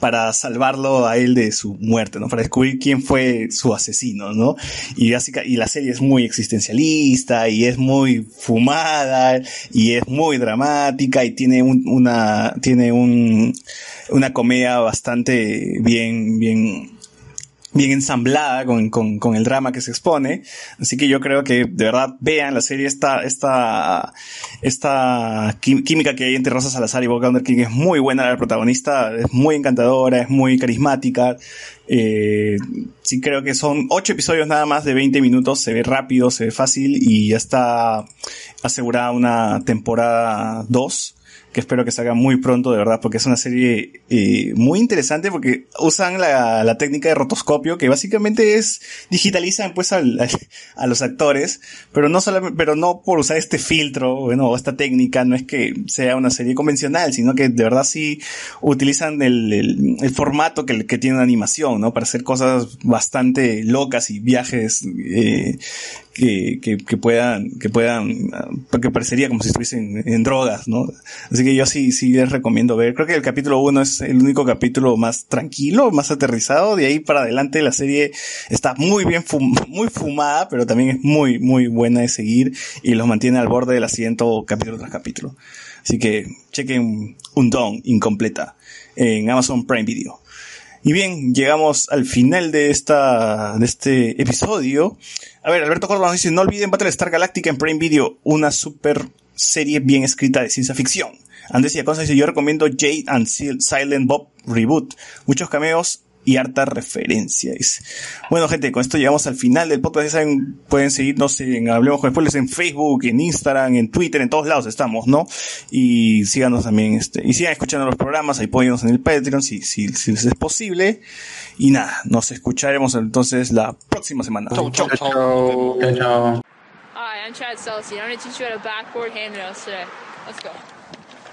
para salvarlo a él de su muerte, ¿no? Para descubrir quién fue su asesino, ¿no? Y básica, y la serie es muy existencialista y es muy fumada y es muy dramática y tiene un, una, tiene un, una comedia bastante bien, bien, bien ensamblada con, con, con el drama que se expone. Así que yo creo que de verdad vean la serie, esta, esta, esta quí- química que hay entre Rosa Salazar y Bob King es muy buena, la protagonista es muy encantadora, es muy carismática. Eh, sí creo que son ocho episodios nada más de 20 minutos, se ve rápido, se ve fácil y ya está asegurada una temporada 2 que espero que salga muy pronto, de verdad, porque es una serie eh, muy interesante porque usan la, técnica de rotoscopio, que básicamente es digitalizan pues al- al- a los actores, pero no solamente, pero no por usar este filtro, bueno, o esta técnica, no es que sea una serie convencional, sino que de verdad sí utilizan el, formato que, que tiene una animación, ¿no? Para hacer cosas bastante locas y viajes eh, que, que, que puedan, que puedan, ah, porque parecería como si estuviesen en drogas, ¿no? Que yo sí, sí les recomiendo ver. Creo que el capítulo 1 es el único capítulo más tranquilo, más aterrizado. De ahí para adelante la serie está muy bien, fumada, pero también es muy, muy buena de seguir y los mantiene al borde del asiento capítulo tras capítulo. Así que chequen un don incompleta en Amazon Prime Video. Y bien, llegamos al final de esta, de este episodio. A ver, Alberto Córdoba nos dice, no olviden Battlestar Galactica en Prime Video, una super serie bien escrita de ciencia ficción. Andrés Yaconza dice, yo recomiendo Jade and Sil- Silent Bob Reboot. Muchos cameos y harta referencia. dice. Bueno, gente, con esto llegamos al final del podcast. Ya saben, pueden seguirnos en Hablemos con Spoilers en Facebook, en Instagram, en Twitter, en todos lados estamos, ¿no? Y síganos también, este, y sigan escuchando los programas, apóyennos en el Patreon si, si, si les es posible. Y nada, nos escucharemos entonces la próxima semana. Chau, chau. Chao, chao. Hi, I'm Chad Celestine. I'm going to teach you how to backboard handrails today. Let's go.